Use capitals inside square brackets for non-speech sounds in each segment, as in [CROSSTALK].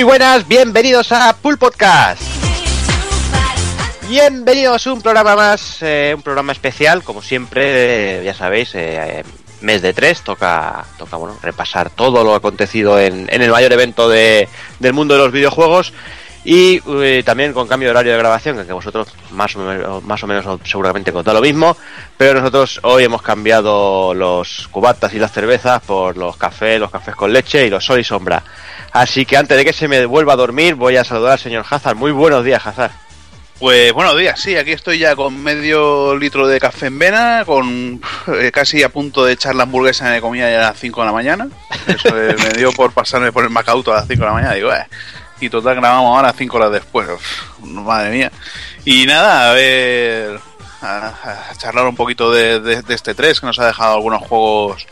Muy buenas, bienvenidos a Pool Podcast. Bienvenidos a un programa más, eh, un programa especial, como siempre, eh, ya sabéis, eh, mes de tres, toca, toca bueno, repasar todo lo acontecido en, en el mayor evento de, del mundo de los videojuegos y eh, también con cambio de horario de grabación, que vosotros más o, menos, más o menos seguramente contado lo mismo, pero nosotros hoy hemos cambiado los cubatas y las cervezas por los cafés, los cafés con leche y los sol y sombra. Así que antes de que se me vuelva a dormir, voy a saludar al señor Hazard. Muy buenos días, Hazard. Pues buenos días, sí, aquí estoy ya con medio litro de café en vena, con eh, casi a punto de echar la hamburguesa en comida ya a las 5 de la mañana. Eso eh, me dio por pasarme por el Macauto a las 5 de la mañana, digo, eh. Y total grabamos ahora 5 horas después, Uf, madre mía. Y nada, a ver, a, a charlar un poquito de, de, de este 3, que nos ha dejado algunos juegos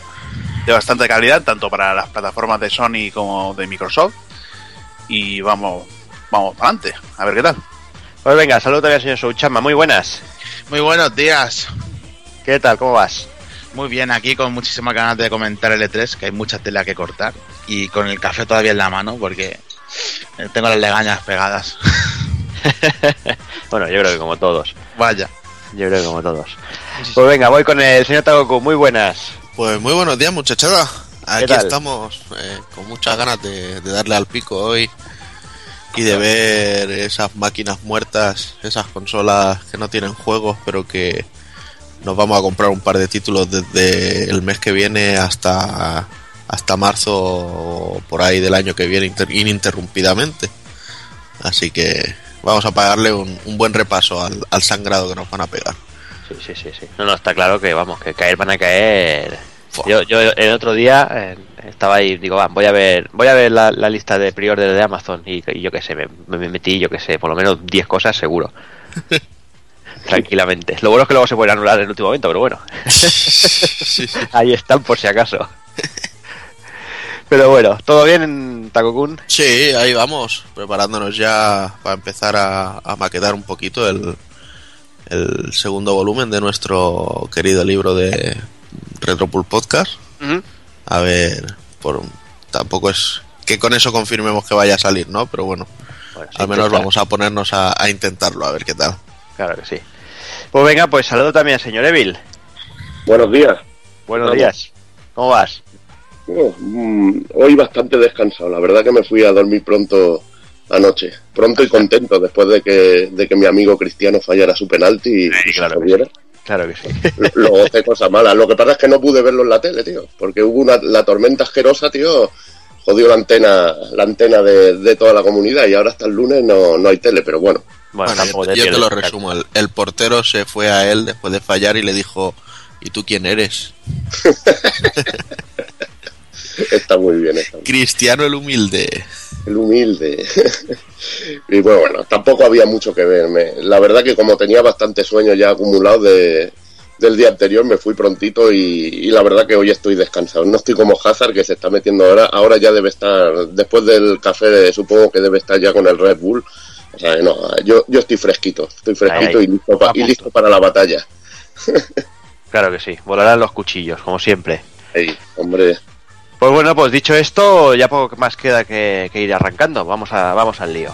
de bastante calidad, tanto para las plataformas de Sony como de Microsoft. Y vamos, vamos para adelante, a ver qué tal. Pues venga, saludos también al señor Souchama, muy buenas. Muy buenos días. ¿Qué tal? ¿Cómo vas? Muy bien, aquí con muchísimas ganas de comentar el E3, que hay mucha tela que cortar. Y con el café todavía en la mano, porque tengo las legañas pegadas. [LAUGHS] bueno, yo creo que como todos. Vaya. Yo creo que como todos. Pues venga, voy con el señor Tagoku, muy buenas. Pues muy buenos días, muchachada. Aquí estamos eh, con muchas ganas de, de, darle al pico hoy y de ver esas máquinas muertas, esas consolas que no tienen juegos, pero que nos vamos a comprar un par de títulos desde el mes que viene hasta hasta marzo por ahí del año que viene ininterrumpidamente. Así que vamos a pagarle un, un buen repaso al, al, sangrado que nos van a pegar. Sí, sí, sí, sí. No, no, está claro que vamos, que caer van a caer. Yo, yo el otro día eh, estaba ahí, digo, va, voy a ver, voy a ver la, la lista de pre-order de Amazon y, y, yo qué sé, me, me, metí, yo qué sé, por lo menos 10 cosas seguro. [LAUGHS] Tranquilamente. Lo bueno es que luego se pueden anular en el último momento, pero bueno. [LAUGHS] sí, sí. Ahí están por si acaso. [LAUGHS] Pero bueno, ¿todo bien en Takokun? Sí, ahí vamos, preparándonos ya para empezar a, a maquetar un poquito el, el, segundo volumen de nuestro querido libro de Retropool Podcast. Uh -huh. A ver, por tampoco es que con eso confirmemos que vaya a salir, ¿no? Pero bueno, bueno sí, al menos vamos a ponernos a, a, intentarlo, a ver qué tal. Claro que sí. Pues venga, pues saludo también al señor Evil. Buenos días. Buenos días. ¿Cómo vas? Oh, mm, hoy bastante descansado. La verdad que me fui a dormir pronto anoche. Pronto y contento después de que, de que mi amigo Cristiano fallara su penalti y, sí, y claro, se. Que claro que sí. [LAUGHS] Lo gocé cosas malas. Lo que pasa es que no pude verlo en la tele, tío. Porque hubo una, la tormenta asquerosa, tío. Jodió la antena, la antena de, de toda la comunidad y ahora hasta el lunes no, no hay tele, pero bueno. Bueno, bueno yo, yo te lo resumo. El, el portero se fue a él después de fallar y le dijo, ¿y tú quién eres? [LAUGHS] [LAUGHS] está muy bien. Está muy Cristiano el humilde. El humilde. [LAUGHS] y bueno, bueno, tampoco había mucho que verme. La verdad que como tenía bastante sueño ya acumulado de, del día anterior, me fui prontito y, y, la verdad que hoy estoy descansado. No estoy como Hazard que se está metiendo ahora. Ahora ya debe estar, después del café, supongo que debe estar ya con el Red Bull. O sea, no, yo, yo estoy fresquito, estoy fresquito. Y, listo pa, y listo para la batalla. [LAUGHS] claro que sí, volarán los cuchillos, como siempre. Hey, hombre. Pues bueno, pues dicho esto, ya poco más queda que, ir arrancando. Vamos, a, vamos al lío.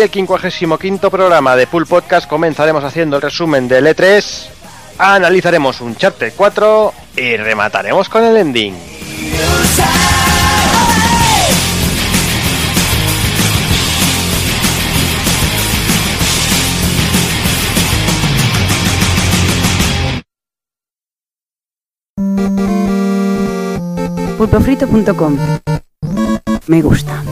El 55 programa de Pool Podcast comenzaremos haciendo el resumen del E3, analizaremos un Chapter 4 y remataremos con el ending. pulpofrito.com Me gusta.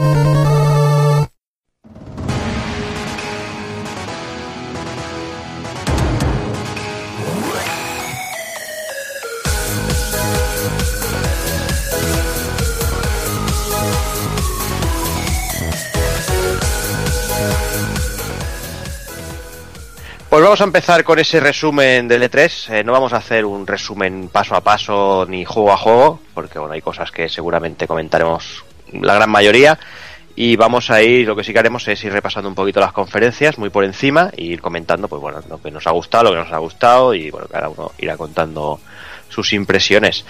Vamos a empezar con ese resumen del E3. Eh, no vamos a hacer un resumen paso a paso ni juego a juego, porque bueno, hay cosas que seguramente comentaremos la gran mayoría. Y vamos a ir, lo que sí que haremos es ir repasando un poquito las conferencias, muy por encima, e ir comentando, pues bueno, lo que nos ha gustado, lo que nos ha gustado, y bueno, cada uno irá contando sus impresiones.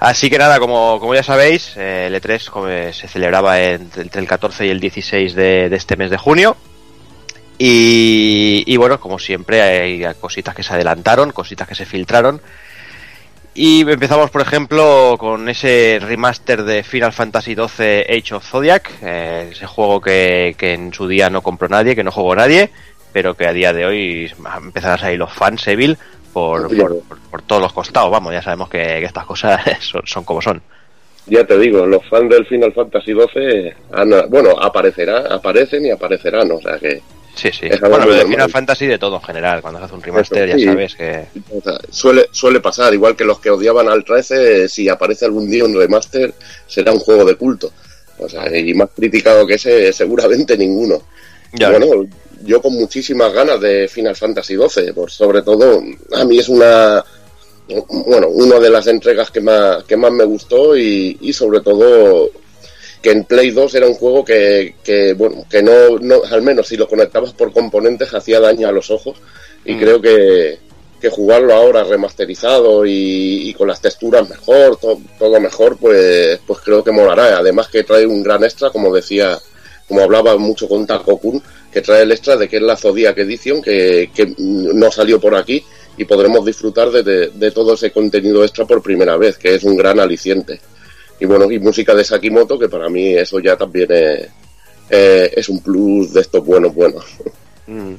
Así que nada, como, como ya sabéis, eh, el E3 se celebraba entre el 14 y el 16 de, de este mes de junio. Y, y, bueno, como siempre, hay cositas que se adelantaron, cositas que se filtraron. Y empezamos, por ejemplo, con ese remaster de Final Fantasy XII Age of Zodiac, eh, ese juego que, que, en su día no compró nadie, que no jugó nadie, pero que a día de hoy empezarán a salir los fans Evil por, por, por, por, todos los costados. Vamos, ya sabemos que, que estas cosas [LAUGHS] son, son, como son. Ya te digo, los fans del Final Fantasy XII, han, bueno, aparecerá, aparecen y aparecerán, o sea que Sí, sí. Es bueno, pero de Final Fantasy de todo en general. Cuando se hace un remaster, Eso, sí. ya sabes que. Suele, suele pasar, igual que los que odiaban al 13, si aparece algún día un remaster, será un juego de culto. O sea, y más criticado que ese, seguramente ninguno. Ya bueno, yo con muchísimas ganas de Final Fantasy XII, por sobre todo, a mí es una. Bueno, una de las entregas que más, que más me gustó y, y sobre todo que en Play 2 era un juego que, que bueno, que no, no, al menos si lo conectabas por componentes hacía daño a los ojos y mm. creo que, que, jugarlo ahora remasterizado y, y con las texturas mejor, to, todo mejor, pues, pues creo que molará. Además que trae un gran extra, como decía, como hablaba mucho con Taco Kun, que trae el extra de que es la Zodiac Edition, que, que no salió por aquí y podremos disfrutar de, de, de todo ese contenido extra por primera vez, que es un gran aliciente y bueno, y música de Sakimoto, que para mí eso ya también es, eh, es un plus de estos buenos, buenos. [LAUGHS] Mm.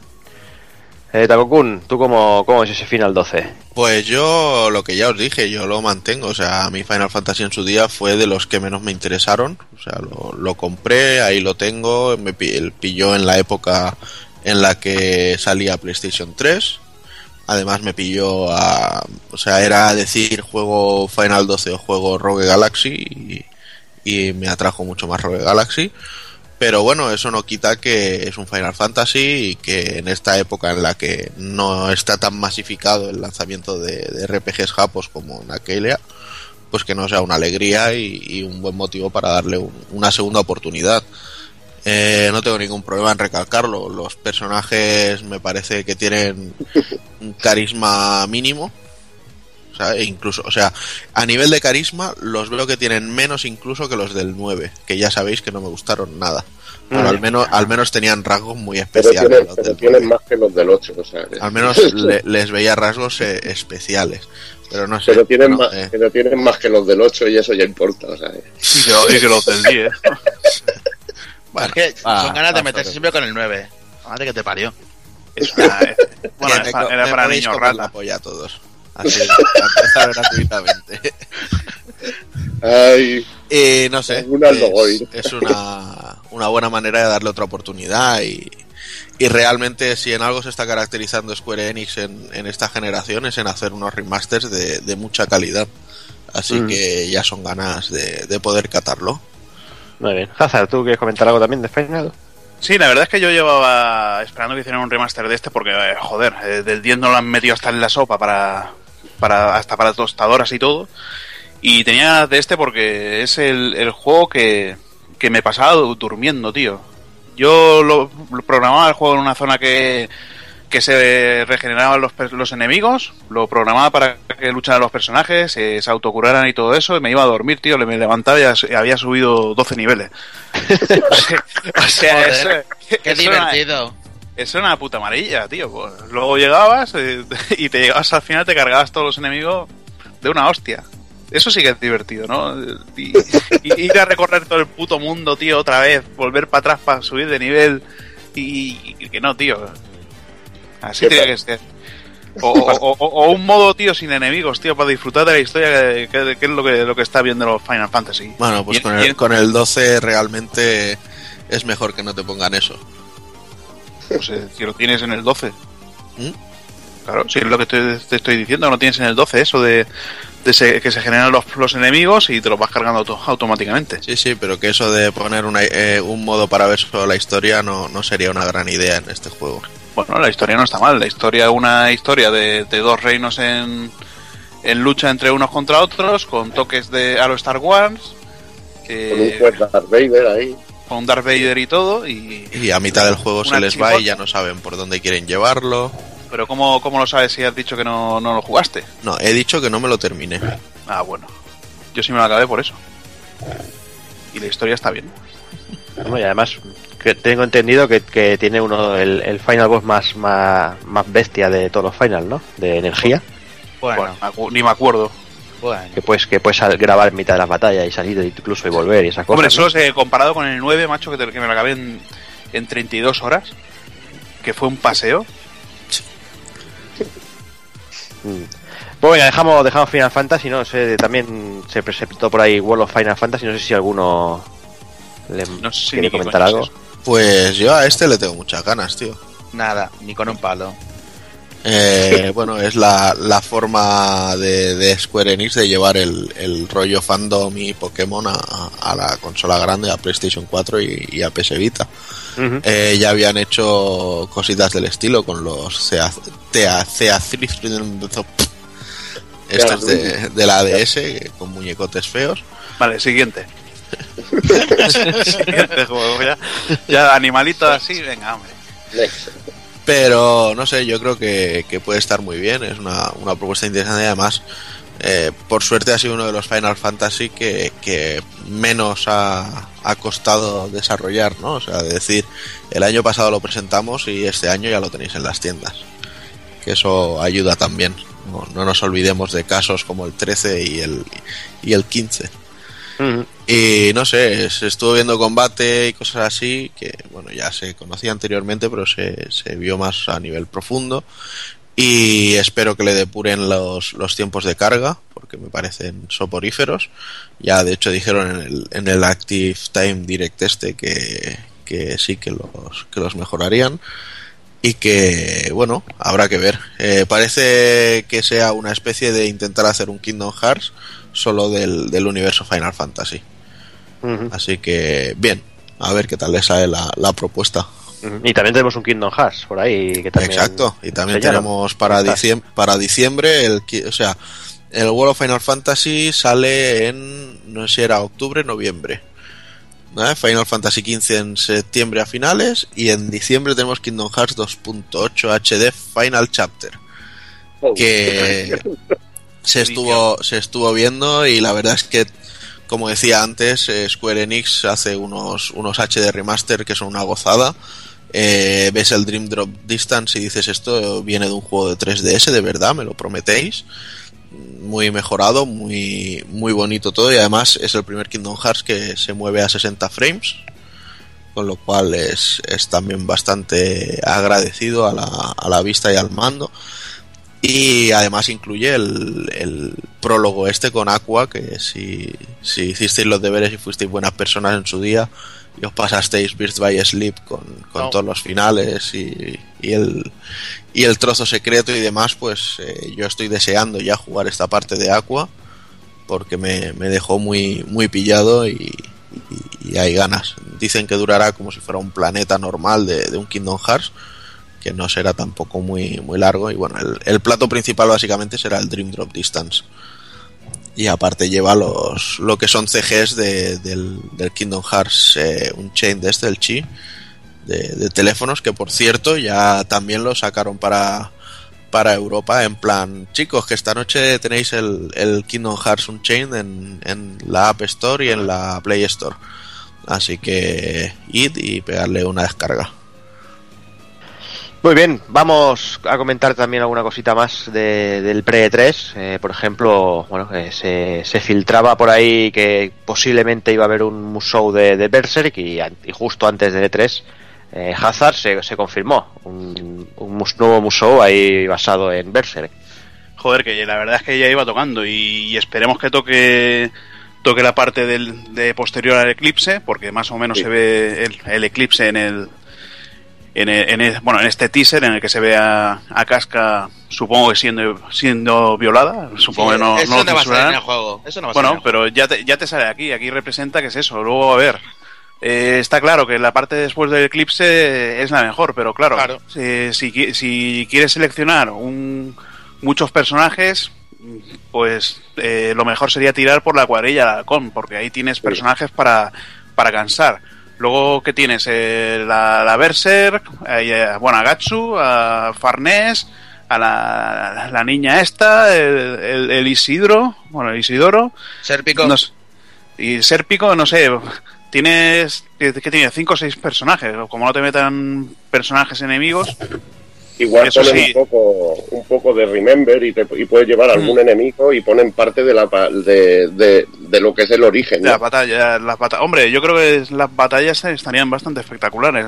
Eh, Takokun, ¿tú cómo, cómo es ese Final 12? Pues yo, lo que ya os dije, yo lo mantengo. O sea, mi Final Fantasy en su día fue de los que menos me interesaron. O sea, lo, lo compré, ahí lo tengo. Me pilló en la época en la que salía PlayStation 3. Además me pilló a... O sea, era decir juego Final 12 o juego Rogue Galaxy y, y, me atrajo mucho más Rogue Galaxy. Pero bueno, eso no quita que es un Final Fantasy y que en esta época en la que no está tan masificado el lanzamiento de, de RPGs japos como en aquella, pues que no sea una alegría y, y un buen motivo para darle un, una segunda oportunidad. Eh, no tengo ningún problema en recalcarlo. Los personajes me parece que tienen un carisma mínimo. O sea, e incluso, o sea, a nivel de carisma, los veo que tienen menos incluso que los del 9, que ya sabéis que no me gustaron nada. Pero al menos, al menos tenían rasgos muy especiales. Pero tienen, pero tienen más que los del 8, o sea, Al menos [LAUGHS] le, les veía rasgos eh, especiales. Pero no sé. Pero tienen, no, más, eh. pero tienen más que los del 8 y eso ya importa, o sea. Y que, y que los del 10. [LAUGHS] Bueno, es que ah, son ganas de meterse siempre con el 9. Madre que te parió. Es [LAUGHS] bueno, me, era, para niños rata. apoya a todos. Así, a empezar gratuitamente. Ay, y [LAUGHS] no sé, una es, es una, una, buena manera de darle otra oportunidad y, y, realmente si en algo se está caracterizando Square Enix en, en esta generación es en hacer unos remasters de, de mucha calidad. Así mm. que ya son ganas de, de poder catarlo. Muy bien. Hazard, ¿tú quieres comentar algo también de Final? Sí, la verdad es que yo llevaba esperando que hicieran un remaster de este porque, eh, joder, eh, del 10 no lo han metido hasta en la sopa para, para hasta para tostadoras y todo. Y tenía de este porque es el, juego que, que me pasaba durmiendo, tío. Yo lo, programaba el juego en una zona que, que se regeneraban los, los enemigos, lo programaba para que lucharan los personajes, eh, se autocuraran y todo eso, y me iba a dormir, tío, me levantaba y había subido 12 niveles. [LAUGHS] o sea, Joder, eso, qué eso divertido. Era, eso era una puta amarilla, tío. Pues, luego llegabas eh, [LAUGHS] y te llegabas al final, te cargabas todos los enemigos de una hostia. Eso sí que es divertido, ¿no? Y, y ir a recorrer todo el puto mundo, tío, otra vez, volver para atrás para subir de nivel y, y que no, tío. Así tiene que ser. O, o, o, o, un modo, tío, sin enemigos, tío, para disfrutar de la historia, que, que, que es lo que, lo que está viendo los Final Fantasy. Bueno, pues con, el, con el 12 realmente es mejor que no te pongan eso. Pues eh, si lo tienes en el 12. ¿Mm? Claro, si es lo que te, te, estoy diciendo, no tienes en el 12 eso de, de se, que se generan los, los, enemigos y te los vas cargando auto, automáticamente. Sí, sí, pero que eso de poner una, eh, un modo para ver solo la historia no, no sería una gran idea en este juego. Bueno, la historia no está mal. La historia, una historia de, de dos reinos en, en lucha entre unos contra otros, con toques de a los Star Wars. Con un Darth Vader ahí. Con un Darth Vader y todo. Y, Y a mitad del juego se les va y ya no saben por dónde quieren llevarlo. Pero ¿cómo, ¿cómo lo sabes si has dicho que no, no lo jugaste? No, he dicho que no me lo terminé. Ah, bueno. Yo sí me lo acabé por eso. Y la historia está bien. Bueno, y además que tengo entendido que, que tiene uno el, el Final Boss más, más, más bestia de todos los Final, ¿no? De energía. Bueno, Bueno, ni me acuerdo. bueno. Que puedes, que puedes grabar en mitad de la batalla y salir incluso y volver y esas cosas. Hombre, ¿no? solo se comparado con el 9, macho, que, te- que me lo acabé en, en 32 horas. Que fue un paseo. Mm. Pues venga, dejamos, dejamos Final Fantasy, ¿no? sé, también se presentó por ahí World of Final Fantasy, no sé si alguno le No sé quiere comentar algo. es. Pues yo a este le tengo muchas ganas, tío. Nada, ni con un palo. Eh, [LAUGHS] bueno, es la, la forma de, de Square Enix de llevar el, el rollo fandom y Pokémon a, a la consola grande, a PlayStation 4 y, y a PS Vita. Eh, ya habían hecho cositas del estilo con los CA3 estos de, de la ADS que- con muñecotes feos. Vale, siguiente. [LAUGHS] siguiente juego. Ya, ya animalito así, venga, hombre. Pero no sé, yo creo que, que puede estar muy bien. Es una, una propuesta interesante y además, eh, por suerte, ha sido uno de los Final Fantasy que, que menos ha, ha costado desarrollar, ¿no? O sea, de decir, el año pasado lo presentamos y este año ya lo tenéis en las tiendas. Que eso ayuda también. No, no nos olvidemos de casos como el 13 y el, y el 15. Y no sé, se estuvo viendo combate y cosas así que, bueno, ya se conocía anteriormente, pero se, se vio más a nivel profundo. Y espero que le depuren los, los tiempos de carga, porque me parecen soporíferos. Ya de hecho dijeron en el, en el Active Time Direct este que, que sí que los, que los mejorarían. Y que, bueno, habrá que ver. Eh, parece que sea una especie de intentar hacer un Kingdom Hearts solo del, del universo Final Fantasy. Así que, bien, a ver qué tal le sale la, la propuesta. Y también tenemos un Kingdom Hearts por ahí que también Exacto, y también tenemos para, diciembre, para diciembre, el, o sea, el World of Final Fantasy sale en, no sé si era octubre, noviembre. Final Fantasy XV en septiembre a finales y en diciembre tenemos Kingdom Hearts 2.8 HD Final Chapter. Oh. que [LAUGHS] se estuvo se estuvo viendo y la verdad es que como decía antes eh, Square Enix hace unos unos HD remaster que son una gozada. Eh, ves el Dream Drop Distance y dices esto viene de un juego de 3DS de verdad me lo prometéis. Muy mejorado muy muy bonito todo y además es el primer Kingdom Hearts que se mueve a 60 frames con lo cual es, es también bastante agradecido a la, a la vista y al mando y además incluye el, el prólogo este con Aqua, que si, si hicisteis los deberes y fuisteis buenas personas en su día y os pasasteis Birth by Sleep con, con No. todos los finales y, y el, y el trozo secreto y demás, pues eh, yo estoy deseando ya jugar esta parte de Aqua porque me, me dejó muy, muy pillado y, y- y hay ganas. Dicen que durará como si fuera un planeta normal de, de un Kingdom Hearts que no será tampoco muy, muy largo. Y bueno, el, plato principal básicamente será el Dream Drop Distance. Y aparte lleva los lo que son CGs de- del, Kingdom Hearts eh, chain de este, el Chi, de, teléfonos, que por cierto ya también lo sacaron para, para Europa, en plan, chicos, que esta noche tenéis el, el Kingdom Hearts Unchained en, en la App Store y en la Play Store. Así que id y pegarle una descarga. Muy bien, vamos a comentar también alguna cosita más de- del pre-3. Eh, por ejemplo, bueno, eh, se, se filtraba por ahí que posiblemente iba a haber un musou de, de Berserk y, justo antes del E3, eh, Hazard se, se confirmó un, un nuevo musou ahí basado en Berserk. Joder, que la verdad es que ya iba tocando y, y esperemos que toque toque la parte del, de posterior al eclipse, porque más o menos Sí. se ve el, el eclipse en el, en el- en el- bueno en este teaser en el que se ve a, a Casca supongo que siendo siendo violada, supongo que no, eso no lo no va a salir en el juego. Eso no va a salir en Bueno, pero ya te, ya te sale aquí, aquí representa que es eso. Luego, a ver, Eh, está claro que la parte después del eclipse es la mejor, pero claro, Claro. Si, si, si quieres seleccionar un, muchos personajes, pues eh, lo mejor sería tirar por la cuadrilla del halcón, porque ahí tienes personajes para, para cansar. Luego, ¿qué tienes? Eh, la, la Berserk, eh, bueno, a Gatsu, a Farnés, a la, la niña esta, el, el- el Isidro, bueno, el Isidoro, Serpico. no y Serpico, no sé, tienes, ¿qué qué tiene? Cinco o seis personajes, o como no te metan personajes enemigos, Igual Eso ponen sí. un, poco, un poco de Remember y, te, y puedes llevar a algún enemigo y ponen parte de, la, pa- de, de, de lo que es el origen. ¿no? las batallas, las bata- hombre, yo creo que las batallas estarían bastante espectaculares.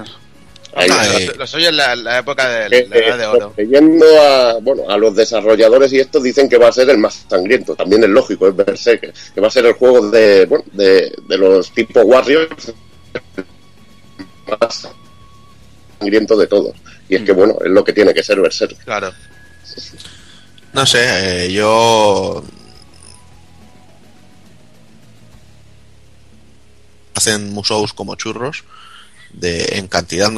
Ahí, Ah, ahí. lo, lo suyo es la, la época de la edad de eh, oro. Leyendo a, bueno, a los desarrolladores y estos dicen que va a ser el más sangriento. También es lógico, es Berserk, que va a ser el juego de, bueno, de, de los tipo Warriors más sangriento de todos. Y es que, bueno, es lo que tiene que ser Berserk. Claro. No sé, eh, yo. Hacen museos como churros de, en cantidad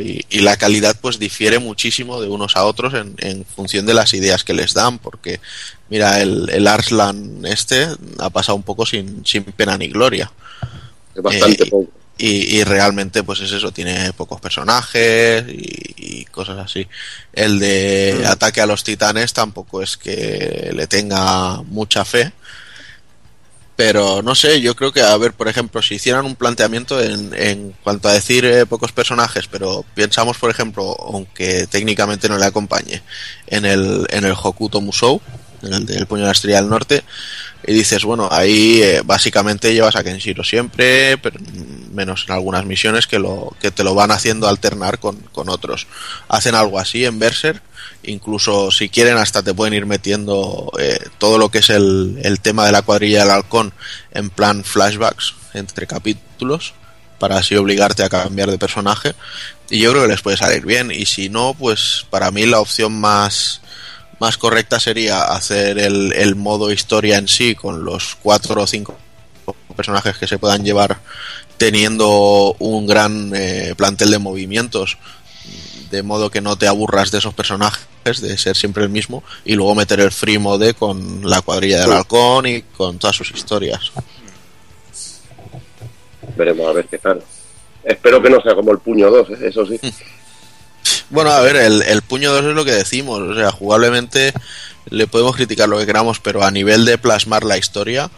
y, y la calidad pues difiere muchísimo de unos a otros en, en función de las ideas que les dan porque mira el, el Arslan este ha pasado un poco sin, sin pena ni gloria Es bastante Eh, poco. Y, y realmente pues es eso, tiene pocos personajes y, y cosas así. El de ataque a los titanes tampoco es que le tenga mucha fe. Pero no sé, yo creo que, a ver, por ejemplo, si hicieran un planteamiento en, en cuanto a decir eh, pocos personajes, pero pensamos, por ejemplo, aunque técnicamente no le acompañe, en el, en el Hokuto Musou, en el del Puño de la Estrella del Norte, y dices, bueno, ahí eh, básicamente llevas a Kenshiro siempre, pero mm, menos en algunas misiones que, lo, que te lo van haciendo alternar con, con otros. Hacen algo así en Berserk, incluso si quieren hasta te pueden ir metiendo eh, todo lo que es el, el tema de la cuadrilla del halcón en plan flashbacks entre capítulos para así obligarte a cambiar de personaje y yo creo que les puede salir bien y si no pues para mí la opción más más correcta sería hacer el, el modo historia en sí con los cuatro o cinco personajes que se puedan llevar teniendo un gran eh, plantel de movimientos de modo que no te aburras de esos personajes de ser siempre el mismo y luego meter el free mode con la cuadrilla del halcón y con todas sus historias Veremos a ver qué tal. Espero que no sea como el puño 2, ¿eh? eso sí. [LAUGHS] Bueno, a ver, el, el puño 2 es lo que decimos, o sea, jugablemente le podemos criticar lo que queramos, pero a nivel de plasmar la historia,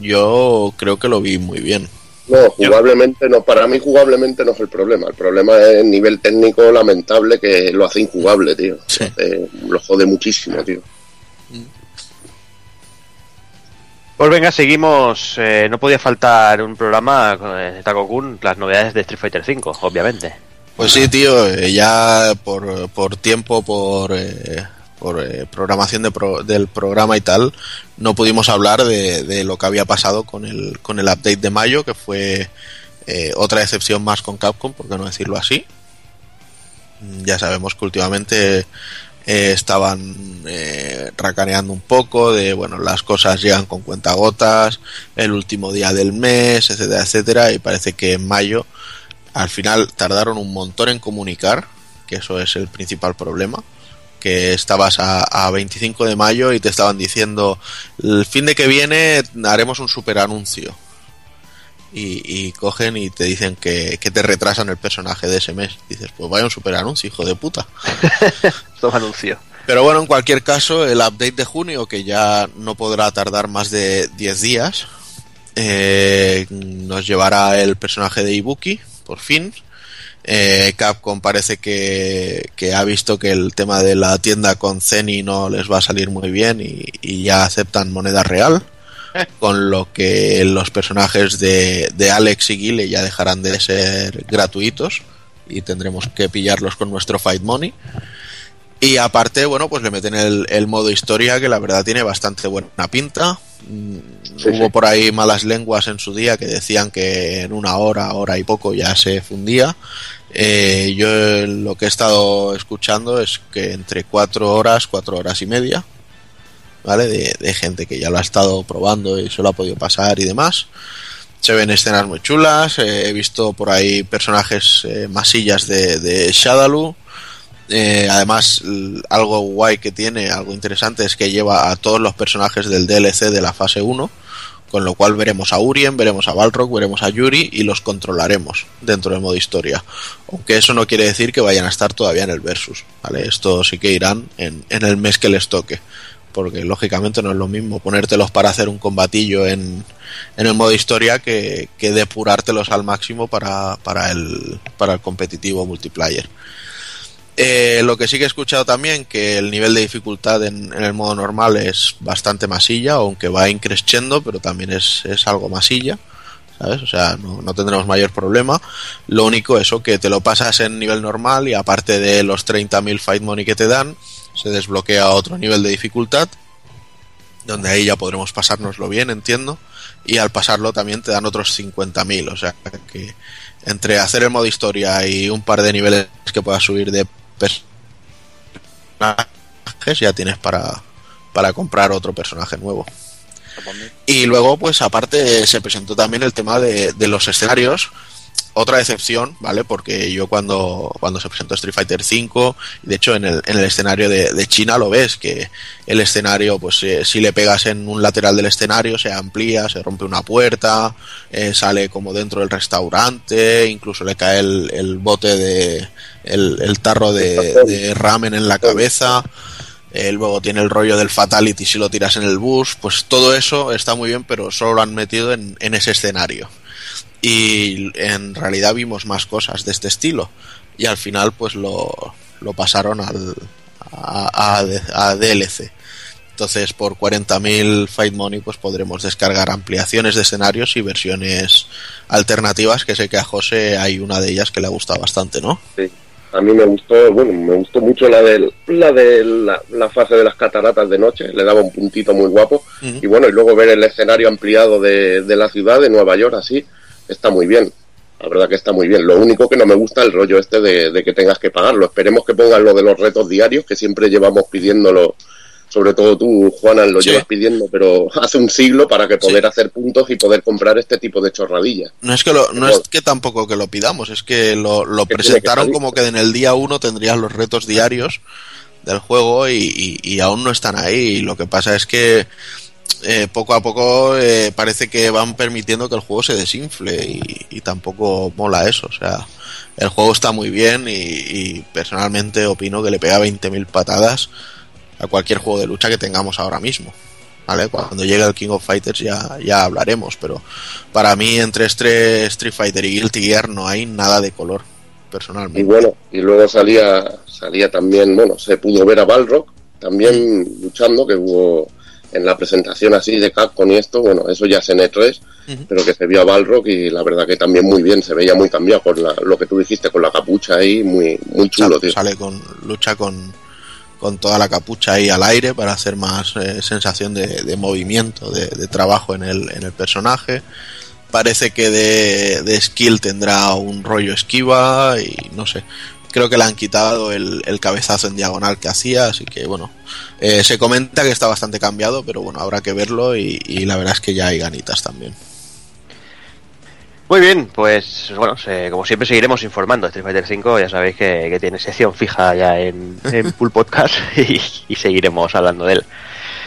yo creo que lo vi muy bien. No, jugablemente no. Para mí jugablemente no es el problema. El problema es el nivel técnico lamentable que lo hace injugable, tío. Sí. Eh, lo jode muchísimo, tío. Pues venga, seguimos. eh, no podía faltar un programa eh, de Taco Kun, las novedades de Street Fighter V, obviamente. Pues sí, tío, eh, ya por, por tiempo, por, eh, por eh, programación de pro- del programa y tal, no pudimos hablar de, lo que había pasado con el, con el update de mayo, que fue eh, otra excepción más con Capcom, por qué no decirlo así. Ya sabemos que últimamente eh, estaban racaneando un poco de, bueno, las cosas llegan con cuentagotas, el último día del mes, etcétera, etcétera, y parece que en mayo al final tardaron un montón en comunicar, que eso es el principal problema, que estabas a, a 25 de mayo y te estaban diciendo, el fin de que viene haremos un super anuncio. Y, y cogen y te dicen que, que te retrasan el personaje de ese mes. Dices, pues vaya un super anuncio, hijo de puta. [LAUGHS] Pero bueno, en cualquier caso, el update de junio, que ya no podrá tardar más de 10 días, eh, nos llevará el personaje de Ibuki, por fin. Eh, Capcom parece que, que ha visto que el tema de la tienda con Zeni no les va a salir muy bien y, y ya aceptan moneda real. [LAUGHS] Con lo que los personajes de, de Alex y Guile ya dejarán de ser gratuitos y tendremos que pillarlos con nuestro Fight Money. Y aparte, bueno, pues le meten el, el modo historia que la verdad tiene bastante buena pinta. Mm, Sí, Hubo sí. por ahí malas lenguas en su día que decían que en una hora, hora y poco ya se fundía. Eh, yo lo que he estado escuchando es que entre cuatro horas, cuatro horas y media, ¿vale? De, de gente que ya lo ha estado probando y se lo ha podido pasar y demás. Se ven escenas muy chulas. eh, he visto por ahí personajes eh, masillas de, de Shadaloo. Eh, además, algo guay que tiene, algo interesante, es que lleva a todos los personajes del DLC de la fase 1. Con lo cual veremos a Urien, veremos a Balrog, veremos a Yuri y los controlaremos dentro del modo historia. Aunque eso no quiere decir que vayan a estar todavía en el Versus. ¿vale? Esto sí que irán en, en el mes que les toque. Porque lógicamente no es lo mismo ponértelos para hacer un combatillo en, en el modo historia que, depurártelos al máximo para, para, el, para el competitivo multiplayer. Eh, lo que sí que he escuchado también que el nivel de dificultad en, el modo normal es bastante masilla, aunque va increciendo, pero también es, es algo masilla. ¿Sabes? O sea, no, no tendremos mayor problema. Lo único eso que te lo pasas en nivel normal y aparte de los 30.000 fight money que te dan, se desbloquea otro nivel de dificultad, donde ahí ya podremos pasárnoslo bien, entiendo. Y al pasarlo también te dan otros 50.000, o sea que entre hacer el modo historia y un par de niveles que puedas subir de personajes ya tienes para, para comprar otro personaje nuevo. Y luego, pues aparte, se presentó también el tema de, de los escenarios. Otra excepción, ¿vale? Porque yo cuando, cuando se presentó Street Fighter V, de hecho en el, en el escenario de, de China lo ves, que el escenario, pues eh, si le pegas en un lateral del escenario, se amplía, se rompe una puerta, eh, sale como dentro del restaurante, incluso le cae el, el bote de, el, el tarro de, de ramen en la cabeza. Eh, luego tiene el rollo del fatality si lo tiras en el bus. Pues todo eso está muy bien, pero solo lo han metido en, en ese escenario. Y en realidad vimos más cosas de este estilo. Y al final, pues lo, lo pasaron al, a, a, a DLC. Entonces, por 40.000 Fight Money, pues podremos descargar ampliaciones de escenarios y versiones alternativas. Que sé que a José hay una de ellas que le ha gustado bastante, ¿no? Sí. A mí me gustó, bueno, me gustó mucho la de la de la, la fase de las cataratas de noche, le daba un puntito muy guapo. Uh -huh. Y bueno, y luego ver el escenario ampliado de, de la ciudad de Nueva York así, está muy bien. La verdad que está muy bien. Lo único que no me gusta es el rollo este de, de, que tengas que pagarlo. Esperemos que pongan lo de los retos diarios, que siempre llevamos pidiéndolo. Sobre todo tú, Juanan, lo sí. llevas pidiendo, pero [LAUGHS] hace un siglo para que poder sí. hacer puntos y poder comprar este tipo de chorradillas. No es que lo, no es que tampoco que lo pidamos, es que lo, presentaron que como que en el día uno tendrías los retos diarios del juego y, y, y aún no están ahí. Y lo que pasa es que eh, poco a poco eh, parece que van permitiendo que el juego se desinfle y, y tampoco mola eso. O sea, el juego está muy bien y, y personalmente opino que le pega 20.000 patadas a cualquier juego de lucha que tengamos ahora mismo. ¿Vale? Cuando llegue el King of Fighters ya, ya hablaremos, pero para mí entre Street Fighter y Guilty Gear no hay nada de color, personalmente. Y bueno, y luego salía, salía también, bueno, se pudo ver a Balrog también luchando, que hubo en la presentación así de Capcom y esto, bueno, eso ya es en E3, uh -huh. pero que se vio a Balrog y la verdad que también muy bien, se veía muy cambiado con la, lo que tú dijiste, con la capucha ahí, muy, muy chulo, sale, tío. Sale con, lucha con, con toda la capucha ahí al aire para hacer más eh, sensación de, de movimiento, de, de, trabajo en el, en el personaje. Parece que de, de, skill tendrá un rollo esquiva y no sé. Creo que le han quitado el, el cabezazo en diagonal que hacía, así que bueno. Eh, se comenta que está bastante cambiado, pero bueno, habrá que verlo y, y la verdad es que ya hay ganitas también. Muy bien, pues bueno, se, como siempre seguiremos informando. Street Fighter 5 ya sabéis que, que, tiene sección fija ya en, en [LAUGHS] Pool Podcast y, y, seguiremos hablando de él.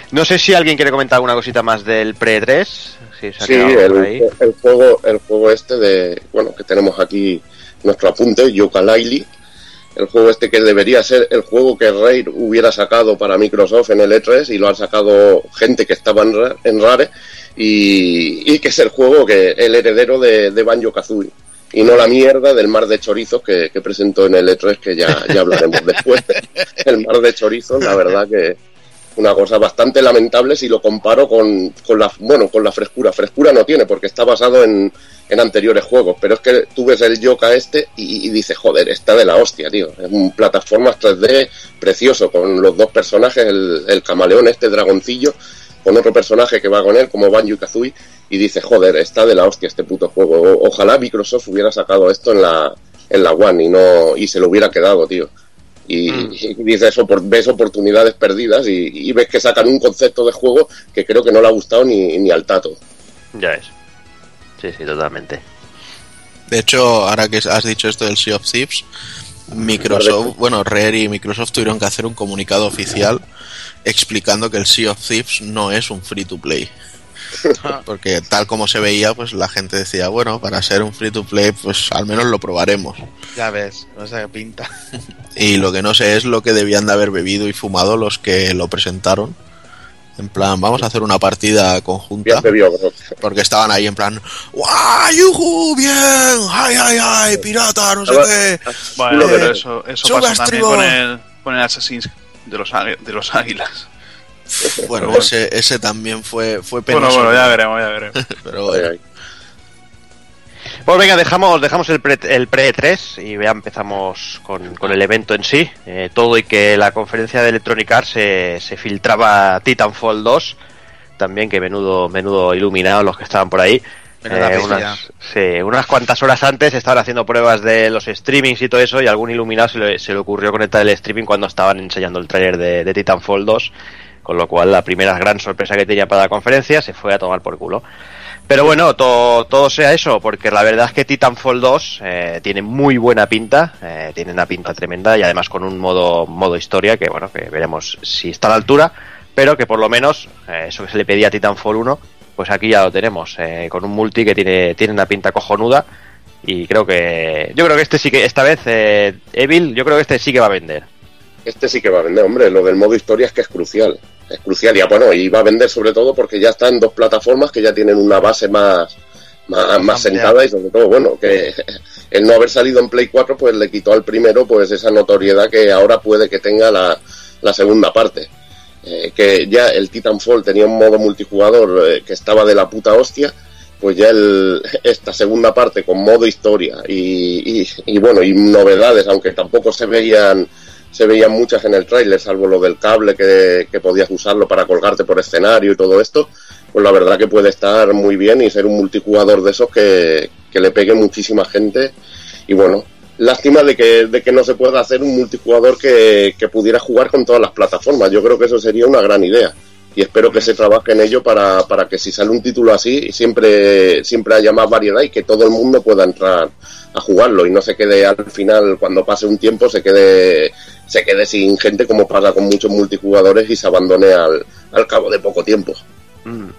No sé si alguien quiere comentar alguna cosita más del Pre-3. Si sí, el, el, juego, el juego este de, bueno, que tenemos aquí nuestro apunte, Yooka-Laylee. El juego este que debería ser el juego que Rare hubiera sacado para Microsoft en el E3 y lo han sacado gente que estaba en, en Rare y, y, que es el juego que el heredero de, Banjo Kazooie y no la mierda del mar de chorizos que, que presentó en el E3 que ya, ya hablaremos después. [LAUGHS] El mar de chorizos, la verdad que una cosa bastante lamentable si lo comparo con, con la bueno con la frescura. Frescura no tiene porque está basado en, en anteriores juegos, pero es que tú ves el Yoka este y, y dices, joder, está de la hostia, tío. Es un plataformas 3D precioso con los dos personajes, el, el camaleón este dragoncillo con otro personaje que va con él, como Banjo y Kazooie, y dice, joder, está de la hostia este puto juego. Ojalá Microsoft hubiera sacado esto en la, en la One y no y se lo hubiera quedado, tío. Y, mm. y dice eso, por, ves oportunidades perdidas y, y, ves que sacan un concepto de juego que creo que no le ha gustado ni, ni al tato. Ya es. Sí, sí, totalmente. De hecho, ahora que has dicho esto del Sea of Thieves, Microsoft, bueno, Rare y Microsoft tuvieron que hacer un comunicado oficial explicando que el Sea of Thieves no es un free to play. [LAUGHS] Porque tal como se veía, pues la gente decía, bueno, para ser un free to play, pues al menos lo probaremos. Ya ves, no sé qué pinta. Y lo que no sé es lo que debían de haber bebido y fumado los que lo presentaron. En plan, vamos a hacer una partida conjunta. Porque estaban ahí en plan, ¡Guau! ¡Yuhu! ¡Bien! ¡Ay, ay, ay! ¡Pirata! No sé qué. Bueno, pero eso, eso pasó también con el, con el Assassin's de los, de los Águilas. Bueno, ese, ese también fue, fue penoso. Bueno, bueno, ya veremos, ya veremos. [LAUGHS] Pero bueno. Pues venga, dejamos, dejamos el pre, el pre 3 y ya empezamos con, con el evento en sí. Eh, todo y que la conferencia de Electronic Arts se, se filtraba Titanfall 2, también que menudo, menudo iluminados los que estaban por ahí. Eh, unas, sí, unas cuantas horas antes estaban haciendo pruebas de los streamings y todo eso y algún iluminado se le, se le ocurrió conectar el streaming cuando estaban enseñando el trailer de, de Titanfall 2 con lo cual la primera gran sorpresa que tenía para la conferencia se fue a tomar por culo. Pero bueno, todo, todo sea eso, porque la verdad es que Titanfall 2 eh, tiene muy buena pinta, eh, tiene una pinta tremenda y además con un modo, modo historia que bueno, que veremos si está a la altura, pero que por lo menos eh, eso que se le pedía a Titanfall 1, pues aquí ya lo tenemos, con un multi que tiene, tiene una pinta cojonuda y creo que, yo creo que este sí que, esta vez, Evil, yo creo que este sí que va a vender. Este sí que va a vender, hombre, lo del modo historia es que es crucial es crucial. Y bueno, y va a vender sobre todo porque ya está en dos plataformas que ya tienen una base más, más, más sentada y sobre todo, bueno, que [LAUGHS] el no haber salido en Play 4 pues le quitó al primero pues esa notoriedad que ahora puede que tenga la, la segunda parte. Eh, que ya el Titanfall tenía un modo multijugador eh, que estaba de la puta hostia, pues ya el, [LAUGHS] esta segunda parte con modo historia y, y, y bueno, y novedades, aunque tampoco se veían se veían muchas en el tráiler, salvo lo del cable que, que, podías usarlo para colgarte por escenario y todo esto, pues la verdad que puede estar muy bien y ser un multijugador de esos que, que le pegue muchísima gente. Y bueno, lástima de que, de que no se pueda hacer un multijugador que, que pudiera jugar con todas las plataformas. Yo creo que eso sería una gran idea. Y espero que se trabaje en ello para, para que si sale un título así, siempre, siempre haya más variedad y que todo el mundo pueda entrar a jugarlo y no se quede al final, cuando pase un tiempo, se quede se quede sin gente como pasa con muchos multijugadores y se abandone al, al cabo de poco tiempo. Mm.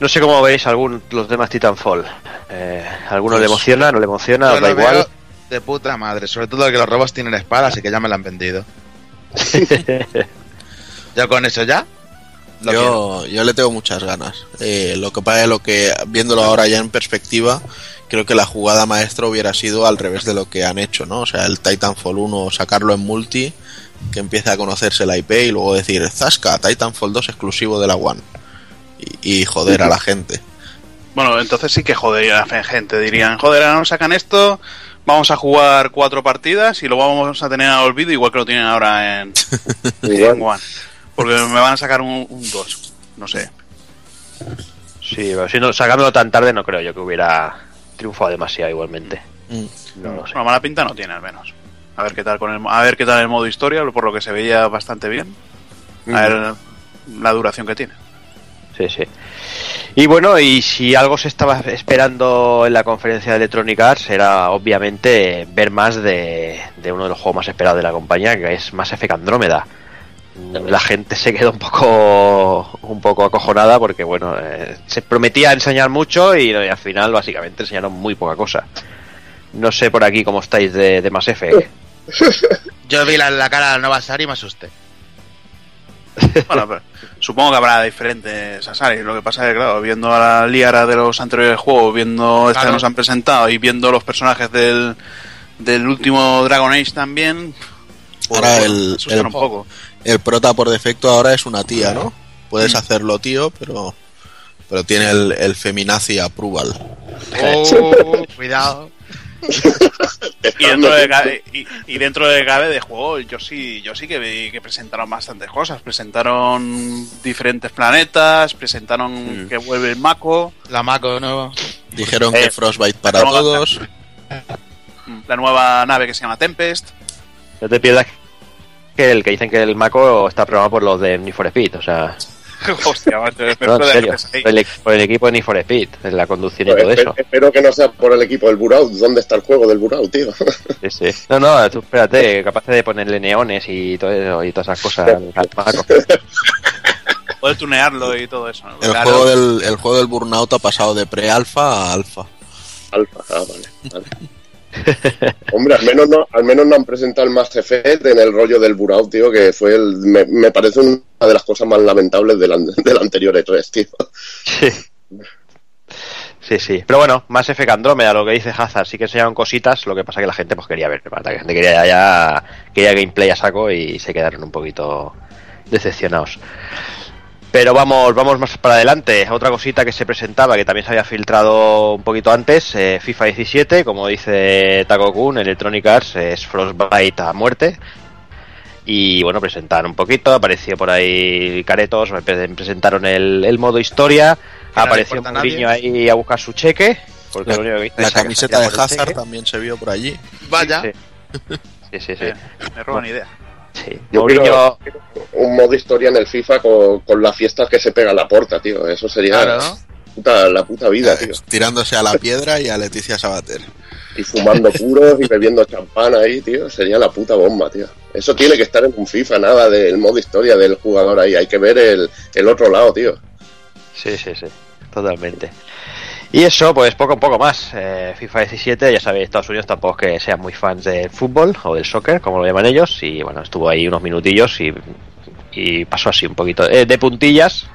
No sé cómo veis algún, los demás Titanfall. Eh, ¿Alguno pues, le emociona? ¿No le emociona? ¿Os da igual? De puta madre, sobre todo que los robos tienen espadas y que ya me la han vendido. [LAUGHS] ¿Ya con eso ya? Yo, yo, le tengo muchas ganas. Eh, lo que pasa es lo que, viéndolo ahora ya en perspectiva, creo que la jugada maestra hubiera sido al revés de lo que han hecho, ¿no? O sea, el Titanfall 1 sacarlo en multi, que empiece a conocerse la IP y luego decir, Zasca, Titanfall 2 exclusivo de la One. Y, y joder a la gente. Bueno, entonces sí que jodería a la gente. Dirían, joder, ahora nos sacan esto, vamos a jugar cuatro partidas y lo vamos a tener al olvido igual que lo tienen ahora en, [LAUGHS] en One. Porque me van a sacar un 2, no sé. Sí, pero si no, sacándolo tan tarde no creo yo que hubiera triunfado demasiado igualmente. Mm. No, no sé. Una mala pinta no tiene al menos. A ver qué tal con el a ver qué tal el modo historia, por lo que se veía bastante bien. A ver la duración que tiene. Sí, sí. Y bueno, y si algo se estaba esperando en la conferencia de Electronic Arts era obviamente ver más de, de uno de los juegos más esperados de la compañía, que es Mass Effect Andrómeda la gente se quedó un poco un poco acojonada porque bueno eh, se prometía enseñar mucho y, y, al final básicamente enseñaron muy poca cosa. No sé por aquí cómo estáis de, de Mass Effect. [LAUGHS] Yo vi la, la cara de la nueva Sari y me asusté. Bueno, pero supongo que habrá diferentes Asari. Lo que pasa es que, claro, viendo a la Liara de los anteriores juegos, viendo este que nos han presentado y viendo los personajes del, del último Dragon Age también, pues, ahora el, el, un poco el prota por defecto ahora es una tía, ¿no? Puedes hacerlo tío, pero pero tiene el, el feminazi approval. Oh, cuidado. [LAUGHS] y dentro de cabe, y, y, dentro de cabe de juego yo sí yo sí que vi que presentaron bastantes cosas. Presentaron diferentes planetas presentaron mm. que vuelve el Mako. La Mako nueva dijeron eh, que Frostbite para todos. La nueva nave que se llama Tempest. No te pierdas que el que dicen que el Mako está programado por los de Need for Speed, o sea. [LAUGHS] Hostia, macho, No, en serio, por el, por el equipo de Need for Speed, en la conducción y Pues todo eso. espero que no sea por el equipo del Burao. ¿Dónde está el juego del Burao, tío? [LAUGHS] Sí, sí. No, no, tú espérate, capaz de ponerle neones y todo eso, y todas esas cosas al Paco. [LAUGHS] Poder tunearlo y todo eso. ¿no? El, Claro. juego del, el juego del Burnout ha pasado de pre-alfa a alfa. Alfa, ah, vale, vale. Hombre, al menos no, al menos no han presentado el Mass Effect en el rollo del Burao, tío, que fue el, me, parece una de las cosas más lamentables del, an- del anterior E3, tío. Sí. Sí, sí. Pero bueno, más F que Andrómeda, lo que dice Hazard, sí que enseñaron cositas, lo que pasa que la gente pues quería ver, la gente quería ya quería gameplay a saco y se quedaron un poquito decepcionados. Pero vamos, vamos más para adelante. Otra cosita que se presentaba, que también se había filtrado un poquito antes, eh, FIFA 17, como dice Taco Kun, Electronic Arts es Frostbite a muerte. Y bueno, presentaron un poquito, apareció por ahí Caretos, pre- presentaron el, el modo historia, no apareció a Mourinho ahí a buscar su cheque, porque La, lo único que hizo la camiseta de Hazard también se vio por allí. Vaya. Sí, sí, sí. sí. Eh, me roban idea. Sí. Yo Mourinho, Un modo historia en el FIFA con, con las fiestas que se pega la porta, tío. Eso sería Claro. puta- la puta vida, tío. [LAUGHS] Tirándose a la piedra y a Leticia Sabater. Y fumando puros y bebiendo champán ahí, tío. Sería la puta bomba, tío. Eso tiene que estar en un FIFA, nada del modo historia del jugador ahí. Hay que ver el, el otro lado, tío. Sí, sí, sí, totalmente. Y eso, pues poco a poco más. Eh, FIFA 17, ya sabéis, Estados Unidos tampoco es que sean muy fans del fútbol o del soccer, como lo llaman ellos. Y bueno, estuvo ahí unos minutillos y, y pasó así un poquito eh, de puntillas.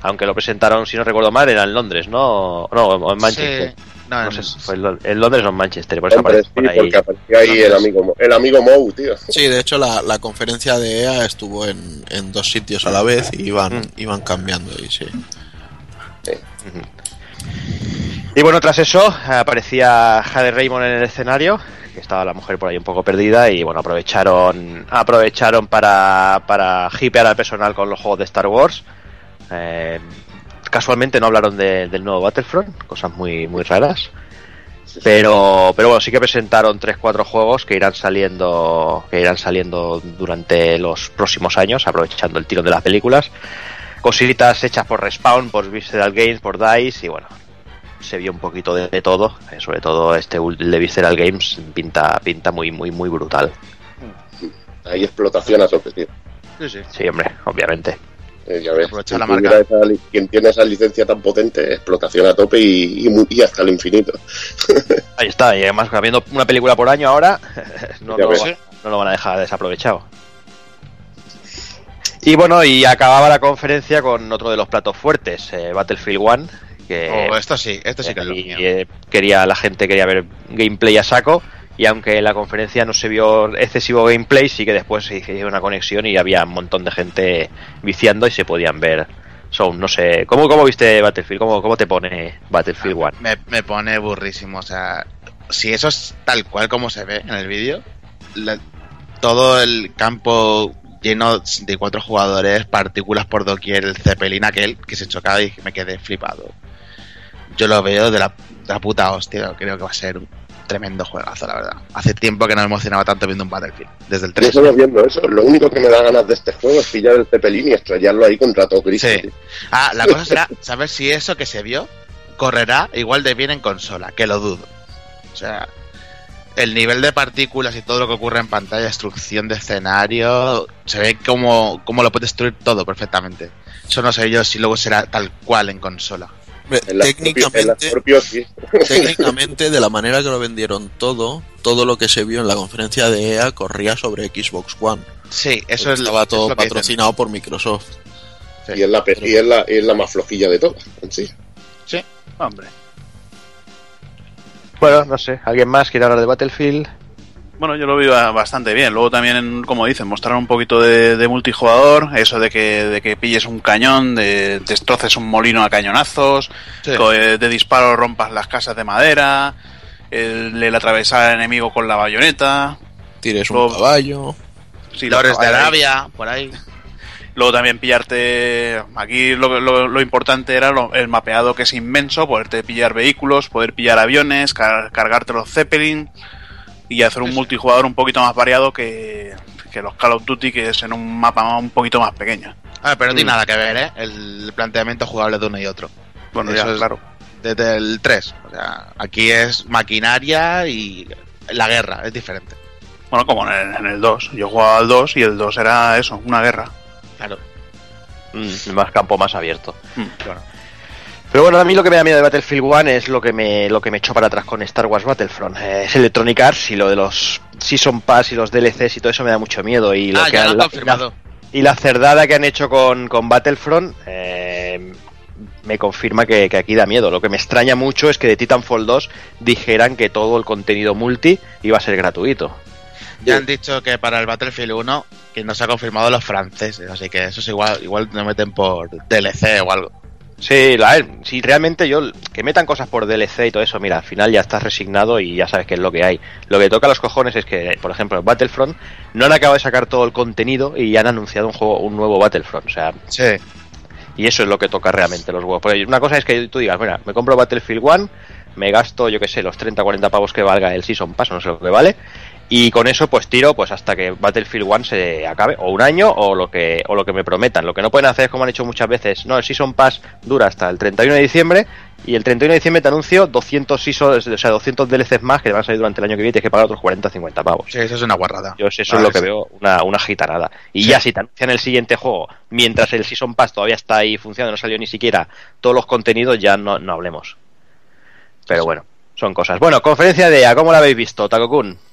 Aunque lo presentaron, si no recuerdo mal, era en Londres, ¿no? No, o en Manchester. Sí. No, No en- sé, fue en Lon- en Londres o en Manchester, por eso Hombre, aparece sí, por ahí. porque aparecía ahí el amigo, Mo- el amigo Mou, tío. Sí, de hecho la, la conferencia de EA estuvo en, en dos sitios a la vez y iban, Mm. iban cambiando y sí. Y bueno, tras eso aparecía Jade Raymond en el escenario, que estaba la mujer por ahí un poco perdida y bueno, aprovecharon aprovecharon para, para hipear al personal con los juegos de Star Wars. Eh, casualmente no hablaron de- del nuevo Battlefront, cosas muy muy raras. Pero, pero bueno, sí que presentaron 3-4 juegos que irán saliendo que irán saliendo durante los próximos años, aprovechando el tirón de las películas. Cositas hechas por Respawn, por Visceral Games, por DICE y bueno, se vio un poquito de, de todo, eh, sobre todo este de Visceral Games pinta pinta muy muy muy brutal. Ahí explotación a tope, tío. Sí, sí. Sí, hombre, obviamente. Eh, ya ves, Aprovechar la quien marca. esa quien tiene esa licencia tan potente, explotación a tope y, y mu- y hasta el infinito. [LAUGHS] Ahí está, y además habiendo una película por año ahora, [LAUGHS] lo, no lo van a dejar desaprovechado. Y bueno, y acababa la conferencia con otro de los platos fuertes, eh, Battlefield 1, que Oh, esto sí, esto sí que es lo mío. eh, quería la gente quería ver gameplay a saco y aunque en la conferencia no se vio excesivo gameplay sí que después se hizo una conexión y había un montón de gente viciando y se podían ver son no sé cómo cómo viste Battlefield cómo, cómo te pone Battlefield 1 Me, me pone burrísimo. O sea, si eso es tal cual como se ve en el vídeo, todo el campo lleno de cuatro jugadores, partículas por doquier, el Zeppelin aquel que se chocaba y me quedé flipado. Yo lo veo de la, de la puta hostia, creo que va a ser un tremendo juegazo, la verdad. Hace tiempo que no me emocionaba tanto viendo un Battlefield, desde el Yo 3. solo viendo eso, lo único que me da ganas de este juego es pillar el Zeppelin y estrellarlo ahí contra todo Cristo. Sí. Ah, la [LAUGHS] cosa será saber si eso que se vio correrá igual de bien en consola, que lo dudo. O sea, el nivel de partículas y todo lo que ocurre en pantalla, destrucción de escenario, se ve como, como lo puede destruir todo perfectamente. Eso no sé yo si luego será tal cual en consola. Técnicamente, sí. [LAUGHS] técnicamente, de la manera que lo vendieron todo, todo lo que se vio en la conferencia de EA corría sobre Xbox One. Sí, eso es, lo- Estaba es todo lo que dicen. patrocinado por Microsoft. Sí. Y es la, y es la, y es la más flojilla de todas, en sí. Hombre. bueno no sé alguien más quiere hablar de Battlefield Bueno, yo lo vi ba- bastante bien. Luego también, como dicen, mostraron un poquito de, de multijugador, eso de que, de que pilles un cañón, de destroces un molino a cañonazos, Sí. eh, de disparo rompas las casas de madera, el, el atravesar al enemigo con la bayoneta. Tires un caballo. Sí, los Flores de. Arabia, por ahí. [LAUGHS] Luego también pillarte. Aquí lo, lo- lo importante era lo- el mapeado que es inmenso, poderte pillar vehículos, poder pillar aviones, car- cargarte los Zeppelin y hacer un multijugador un poquito más variado que, que los Call of Duty, que es en un mapa un poquito más pequeño. Ah, pero no tiene mm. nada que ver, ¿eh? El planteamiento jugable de uno y otro. Bueno, Eso ya, es, claro. Desde el 3. O sea, aquí es maquinaria y la guerra, es diferente. Bueno, como en el, 2. Yo jugaba al 2 y el 2 era eso, una guerra. Claro. Mm, más campo más abierto. Mm. Claro. Pero bueno, a mí lo que me da miedo de Battlefield 1 es lo que me lo que me echó para atrás con Star Wars Battlefront. Eh, es Electronic Arts y lo de los Season Pass y los DLCs y todo eso me da mucho miedo. Y lo ah, que ya lo confirmado. Y la, cerdada que han hecho con, con Battlefront eh, me confirma que, aquí da miedo. Lo que me extraña mucho es que de Titanfall 2 dijeran que todo el contenido multi iba a ser gratuito. Ya han dicho que para el Battlefield 1 que no se ha confirmado los franceses, así que eso es igual, igual me meten por DLC o algo. Sí, la, si realmente yo que metan cosas por DLC y todo eso, mira, al final ya estás resignado y ya sabes qué es lo que hay. Lo que toca a los cojones es que, por ejemplo, en Battlefront no han acabado de sacar todo el contenido y ya han anunciado un juego, un nuevo Battlefront, o sea, sí. Y eso es lo que toca realmente los juegos. una cosa es que tú digas, mira, me compro Battlefield 1, me gasto, yo que sé, los 30 40 pavos que valga el Season Pass, no sé lo que vale, y con eso pues tiro pues hasta que Battlefield 1 se acabe o un año o lo que o lo que me prometan. Lo que no pueden hacer es como han hecho muchas veces no el Season Pass dura hasta el 31 de diciembre y el 31 de diciembre te anuncio 200 seasons, o sea 200 DLCs más que te van a salir durante el año que viene y tienes que pagar otros 40 50 pavos. Sí eso es una guarrada. Yo eso es lo que veo una, una gitanada. Y ya si te anuncian el siguiente juego mientras el Season Pass todavía está ahí funcionando no salió ni siquiera todos los contenidos ya no, no hablemos. Pero bueno son cosas. Bueno conferencia de EA ¿cómo la habéis visto Takokun?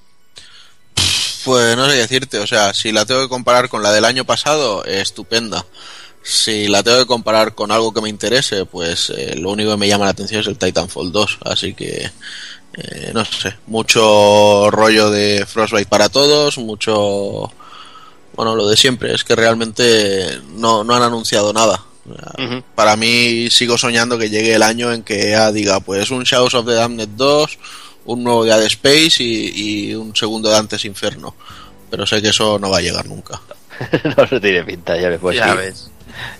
Pues no sé qué decirte, o sea, si la tengo que comparar con la del año pasado, estupenda. Si la tengo que comparar con algo que me interese, pues eh, lo único que me llama la atención es el Titanfall 2, así que eh, no sé, mucho rollo de Frostbite para todos, mucho bueno, lo de siempre, es que realmente no, no han anunciado nada. Para mí sigo soñando que llegue el año en que EA diga, pues un Shadows of the Damned 2, un nuevo día de Space y, un segundo de Antes Inferno. Pero sé que eso no va a llegar nunca. [LAUGHS] no se tiene pinta, ya ves. Ya ves.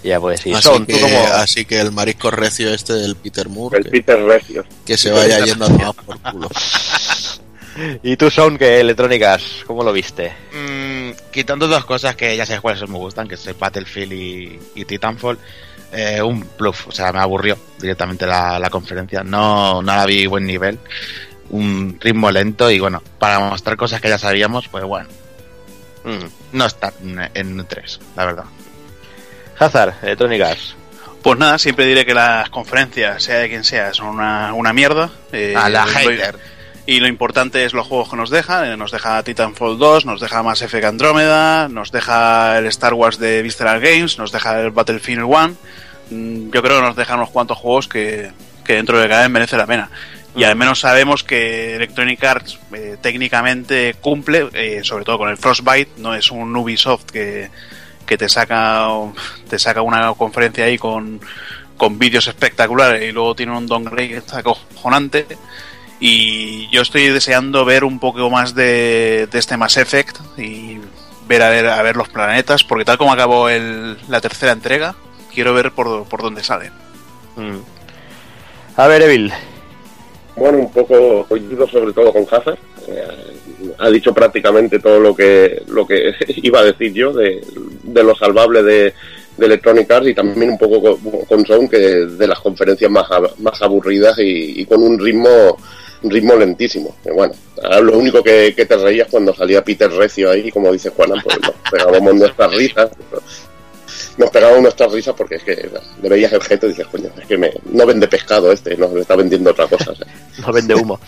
Ya puedes ir. Así, que, como... así que el marisco recio este del Peter Moore. El que, Peter recio. Que se vaya yendo a por culo. [LAUGHS] ¿Y tú, Son, que electrónicas, cómo lo viste? Mm, quitando dos cosas que ya sé cuáles me gustan, que es Battlefield y, Titanfall, eh, un bluff, o sea, me aburrió directamente la, la conferencia. No, no la vi buen nivel un ritmo lento y bueno, para mostrar cosas que ya sabíamos, pues bueno, mm, no está en 3, la verdad. Hazard, electrónicas. Pues nada, siempre diré que las conferencias, sea de quien sea, son una, una mierda. Eh, a la hater. Y lo importante es los juegos que nos deja. Eh, nos deja Titanfall 2, nos deja Mass Effect Andrómeda, nos deja el Star Wars de Visceral Games, nos deja el Battlefield 1. Mm, yo creo que nos deja unos cuantos juegos que, que dentro de cada vez merece la pena y al menos sabemos que Electronic Arts eh, técnicamente cumple, eh, sobre todo con el Frostbite, no es un Ubisoft que, que te saca te saca una conferencia ahí con, con vídeos espectaculares y luego tiene un downgrade acojonante. Y yo estoy deseando ver un poco más de, de este Mass Effect y ver a, ver a ver los planetas porque tal como acabó el, la tercera entrega quiero ver por, por dónde salen mm. a ver Evil bueno, un poco coincido sobre todo con Hazard. Eh, ha dicho prácticamente todo lo que lo que [LAUGHS] iba a decir yo de, lo salvable de, Electronic Arts y también un poco con, Son, que de las conferencias más, más aburridas y, con un ritmo ritmo lentísimo. bueno, lo único que, te reías cuando salía Peter Recio ahí, como dice Juana, pues nos pegábamos nuestras risas nos pegaba nuestras risas porque es que le veías el jeto y dices, coño, es que me, no vende pescado este, no, me está vendiendo otra cosa. [LAUGHS] no vende humo.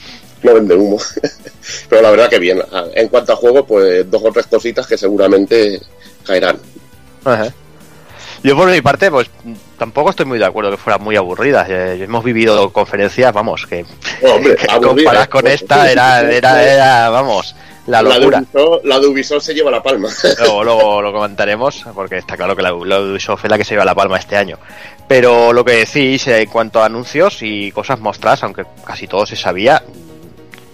no vende humo. [LAUGHS] Pero la verdad que bien. Ah, en cuanto a juego, pues dos o tres cositas que seguramente caerán. Yo por mi parte, pues tampoco estoy muy de acuerdo que fueran muy aburridas. Eh, hemos vivido conferencias, vamos, que, Hombre, [LAUGHS] comparadas con esta era, era, era, vamos, la locura. La de, Ubisoft, se lleva la palma. [LAUGHS] Luego, lo comentaremos, porque está claro que la, de Ubisoft es la que se lleva la palma este año. Pero lo que decís en cuanto a anuncios y cosas mostradas, aunque casi todo se sabía,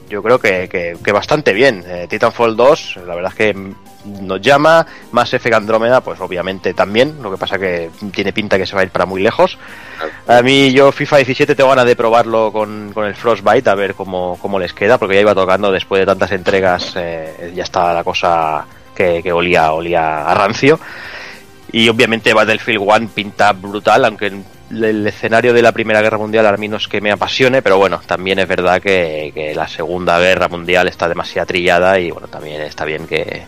yo creo que, que, bastante bien. Eh, Titanfall 2, la verdad es que nos llama. Más Effect Andrómeda, pues obviamente también. Lo que pasa que tiene pinta que se va a ir para muy lejos. A mí, yo FIFA 17 tengo ganas de probarlo con, con el Frostbite, a ver cómo, cómo, les queda, porque ya iba tocando después de tantas entregas, eh, ya está la cosa que, que olía, olía a rancio. Y obviamente Battlefield 1 pinta brutal, aunque el escenario de la Primera Guerra Mundial a mí no es que me apasione, pero bueno, también es verdad que, que la Segunda Guerra Mundial está demasiado trillada y bueno, también está bien que,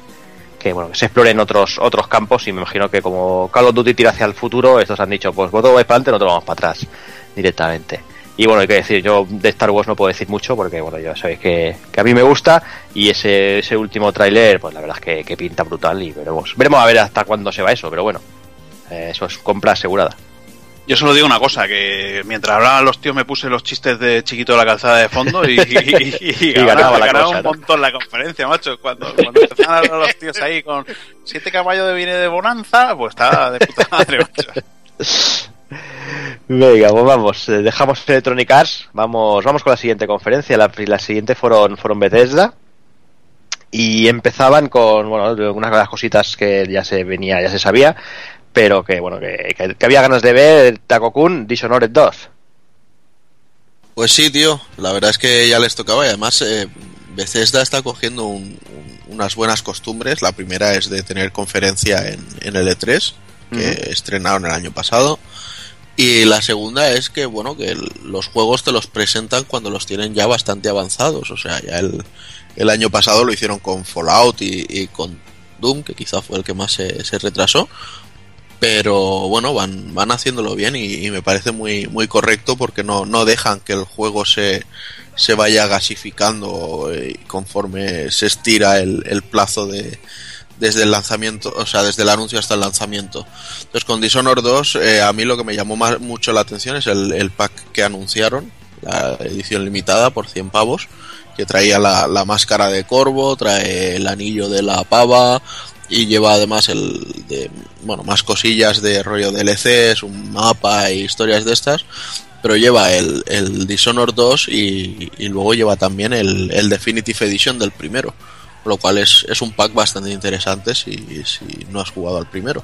que bueno que se exploren otros otros campos y me imagino que como Call of Duty tira hacia el futuro, estos han dicho, pues vosotros vais para adelante, nosotros vamos para atrás directamente. Y bueno, hay que decir, yo de Star Wars no puedo decir mucho porque, bueno, ya sabéis que, a mí me gusta y ese, ese último tráiler, pues la verdad es que, que, pinta brutal y veremos. Veremos a ver hasta cuándo se va eso, pero bueno, eh, eso es compra asegurada. Yo solo digo una cosa, que mientras hablaban los tíos me puse los chistes de chiquito de la calzada de fondo y, [LAUGHS] y, y, y ganaba, la ganaba cosa, un ¿no? montón la conferencia, macho. Cuando, cuando empezaron a hablar los tíos ahí con siete caballos de vine de bonanza, pues estaba de puta madre, macho. [LAUGHS] Venga, pues vamos, dejamos Electronic Arts, vamos, vamos con la siguiente conferencia. La, la siguiente fueron, fueron Bethesda y empezaban con bueno, unas de las cositas que ya se venía, ya se sabía, pero que bueno, que, que, que había ganas de ver Taco Kun Dishonored 2. Pues sí, tío, la verdad es que ya les tocaba y además eh, Bethesda está cogiendo un, un, unas buenas costumbres. La primera es de tener conferencia en, en el E3, que uh -huh. estrenaron el año pasado. Y la segunda es que, bueno, que el, los juegos te los presentan cuando los tienen ya bastante avanzados. O sea, ya el, el año pasado lo hicieron con Fallout y, y con Doom, que quizá fue el que más se, se retrasó. Pero bueno, van, van haciéndolo bien y, me parece muy, muy correcto porque no, no dejan que el juego se, se vaya gasificando conforme se estira el, el plazo de, desde el lanzamiento, o sea, desde el anuncio hasta el lanzamiento. Entonces, con Dishonored 2, eh, a mí lo que me llamó más, mucho la atención es el, el, pack que anunciaron, la edición limitada por 100 pavos, que traía la, la, máscara de corvo, trae el anillo de la pava y lleva además el de, bueno, más cosillas de rollo DLCs, un mapa e historias de estas. Pero lleva el, el Dishonored 2 y, y luego lleva también el, el Definitive Edition del primero lo cual es, es un pack bastante interesante si, si no has jugado al primero.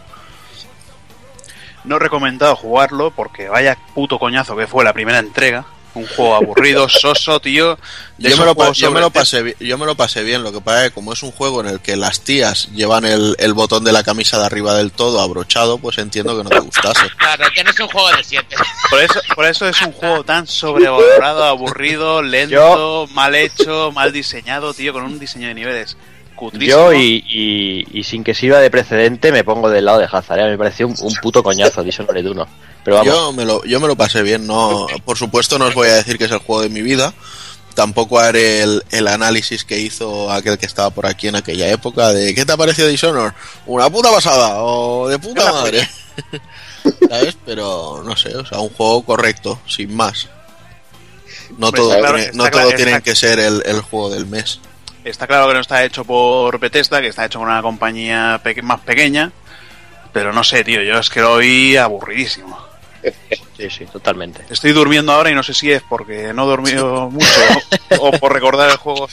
No he recomendado jugarlo porque vaya puto coñazo que fue la primera entrega. Un juego aburrido, soso, tío. Yo me, lo, yo, me lo pasé, yo me lo pasé bien, lo que pasa es que como es un juego en el que las tías llevan el, el botón de la camisa de arriba del todo abrochado, pues entiendo que no te gustase. [LAUGHS] Claro, que no es un juego de 7. Por eso, por eso es un juego tan sobrevalorado, aburrido, lento, yo... mal hecho, mal diseñado, tío, con un diseño de niveles yo y, y, y, sin que sirva de precedente me pongo del lado de Hazard. ¿eh? Me pareció un, un puto coñazo Dishonored 1. Pero vamos. Yo me, lo, yo me lo pasé bien. no Por supuesto no os voy a decir que es el juego de mi vida. Tampoco haré el, el análisis que hizo aquel que estaba por aquí en aquella época de ¿qué te ha parecido Dishonored? Una puta pasada o de puta madre. [LAUGHS] ¿Sabes? Pero no sé, o sea, un juego correcto, sin más. No todo, claro, tiene, no todo tiene que ser el, el juego del mes. Está claro que no está hecho por Bethesda, que está hecho por una compañía pe más pequeña. Pero no sé, tío, yo es que lo oí aburridísimo. Sí, sí, totalmente. Estoy durmiendo ahora y no sé si es porque no he dormido mucho o por recordar el juego.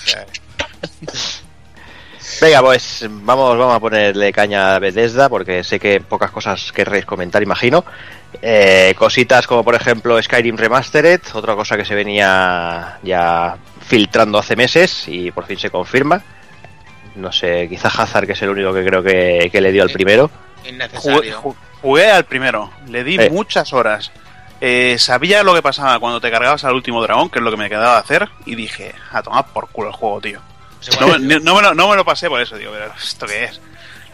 Venga, pues vamos, vamos a ponerle caña a Bethesda porque sé que pocas cosas querréis comentar, imagino. Eh, cositas como por ejemplo Skyrim Remastered, otra cosa que se venía ya filtrando hace meses y por fin se confirma. No sé, quizá Hazard, que es el único que creo que, que le dio al primero. Jugué, jugué, al primero, le di eh. muchas horas. Eh, sabía lo que pasaba cuando te cargabas al último dragón, que es lo que me quedaba de hacer, y dije, a tomar por culo el juego, tío. No, no, no, me lo, no, me lo, pasé por eso, digo, pero ¿esto qué es?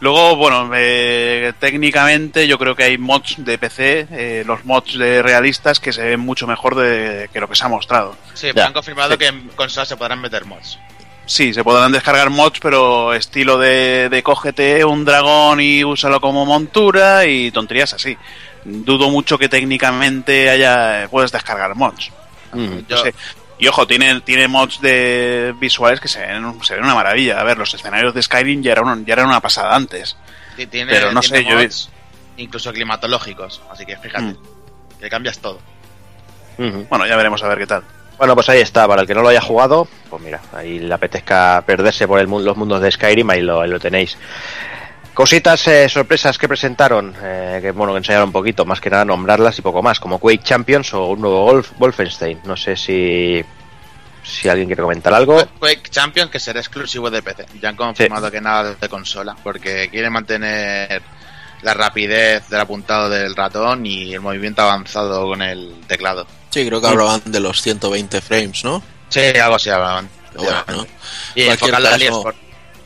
Luego, bueno, eh, técnicamente yo creo que hay mods de PC, eh, los mods de realistas que se ven mucho mejor de, que lo que se ha mostrado. Sí, pero han confirmado sí. que en consolas se podrán meter mods. Sí, se podrán descargar mods, pero estilo de, de cógete un dragón y úsalo como montura y tonterías así. Dudo mucho que técnicamente haya puedes descargar mods. Mm, yo, sé. Y ojo, tiene, tiene mods de visuales que se ven, se ven una maravilla. A ver, los escenarios de Skyrim ya eran, ya eran una pasada antes. Tiene, pero no tiene sé, mods. Incluso climatológicos, así que fíjate, mm. que cambias todo. Bueno, ya veremos a ver qué tal. Bueno, pues ahí está, para el que no lo haya jugado, pues mira, ahí le apetezca perderse por el, los mundos de Skyrim, ahí lo, ahí lo tenéis. Cositas, eh, sorpresas que presentaron, eh, que bueno, que enseñaron un poquito, más que nada nombrarlas y poco más, como Quake Champions o un nuevo Wolf, Wolfenstein. No sé si si alguien quiere comentar algo. Quake Champions que será exclusivo de PC. Ya han confirmado sí. que nada de consola, porque quieren mantener la rapidez del apuntado del ratón y el movimiento avanzado con el teclado. Sí, creo que hablaban de los 120 frames, ¿no? Sí, algo así hablaban. Bueno, y enfocar la eSport.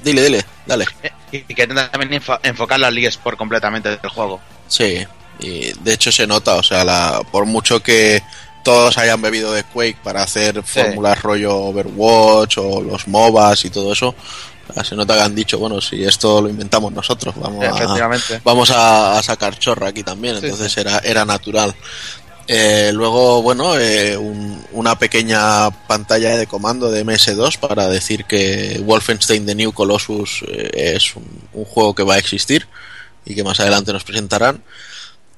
Dile, dile, dale. Y que también enfocar la eSport completamente del juego. Sí, y de hecho se nota, o sea, la, por mucho que todos hayan bebido de Quake para hacer fórmulas rollo Overwatch o los MOBAs y todo eso, se nota que han dicho, bueno, si esto lo inventamos nosotros, vamos a, vamos a, sacar chorra aquí también, entonces Era, era natural. Eh, luego, bueno, eh, una pequeña pantalla de comando de MS2 para decir que Wolfenstein The New Colossus eh, es un, juego que va a existir y que más adelante nos presentarán.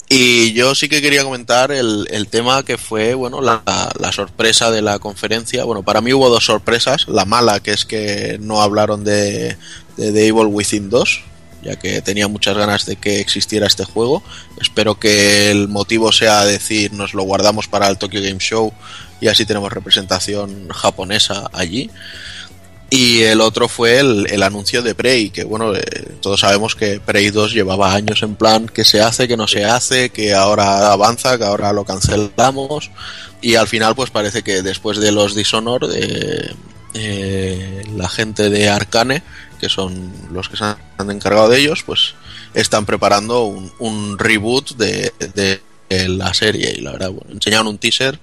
Y yo sí que quería comentar el, el tema que fue, bueno, la, la, sorpresa de la conferencia. Bueno, para mí hubo dos sorpresas. La mala, que es que no hablaron de, de The Evil Within 2, ya que tenía muchas ganas de que existiera este juego. Espero que el motivo sea decir, nos lo guardamos para el Tokyo Game Show y así tenemos representación japonesa allí. Y el otro fue el, anuncio de Prey, que bueno, eh, todos sabemos que Prey 2 llevaba años en plan que se hace, que no se hace, que ahora avanza, que ahora lo cancelamos. Y al final pues parece que después de los Dishonor, de, eh, la gente de Arcane, que son los que se han encargado de ellos, pues están preparando un, reboot de, de, la serie. Y la verdad, bueno, enseñaron un teaser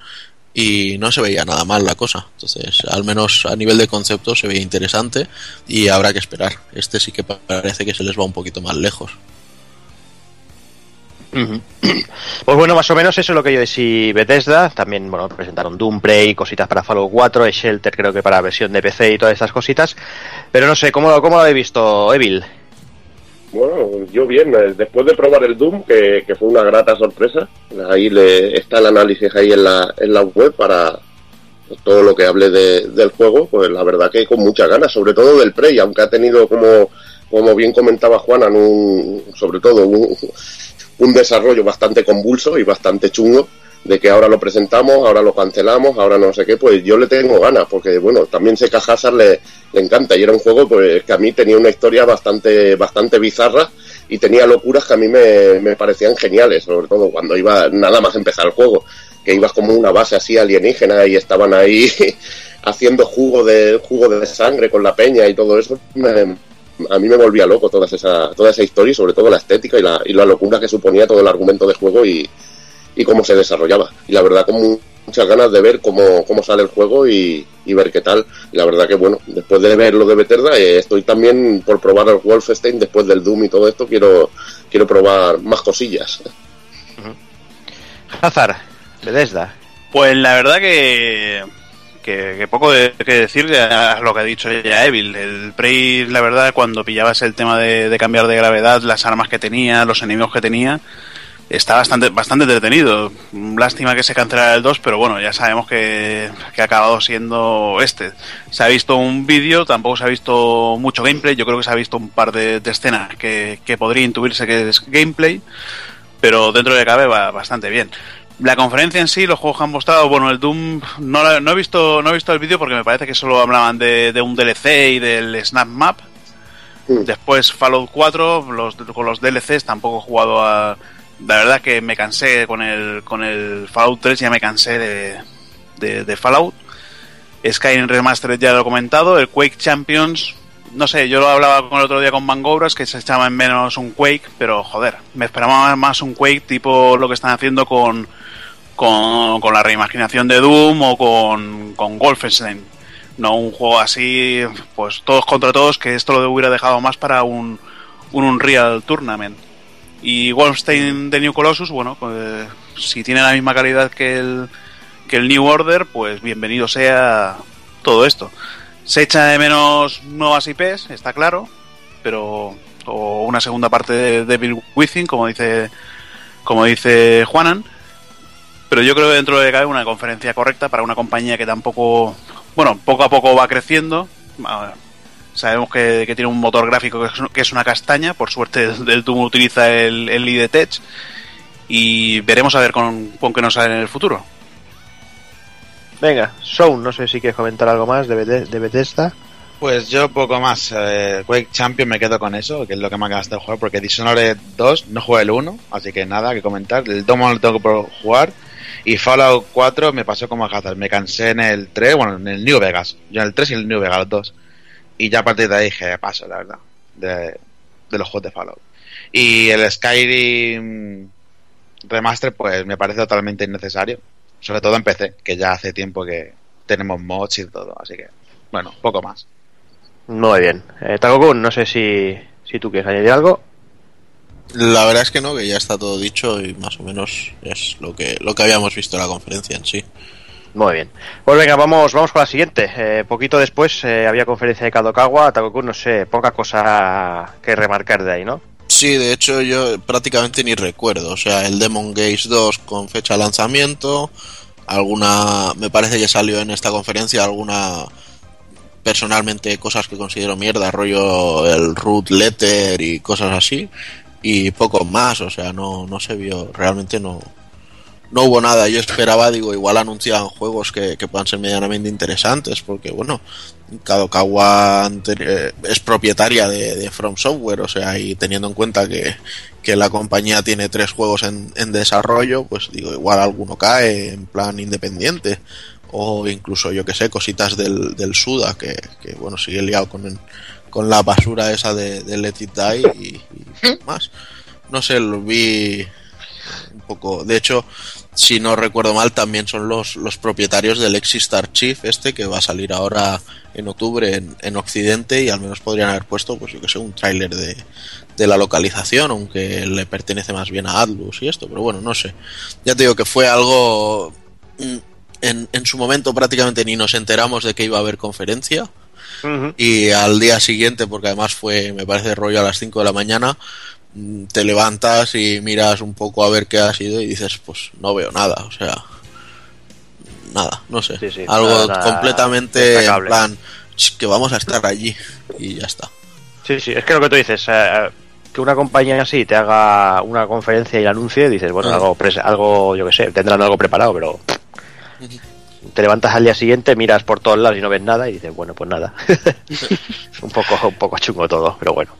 y no se veía nada mal la cosa. Entonces, al menos a nivel de concepto se veía interesante y habrá que esperar. Este sí que parece que se les va un poquito más lejos. [CLEARS THROAT] Pues bueno, más o menos eso es lo que yo decía Bethesda. También, bueno, presentaron Doom Prey, cositas para Fallout 4, Shelter creo que para versión de PC y todas estas cositas. Pero no sé, ¿cómo, cómo lo habéis visto, Evil? Bueno, yo bien, eh, después de probar el Doom, que, fue una grata sorpresa, ahí le, está el análisis ahí en la, en la web para todo lo que hable del juego, pues la verdad que con muchas ganas, sobre todo del Prey, aunque ha tenido como, como bien comentaba Juana, un, sobre todo un, un desarrollo bastante convulso y bastante chungo, de que ahora lo presentamos, ahora lo cancelamos, ahora no sé qué, pues yo le tengo ganas, porque bueno, también sé que a Hazard le, le encanta y era un juego pues que a mí tenía una historia bastante, bastante bizarra y tenía locuras que a mí me, me parecían geniales, sobre todo cuando iba nada más empezar el juego, que ibas como una base así alienígena y estaban ahí [LAUGHS] haciendo jugo de, jugo de sangre con la peña y todo eso, a mí me volvía loco toda esa, toda esa historia y sobre todo la estética y la, y la locura que suponía todo el argumento de juego y, y cómo se desarrollaba. Y la verdad, con muchas ganas de ver cómo, cómo sale el juego y, ver qué tal. Y la verdad que, bueno, después de ver lo de Bethesda, eh, estoy también por probar el Wolfenstein, después del Doom y todo esto, quiero, quiero probar más cosillas. Hazard, Bethesda. Pues la verdad que que, poco de, que decir a lo que ha dicho ya Evil. El Prey, la verdad, cuando pillabas el tema de, cambiar de gravedad, las armas que tenía, los enemigos que tenía, está bastante, bastante entretenido. Lástima que se cancelara el 2, pero bueno, ya sabemos que, que ha acabado siendo este. Se ha visto un vídeo, tampoco se ha visto mucho gameplay, yo creo que se ha visto un par de, escenas que, que, podría intuirse que es gameplay, pero dentro de cabe va bastante bien. La conferencia en sí, los juegos que han mostrado, bueno, el Doom no, no he visto no he visto el vídeo porque me parece que solo hablaban de, de un DLC y del Snap Map. Después Fallout 4, los, con los DLCs tampoco he jugado a, la verdad que me cansé con el, con el Fallout 3, ya me cansé de, de, Fallout. Skyrim Remastered ya lo he comentado, el Quake Champions, no sé, yo lo hablaba con el otro día con Mangobras, que se echaba en menos un Quake, pero joder, me esperaba más un Quake tipo lo que están haciendo con, con, con la reimaginación de Doom o con, con Wolfenstein. No un juego así, pues todos contra todos, que esto lo hubiera dejado más para un, un Unreal Tournament. Y Wolfenstein de New Colossus, bueno, pues si tiene la misma calidad que el, que el New Order, pues bienvenido sea todo esto. Se echa de menos nuevas IPs, está claro, pero o una segunda parte de Devil Within, como dice como dice Juanan, pero yo creo que dentro de cabe una conferencia correcta para una compañía que tampoco, bueno, poco a poco va creciendo. Sabemos que, tiene un motor gráfico que es, una castaña, por suerte [LAUGHS] el Doom utiliza el, el Tech y veremos a ver con, con qué nos sale en el futuro. Venga, Sound, no sé si quieres comentar algo más de, de Bethesda. Pues yo poco más. Eh, Quake Champion me quedo con eso, que es lo que me ha quedado este juego, porque Dishonored 2 no jugué el 1, así que nada que comentar. El Domo lo tengo por jugar. Y Fallout 4 me pasó como a Hazard. Me cansé en el 3, bueno, en el New Vegas. Yo en el 3 y el New Vegas, los dos. Y ya a partir de ahí dije, paso, la verdad, de, de los juegos de Fallout. Y el Skyrim Remaster, pues me parece totalmente innecesario. Sobre todo en PC, que ya hace tiempo que tenemos mods y todo. Así que, bueno, poco más. Muy bien. Eh, Takokun, no sé si, si tú quieres añadir algo. La verdad es que no, que ya está todo dicho y más o menos es lo que, lo que habíamos visto en la conferencia en sí. Muy bien. Pues venga, vamos, vamos con la siguiente. Eh, poquito después eh, había conferencia de Kadokawa. Takokun, no sé, poca cosa que remarcar de ahí, ¿no? Sí, de hecho yo prácticamente ni recuerdo. O sea, el Demon Gaze 2 con fecha de lanzamiento. Alguna, me parece que salió en esta conferencia alguna personalmente cosas que considero mierda, rollo el root letter y cosas así y poco más, o sea, no, no se vio, realmente no, no hubo nada. Yo esperaba, digo, igual anunciaban juegos que, que puedan ser medianamente interesantes, porque bueno, Kadokawa eh, es propietaria de, From Software, o sea, y teniendo en cuenta que, que la compañía tiene tres juegos en, en, desarrollo, pues digo, igual alguno cae en plan independiente, o incluso, yo que sé, cositas del, del Suda, que, que bueno, sigue liado con el con la basura esa de, de Let It Die y, y, más. No sé, lo vi un poco. De hecho, si no recuerdo mal, también son los, los propietarios del Existar Chief, este que va a salir ahora en octubre en, en Occidente y al menos podrían haber puesto, pues yo que sé, un tráiler de, de la localización, aunque le pertenece más bien a Atlus y esto, pero bueno, no sé. Ya te digo que fue algo. Mm, en, en su momento prácticamente ni nos enteramos de que iba a haber conferencia Uh -huh. Y al día siguiente, porque además fue, me parece, rollo a las 5 de la mañana, mm, te levantas y miras un poco a ver qué ha sido y dices, pues no veo nada, o sea, nada, no sé. Sí, sí, Algo completamente destacable. en plan, "Ch, que vamos a estar allí y ya está. Sí, sí, es que lo que tú dices, eh, que una compañía así te haga una conferencia y la anuncie, dices, bueno, Ah. algo, algo, yo que sé, tendrán algo preparado, pero te levantas al día siguiente, miras por todos lados y no ves nada y dices, bueno, pues nada. [LAUGHS] un poco, un poco chungo todo, pero bueno.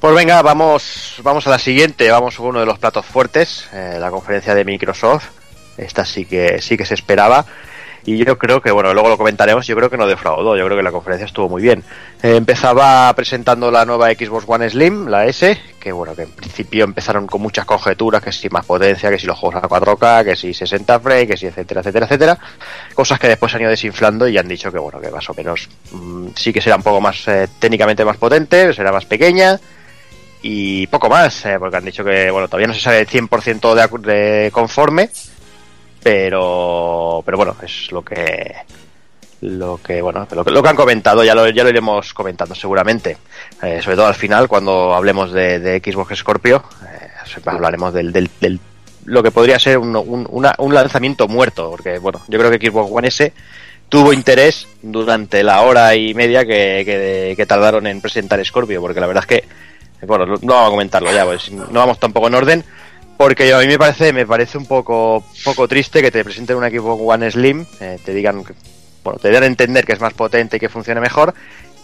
Pues venga, vamos, vamos a la siguiente, vamos con uno de los platos fuertes, eh, la conferencia de Microsoft. Esta sí que sí que se esperaba. Y yo creo que, bueno, luego lo comentaremos, yo creo que no defraudó, yo creo que la conferencia estuvo muy bien. Eh, empezaba presentando la nueva Xbox One Slim, la S, que bueno, que en principio empezaron con muchas conjeturas, que si más potencia, que si los juegos a 4K, que si 60 frames, que si etcétera, etcétera, etcétera. Cosas que después se han ido desinflando y han dicho que bueno, que más o menos mm, sí que será un poco más eh, técnicamente más potente, será más pequeña y poco más, eh, porque han dicho que bueno, todavía no se sabe el 100% de, de conforme, pero pero bueno, es lo que lo que bueno lo que, lo que han comentado ya lo, ya lo iremos comentando seguramente. Eh, sobre todo al final cuando hablemos de, Xbox Scorpio eh, hablaremos del, del, del- lo que podría ser un, un, un lanzamiento muerto porque bueno yo creo que Xbox One S tuvo interés durante la hora y media que, que, que tardaron en presentar Scorpio porque la verdad es que bueno no no vamos a comentarlo ya pues no vamos tampoco en orden porque a mí me parece me parece un poco poco triste que te presenten un Xbox One Slim eh, te digan que bueno, te dan a entender que es más potente y que funcione mejor,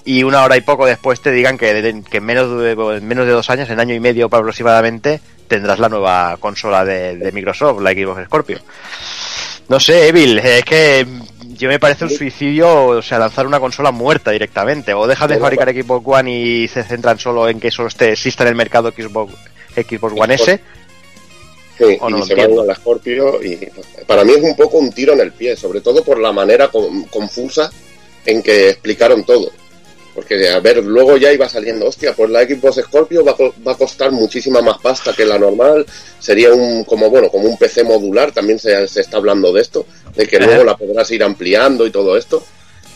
y una hora y poco después te digan que, en, menos de, en menos de dos años, en año y medio aproximadamente, tendrás la nueva consola de, de Microsoft, la Xbox Scorpio. No sé, Evil, es que yo me parece un suicidio, o sea, lanzar una consola muerta directamente, o dejas de fabricar Xbox One y se centran solo en que solo esté, exista en el mercado Xbox, Xbox One S. Sí, O y se van entiendo. a la Scorpio y para mí es un poco un tiro en el pie, sobre todo por la manera con- confusa en que explicaron todo. Porque, a ver, luego ya iba saliendo, hostia, pues la Xbox Scorpio va, va a costar muchísima más pasta que la normal, sería un, como bueno, como un PC modular, también se, se está hablando de esto, de que Ajá. luego la podrás ir ampliando y todo esto.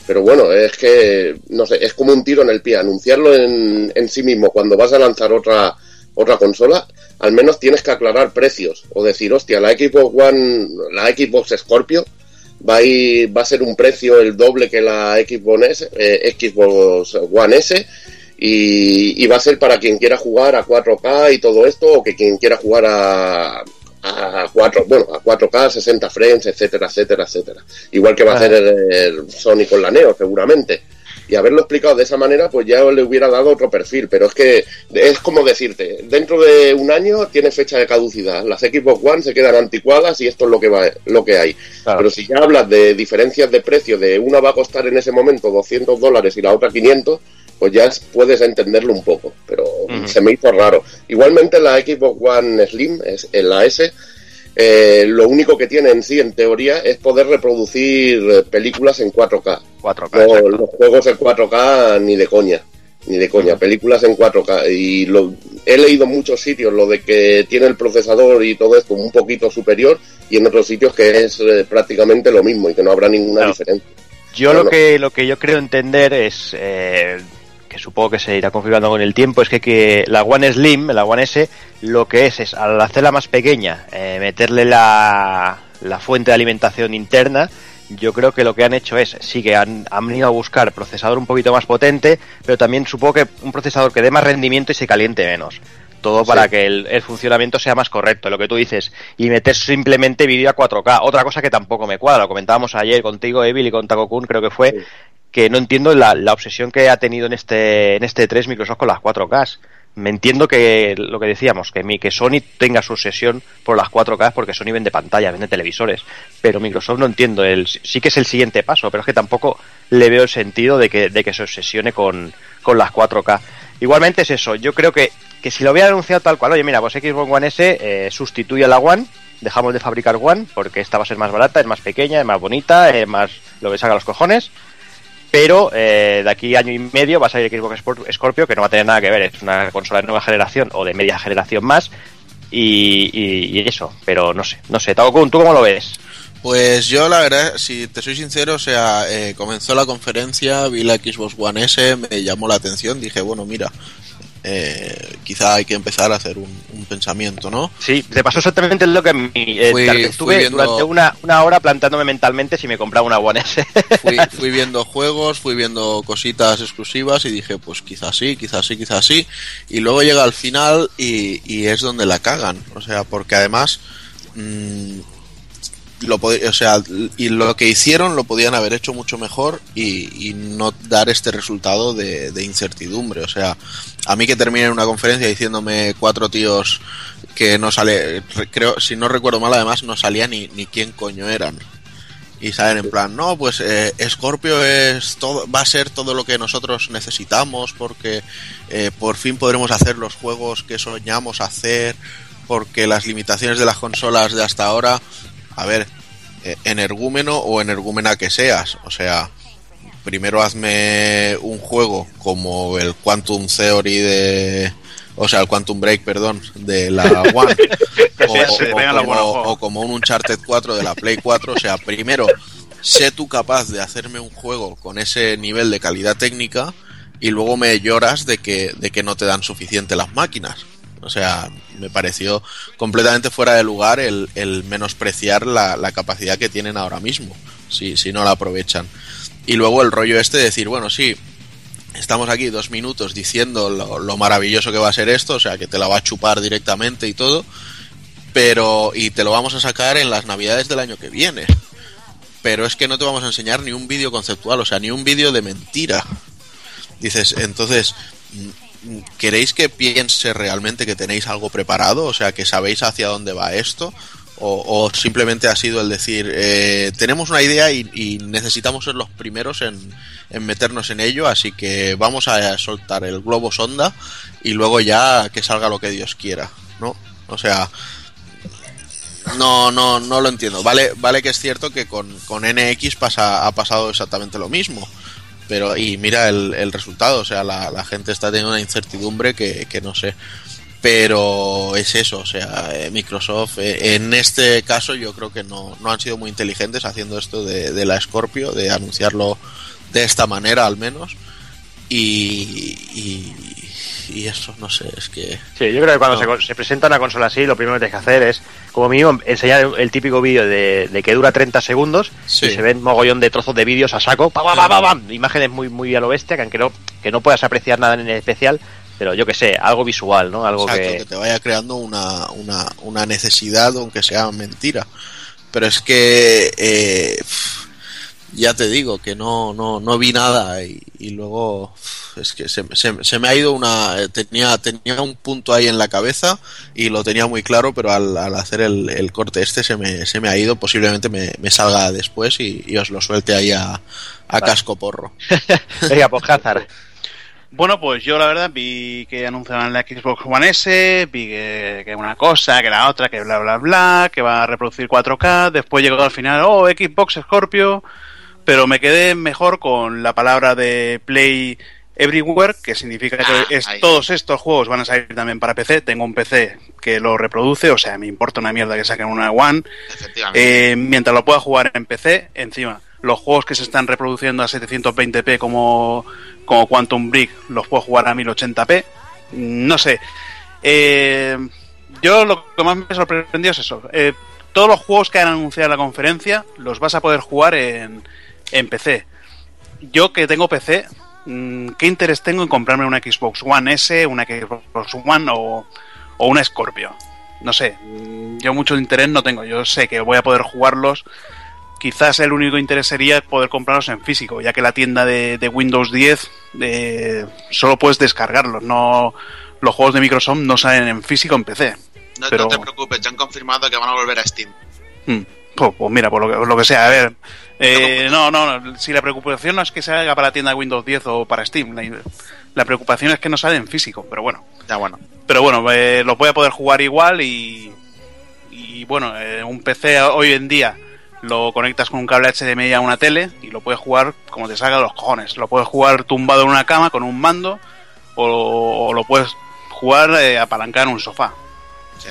Pero bueno, es que, no sé, es como un tiro en el pie. Anunciarlo en, en sí mismo cuando vas a lanzar otra, otra consola, al menos tienes que aclarar precios. O decir, hostia, la Xbox One, la Xbox Scorpio va a, ir- va a ser un precio el doble que la Xbox, S, eh, Xbox One S. Y, y va a ser para quien quiera jugar a 4K y todo esto, o que quien quiera jugar a, a 4, bueno, a 4K, 60 frames, etcétera, etcétera, etcétera. Igual que va a hacer el, el Sony con la Neo, seguramente. Y haberlo explicado de esa manera, pues ya le hubiera dado otro perfil. Pero es que es como decirte, dentro de un año tiene fecha de caducidad, las Xbox One se quedan anticuadas y esto es lo que va, lo que hay. Pero si ya hablas de diferencias de precio, de una va a costar en ese momento 200 dólares y la otra 500, pues ya puedes entenderlo un poco, pero se me hizo raro. Igualmente la Xbox One Slim, es, en la S, eh, lo único que tiene en sí, en teoría, es poder reproducir eh, películas en 4K. 4K los juegos en 4K ni de coña, ni de coña, películas en 4K. Y lo, he leído en muchos sitios lo de que tiene el procesador y todo esto un poquito superior y en otros sitios que es eh, prácticamente lo mismo y que no habrá ninguna diferencia. Yo lo que lo que yo creo entender es que supongo que se irá configurando con el tiempo, es que, que la One Slim, la One S, lo que es es al hacerla más pequeña, eh, meterle la, la fuente de alimentación interna, yo creo que lo que han hecho es, sí que han, han venido a buscar procesador un poquito más potente, pero también supongo que un procesador que dé más rendimiento y se caliente menos. Todo para que el, el, funcionamiento sea más correcto, lo que tú dices, y meter simplemente vídeo a 4K. Otra cosa que tampoco me cuadra, lo comentábamos ayer contigo, Evil, y con Taco Kun, creo que fue, que no entiendo la, la, obsesión que ha tenido en este, en este 3 Microsoft con las 4K. Me entiendo que lo que decíamos, que, mi, que Sony tenga su obsesión por las 4K porque Sony vende pantalla, vende televisores, pero Microsoft no entiendo, el, sí que es el siguiente paso, pero es que tampoco le veo el sentido de que, de que se obsesione con, con las 4K. Igualmente es eso, yo creo que, que si lo hubiera anunciado tal cual, oye mira, pues Xbox One S eh, sustituye a la One, dejamos de fabricar One porque esta va a ser más barata, es más pequeña, es más bonita, es más lo que saca los cojones pero eh, de aquí año y medio va a salir Xbox Scorpio, que no va a tener nada que ver, es una consola de nueva generación o de media generación más, y, eso, pero no sé, no sé, Kun, ¿tú cómo lo ves? Pues yo la verdad, si te soy sincero, o sea, eh, comenzó la conferencia, vi la Xbox One S, me llamó la atención, dije, bueno, mira, eh, quizá hay que empezar a hacer un, un, pensamiento, ¿no? Sí, te pasó exactamente lo que mi, eh, fui, estuve viendo... durante una, una, hora plantándome mentalmente si me compraba una One S. [LAUGHS] fui, [LAUGHS] fui, viendo juegos, fui viendo cositas exclusivas y dije, pues quizás sí, quizás sí, quizás sí. Y luego llega al final y, y es donde la cagan. O sea, porque además... Mmm, lo o sea, y lo que hicieron lo podían haber hecho mucho mejor y, y no dar este resultado de, de, incertidumbre. O sea, a mí que termine una conferencia diciéndome cuatro tíos que no sale, creo, si no recuerdo mal, además no salía ni, ni quién coño eran. Y salen en plan, no, pues eh, Scorpio es todo, va a ser todo lo que nosotros necesitamos porque eh, por fin podremos hacer los juegos que soñamos hacer porque las limitaciones de las consolas de hasta ahora a ver, eh, energúmeno o energúmena que seas, o sea, primero hazme un juego como el Quantum Theory de o sea, el Quantum Break, perdón, de la [LAUGHS] One, o, o, como, o, como, un Uncharted 4 de la Play 4, o sea, primero sé tú capaz de hacerme un juego con ese nivel de calidad técnica y luego me lloras de que, de que no te dan suficiente las máquinas. O sea, me pareció completamente fuera de lugar el, el menospreciar la, la, capacidad que tienen ahora mismo, si, si no la aprovechan. Y luego el rollo este de decir, bueno, sí, estamos aquí dos minutos diciendo lo, lo, maravilloso que va a ser esto, o sea, que te la va a chupar directamente y todo, pero, y te lo vamos a sacar en las navidades del año que viene. Pero es que no te vamos a enseñar ni un vídeo conceptual, o sea, ni un vídeo de mentira. Dices, entonces, ¿queréis que piense realmente que tenéis algo preparado? O sea, que sabéis hacia dónde va esto. O, simplemente ha sido el decir, eh, tenemos una idea y, necesitamos ser los primeros en, en, meternos en ello, así que vamos a soltar el globo sonda y luego ya que salga lo que Dios quiera, ¿no? O sea, no, no, no lo entiendo. Vale, vale que es cierto que con, con NX pasa, ha pasado exactamente lo mismo pero y mira el, el resultado, o sea, la, la, gente está teniendo una incertidumbre que, que, no sé. Pero es eso, o sea, eh, Microsoft eh, en este caso yo creo que no, no han sido muy inteligentes haciendo esto de, de, la Scorpio, de anunciarlo de esta manera al menos. Y, y, y eso, no sé, es que... Sí, yo creo que cuando no. se, se, presenta una consola así, lo primero que tienes que hacer es, como mínimo, enseñar el típico vídeo de, de, que dura 30 segundos sí. y se ven mogollón de trozos de vídeos a saco, pa, pa, pa, pa, pa, imágenes muy, muy a lo bestia, que aunque no, que no puedas apreciar nada en especial, pero yo que sé, algo visual, ¿no? Algo Exacto, que... que... te vaya creando una, una, una necesidad, aunque sea mentira. Pero es que... Eh, ya te digo que no, no, no vi nada y, luego es que se, se, me ha ido una tenía tenía un punto ahí en la cabeza y lo tenía muy claro pero al, hacer el, corte este se me, se me ha ido posiblemente me, salga después y, os lo suelte ahí a, casco porro. [LAUGHS] Venga pues bueno, pues yo la verdad vi que anunciaban la Xbox One S, vi que, que, una cosa, que la otra, que bla bla bla, que va a reproducir 4K, después llegó al final, oh, Xbox Scorpio, pero me quedé mejor con la palabra de Play Everywhere, que significa que ah, es, todos estos juegos van a salir también para PC. Tengo un PC que lo reproduce, o sea, me importa una mierda que saquen una One. Eh, mientras lo pueda jugar en PC, encima, los juegos que se están reproduciendo a 720p como como Quantum Break los puedo jugar a 1080p. No sé. Eh, yo lo que más me sorprendió es eso. Eh, todos los juegos que han anunciado en la conferencia los vas a poder jugar en, en PC. Yo que tengo PC, mm, ¿qué interés tengo en comprarme una Xbox One S, una Xbox One o, o una Scorpio? No sé, mm, yo mucho interés no tengo. Yo sé que voy a poder jugarlos quizás el único interés sería poder comprarlos en físico, ya que la tienda de, Windows 10 eh, solo puedes descargarlos, no los juegos de Microsoft no salen en físico en PC. No, te preocupes, ya han confirmado que van a volver a Steam. Hmm. Pues, pues, mira, por lo que, sea, a ver. Eh, no, no, si la preocupación no es que salga para la tienda de Windows 10 o para Steam, la, preocupación es que no sale en físico, pero bueno. Ya bueno. Pero bueno, eh, lo voy a poder jugar igual y, y bueno, un PC hoy en día lo conectas con un cable HDMI a una tele y lo puedes jugar como te salga de los cojones. Lo puedes jugar tumbado en una cama con un mando o, lo puedes jugar eh, apalancado en un sofá. Sí.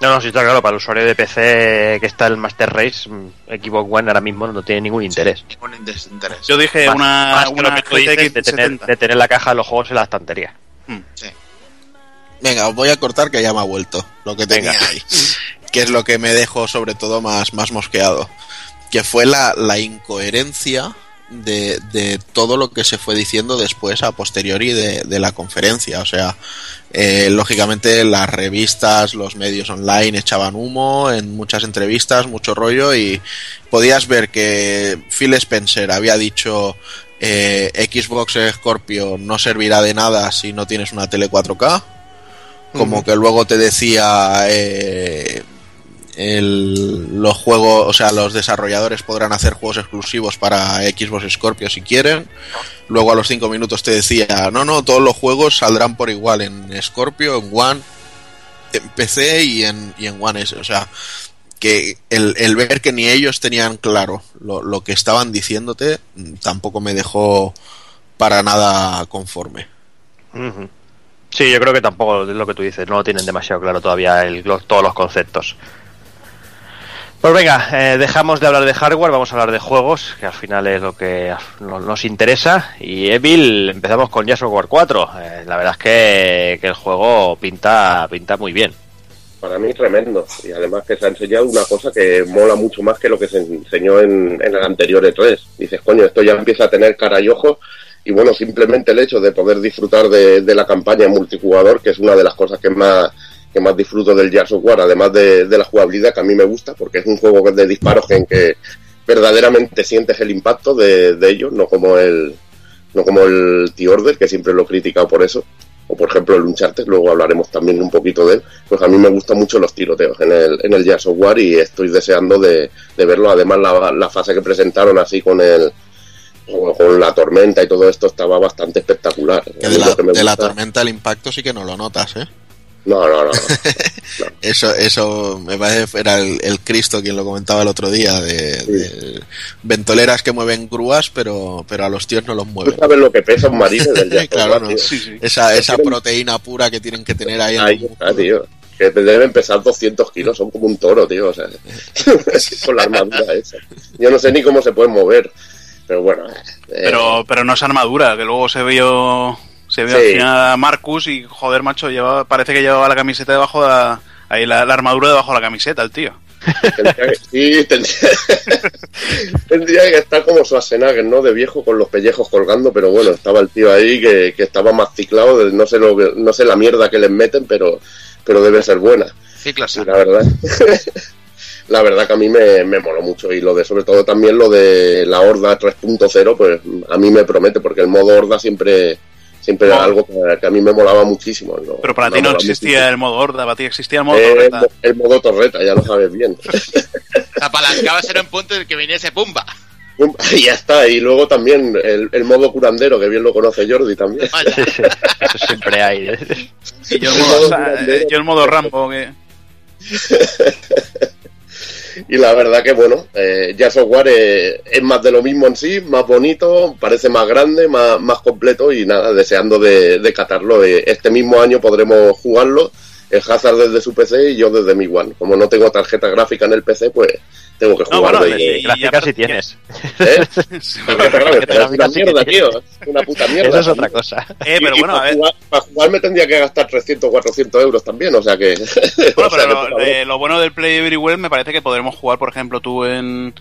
No, no, sí está claro, para el usuario de PC que está el Master Race, mm, Xbox One ahora mismo no tiene ningún interés. ningún interés. Yo dije una, una de, tener, de tener la caja de los juegos en la estantería. Mm. Sí. Venga, os voy a cortar que ya me ha vuelto lo que tenía ahí. que es lo que me dejó sobre todo más, más mosqueado, que fue la, la incoherencia de, de, todo lo que se fue diciendo después a posteriori de, de la conferencia. O sea, eh, lógicamente las revistas, los medios online echaban humo en muchas entrevistas, mucho rollo y podías ver que Phil Spencer había dicho eh, Xbox Scorpio no servirá de nada si no tienes una tele 4K. Como que luego te decía eh, los juegos, o sea, los desarrolladores podrán hacer juegos exclusivos para Xbox Scorpio si quieren. Luego a los 5 minutos te decía, no, no, todos los juegos saldrán por igual en Scorpio, en One, en PC y en, One S. O sea, que el, ver que ni ellos tenían claro lo, que estaban diciéndote tampoco me dejó para nada conforme. Sí, yo creo que tampoco es lo que tú dices, no lo tienen demasiado claro todavía el, todos los conceptos. Pues venga, eh, dejamos de hablar de hardware, vamos a hablar de juegos, que al final es lo que nos interesa. Y Evil, empezamos con Jazz War 4. Eh, la verdad es que, el juego pinta, pinta muy bien. Para mí tremendo. Y además que se ha enseñado una cosa que mola mucho más que lo que se enseñó en, el anterior E3. Dices, coño, esto ya empieza a tener cara y ojo. Y bueno, simplemente el hecho de poder disfrutar de, de la campaña multijugador, que es una de las cosas que más que más disfruto del Gears of War, además de, la jugabilidad que a mí me gusta, porque es un juego de disparos en que verdaderamente sientes el impacto de, de ellos, no como el no como el T-Order, que siempre lo he criticado por eso, o por ejemplo el Uncharted, luego hablaremos también un poquito de él, pues a mí me gustan mucho los tiroteos en el, en el Gears of War y estoy deseando de, verlo, además la, la, fase que presentaron así con el con la tormenta y todo esto estaba bastante espectacular. de, la, de la tormenta el impacto sí que no lo notas, ¿eh? No, no, no. [LAUGHS] eso, eso me parece era el, Cristo quien lo comentaba el otro día de, ventoleras que mueven grúas, pero, pero a los tíos no los mueven. ¿Tú sabes lo que pesa un marine del [LAUGHS] Claro, esa, esa proteína pura que tienen que tener ahí. Ahí está, tío. Que deben pesar 200 kilos, son como un toro, tío. O sea, [LAUGHS] con la armadura esa. Yo no sé ni cómo se pueden mover. Pero bueno. Eh, pero, pero no es armadura, que luego se vio se ve al final a Marcus y, joder, macho, llevaba, parece que llevaba la camiseta debajo de la, ahí la, armadura debajo de la camiseta, el tío. sí, [LAUGHS] tendría, que estar como Schwarzenegger, ¿no? De viejo con los pellejos colgando, pero bueno, estaba el tío ahí que, que estaba más ciclado, no sé, lo, no sé la mierda que les meten, pero, pero debe ser buena. Sí, clase. La verdad. [LAUGHS] la verdad que a mí me, me moló mucho y lo de sobre todo también lo de la Horda 3.0 pues a mí me promete porque el modo Horda siempre siempre era algo que, a mí me molaba muchísimo. Pero para ti no existía el modo Horda, para ti existía el modo Eh, torreta. el modo torreta, ya lo sabes bien. [LAUGHS] Apalancabas en un punto en el que viniese pumba. [LAUGHS] y ya está, y luego también el, el modo curandero, que bien lo conoce Jordi también. Vaya. [LAUGHS] Eso siempre hay. ¿eh? Y yo el el modo, eh, yo el modo Rambo, que... Y la verdad que bueno, eh, ya Software eh, es más de lo mismo en sí, más bonito, parece más grande, más, más completo y nada, deseando de, de catarlo. Eh, este mismo año podremos jugarlo, el Hazard desde su PC y yo desde mi One. Como no tengo tarjeta gráfica en el PC, pues tengo que No, jugar bueno, de- y- sí tienes. ¿eh? [LAUGHS] Es una gráfica mierda, tío. Es una puta mierda. Eso es otra cosa. Eh, pero Y- bueno, a para ver... Jugar, para jugar me tendría que gastar 300 400 euros también, o sea que. [LAUGHS] Bueno, pero que, lo, eh, bueno del Play Everywhere me parece que podremos jugar, por ejemplo, tú en,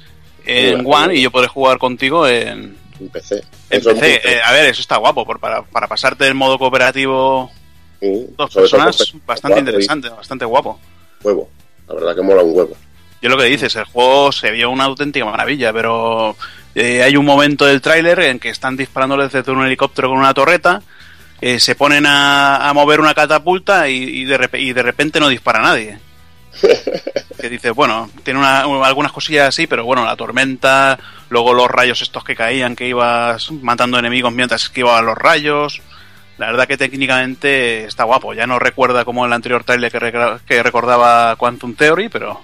en One y yo podré jugar contigo en, en PC. en PC. Eh, a ver, eso está guapo, por, para, para pasarte el modo cooperativo Dos personas, bastante cuatro y interesante, bastante guapo. Huevo. La verdad que mola un huevo. Yo lo que dices, el juego se vio una auténtica maravilla, pero eh, hay un momento del tráiler en que están disparándoles desde un helicóptero con una torreta, eh, se ponen a, a mover una catapulta y, y de repe- y de repente no dispara nadie. [LAUGHS] que dices, bueno, tiene una- algunas cosillas así, pero bueno, la tormenta, luego los rayos estos que caían, que ibas matando enemigos mientras esquivaban los rayos. La verdad que técnicamente está guapo. Ya no recuerda como el anterior trailer que, que recordaba Quantum Theory, pero,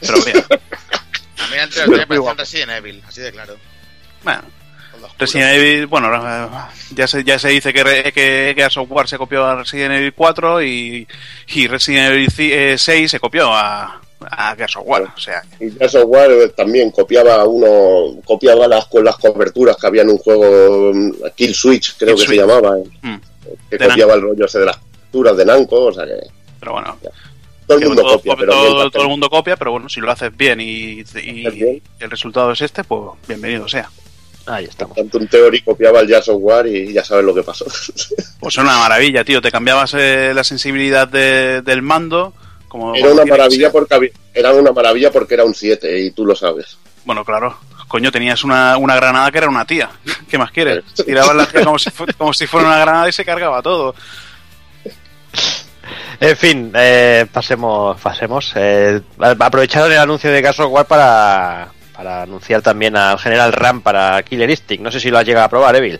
pero bien. [LAUGHS] A mí antes me pareció Resident Evil, así de claro. Bueno. Resident Evil, bueno, eh, ya se, ya se dice que, re- que, que a Software se copió a Resident Evil 4 y, y Resident Evil ci- eh, 6 se copió a, a Gears of War. O sea, Y ya Software eh, también copiaba uno, copiaba las con las coberturas que había en un juego mm, Kill Switch, creo Kill que Switch. se llamaba, eh, mm, que De copiaba el rollo ese de las coberturas de Nanco, o sea que pero bueno, todo el mundo todo, copia, pero todo- mientras todo el mundo copia, pero bueno, si lo haces bien y, y Haces bien. el resultado es este, pues bienvenido sea. Ahí estamos. tanto un Theory copiaba el Jazz Software y ya sabes lo que pasó. Pues es una maravilla, tío. Te cambiabas eh, la sensibilidad de- del mando. Como, era como una maravilla porque había- era una maravilla porque era un 7 y tú lo sabes. Bueno, claro. Coño, tenías una, una granada que era una tía. ¿Qué más quieres? Tirabas la tía como si, fu- como si fuera una granada y se cargaba todo. En fin, eh, pasemos, pasemos. Eh, aprovecharon el anuncio de Gas War para, para anunciar también al General Ram para Killer Instinct. No sé si lo has llegado a probar, Evil.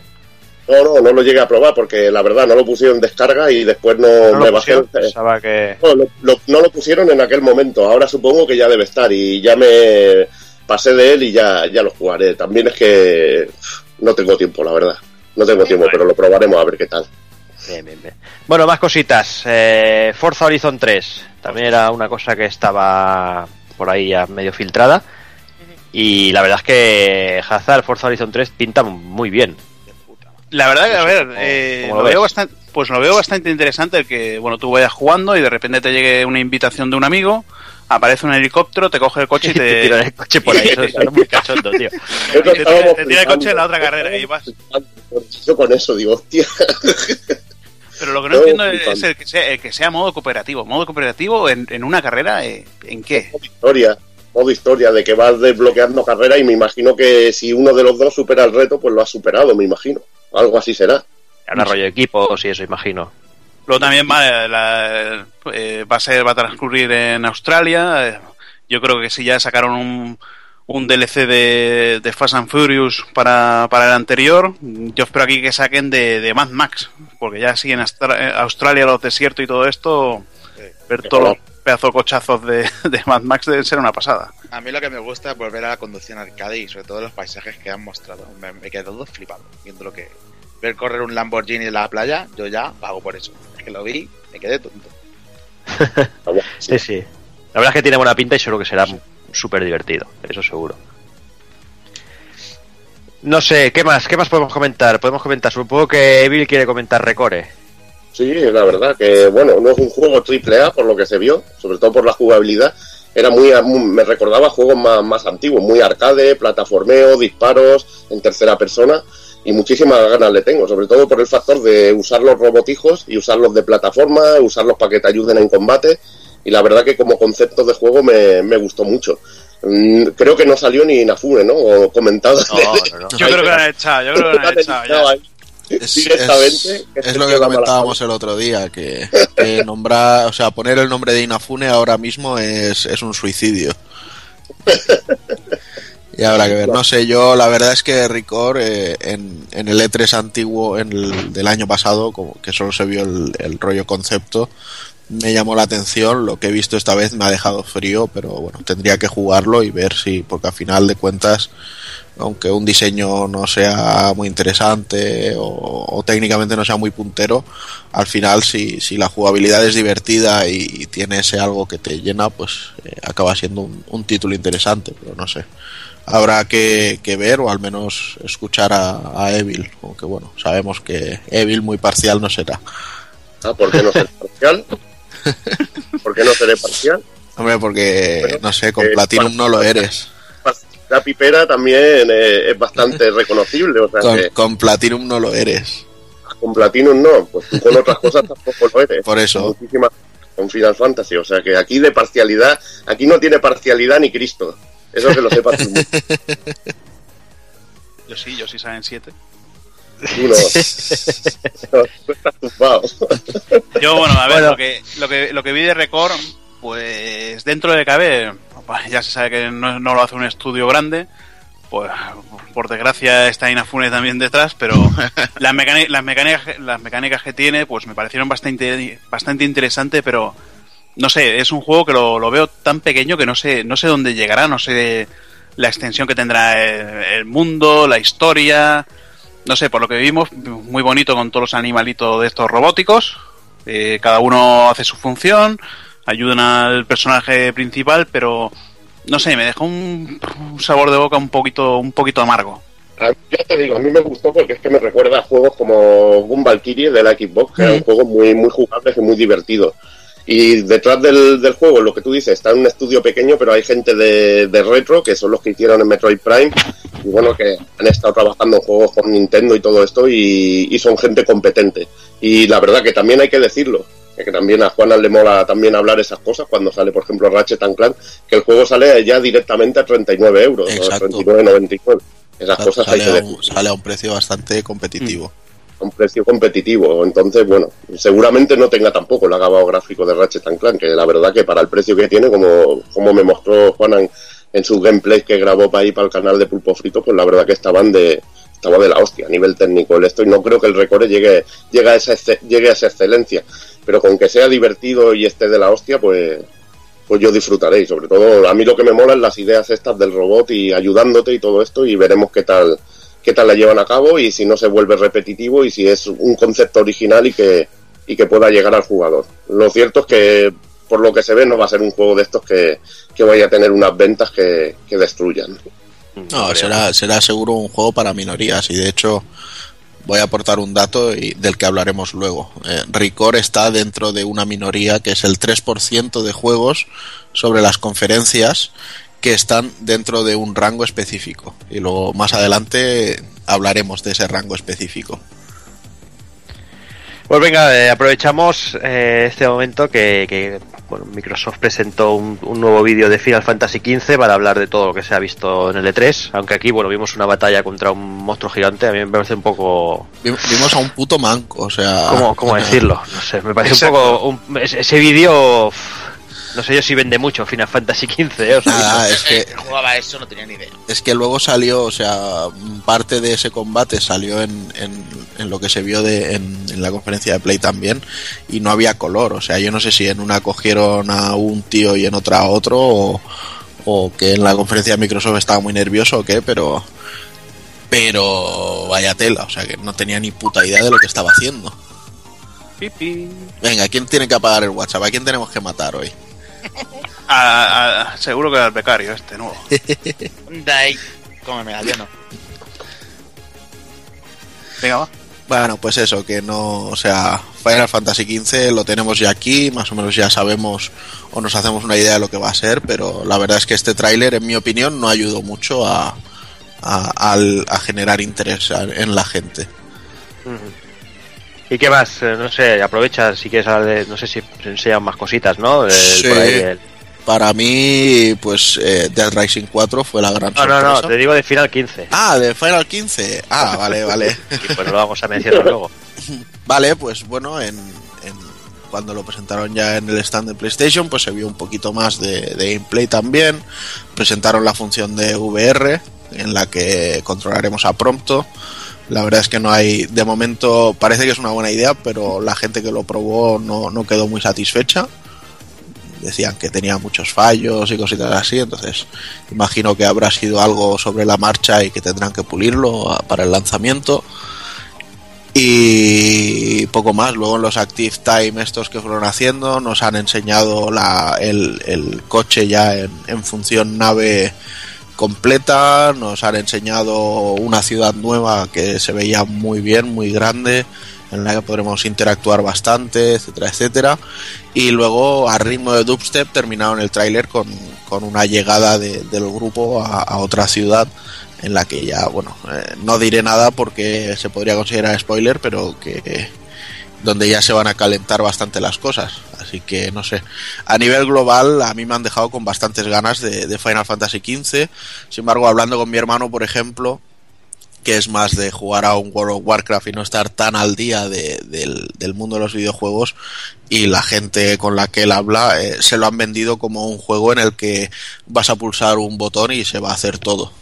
No, no lo llegué a probar porque la verdad no lo pusieron en descarga y después no, No me bajé. pusieron, pensaba que... No, lo, lo- no lo pusieron en aquel momento, ahora supongo que ya debe estar y ya me pasé de él y ya, ya lo jugaré. También es que no tengo tiempo, la verdad. No tengo tiempo, pero lo probaremos a ver qué tal. Bien, bien, bien. Bueno, más cositas. Eh, Forza Horizon 3. También era una cosa que estaba por ahí ya medio filtrada. Y la verdad es que Hazard Forza Horizon 3 pinta muy bien. La verdad que, a ver, eh, lo lo veo bastante, pues lo veo bastante interesante el que, bueno, tú vayas jugando y de repente te llegue una invitación de un amigo, aparece un helicóptero, te coge el coche y [LAUGHS] te te, tiran el coche por ahí. Eso, [LAUGHS] eso es muy cachondo, tío. Te tira- te tira el coche en la otra carrera y vas. Yo con eso digo, hostia. [LAUGHS] Pero lo que no entiendo es el que sea, el que sea modo cooperativo. ¿Modo cooperativo en, en una carrera? eh, ¿En qué? modo historia, modo historia de que vas desbloqueando carrera y me imagino que si uno de los dos supera el reto, pues lo has superado, me imagino. Algo así será. Ahora rollo equipos y eso, imagino. Luego también va, la- eh, va a ser, va a transcurrir en Australia. Yo creo que si ya sacaron un, un DLC de, de Fast and Furious para, para el anterior, yo espero aquí que saquen de, de Mad Max, porque ya sí en Astra- eh, Australia los desiertos y todo esto, ver todos los pedazos de cochazos de, de Mad Max debe ser una pasada. A mí lo que me gusta es volver a la conducción arcade y sobre todo los paisajes que han mostrado. Me, me quedé todo flipado viendo lo que... Ver correr un Lamborghini en la playa, yo ya pago por eso. Es que lo vi, me quedé tonto. [LAUGHS] Sí, sí. La verdad es que tiene buena pinta y seguro que será súper divertido. Eso seguro. No sé, ¿qué más? ¿Qué más podemos comentar? Podemos comentar, supongo que Evil quiere comentar Recore. Sí, la verdad que, bueno, no es un juego triple A por lo que se vio, sobre todo por la jugabilidad. Era muy, muy- me recordaba juegos más, más antiguos, muy arcade, plataformeo, disparos en tercera persona y muchísimas ganas le tengo, sobre todo por el factor de usar los robotijos y usarlos de plataforma, usarlos para que te ayuden en combate. y la verdad que como concepto de juego me, me gustó mucho. Mm, Creo que no salió ni Inafune, ¿no? O comentado. Yo creo que lo han [LAUGHS] echado, yo creo que lo han echado ya. Es, Directamente, es- que es se lo que comentábamos el otro día, que, que nombrar, o sea, poner el nombre de Inafune ahora mismo es, es un suicidio. Y habrá que ver, no sé, yo la verdad es que Ricor eh, en, en el E3 antiguo en el, del año pasado, como que solo se vio el, el rollo concepto, me llamó la atención, lo que he visto esta vez me ha dejado frío, pero bueno, tendría que jugarlo y ver si, porque a final de cuentas, aunque un diseño no sea muy interesante o, o técnicamente no sea muy puntero, al final si, si la jugabilidad es divertida y, y tiene ese algo que te llena, pues eh, acaba siendo un, un título interesante, pero no sé. Habrá que, que ver o al menos escuchar a, a Evil, aunque bueno, sabemos que Evil muy parcial no será. Ah, ¿Por qué no seré parcial? ¿Por qué no seré parcial? Hombre, porque Bueno, no sé, con eh, Platinum no lo eres. La pipera también eh, es bastante [LAUGHS] reconocible, o sea Con, que con Platinum no lo eres. con Platinum no, pues tú con otras [LAUGHS] cosas tampoco lo eres. Por eso. Muchísimas con Final Fantasy, o sea que aquí de parcialidad, aquí no tiene parcialidad ni Cristo. Eso que lo sepas tú. [LAUGHS] Yo sí, yo sí saben siete. Tú no. No, tú estás tumbado. Yo, bueno, a ver, Bueno. Lo, que, lo, que, lo que vi de Record, pues dentro de cabe, ya se sabe que no, no lo hace un estudio grande, pues por desgracia está Inafune también detrás, pero [LAUGHS] las, las, mecánicas, las mecánicas que tiene, pues me parecieron bastante, bastante interesantes, pero no sé, es un juego que lo, lo veo tan pequeño que no sé, no sé dónde llegará, no sé la extensión que tendrá el, el mundo, la historia, no sé, por lo que vimos, muy bonito con todos los animalitos de estos robóticos. Eh, cada uno hace su función, ayudan al personaje principal, pero no sé, me dejó un, un sabor de boca un poquito, un poquito amargo. A mí, ya te digo, a mí me gustó porque es que me recuerda a juegos como Gun Valkyrie de la Xbox, que eran Mm. juegos muy, muy jugables y muy divertidos. Y detrás del, del juego, lo que tú dices, está en un estudio pequeño, pero hay gente de, de retro, que son los que hicieron en Metroid Prime, y bueno, que han estado trabajando en juegos con Nintendo y todo esto, y, y son gente competente. Y la verdad que también hay que decirlo, que también a Juana le mola también hablar esas cosas cuando sale, por ejemplo, Ratchet and Clank, que el juego sale ya directamente a 39 euros. ¿no? 39,99. Esas cosas hay Sale que a, un, sale a un precio bastante competitivo. a un precio competitivo. Entonces, bueno, seguramente no tenga tampoco el acabado gráfico de Ratchet and Clank, que la verdad que para el precio que tiene, como, como me mostró Juan en, sus gameplays que grabó para ahí para el canal de Pulpo Frito, pues la verdad que estaban de estaba de la hostia a nivel técnico el esto y no creo que el recore llegue llegue a esa llegue a esa excelencia pero con que sea divertido y esté de la hostia pues pues yo disfrutaré y sobre todo a mí lo que me mola es las ideas estas del robot y ayudándote y todo esto y veremos qué tal qué tal la llevan a cabo y si no se vuelve repetitivo y si es un concepto original y que, y que pueda llegar al jugador. Lo cierto es que por lo que se ve no va a ser un juego de estos que, que vaya a tener unas ventas que, que destruyan. No, será, será seguro un juego para minorías y de hecho voy a aportar un dato y, del que hablaremos luego. Eh, Record está dentro de una minoría que es el 3% de juegos sobre las conferencias que están dentro de un rango específico y luego más adelante hablaremos de ese rango específico. Pues venga, eh, aprovechamos eh, este momento que, que, bueno, Microsoft presentó un, un nuevo vídeo de Final Fantasy XV para hablar de todo lo que se ha visto en el E3. Aunque aquí, bueno, vimos una batalla contra un monstruo gigante. A mí me parece un poco. Vi- Vimos a un puto manco, o sea. ¿Cómo, cómo [LAUGHS] decirlo? No sé, me parece Exacto. un poco. un- ese vídeo. No sé yo si vende mucho Final Fantasy XV. ¿eh? O sea, Nada, es que Eh, jugaba eso, no tenía ni idea. es que luego salió, o sea, parte de ese combate salió en, en, en lo que se vio de, en, en la conferencia de Play también y no había color, o sea, yo no sé si en una cogieron a un tío y en otra a otro o, o que en la conferencia de Microsoft estaba muy nervioso o qué, pero pero vaya tela, o sea, que no tenía ni puta idea de lo que estaba haciendo. Pipi. Venga, ¿quién tiene que apagar el WhatsApp? ¿A quién tenemos que matar hoy? Seguro que al becario este nuevo. [LAUGHS] Dai, como medallano. Venga, va. Bueno, pues eso, que no, o sea, Final Fantasy XV lo tenemos ya aquí, más o menos ya sabemos o nos hacemos una idea de lo que va a ser, pero la verdad es que este tráiler, en mi opinión, no ayudó mucho a, a, al- a generar interés en la gente. Ujú. ¿Y qué más? Eh, No sé, aprovecha si quieres hablar de. No sé si se enseñan más cositas, ¿no? El- Sí. por ahí el- Para mí, pues eh, Dead Rising 4 fue la gran No, no, no, te digo de Final 15. Ah, de Final 15. Ah, [LAUGHS] vale, vale. Y pues lo vamos a mencionar luego. [LAUGHS] Vale, pues bueno, en, en- cuando lo presentaron ya en el stand de PlayStation, pues se vio un poquito más de, de gameplay también. Presentaron la función de VR, en la que controlaremos a Prompto. La verdad es que no hay, de momento parece que es una buena idea, pero la gente que lo probó no, no quedó muy satisfecha. Decían que tenía muchos fallos y cositas así, entonces imagino que habrá sido algo sobre la marcha y que tendrán que pulirlo para el lanzamiento y poco más. Luego en los Active Time estos que fueron haciendo nos han enseñado la, el, el coche ya en, en función nave completa, nos han enseñado una ciudad nueva que se veía muy bien, muy grande, en la que podremos interactuar bastante, etcétera, etcétera. Y luego a ritmo de dubstep terminaron el tráiler con, con una llegada de- del grupo a, otra ciudad en la que ya, bueno, eh, no diré nada porque se podría considerar spoiler, pero que donde ya se van a calentar bastante las cosas. Así que no sé. A nivel global, a mí me han dejado con bastantes ganas de, de Final Fantasy XV. Sin embargo, hablando con mi hermano, por ejemplo, que es más de jugar a un World of Warcraft y no estar tan al día de- del, mundo de los videojuegos y la gente con la que él habla eh, se lo han vendido como un juego en el que vas a pulsar un botón y se va a hacer todo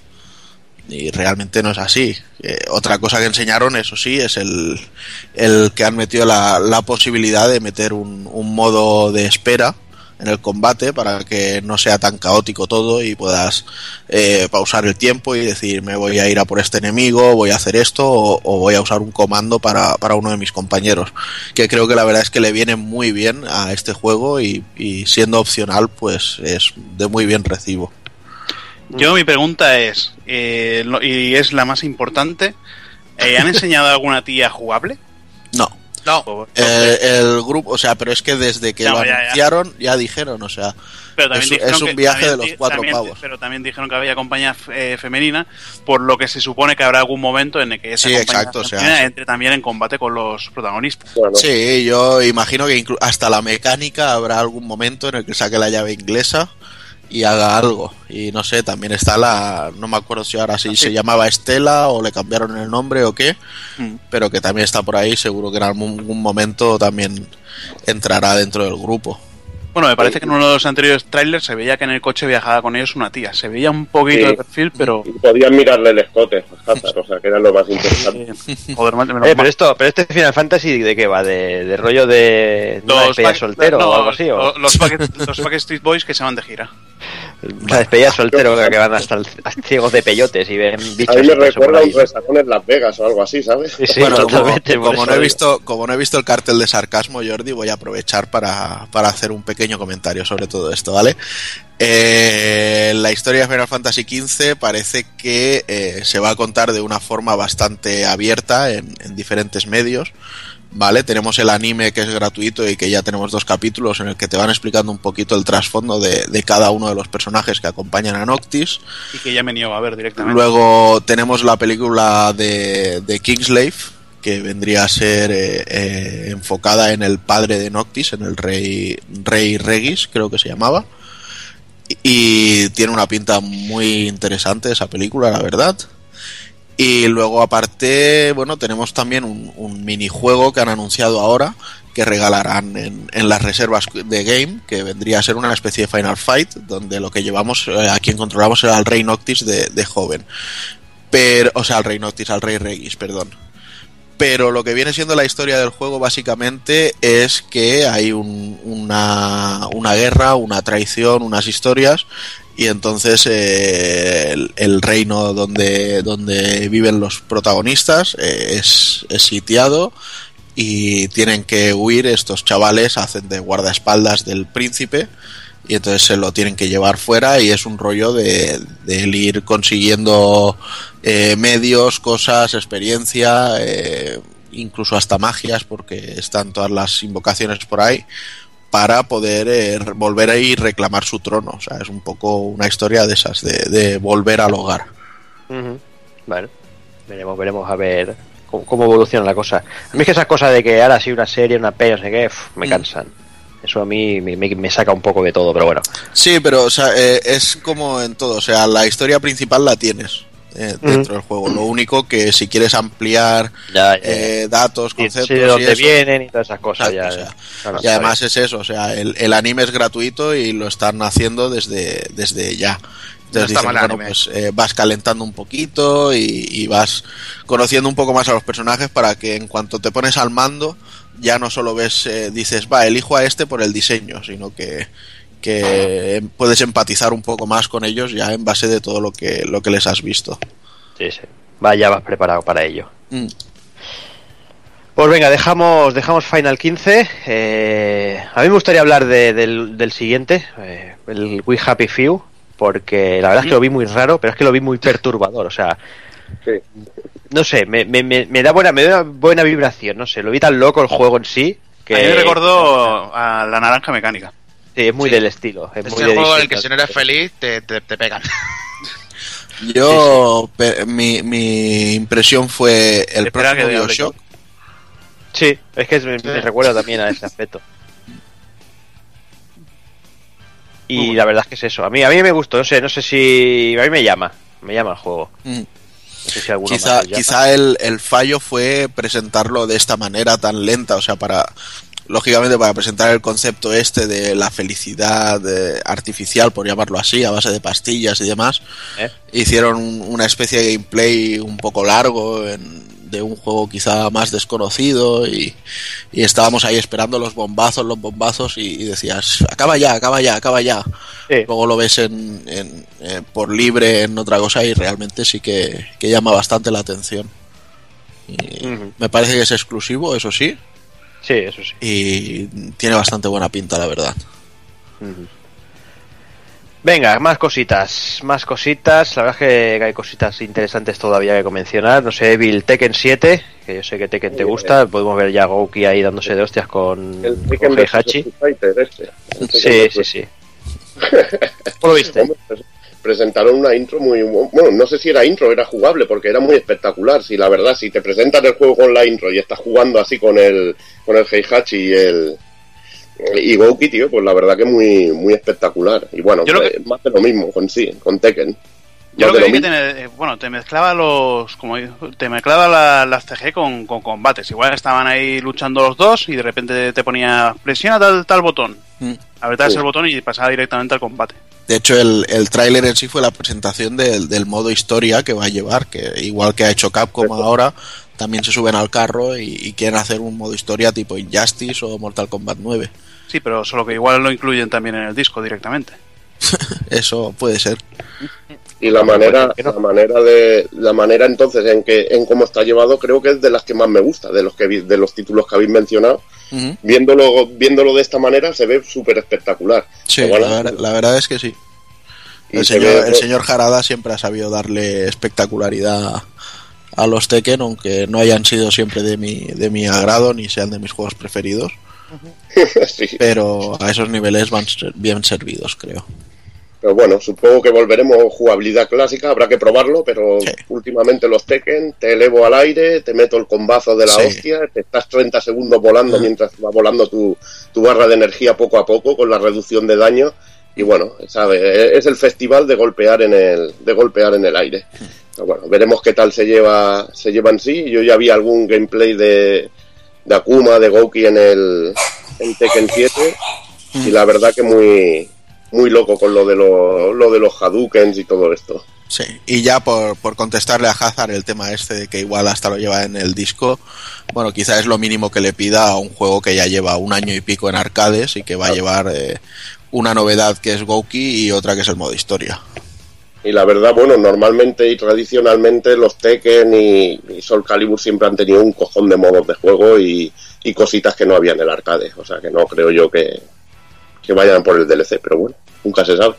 y realmente no es así. Eh, otra cosa que enseñaron, eso sí, es el, el que han metido la, la posibilidad de meter un, modo de espera en el combate para que no sea tan caótico todo y puedas eh, pausar el tiempo y decir me voy a ir a por este enemigo, voy a hacer esto o, o voy a usar un comando para, para uno de mis compañeros. Que creo que la verdad es que le viene muy bien a este juego y siendo opcional pues es de muy bien recibo. Yo mi pregunta es, eh, lo- y es la más importante, eh, ¿han [LAUGHS] enseñado alguna tía jugable? No. No. Eh, el grupo, o sea, pero es que desde que No, lo ya, anunciaron ya dijeron, o sea, Pero es, un viaje también de los cuatro también- pavos. Pero también dijeron que había compañía eh, femenina, por lo que se supone que habrá algún momento en el que esa Sí, compañía exacto, o sea, femenina sí. entre también en combate con los protagonistas. Sí, yo imagino que hasta la mecánica habrá algún momento en el que saque la llave inglesa y haga algo. Y no sé, también está la. No me acuerdo si ahora sí se llamaba Estela o le cambiaron el nombre o qué, Mm. pero que también está por ahí. Seguro que en algún, algún momento también entrará dentro del grupo. Bueno, me parece que en uno de los anteriores trailers se veía que en el coche viajaba con ellos una tía. Se veía un poquito Sí. de perfil, pero... Y podían mirarle el escote o sea, que era lo más interesante. [LAUGHS] Joder, me- menos Eh, pero esto, pero este Final Fantasy de qué va, de, de rollo de, una despedida soltero no, o algo así, o Los, los Backstreet Boys que se van de gira. una despedida soltero que van hasta el- hasta ciegos de peyotes y ven bichos. A mí me recuerda un resacón en Las Vegas o algo así, ¿sabes? Sí, sí, bueno, como, totalmente. como no he visto, como no he visto el cartel de sarcasmo, Jordi, voy a aprovechar para, para hacer un pequeño comentario sobre todo esto, ¿vale? Eh, la historia de Final Fantasy XV parece que eh, se va a contar de una forma bastante abierta en, en diferentes medios. Vale, tenemos el anime que es gratuito y que ya tenemos dos capítulos en el que te van explicando un poquito el trasfondo de, de cada uno de los personajes que acompañan a Noctis. Y que ya me niego a ver directamente. Luego tenemos la película de, de Kingslave, que vendría a ser eh, eh, enfocada en el padre de Noctis, en el rey, rey Regis, creo que se llamaba. Y, tiene una pinta muy interesante esa película, la verdad. Y luego aparte, bueno, tenemos también un, un minijuego que han anunciado ahora que regalarán en, en las reservas de game, que vendría a ser una especie de Final Fight, donde lo que llevamos, eh, a quien controlamos era al Rey Noctis de, de joven. Pero, o sea, al Rey Noctis, al Rey Regis, perdón. Pero lo que viene siendo la historia del juego básicamente es que hay un- una, una guerra, una traición, unas historias y entonces eh, el, reino donde, donde viven los protagonistas eh, es, es sitiado y tienen que huir estos chavales, hacen de guardaespaldas del príncipe y entonces se lo tienen que llevar fuera y es un rollo de, de él ir consiguiendo eh, medios, cosas, experiencia, eh, incluso hasta magias porque están todas las invocaciones por ahí para poder eh, volver ahí y reclamar su trono. O sea, es un poco una historia de esas, de, de volver al hogar. Ujú. Bueno, veremos, veremos a ver cómo, cómo evoluciona la cosa. A mí es que esas cosas de que ahora sí una serie, una peli, no sé qué, me Mm. Eso a mí me, me- me saca un poco de todo, pero bueno. Sí, pero o sea, eh, es como en todo, o sea, la historia principal la tienes eh, dentro del juego. Lo único que si quieres ampliar Ya, ya, ya. eh, datos, conceptos sí, de y dónde eso, vienen y todas esas cosas. Exacto, ya, o sea, No, no, y además es eso, o sea, el, el anime es gratuito y lo están haciendo desde, desde ya. No Entonces está dicen, mal bueno, anime. pues eh, vas calentando un poquito y, y vas conociendo un poco más a los personajes para que en cuanto te pones al mando ya no solo ves, eh, dices, va, elijo a este por el diseño, sino que, que puedes empatizar un poco más con ellos ya en base de todo lo que, lo que les has visto. Sí, sí. Vaya, vas preparado para ello. Mm. Pues venga, dejamos, dejamos Final 15. Eh, a mí me gustaría hablar de- del, del siguiente, eh, el We Happy Few, porque la verdad es que lo vi muy raro, pero es que lo vi muy perturbador. O sea, Sí. no sé, me, me, me, me da buena, me da buena vibración, no sé, lo vi tan loco el juego en sí que A mí me recordó a la naranja mecánica. Sí, es muy Sí. del estilo. Es Es muy el juego en el que si no eres feliz te, te, te pegan. [LAUGHS] Yo, mi, mi impresión fue el Espera próximo. Bioshock. Sí, es que me, me recuerda también a ese aspecto. Y la verdad es que es eso. A mí, a mí me gustó, no sé, no sé si. A mí me llama. Me llama el juego. Mm. No sé si alguno Quizá, quizá el, el fallo fue presentarlo de esta manera tan lenta, o sea, para, lógicamente para presentar el concepto este de la felicidad eh, artificial, por llamarlo así, a base de pastillas y demás, ¿Eh? hicieron un- una especie de gameplay un poco largo en- de un juego quizá más desconocido y, y estábamos ahí esperando los bombazos, los bombazos y, y decías, acaba ya, acaba ya, acaba ya. Sí. Luego lo ves en, en, eh, por libre en otra cosa y realmente sí que, que llama bastante la atención. Y. Me parece que es exclusivo, eso sí, Sí, eso sí. y tiene bastante buena pinta, la verdad. Venga, más cositas, más cositas. La verdad es que hay cositas interesantes todavía que mencionar. No sé, Evil Tekken 7, que yo sé que Tekken te gusta. Podemos ver ya a Gouki ahí dándose de hostias con, El Tekken. Heihachi. Fighter este. El Tekken Sí, sí, sí. ¿Cómo lo viste? Pues, presentaron una intro muy bueno no sé si era intro era jugable porque era muy espectacular si la verdad si te presentan el juego con la intro y estás jugando así con el con el Heihachi y el y Gouki tío pues la verdad que muy muy espectacular y bueno Yo lo pues, más de lo mismo con sí con Tekken Yo Más lo que vi que te, eh, bueno, te mezclaba los, como te mezclaba la- las CG con, con combates. Igual estaban ahí luchando los dos y de repente te ponía presiona tal, tal botón. Mm. Apretabas Sí. el botón y pasaba directamente al combate. De hecho, el, el tráiler en sí fue la presentación del, del modo historia que va a llevar, que igual que ha hecho Capcom ahora, también se suben al carro y, y quieren hacer un modo historia tipo Injustice o Mortal Kombat 9. Sí, pero solo que igual lo incluyen también en el disco directamente. [LAUGHS] Eso puede ser. y la manera la manera de la manera entonces en que en cómo está llevado creo que es de las que más me gusta de los que vi- de los títulos que habéis mencionado viéndolo viéndolo de esta manera se ve súper espectacular Sí, la, ver- la verdad es que sí. El se señor, ve- el señor Harada siempre ha sabido darle espectacularidad a los Tekken, aunque no hayan sido siempre de mi, de mi agrado ni sean de mis juegos preferidos, [LAUGHS] sí. pero a esos niveles van bien servidos, creo. Pero bueno, supongo que volveremos jugabilidad clásica, habrá que probarlo, pero Sí. últimamente los Tekken, te elevo al aire, te meto el combazo de la Sí. hostia, te estás 30 segundos volando mientras va volando tu, tu barra de energía poco a poco con la reducción de daño. Y bueno, ¿sabes? Es el festival de golpear en el, de golpear en el aire. Pero bueno, veremos qué tal se lleva, se lleva en sí. Yo ya vi algún gameplay de, de Akuma, de Gouki en el en Tekken 7 y la verdad que muy muy loco con lo de los, lo de los Hadoukens y todo esto. Sí, y ya por, por contestarle a Hazard el tema este de que igual hasta lo lleva en el disco, bueno, quizá es lo mínimo que le pida a un juego que ya lleva un año y pico en arcades y que va a llevar eh, una novedad que es Gouki y otra que es el modo historia. Y la verdad, bueno, normalmente y tradicionalmente los Tekken y, y Soul Calibur siempre han tenido un cojón de modos de juego y, y cositas que no había en el arcade. O sea que no creo yo que, que vayan por el DLC, pero bueno, nunca se sabe.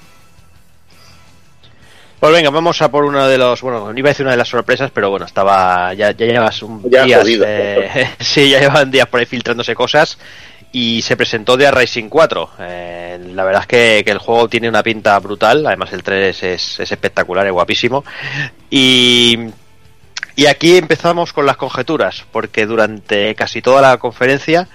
Pues venga, vamos a por uno de los, bueno, no iba a decir una de las sorpresas, pero bueno, estaba, ya, ya llevas un Ya días, jodido. eh, [LAUGHS] sí, ya llevan días por ahí filtrándose cosas y se presentó de Racing 4. Eh, la verdad es que, el juego tiene una pinta brutal, además el 3 es, es espectacular, es guapísimo. Y, y aquí empezamos con las conjeturas, porque durante casi toda la conferencia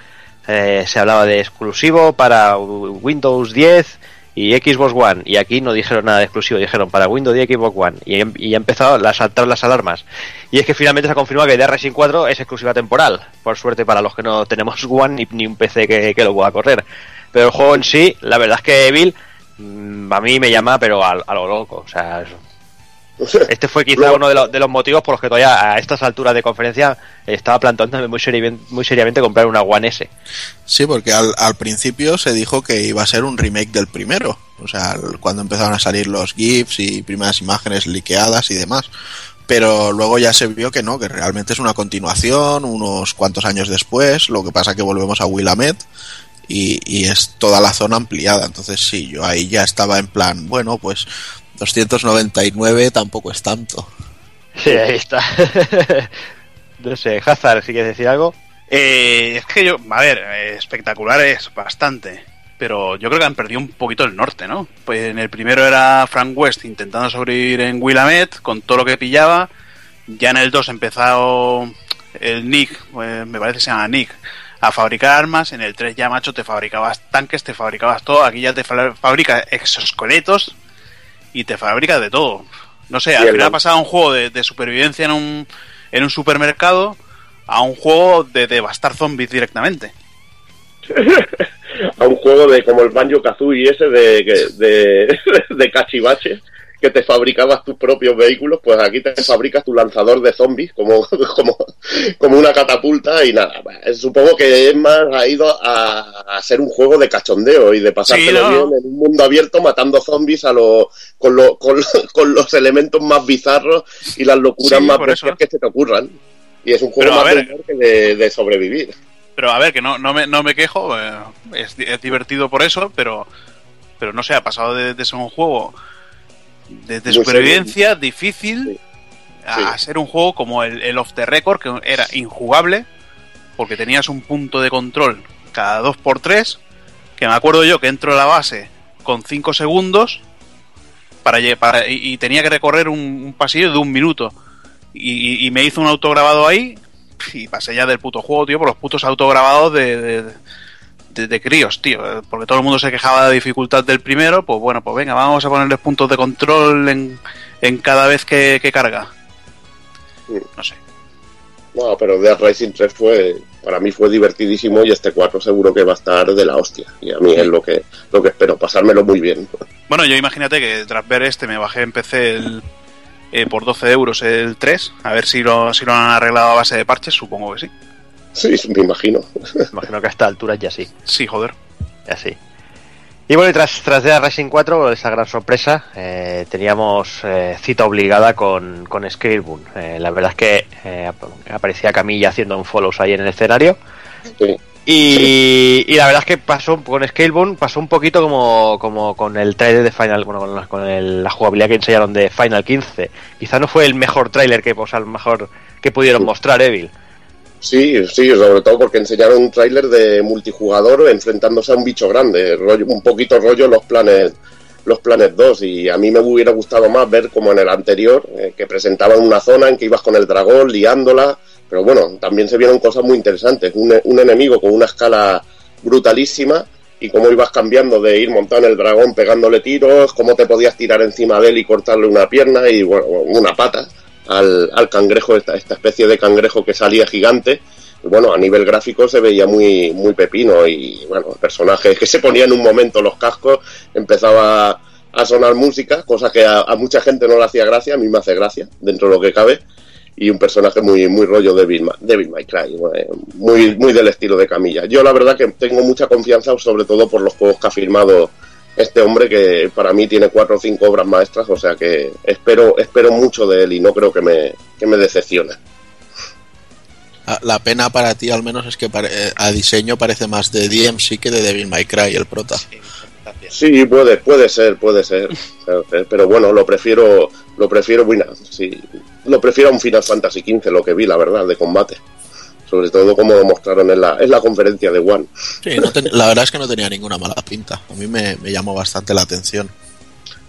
eh, se hablaba de exclusivo para Windows 10 y Xbox One. Y aquí no dijeron nada de exclusivo, dijeron para Windows 10 y Xbox One. Y, em, y ha empezado a saltar las alarmas. Y es que finalmente se ha confirmado que Dead Racing 4 es exclusiva temporal. Por suerte para los que no tenemos [LAUGHS] One ni, ni un PC que, que, lo pueda correr. Pero el juego en sí, la verdad es que Evil mm, a mí me llama, pero a, a lo loco. O sea, [LAUGHS] Este fue quizá uno de, los, de los motivos por los que todavía a estas alturas de conferencia estaba planteándome muy, seri muy seriamente comprar una One S. Sí, porque al, al, principio se dijo que iba a ser un remake del primero. O sea, cuando empezaron a salir los GIFs y primeras imágenes liqueadas y demás. Pero luego ya se vio que no, que realmente es una continuación, unos cuantos años después. Lo que pasa que volvemos a Willamette y, y es toda la zona ampliada. Entonces sí, yo ahí ya estaba en plan, bueno, pues 299 tampoco es tanto. Sí, ahí está. [LAUGHS] no sé, Hazard, si quieres decir algo. Eh, es que yo, a ver, espectacular es bastante. Pero yo creo que han perdido un poquito el norte, ¿no? Pues en el primero era Frank West intentando sobrevivir en Willamette con todo lo que pillaba. Ya en el 2 empezado el Nick, pues me parece que se llama Nick, a fabricar armas. En el 3 ya, macho, te fabricabas tanques, te fabricabas todo. Aquí ya te fabrica exoesqueletos y te fabrica de todo. No sé, al final ha pasado un juego de, de, supervivencia en un, en un supermercado a un juego de devastar zombies directamente. [LAUGHS] a un juego de como el Banjo Kazooie ese de, de, [LAUGHS] de cachivache que te fabricabas tus propios vehículos, pues aquí te fabricas tu lanzador de zombies como, [LAUGHS] como, como una catapulta y nada. Supongo que es más ha ido a, ser un juego de cachondeo y de pasártelo sí, ¿no? bien en un mundo abierto matando zombies a lo, con, lo, con, [LAUGHS] con los elementos más bizarros y las locuras sí, más bestias que se te ocurran. Y es un juego Pero, más ver, de, de, sobrevivir. Pero a ver, que no, no, me, no me quejo, eh, es, es, divertido por eso, pero, pero no sé, ha pasado de, de ser un juego de, de supervivencia difícil sí. a sí. ser un juego como el, el Off the Record, que era injugable, porque tenías un punto de control cada 2x3, que me acuerdo yo que entro a la base con 5 segundos para, para y, y, tenía que recorrer un, un, pasillo de un minuto. Y, y, me hizo un autograbado ahí y pasé ya del puto juego, tío, por los putos autograbados de, de, de, críos, tío. Porque todo el mundo se quejaba de la dificultad del primero, pues bueno, pues venga, vamos a ponerles puntos de control en, en cada vez que, que carga. No sé. No, pero Death Rising 3 fue, para mí fue divertidísimo y este 4 seguro que va a estar de la hostia. Y a mí sí. es lo que, lo que espero, pasármelo muy bien. Bueno, yo imagínate que tras ver este me bajé en PC el, eh, por 12 euros el 3, a ver si lo, si lo han arreglado a base de parches, supongo que sí. Sí, me imagino. Me imagino que a esta altura ya sí. Sí, joder. Ya sí. Y bueno, y tras, tras de Racing 4, esa gran sorpresa, eh, teníamos eh, cita obligada con, con. Eh, la verdad es que eh, aparecía Camilla haciendo un follows ahí en el escenario. Sí. Y, y, la verdad es que pasó con Scalebound, pasó un poquito como, como con el trailer de Final, bueno, con, la, con el, la jugabilidad que enseñaron de Final 15. Quizá no fue el mejor trailer que, o sea, el mejor que pudieron sí. mostrar, Evil. Sí, sí, sobre todo porque enseñaron un tráiler de multijugador enfrentándose a un bicho grande, rollo, un poquito rollo los planes los planes 2 y a mí me hubiera gustado más ver como en el anterior, eh, que presentaban una zona en que ibas con el dragón liándola, pero bueno, también se vieron cosas muy interesantes, un, un enemigo con una escala brutalísima y cómo ibas cambiando de ir montado en el dragón pegándole tiros, cómo te podías tirar encima de él y cortarle una pierna y una pata al, al cangrejo, esta, esta, especie de cangrejo que salía gigante. Bueno, a nivel gráfico se veía muy, muy pepino y bueno, personajes que se ponían en un momento los cascos, empezaba a sonar música, cosa que a, mucha gente no le hacía gracia, a mí me hace gracia, dentro de lo que cabe, y un personaje muy, muy rollo de Bill, Devil May Cry, muy, muy del estilo de Camilla. Yo la verdad que tengo mucha confianza, sobre todo por los juegos que ha firmado este hombre que para mí tiene cuatro o cinco obras maestras, o sea que espero, espero mucho de él y no creo que me, que me decepcione. La pena para ti al menos es que a diseño parece más de DMC que de Devil May Cry, el prota. Sí, puede, puede ser, puede ser. Pero bueno, lo prefiero, lo prefiero, bueno, sí, lo prefiero a un Final Fantasy XV, lo que vi, la verdad, de combate sobre todo como lo mostraron en la, en la conferencia de One. Sí, no ten, la verdad es que no tenía ninguna mala pinta. A mí me, me, llamó bastante la atención.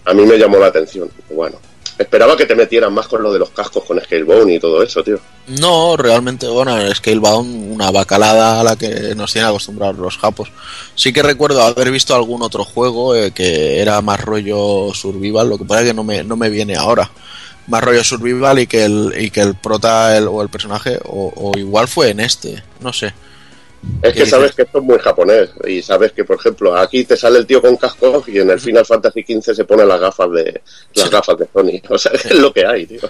A mí me llamó la atención. Bueno, esperaba que te metieran más con lo de los cascos con Scalebone y todo eso, tío. No, realmente, bueno, Scalebound, una bacalada a la que nos tienen acostumbrados los japos. Sí que recuerdo haber visto algún otro juego eh, que era más rollo survival, lo que pasa es que no me, no me viene ahora. Más rollo survival y que el, y que el prota o el personaje, o, o igual fue en este, no sé. Es que sabes que esto es muy japonés y sabes que, por ejemplo, aquí te sale el tío con cascos y en el Final Fantasy XV se pone las gafas de las gafas de Sony. [LAUGHS] O sea, es lo que hay, tío.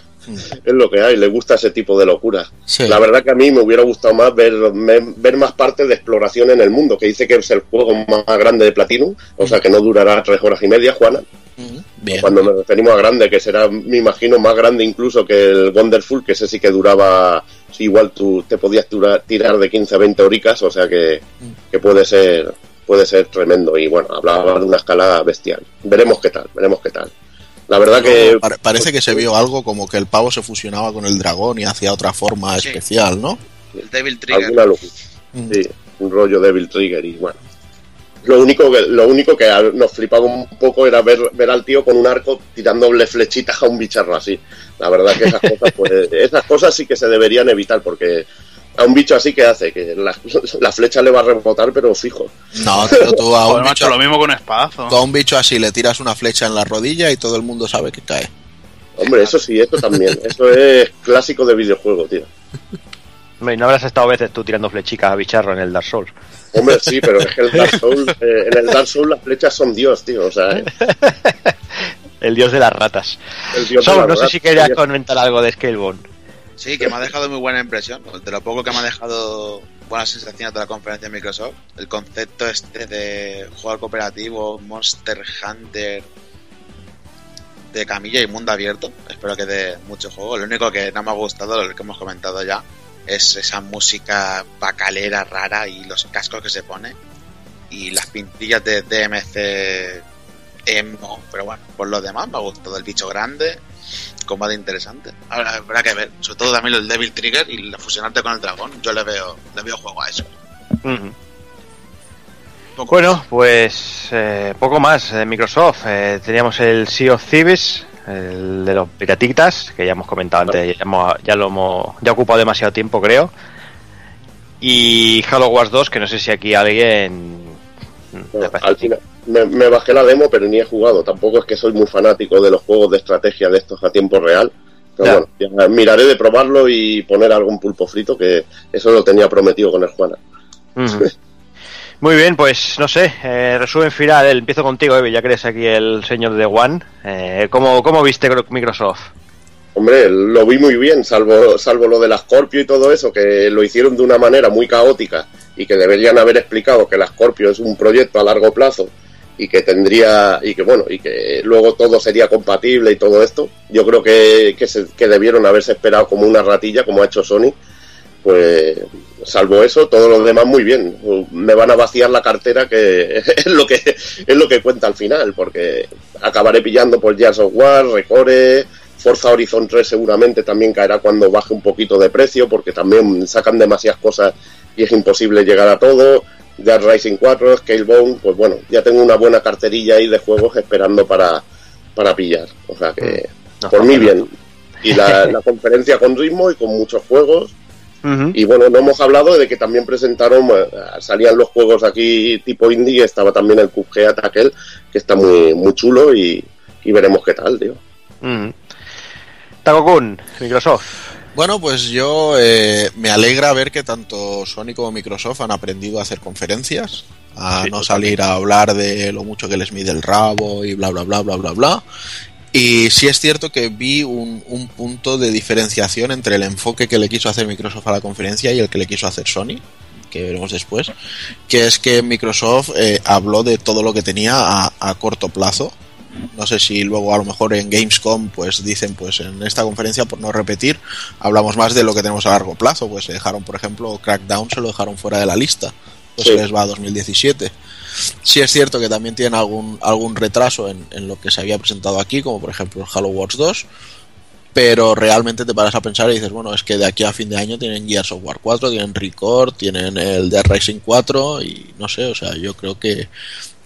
Es lo que hay. Le gusta ese tipo de locura. La verdad que a mí me hubiera gustado más ver, ver más parte de exploración en el mundo, que dice que es el juego más grande de Platinum, o sea, que no durará tres horas y media, Juana. Cuando nos referimos a grande, que será, me imagino, más grande incluso que el Wonderful, que ese sí que duraba, sí, igual tú te podías tirar de 15 a 20 horicas, o sea que, que puede ser puede ser tremendo. Y bueno, hablaba de una escala bestial. Veremos qué tal, veremos qué tal. La verdad que... Parece que se vio algo como que el pavo se fusionaba con el dragón y hacía otra forma especial, ¿no? El Devil Trigger. Sí, un rollo Devil Trigger y bueno. Lo único que, lo único que nos flipaba un poco era ver, ver al tío con un arco tirándole flechitas a un bicharro así. La verdad que esas cosas, pues, [LAUGHS] esas cosas sí que se deberían evitar porque a un bicho así que hace que [LAUGHS] la, flecha le va a rebotar pero fijo. No tú a [LAUGHS] un bicho lo mismo con espadazo. tú a un bicho así le tiras una flecha en la rodilla y todo el mundo sabe que cae. Hombre eso sí esto también. Eso es clásico de videojuego tío. Hombre no habrás estado veces tú tirando flechicas a bicharro en el Dark Souls Hombre, sí, pero es que el Dark Souls, [LAUGHS] eh, en el Dark Souls las flechas son Dios, tío, o sea, ¿eh? El dios de las ratas. no sé si querías comentar algo de Scalebone. Sí, que me ha dejado muy buena impresión. De lo poco que me ha dejado buenas sensaciones de la conferencia de Microsoft. El concepto este de jugar cooperativo, Monster Hunter de camilla y mundo abierto. Espero que dé mucho juego. Lo único que no me ha gustado, lo que hemos comentado ya, es esa música bacalera rara y los cascos que se pone y las pintillas de DMC emo, pero bueno, por lo demás me ha gustado el bicho grande, combate interesante. Ahora habrá que ver, sobre todo también el Devil Trigger y la fusionarte con el dragón, yo le veo, le veo juego a eso. Bueno, pues eh, poco más de Microsoft. Eh, teníamos el Sea of Thieves, el de los piratitas, que ya hemos comentado antes, ya, lo hemos ya ocupado demasiado tiempo, creo. Y Halo Wars 2, que no sé si aquí alguien. al final, me, bajé la demo, pero ni he jugado. Tampoco es que soy muy fanático de los juegos de estrategia de estos a tiempo real. Pero bueno, miraré de probarlo y poner algún pulpo frito, que eso lo tenía prometido con el Juana. [LAUGHS] Muy bien, pues no sé, eh, resumen final, empiezo contigo, Evi, ya que eres aquí el señor de One. Eh, ¿cómo, ¿Cómo viste Microsoft? Hombre, lo vi muy bien, salvo, salvo lo la Scorpio y todo eso, que lo hicieron de una manera muy caótica y que deberían haber explicado que la Scorpio es un proyecto a largo plazo y que tendría y que bueno y que luego todo sería compatible y todo esto yo creo que, que, se, que debieron haberse esperado como una ratilla como ha hecho Sony pues salvo eso, todo lo demás muy bien. Me van a vaciar la cartera, que [LAUGHS] es lo que es lo que cuenta al final, porque acabaré pillando por Jazz of War, Recore, Forza Horizon 3 seguramente también caerá cuando baje un poquito de precio, porque también sacan demasiadas cosas y es imposible llegar a todo. Dead Rising 4, Scalebone, pues bueno, ya tengo una buena carterilla ahí de juegos esperando para, para pillar. O sea que, mm. por mí bien. Y la, la conferencia con ritmo y con muchos juegos y bueno, no hemos hablado de que también presentaron, eh, salían los juegos aquí tipo indie, estaba también el Cuphead aquel, que está muy, muy chulo y, veremos qué tal, tío. Uh Microsoft. Bueno, pues yo eh, me alegra ver que tanto Sony como Microsoft han aprendido a hacer conferencias, a no salir a hablar de lo mucho que les mide el rabo y bla, bla, bla, bla, bla, bla, y sí es cierto que vi un, punto de diferenciación entre el enfoque que le quiso hacer Microsoft a la conferencia y el que le quiso hacer Sony, que veremos después, que es que Microsoft eh, habló de todo lo que tenía a, corto plazo. No sé si luego a lo mejor en Gamescom pues dicen pues en esta conferencia por no repetir hablamos más de lo que tenemos a largo plazo, pues se dejaron por ejemplo Crackdown se lo dejaron fuera de la lista, pues les va a 2017 Sí es cierto que también tienen algún, algún retraso en, en lo que se había presentado aquí, como por ejemplo el Halo Wars 2, pero realmente te paras a pensar y dices, bueno, es que de aquí a fin de año tienen Gears of War 4, tienen Record, tienen el Dead Racing 4 y no sé, o sea, yo creo que,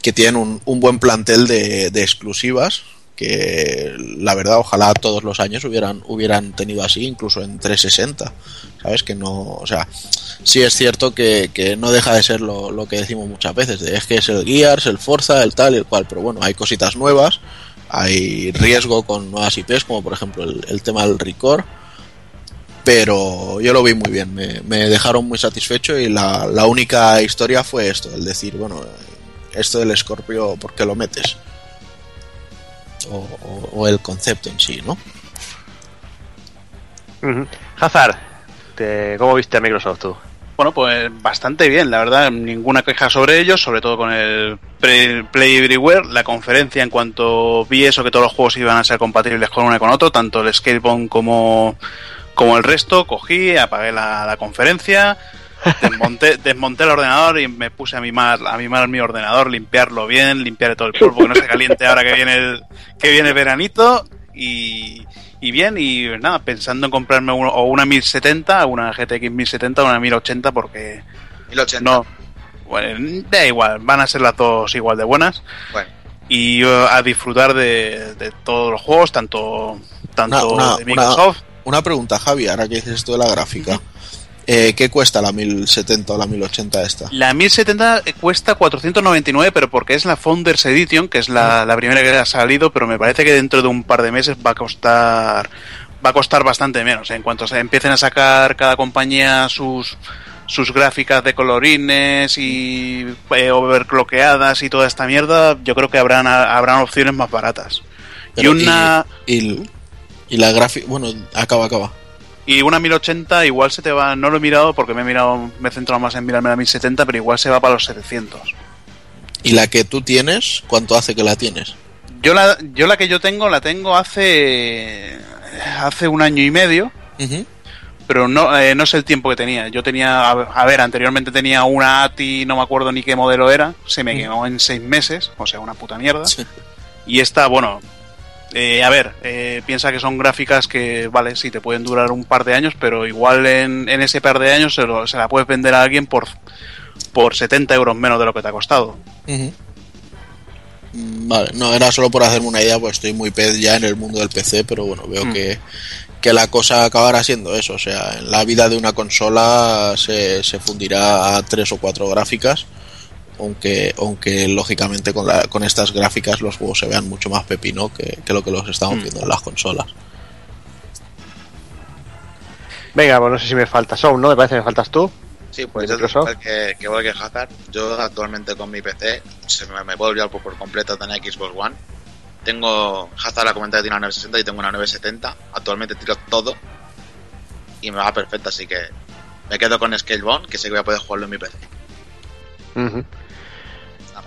que tienen un, un buen plantel de, de exclusivas que la verdad ojalá todos los años hubieran hubieran tenido así incluso en 360 sabes que no o sea sí es cierto que, que no deja de ser lo, lo, que decimos muchas veces de, es que es el Gears el Forza el tal y el cual pero bueno hay cositas nuevas hay riesgo con nuevas IPs como por ejemplo el, tema del Record pero yo lo vi muy bien me, me dejaron muy satisfecho y la, la única historia fue esto el decir bueno esto del Scorpio ¿por qué lo metes? O, o, o, el concepto en sí, ¿no? Uh -huh. Hazard, te, ¿cómo viste a Microsoft tú? Bueno, pues bastante bien, la verdad, ninguna queja sobre ellos, sobre todo con el Play Everywhere, la conferencia en cuanto vi eso, que todos los juegos iban a ser compatibles con uno y con otro, tanto el Scalebone como, como el resto, cogí, apagué la, la conferencia, desmonté, desmonté el ordenador y me puse a mimar, a mimar mi ordenador, limpiarlo bien, limpiar todo el polvo que no se caliente ahora que viene el, que viene el veranito y, y bien, y nada, pensando en comprarme uno, o una 1070, una GTX 1070 o una 1080 porque 1080. no, bueno, da igual, van a ser las dos igual de buenas. Bueno. Y uh, a disfrutar de, de, todos los juegos, tanto, tanto una, una, de Microsoft. Una, una, pregunta, Javi, ahora que dices esto de la gráfica. Eh, ¿Qué cuesta la 1070 o la 1080 esta? La 1070 cuesta 499, pero porque es la Founders Edition, que es la, la, primera que ha salido, pero me parece que dentro de un par de meses va a costar va a costar bastante menos. En cuanto se empiecen a sacar cada compañía sus sus gráficas de colorines y eh, overclockeadas y toda esta mierda, yo creo que habrán habrán opciones más baratas. Pero y una y, y, y la gráfica, bueno, acaba, acaba. Y una 1080 igual se te va, no lo he mirado porque me he mirado, me he centrado más en mirarme la 1070, pero igual se va para los 700. ¿Y la que tú tienes, cuánto hace que la tienes? Yo la, yo la que yo tengo la tengo hace hace un año y medio, uh -huh. pero no, eh, no sé el tiempo que tenía. Yo tenía, a, ver, anteriormente tenía una ATI, no me acuerdo ni qué modelo era, se me uh -huh. quemó en seis meses, o sea, una puta mierda. Sí. Y esta, bueno, eh, a ver, eh, piensa que son gráficas que, vale, sí, te pueden durar un par de años, pero igual en, en ese par de años se, lo, se, la puedes vender a alguien por, por 70 euros menos de lo que te ha costado. Uh -huh. Vale, no, era solo por hacerme una idea, pues estoy muy pez ya en el mundo del PC, pero bueno, veo mm. que, que la cosa acabará siendo eso, o sea, en la vida de una consola se, se fundirá a tres o cuatro gráficas aunque aunque lógicamente con, la, con estas gráficas los juegos se vean mucho más pepino que, que lo que los estamos mm. viendo en las consolas. Venga, pues no sé si me falta Sound, ¿no? Me parece que me faltas tú. Sí, pues yo igual que, que igual que Hazard, yo actualmente con mi PC se me, me puedo olvidar por, por completo tener Xbox One. Tengo, Hazard ha comentado que tiene una 960 y tengo una 970. Actualmente tiro todo y me va perfecto, así que me quedo con Scalebone, que sé que voy a poder jugarlo en mi PC. Uh -huh.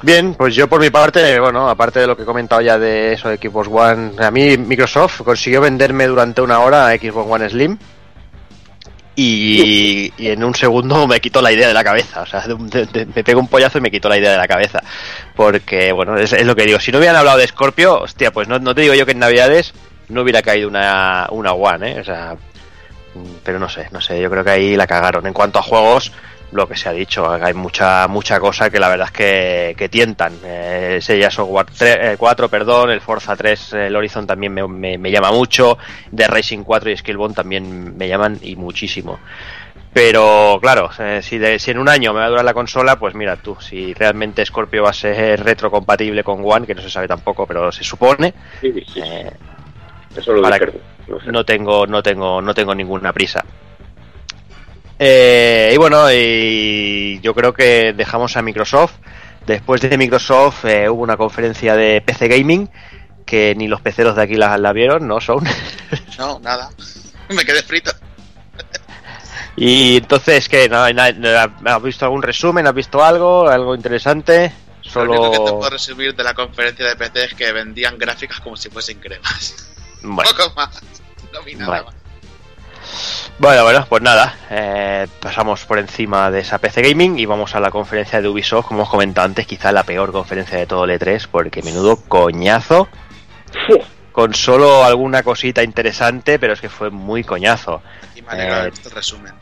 Bien, pues yo por mi parte, bueno, aparte de lo que he comentado ya de eso de Xbox One, a mí Microsoft consiguió venderme durante una hora Xbox One Slim y, y, en un segundo me quitó la idea de la cabeza, o sea, de, de, me pegó un pollazo y me quitó la idea de la cabeza, porque, bueno, es, es lo que digo, si no hubieran hablado de Scorpio, hostia, pues no, no, te digo yo que en Navidades no hubiera caído una, una One, ¿eh? O sea, pero no sé, no sé, yo creo que ahí la cagaron. En cuanto a juegos, lo que se ha dicho, hay mucha mucha cosa que la verdad es que, que tientan. Eh, ese ya Software 3, eh, 4, perdón, el Forza 3, el Horizon también me, me, me, llama mucho, The Racing 4 y Skillbone también me llaman y muchísimo. Pero claro, eh, si, de, si en un año me va a durar la consola, pues mira tú, si realmente Scorpio va a ser retrocompatible con One, que no se sabe tampoco, pero se supone. Sí, sí, sí. Eh, Eso lo para, no, sé. no tengo, no tengo, no tengo ninguna prisa. Eh, y bueno, y yo creo que dejamos a Microsoft. Después de Microsoft eh, hubo una conferencia de PC Gaming que ni los peceros de aquí la, la vieron, ¿no? Son. [LAUGHS] No, nada. Me quedé frito. Y entonces, ¿qué? ¿Has visto algún resumen? ¿Has visto algo? ¿Algo interesante? Solo... Lo único que te puedo resumir de la conferencia de PC es que vendían gráficas como si fuesen cremas. Bueno. [LAUGHS] Poco más. No vi nada bueno. más. Bueno, bueno, pues nada, eh, pasamos por encima de esa PC Gaming y vamos a la conferencia de Ubisoft, como hemos comentado antes, quizá la peor conferencia de todo el E3, porque menudo coñazo, con solo alguna cosita interesante, pero es que fue muy coñazo. Y me eh, el resumen.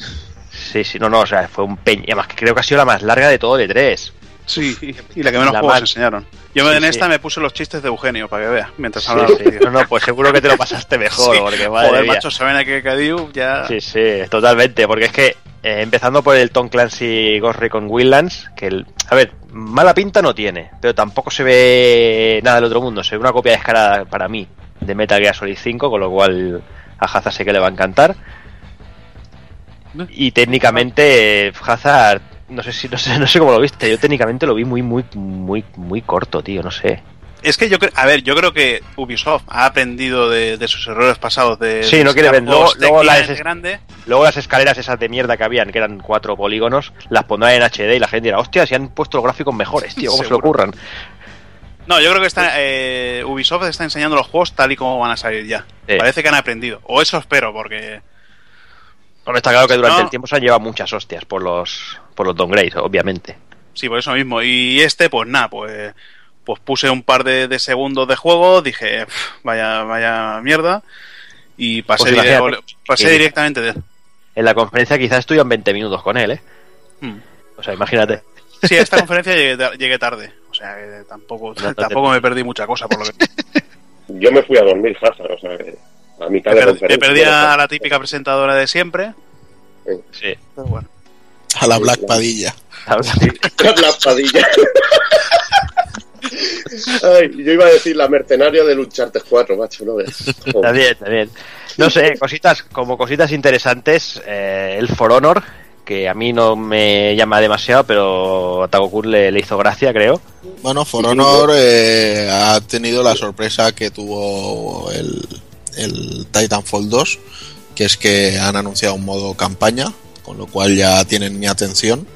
Sí, sí, no, no, o sea, fue un peña, además que creo que ha sido la más larga de todo el E3. Sí, y la que menos La juegos enseñaron. Yo Sí, en sí. esta me puse los chistes de Eugenio para que vea, mientras hablaba. sí. No, no, pues seguro que te lo pasaste mejor, [LAUGHS] Sí. porque madre Joder, mía. macho, se ven aquí que Cadiu ya... Sí, sí, totalmente, porque es que eh, empezando por el Tom Clancy Ghost Recon Wildlands, que el, a ver, mala pinta no tiene, pero tampoco se ve nada del otro mundo, se ve una copia descarada para mí de Metal Gear Solid 5, con lo cual a Hazard sé que le va a encantar. Y técnicamente eh, Hazard no sé si no sé, [LAUGHS] no sé cómo lo viste, yo técnicamente lo vi muy muy muy muy corto, tío, no sé. Es que yo creo, a ver, yo creo que Ubisoft ha aprendido de, de sus errores pasados de Sí, de no quiere juegos Luego- luego la técnicamente des- grande. Luego las escaleras esas de mierda que habían, que eran cuatro polígonos, las pondrán en HD y la gente dirá, hostia, si han puesto los gráficos mejores, tío, ¿cómo se le Seguro. ocurran? No, yo creo que está, eh, Ubisoft está enseñando los juegos tal y como van a salir ya. Sí. Parece que han aprendido. O eso espero, porque Bueno, está claro que durante No. el tiempo se han llevado muchas hostias por los por los downgrades, obviamente. sí, por eso mismo. Y este, pues nada, pues, pues puse un par de, de segundos de juego, dije, "Pf, vaya, vaya mierda. Y pasé, Pues dire- imagínate pasé que- directamente de él. En la conferencia quizás estuvieron 20 minutos con él, ¿eh? Hmm. O sea, imagínate. Sí, a esta conferencia llegué, llegué tarde. O sea, que tampoco, No te- tampoco me perdí mucha cosa, por lo que [LAUGHS] Yo me fui a dormir, Hazard, o sea, que a mitad me, de per- me conferencia. perdí a la típica presentadora de siempre. Sí. Pero bueno. A la Black Padilla. la [LAUGHS] padilla. Ay, yo iba a decir la mercenaria del Uncharted 4, macho, no veas. Está bien, está bien. No sé, cositas, como cositas interesantes, eh, el For Honor, que a mí no me llama demasiado, pero a Tagokur le, le hizo gracia, creo. Bueno, For Honor eh, ha tenido la sorpresa que tuvo el, el Titanfall 2, que es que han anunciado un modo campaña, con lo cual ya tienen mi atención.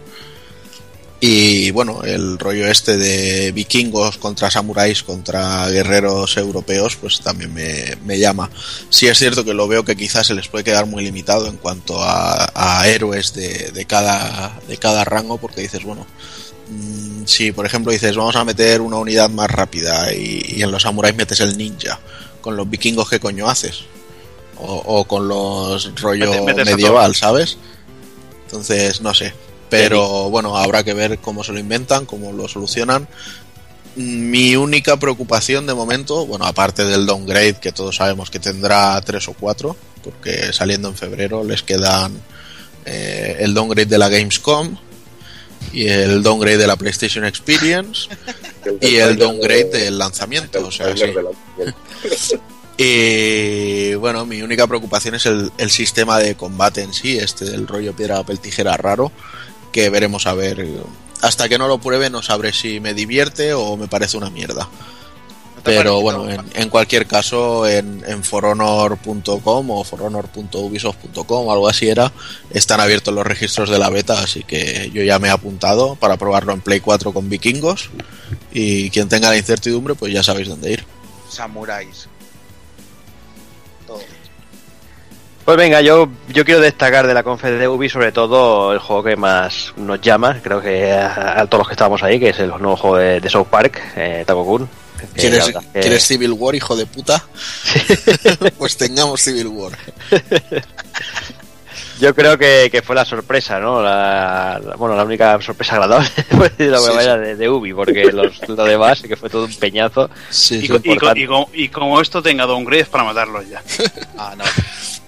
Y bueno, el rollo este de vikingos contra samuráis contra guerreros europeos, pues también me, me llama. Sí es cierto que lo veo que quizás se les puede quedar muy limitado en cuanto a, a héroes de, de, cada, de cada rango, porque dices, bueno, mm, si por ejemplo dices vamos a meter una unidad más rápida y, y en los samuráis metes el ninja, con los vikingos qué coño haces? O, o con los rollo Mete- metes a medieval, ¿sabes? Entonces, no sé. Pero bueno, habrá que ver cómo se lo inventan, cómo lo solucionan. Mi única preocupación de momento, bueno, aparte del downgrade que todos sabemos que tendrá tres o cuatro, porque saliendo en febrero les quedan eh, el downgrade de la Gamescom y el downgrade de la PlayStation Experience [LAUGHS] y el downgrade del lanzamiento. O sea, sí. Y bueno, mi única preocupación es el, el, sistema de combate en sí, este del rollo piedra, papel, tijera raro, que veremos a ver. Hasta que no lo pruebe no sabré si me divierte o me parece una mierda. Pero bueno, en, en, cualquier caso, en, en forhonor.com o forhonor.ubisoft.com o algo así era, están abiertos los registros de la beta, así que yo ya me he apuntado para probarlo en Play 4 con vikingos. Y quien tenga la incertidumbre, pues ya sabéis dónde ir. Samuráis. Pues venga, yo, yo quiero destacar de la conferencia de Ubi sobre todo el juego que más nos llama, creo que a, a todos los que estábamos ahí, que es el nuevo juego de, de South Park, eh, Takokun. ¿Quieres, que... ¿Quieres Civil War, hijo de puta? [LAUGHS] pues tengamos Civil War. [LAUGHS] Yo creo que, que, fue la sorpresa, ¿no? La, la, bueno, la única sorpresa agradable [LAUGHS] de la sí, manera sí. de, de, Ubi, porque los, lo demás que fue todo un peñazo. Sí, y, y, y, como, y, como, esto tenga downgrades para matarlos ya. ah, no.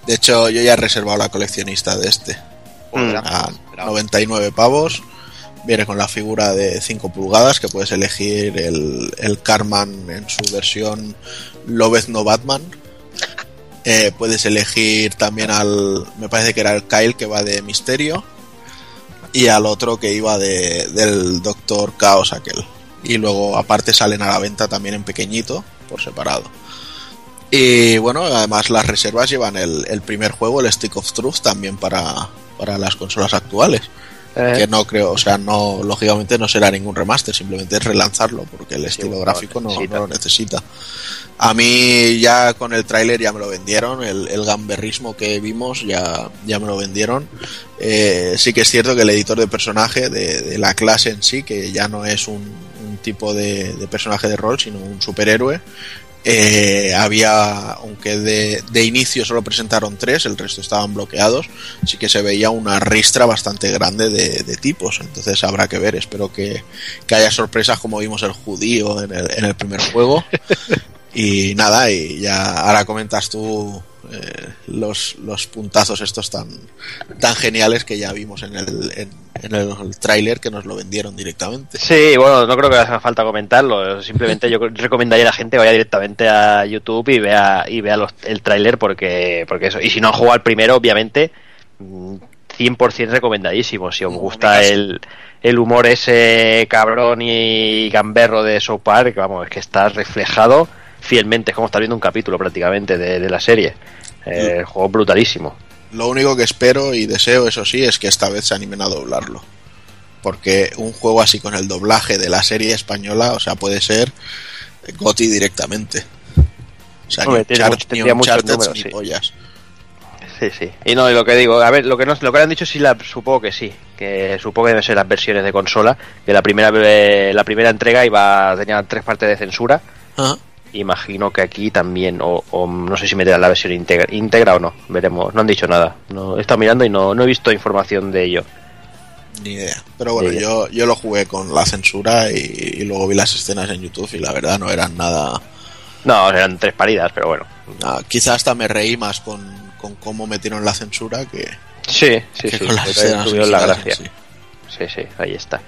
De hecho, yo ya he reservado la coleccionista de este. Mm. A 99 pavos. Viene con la figura de 5 pulgadas que puedes elegir el, el Carman en su versión Lobezno Batman. Eh, puedes elegir también al. Me parece que era el Kyle que va de misterio. Y al otro que iba de, del Doctor Chaos aquel. Y luego, aparte, salen a la venta también en pequeñito, por separado. Y bueno, además las reservas llevan el, el primer juego, el Stick of Truth, también para, para las consolas actuales. Eh. Que no creo, o sea, no, lógicamente no será ningún remaster, simplemente es relanzarlo, porque el estilo sí, gráfico no, no, lo necesita. A mí ya con el tráiler ya me lo vendieron, el, el gamberrismo que vimos ya, ya me lo vendieron. Eh, sí que es cierto que el editor de personaje de, de la clase en sí, que ya no es un, un tipo de, de, personaje de rol, sino un superhéroe, eh, había, aunque de, de, inicio solo presentaron tres, el resto estaban bloqueados, sí que se veía una ristra bastante grande de, de tipos, entonces habrá que ver, espero que, que, haya sorpresas como vimos el judío en el, en el primer juego. [LAUGHS] y nada, y ya ahora comentas tú eh, los, los puntazos estos tan, tan geniales que ya vimos en el, en, en el tráiler que nos lo vendieron directamente. Sí, bueno, no creo que haga falta comentarlo. Simplemente yo recomendaría a la gente que vaya directamente a YouTube y vea y vea los, el tráiler porque porque eso. Y si no han jugado al primero, obviamente 100% recomendadísimo. Si os gusta el, el humor ese cabrón y gamberro de South Park, vamos, es que está reflejado fielmente. Es como estar viendo un capítulo prácticamente de, de la serie. Eh, juego brutalísimo. Lo único que espero y deseo, eso sí, es que esta vez se animen a doblarlo. Porque un juego así con el doblaje de la serie española, o sea, puede ser Goti directamente. O sea, Hombre, ni Uncharted, ni, números, ni sí. pollas. Sí, sí. Y no, y lo que digo, a ver, lo que, nos, lo que han dicho sí, la, supongo que sí. Que supongo que deben ser las versiones de consola. Que la primera, eh, la primera entrega iba tenía tres partes de censura. Imagino que aquí también, o, o no sé si meterán la versión íntegra, íntegra o no, veremos. No han dicho nada. No, he estado mirando y no, no he visto información de ello. Ni idea. Pero bueno, yo, yo lo jugué con la censura y, y luego vi las escenas en YouTube y la verdad no eran nada... No, eran tres paridas, pero bueno. nada. Quizás hasta me reí más con, con cómo metieron la censura que, Sí, sí, que sí. con las escenas tuvieron la gracia. sí. Sí, sí, ahí está.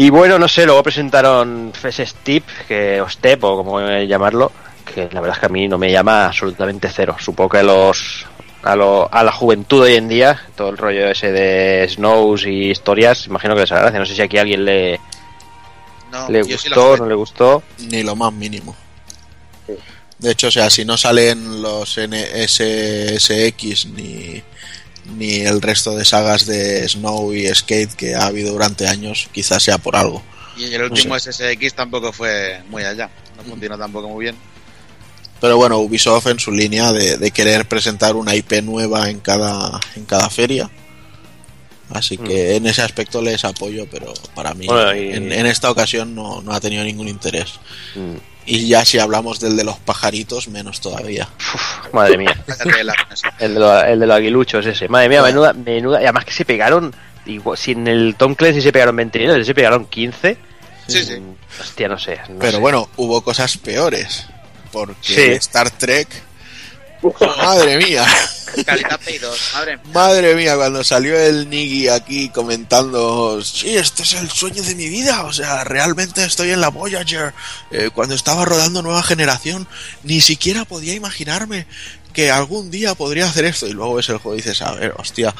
Y bueno, no sé, luego presentaron Fes Step, que, o Step, o como llamarlo, que la verdad es que a mí no me llama absolutamente cero. Supongo que a los a, lo, a la juventud hoy en día, todo el rollo ese de Snows y historias, imagino que les hará gracia. No sé si aquí a alguien le, No, le sí gustó, no le gustó. Ni lo más mínimo. De hecho, o sea, si no salen los NSSX ni, ni el resto de sagas de Snow y Skate que ha habido durante años, quizás sea por algo. Y el último SSX tampoco fue muy allá. No funcionó tampoco muy bien. Pero bueno, Ubisoft en su línea de, de querer presentar una IP nueva en cada, en cada feria. Así que en ese aspecto les apoyo, pero para mí Bueno, y- en, en esta ocasión no, no ha tenido ningún interés. Mm, Y ya si hablamos del de los pajaritos, menos todavía. uf, madre mía. [LAUGHS] Eso. El de, los, el de los aguiluchos ese. Madre mía, menuda, menuda. Y además que se pegaron. Igual, si en el Tom Clancy se pegaron 20 minutos, se pegaron 15. Sí, sí. Hostia, no sé. no Pero sé. bueno, hubo cosas peores. Porque Sí. Star Trek. Madre mía, Calidad Play 2, madre mía. madre mía, cuando salió el Niggy aquí comentando, sí, este es el sueño de mi vida, o sea, realmente estoy en la Voyager. Eh, cuando estaba rodando Nueva Generación, ni siquiera podía imaginarme que algún día podría hacer esto. Y luego ves el juego y dices, a ver, hostia,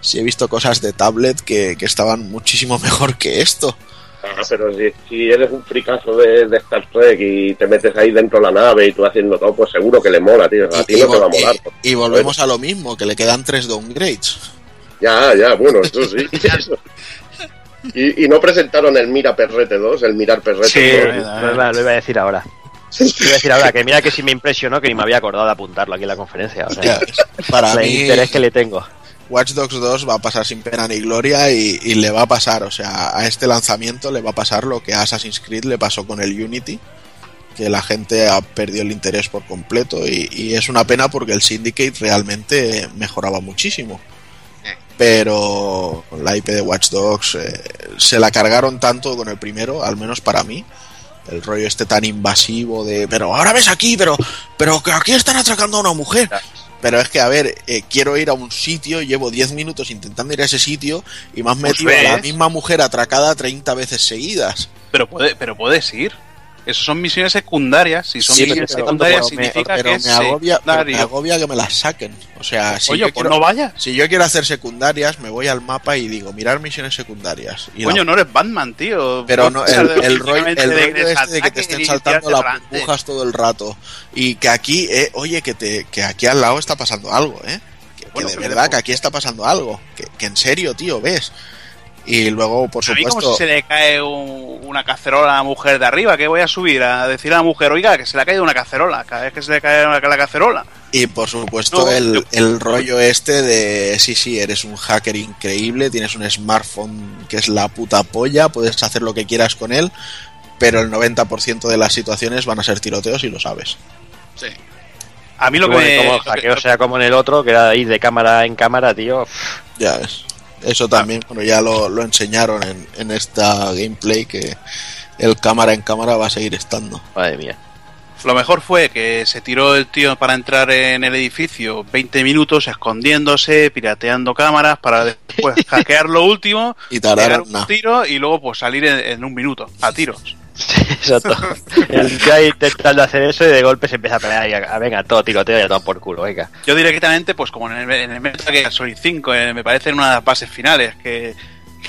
si he visto cosas de tablet que, que estaban muchísimo [LAUGHS] mejor que esto. Ah, pero si, si eres un fricazo de, de Star Trek y te metes ahí dentro de la nave y tú haciendo todo, pues seguro que le mola, tío. A ti Y, no te va a molar. y- y volvemos a lo mismo, que le quedan tres downgrades. Ya, ya, bueno, [LAUGHS] eso sí. eso. Y, y no presentaron el Mira Perrete 2, el Mirar Perrete Sí, 2. lo iba, lo iba a decir ahora. Lo iba a decir ahora, que mira que sí me impresionó que ni me había acordado de apuntarlo aquí en la conferencia. O sea, Para el mí, interés que le tengo. Watch Dogs 2 va a pasar sin pena ni gloria y, y le va a pasar, o sea, a este lanzamiento le va a pasar lo que a Assassin's Creed le pasó con el Unity, que la gente ha perdido el interés por completo y, y es una pena porque el Syndicate realmente mejoraba muchísimo. Pero la IP de Watch Dogs eh, se la cargaron tanto con el primero, al menos para mí. El rollo este tan invasivo de, pero ahora ves aquí, pero, pero que aquí están atracando a una mujer. Pero es que, a ver, eh, quiero ir a un sitio, llevo 10 minutos intentando ir a ese sitio y me has Pues metido a la ves. misma mujer atracada 30 veces seguidas. Pero, puede, pero puedes ir. Esas son misiones secundarias. Si son Sí, misiones pero- secundarias, pero significa Pero que me, agobia, pero me agobia que me las saquen. O sea, si, Oye, yo pues quiero, no vayas. si yo quiero hacer secundarias, me voy al mapa y digo, mirar misiones secundarias. Y Coño, la- no eres Batman, tío. pero no, el, de- el rollo, el de- rollo de- este de que te estén saltando las burbujas todo el rato. Y que aquí, eh, oye, que, te, que aquí al lado está pasando algo, ¿eh? Que, que de verdad, que aquí está pasando algo. Que, que en serio, tío, ves. Y luego, por A mí como supuesto... si se le cae un- una cacerola a la mujer de arriba, que voy a subir a decir a la mujer, oiga, que se le ha caído una cacerola, cada vez que se le cae una- la cacerola. Y por supuesto No, el, yo- el rollo este de sí, sí, eres un hacker increíble, tienes un smartphone que es la puta polla, puedes hacer lo que quieras con él, pero el 90% de las situaciones van a ser tiroteos y lo sabes. Sí. A mí lo que Como- me... como lo que- hackeo sea como en el otro, que era ir de cámara en cámara, tío. Ya ves. Eso también, bueno, ya lo, lo enseñaron en, en esta gameplay que el cámara en cámara va a seguir estando. Madre mía. Lo mejor fue que se tiró el tío para entrar en el edificio 20 minutos escondiéndose, pirateando cámaras para después [LAUGHS] hackear lo último, Y tardaron un tiro y luego pues salir en, en un minuto, a tiros. Sí, exacto. [LAUGHS] El tío ahí intentando hacer eso y de golpe se empieza a pelear y a, a- venga, todo tiroteo y a todo por culo, venga. Yo directamente, pues como en el, en el Metal Gear Solid 5, eh, me parece en una de las bases finales, que,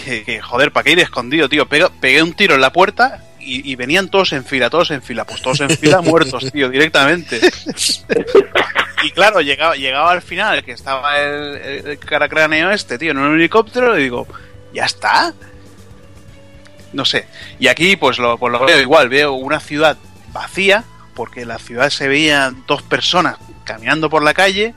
que, que, joder, ¿para qué ir escondido, tío? Pega- pegué un tiro en la puerta y, y venían todos en fila, todos en fila, pues todos en fila muertos, tío, directamente. Y claro, llegaba, llegaba al final, que estaba el, el, el caracráneo este, tío, en un helicóptero, y digo, ¿ya está? No sé. Y aquí, pues lo, pues lo veo igual, veo una ciudad vacía, porque en la ciudad se veían dos personas caminando por la calle.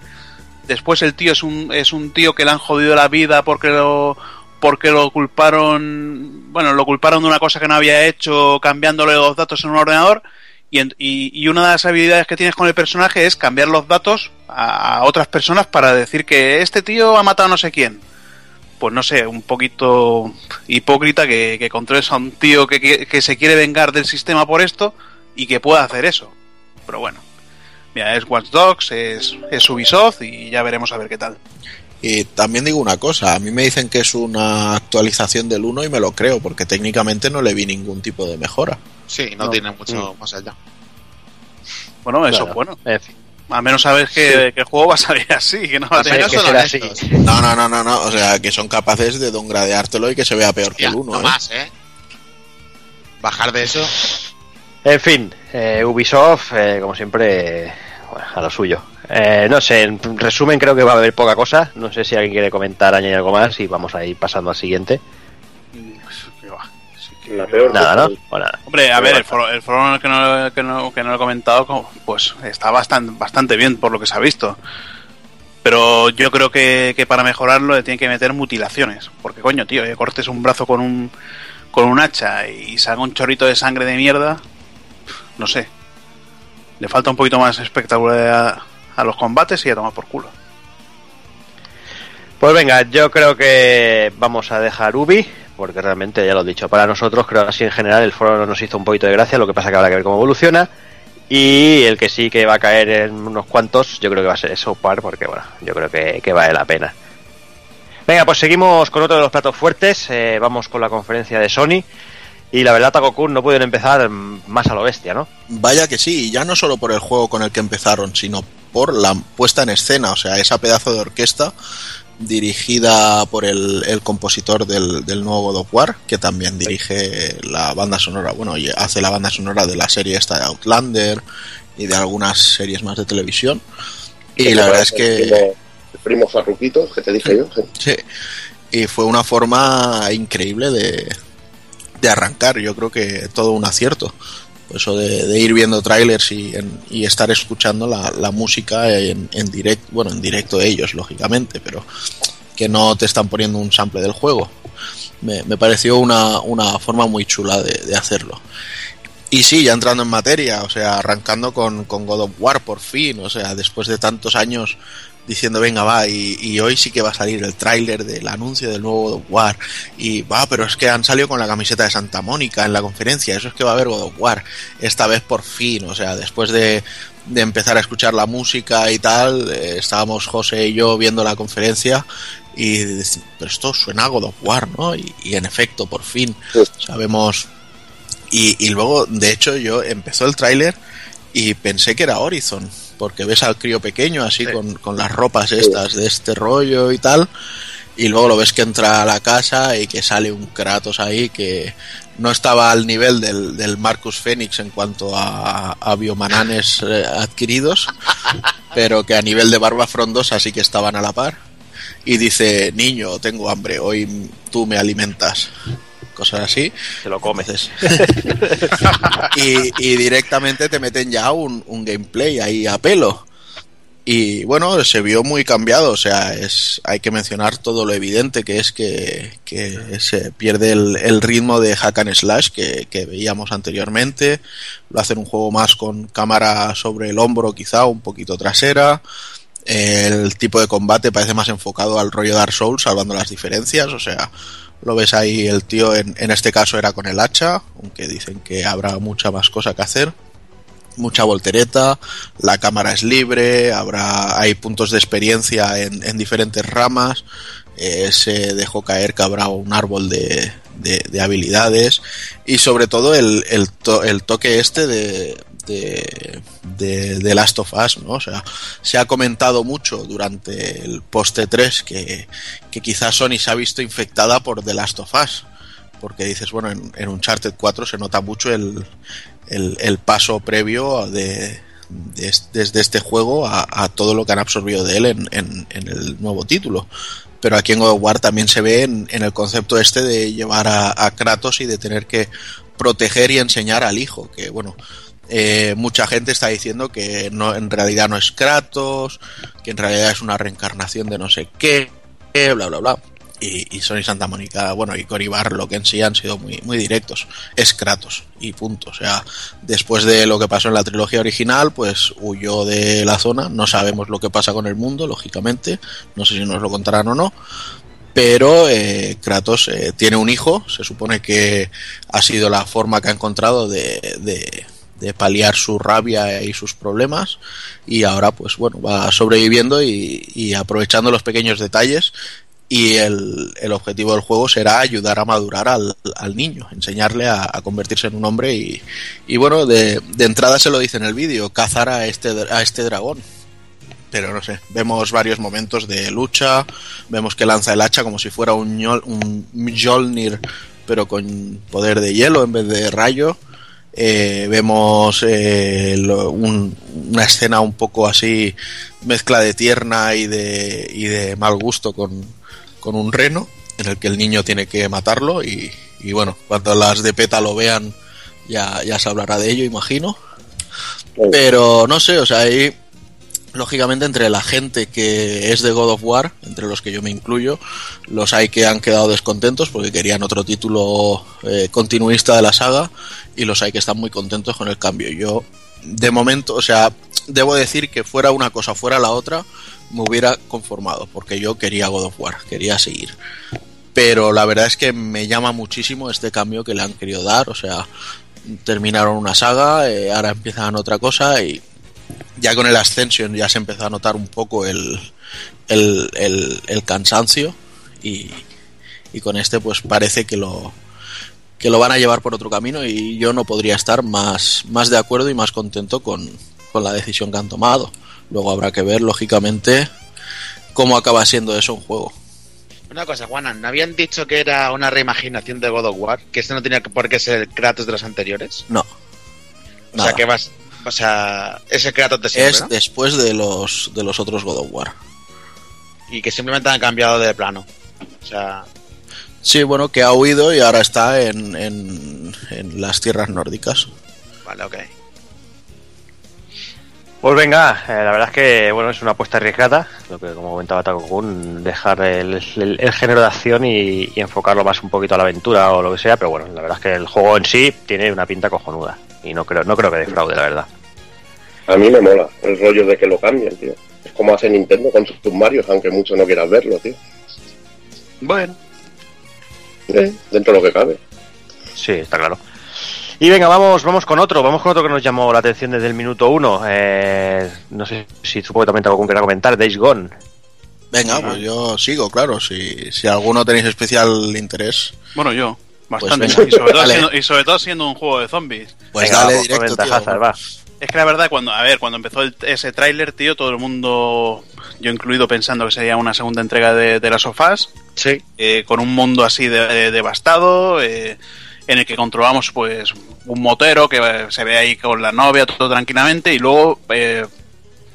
Después el tío es un, es un tío que le han jodido la vida porque lo, porque lo culparon, bueno, lo culparon de una cosa que no había hecho cambiándole los datos en un ordenador. Y, en- y, y una de las habilidades que tienes con el personaje es cambiar los datos a, a otras personas para decir que este tío ha matado a no sé quién. Pues no sé, un poquito hipócrita que, que controles a un tío que, que- que se quiere vengar del sistema por esto y que pueda hacer eso. Pero bueno, mira, es Watch Dogs, es, es Ubisoft y ya veremos a ver qué tal. Y también digo una cosa, a mí me dicen que es una actualización del 1 y me lo creo, porque técnicamente no le vi ningún tipo de mejora. Sí, no, No. tiene mucho más allá. Bueno, eso es bueno. En fin. Al menos sabes que, que el juego va a salir así, que no va a tener que será así. No, no, no, no, no, o sea, que son capaces de dongradeártelo y que se vea peor que el 1. no ¿eh? más, ¿eh? Bajar de eso. En fin, eh, Ubisoft, eh, como siempre, bueno, a lo suyo. Eh, no sé, en resumen creo que va a haber poca cosa. No sé si alguien quiere comentar, añadir algo más y vamos a ir pasando al siguiente. La peor Nada, ¿no? O nada. Hombre, a ver, el foro, el foro que, no, que, no, que no lo he comentado, pues está bastante, bastante bien por lo que se ha visto. Pero yo creo que, que para mejorarlo le tienen que meter mutilaciones. Porque coño, tío, que cortes un brazo con un, con un hacha y salga un chorrito de sangre de mierda, no sé. Le falta un poquito más espectacularidad a, a los combates y a tomar por culo. Pues venga, yo creo que vamos a dejar Ubi, porque realmente ya lo he dicho, para nosotros creo así en general el foro nos hizo un poquito de gracia, lo que pasa que habrá que ver cómo evoluciona. Y el que sí que va a caer en unos cuantos, yo creo que va a ser South Park, porque bueno, yo creo que, vale la pena. Venga, pues seguimos con otro de los platos fuertes, eh, vamos con la conferencia de Sony. Y la verdad, Takokun no pudieron empezar más a lo bestia, ¿no? Vaya que sí, y ya no solo por el juego con el que empezaron, sino por la puesta en escena, o sea, esa pedazo de orquesta dirigida por el, el compositor del, del nuevo God of War, que también dirige la banda sonora, bueno, y hace la banda sonora de la serie esta de Outlander y de algunas series más de televisión. Y la verdad es El que... primo, el primo Farruquito, que te dije yo. sí. Sí. Y fue una forma increíble de, de arrancar. Yo creo que todo un acierto. Eso de, de ir viendo trailers y, estar escuchando la, música en, directo, bueno, en directo ellos, lógicamente, pero que no te están poniendo un sample del juego. Me, pareció una, forma muy chula de, de hacerlo. Y sí, ya entrando en materia, o sea, arrancando con, con God of War por fin, o sea, después de tantos años diciendo, venga, va, y, y hoy sí que va a salir el tráiler del anuncio del nuevo God of War. Y va, pero es que han salido con la camiseta de Santa Mónica en la conferencia, eso es que va a haber God of War. Esta vez por fin, o sea, después de, de empezar a escuchar la música y tal, eh, estábamos José y yo viendo la conferencia y pero esto suena a God of War, ¿no? Y, y en efecto, por fin, sabemos... Y, y luego, de hecho, yo empezó el tráiler y pensé que era Horizon, porque ves al crío pequeño así Sí. con, con las ropas estas de este rollo y tal, y luego lo ves que entra a la casa y que sale un Kratos ahí que no estaba al nivel del, del Marcus Phoenix en cuanto a, a biomananes [LAUGHS] eh, adquiridos, pero que a nivel de barba frondosa sí que estaban a la par. Y dice, niño, tengo hambre, hoy tú me alimentas. Cosas así. Se lo comes. [LAUGHS] Y, y directamente te meten ya un, un gameplay ahí a pelo. Y bueno, se vio muy cambiado, o sea, es, hay que mencionar todo lo evidente que es que, que se pierde el, el, ritmo de hack and slash que, que, veíamos anteriormente. Lo hacen un juego más con cámara sobre el hombro, quizá un poquito trasera. El tipo de combate parece más enfocado al rollo Dark Souls, salvando las diferencias, o sea, lo ves ahí el tío en, en este caso era con el hacha, aunque dicen que habrá mucha más cosa que hacer. Mucha voltereta, la cámara es libre, habrá, hay puntos de experiencia en, en diferentes ramas, eh, se dejó caer que habrá un árbol de, de, de habilidades. Y sobre todo el, el, to, el toque este de, de, de, de, Last of Us, ¿no? O sea, se ha comentado mucho durante el poste 3 que, que quizás Sony se ha visto infectada por The Last of Us. Porque dices, bueno, en, en Uncharted 4 se nota mucho el, el, paso previo de, de, desde este juego a, todo lo que han absorbido de él en, en, el nuevo título. Pero aquí en God of War también se ve en, el concepto este de llevar a, Kratos y de tener que proteger y enseñar al hijo, que bueno, eh, mucha gente está diciendo que no, en realidad no es Kratos, que en realidad es una reencarnación de no sé qué, bla bla bla y, y Sony Santa Mónica, bueno, y Cory Barlow, que en sí han sido muy, muy directos. Es Kratos, y punto. O sea, después de lo que pasó en la trilogía original, pues huyó de la zona. No sabemos lo que pasa con el mundo, lógicamente. No sé si nos lo contarán o no. Pero eh, Kratos eh, tiene un hijo, se supone que ha sido la forma que ha encontrado de, de paliar su rabia y sus problemas y ahora pues bueno va sobreviviendo y, aprovechando los pequeños detalles y el, el, objetivo del juego será ayudar a madurar al, al niño, enseñarle a, convertirse en un hombre y, y bueno, de, de, entrada se lo dice en el vídeo, cazar a este, a este dragón. Pero no sé, vemos varios momentos de lucha, vemos que lanza el hacha como si fuera un, un pero con poder de hielo en vez de rayo. Eh, vemos eh, lo, un, una escena un poco así, mezcla de tierna y de, y de mal gusto con, con un reno en el que el niño tiene que matarlo y, y bueno, cuando las de PETA lo vean ya, ya se hablará de ello, imagino. Pero no sé, o sea, ahí lógicamente entre la gente que es de God of War, entre los que yo me incluyo, los hay que han quedado descontentos porque querían otro título eh, continuista de la saga y los hay que están muy contentos con el cambio. Yo, de momento, o sea, debo decir que fuera una cosa, fuera la otra, me hubiera conformado, porque yo quería God of War, quería seguir. Pero la verdad es que me llama muchísimo este cambio que le han querido dar, o sea, terminaron una saga, eh, ahora empiezan otra cosa y ya con el Ascension ya se empezó a notar un poco el, el, el, el cansancio y, y, con este pues parece que lo que lo van a llevar por otro camino y yo no podría estar más, más de acuerdo y más contento con, con la decisión que han tomado. Luego habrá que ver, lógicamente, cómo acaba siendo eso un juego. Una cosa, Juanan, ¿no habían dicho que era una reimaginación de God of War? ¿Que este no tenía por qué ser el Kratos de los anteriores? No. O Nada. sea, que vas... O sea, es el Kratos de siempre, Es ¿no? después de los, de los otros God of War. Y que simplemente han cambiado de plano. O sea... Sí, bueno, que ha huido y ahora está en, en, en las tierras nórdicas. Vale, ok. Pues venga, eh, la verdad es que bueno es una apuesta arriesgada, lo que como comentaba Takokun, dejar el, el, el, género de acción y, y, enfocarlo más un poquito a la aventura o lo que sea, pero bueno, la verdad es que el juego en sí tiene una pinta cojonuda y no creo, no creo que defraude, la verdad. A mí me mola el rollo de que lo cambien, tío. Es como hace Nintendo con sus Marios, aunque mucho no quieras verlo, tío. Bueno. Eh, dentro de lo que cabe. Sí, está claro. Y venga, vamos, vamos con otro, vamos con otro que nos llamó la atención desde el minuto uno. Eh, no sé si supongo que también tengo algún que comentar, Days Gone. Venga, pues yo sigo, claro, si, si alguno tenéis especial interés. Bueno, yo, bastante. Pues y, sobre todo siendo, y, sobre todo siendo, un juego de zombies. Pues venga, dale directo, tío, va. Es que la verdad, cuando, a ver, cuando empezó el, ese tráiler, tío, todo el mundo, yo incluido pensando que sería una segunda entrega de, de las sofás. Sí. Eh, con un mundo así de, de, devastado, eh, en el que controlamos pues un motero que se ve ahí con la novia todo tranquilamente y luego eh,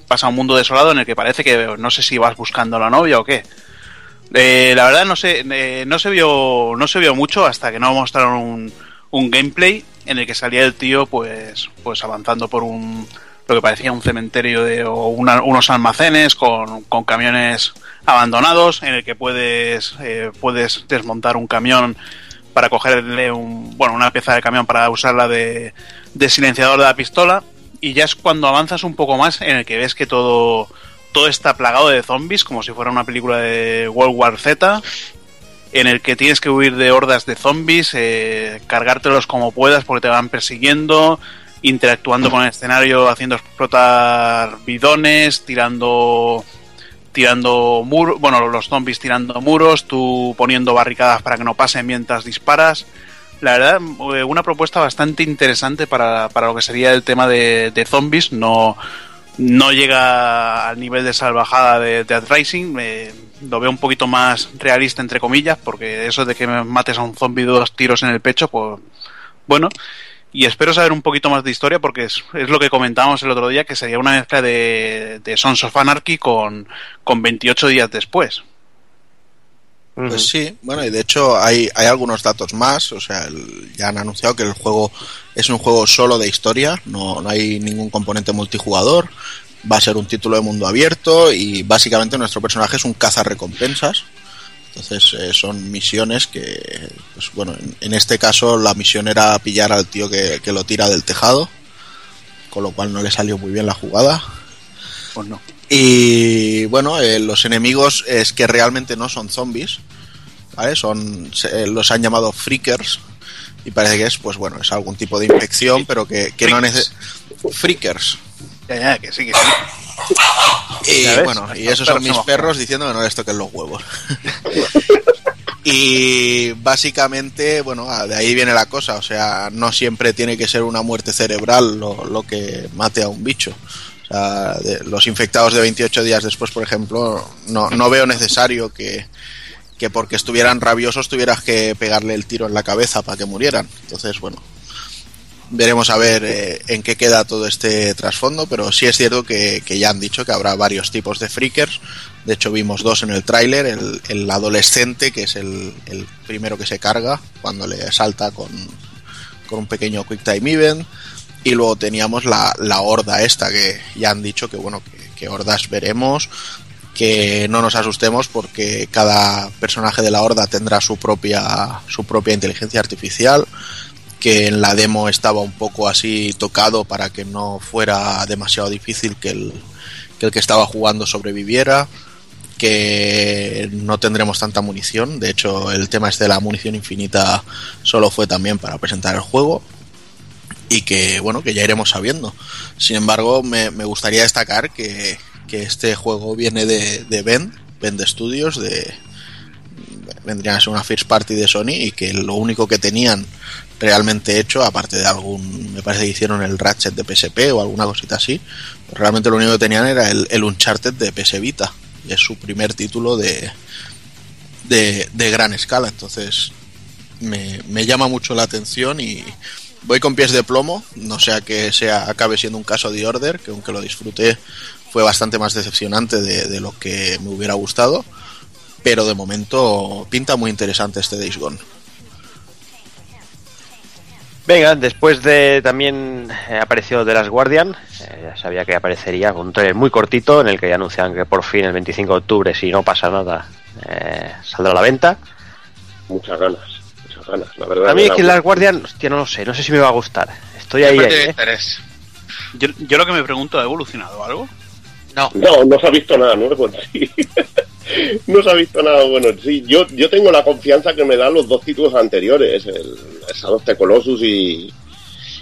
pasa a un mundo desolado en el que parece que no sé si vas buscando a la novia o qué. Eh, la verdad no sé, eh, no se vio no se vio mucho hasta que no mostraron un, un, gameplay en el que salía el tío pues pues avanzando por un lo que parecía un cementerio de, o unos almacenes con, con, camiones abandonados en el que puedes, eh, puedes desmontar un camión para cogerle un, bueno, una pieza de camión para usarla de, de silenciador de la pistola. Y ya es cuando avanzas un poco más en el que ves que todo todo está plagado de zombies como si fuera una película de World War Z en el que tienes que huir de hordas de zombies, eh, cargártelos como puedas porque te van persiguiendo, interactuando con el escenario, haciendo explotar bidones, tirando tirando muros, bueno, los zombies tirando muros, tú poniendo barricadas para que no pasen mientras disparas. La verdad, eh, una propuesta bastante interesante para, para lo que sería el tema de, de zombies. No, no llega al nivel de salvajada de Dead Rising. lo veo un poquito más realista, entre comillas, porque eso de que me mates a un zombie dos tiros en el pecho, pues bueno. Y espero saber un poquito más de historia porque es, es lo que comentábamos el otro día, que sería una mezcla de, de Sons of Anarchy con, con 28 días después. Pues sí, bueno, y de hecho hay, hay algunos datos más, o sea, ya han anunciado que el juego es un juego solo de historia, no, no hay ningún componente multijugador, va a ser un título de mundo abierto y básicamente nuestro personaje es un cazarrecompensas. Entonces eh, son misiones que, pues bueno, en, este caso la misión era pillar al tío que, que lo tira del tejado, con lo cual no le salió muy bien la jugada. Pues no. Y bueno, eh, los enemigos es que realmente no son zombies, ¿vale? Son, se, los han llamado freakers y parece que es, pues bueno, es algún tipo de infección, pero que, que no necesita... Freakers. Ya, ya, que sí, que sí. Y bueno, y esos son mis perros diciendo que no les toquen los huevos. [LAUGHS] y básicamente, bueno, de ahí viene la cosa, o sea, no siempre tiene que ser una muerte cerebral lo, lo que mate a un bicho de los infectados de 28 días después, por ejemplo, no, no veo necesario que, que porque estuvieran rabiosos tuvieras que pegarle el tiro en la cabeza para que murieran. Entonces, bueno, veremos a ver eh, en qué queda todo este trasfondo, pero sí es cierto que, que, ya han dicho que habrá varios tipos de freakers. De hecho, vimos dos en el tráiler, el, el, adolescente, que es el, el, primero que se carga cuando le salta con, con un pequeño Quick Time Event y luego teníamos la, la horda esta que ya han dicho que bueno que, que, hordas veremos que no nos asustemos porque cada personaje de la horda tendrá su propia su propia inteligencia artificial que en la demo estaba un poco así tocado para que no fuera demasiado difícil que el que, el que estaba jugando sobreviviera que no tendremos tanta munición. De hecho el tema este de la munición infinita solo fue también para presentar el juego y que bueno que ya iremos sabiendo. Sin embargo me, me gustaría destacar que, que, este juego viene de, de Bend Bend Studios de vendrían a ser una first party de Sony y que lo único que tenían realmente hecho aparte de algún me parece que hicieron el Ratchet de PSP o alguna cosita así realmente lo único que tenían era el, el Uncharted de PS Vita y es su primer título de de, de gran escala. Entonces me, me llama mucho la atención y voy con pies de plomo, no sea que sea acabe siendo un caso de Order, que aunque lo disfruté fue bastante más decepcionante de, de, lo que me hubiera gustado, pero de momento pinta muy interesante este Days Gone. Venga, después de también eh, apareció The Last Guardian, eh, ya sabía que aparecería con un trailer muy cortito en el que ya anuncian que por fin el 25 de octubre, si no pasa nada, eh, saldrá a la venta. Muchas ganas ganas, la verdad. A mí es que Last Guardian, hostia, no lo sé, no sé si me va a gustar. Estoy ahí. ahí ¿eh? yo, yo, lo que me pregunto, ¿ha evolucionado algo? No. No, no se ha visto nada nuevo. [LAUGHS] Sí. no se ha visto nada bueno. Sí, yo, yo tengo la confianza que me dan los dos títulos anteriores, el, el Shadow of the Colossus y,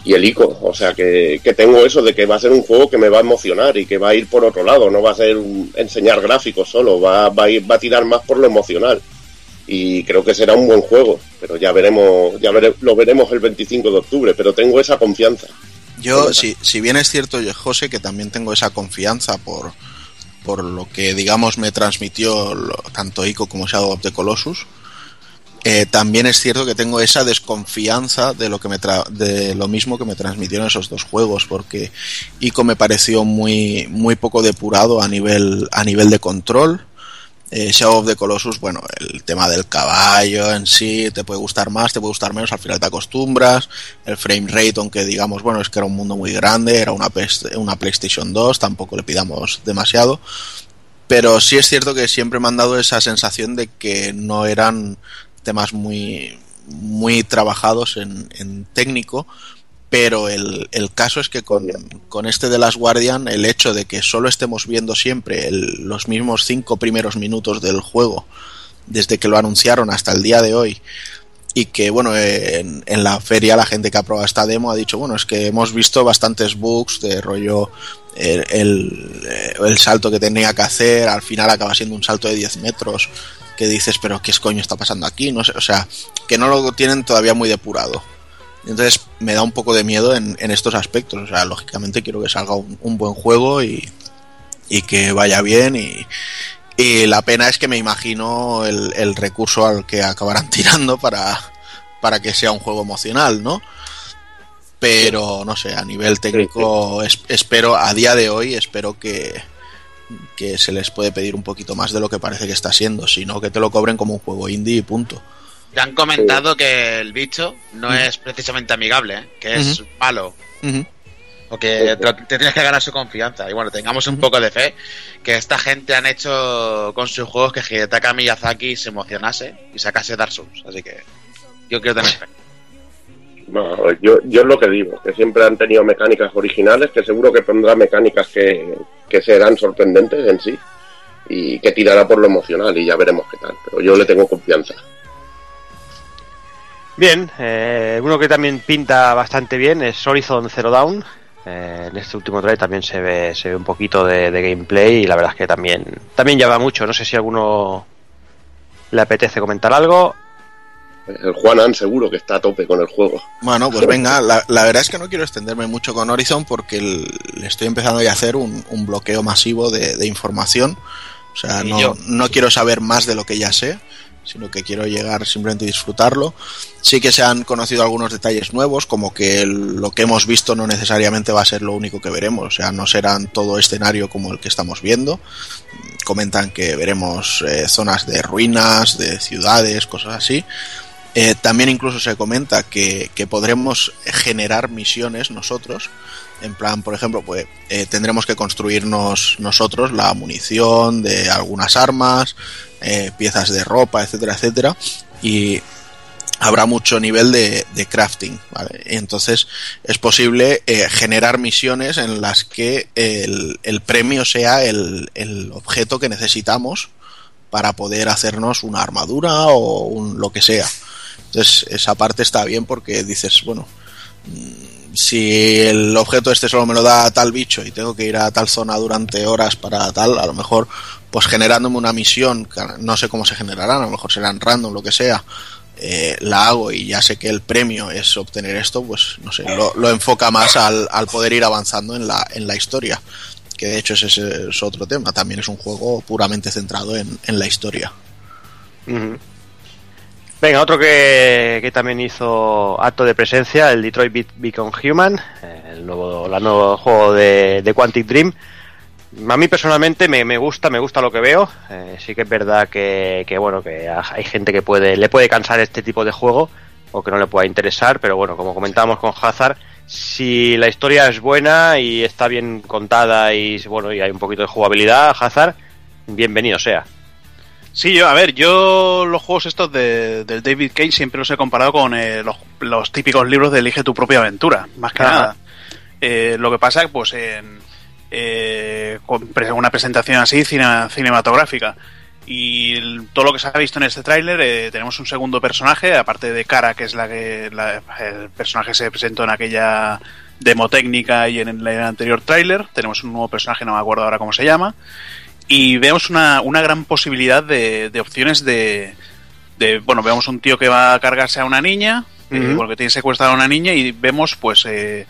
y el ICO. O sea, que, que, tengo eso de que va a ser un juego que me va a emocionar y que va a ir por otro lado. No va a ser un, enseñar gráficos solo, va, va, a ir, va a tirar más por lo emocional y creo que será un buen juego, pero ya veremos, ya vere, lo veremos el 25 de octubre, pero tengo esa confianza. Yo, si, si bien es cierto, yo, José, que también tengo esa confianza por, por lo que, digamos, me transmitió lo, tanto Ico como Shadow of the Colossus, eh, también es cierto que tengo esa desconfianza de lo que me tra de lo mismo que me transmitieron esos dos juegos porque Ico me pareció muy muy poco depurado a nivel a nivel de control Eh, Shadow of the Colossus, bueno, el tema del caballo en sí te puede gustar más, te puede gustar menos, al final te acostumbras. El frame rate, aunque digamos, bueno, es que era un mundo muy grande, era una, una PlayStation 2, tampoco le pidamos demasiado. Pero sí es cierto que siempre me han dado esa sensación de que no eran temas muy, muy trabajados en, en técnico, pero el, el, caso es que con, con, este de las Guardian, el hecho de que solo estemos viendo siempre el, los mismos cinco primeros minutos del juego, desde que lo anunciaron hasta el día de hoy, y que, bueno, en, la feria la gente que ha probado esta demo ha dicho, bueno, es que hemos visto bastantes bugs de rollo el, el, el salto que tenía que hacer, al final acaba siendo un salto de 10 metros, que dices, pero ¿qué coño está pasando aquí? No sé, o sea, que no lo tienen todavía muy depurado. Entonces me da un poco de miedo en, en estos aspectos. O sea, lógicamente quiero que salga un, un buen juego y, y, que vaya bien. Y, y, la pena es que me imagino el, el, recurso al que acabarán [LAUGHS] tirando para, para que sea un juego emocional, ¿no? Pero no sé, a nivel técnico es, espero, a día de hoy, espero que, que se les puede pedir un poquito más de lo que parece que está siendo, sino que te lo cobren como un juego indie y punto. Te han comentado sí. que el bicho no uh -huh. es precisamente amigable, ¿eh? que es uh -huh. malo. Uh -huh. O que te, te, tienes que ganar su confianza. Y bueno, tengamos un poco de fe que esta gente han hecho con sus juegos que Hidetaka Miyazaki se emocionase y sacase Dark Souls. Así que yo quiero tener fe. No, yo, yo es lo que digo, que siempre han tenido mecánicas originales, que seguro que tendrá mecánicas que, que serán sorprendentes en sí y que tirará por lo emocional y ya veremos qué tal. Pero yo le tengo confianza. Bien, eh, uno que también pinta bastante bien es Horizon Zero Dawn. Eh, en este último trailer también se ve, se ve un poquito de, de, gameplay y la verdad es que también, también llama mucho. No sé si a alguno le apetece comentar algo. El Juanan seguro que está a tope con el juego. Bueno, pues venga, la, la verdad es que no quiero extenderme mucho con Horizon porque el, le estoy empezando ya a hacer un, un bloqueo masivo de, de información. O sea, no, no quiero saber más de lo que ya sé sino que quiero llegar simplemente a disfrutarlo. Sí que se han conocido algunos detalles nuevos, como que lo que hemos visto no necesariamente va a ser lo único que veremos, o sea, no serán todo escenario como el que estamos viendo. Comentan que veremos eh, zonas de ruinas, de ciudades, cosas así. Eh, también incluso se comenta que, que, podremos generar misiones nosotros. En plan, por ejemplo, pues eh, tendremos que construirnos nosotros la munición de algunas armas, eh, piezas de ropa, etcétera, etcétera. Y habrá mucho nivel de, crafting. Entonces es posible eh, generar misiones en las que el, el premio sea el, el, objeto que necesitamos para poder hacernos una armadura o un, lo que sea. Entonces esa parte está bien porque dices, bueno, mm, si el objeto este solo me lo da tal bicho y tengo que ir a tal zona durante horas para tal, a lo mejor pues generándome una misión, no sé cómo se generarán, a lo mejor serán random, lo que sea, eh, la hago y ya sé que el premio es obtener esto, pues no sé, lo, enfoca más al, al, poder ir avanzando en la, en la historia. Que de hecho ese es, otro tema, también es un juego puramente centrado en, en la historia. Venga, otro que, que, también hizo acto de presencia, el Detroit Be Become Human, el nuevo, el nuevo juego de, de Quantic Dream. A mí personalmente me, me, gusta, me gusta lo que veo. Eh, sí que es verdad que, que, bueno, que hay gente que puede, le puede cansar este tipo de juego o que no le pueda interesar, pero bueno, como comentábamos con Hazard, si la historia es buena y está bien contada y bueno, y hay un poquito de jugabilidad, Hazard, bienvenido sea. Sí, yo, a ver, yo los juegos estos de, del David Cage siempre los he comparado con eh, los, los, típicos libros de Elige tu propia aventura, más que Ajá. nada. Eh, lo que pasa es pues en eh, con una presentación así cine, cinematográfica y el, todo lo que se ha visto en este tráiler eh, tenemos un segundo personaje aparte de Cara que es la que la, el personaje se presentó en aquella demo técnica y en el, en el anterior tráiler tenemos un nuevo personaje no me acuerdo ahora cómo se llama y vemos una, una gran posibilidad de, de opciones de, de, bueno, vemos un tío que va a cargarse a una niña, uh -huh. eh, porque tiene secuestrada a una niña, y vemos, pues, eh,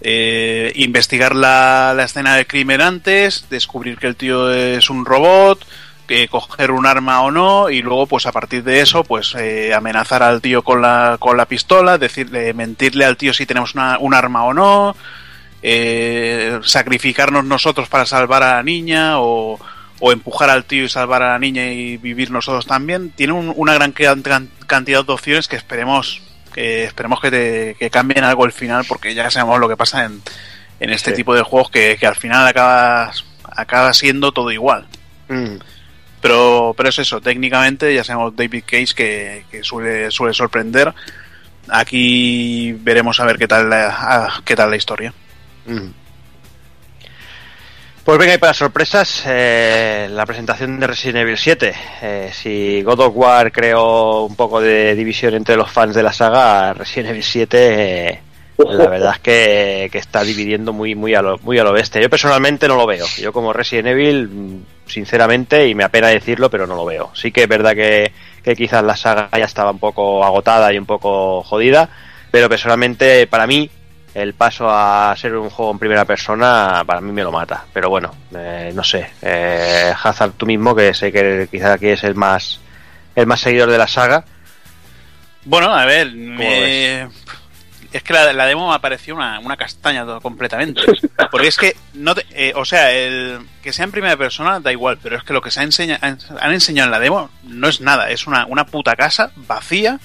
eh, investigar la, la, escena del crimen antes, descubrir que el tío es un robot, que coger un arma o no, y luego, pues, a partir de eso, pues, eh, amenazar al tío con la, con la pistola, decirle, mentirle al tío si tenemos una, un arma o no, eh, sacrificarnos nosotros para salvar a la niña o, o empujar al tío y salvar a la niña y vivir nosotros también. Tiene una gran cantidad de opciones que esperemos que esperemos que, que, cambien algo el final porque ya sabemos lo que pasa en, en este tipo de juegos que, al final acaba, acaba siendo todo igual. Mm. Pero, pero es eso, técnicamente ya sabemos David Cage que, suele, suele sorprender. Aquí veremos a ver qué tal la, qué tal la historia. Mm. Pues venga, y para sorpresas, eh, la presentación de Resident Evil 7. Eh, si God of War creó un poco de división entre los fans de la saga, Resident Evil 7 la [LAUGHS] verdad es que, está dividiendo muy, muy, a lo, muy a lo bestia. Yo personalmente no lo veo. Yo como Resident Evil, sinceramente, y me apena decirlo, pero no lo veo. Sí que es verdad que, quizás la saga ya estaba un poco agotada y un poco jodida, pero personalmente para mí el paso a ser un juego en primera persona para mí me lo mata. Pero bueno, eh, no sé. Eh, Hazard tú mismo, que sé que quizás aquí es el más, el más seguidor de la saga. Bueno, a ver, es que la, demo me pareció una, una castaña completamente. Porque es que, no eh, o sea, el que sea en primera persona da igual, pero es que lo que se ha enseña, han, enseñado en la demo no es nada, es una, una puta casa vacía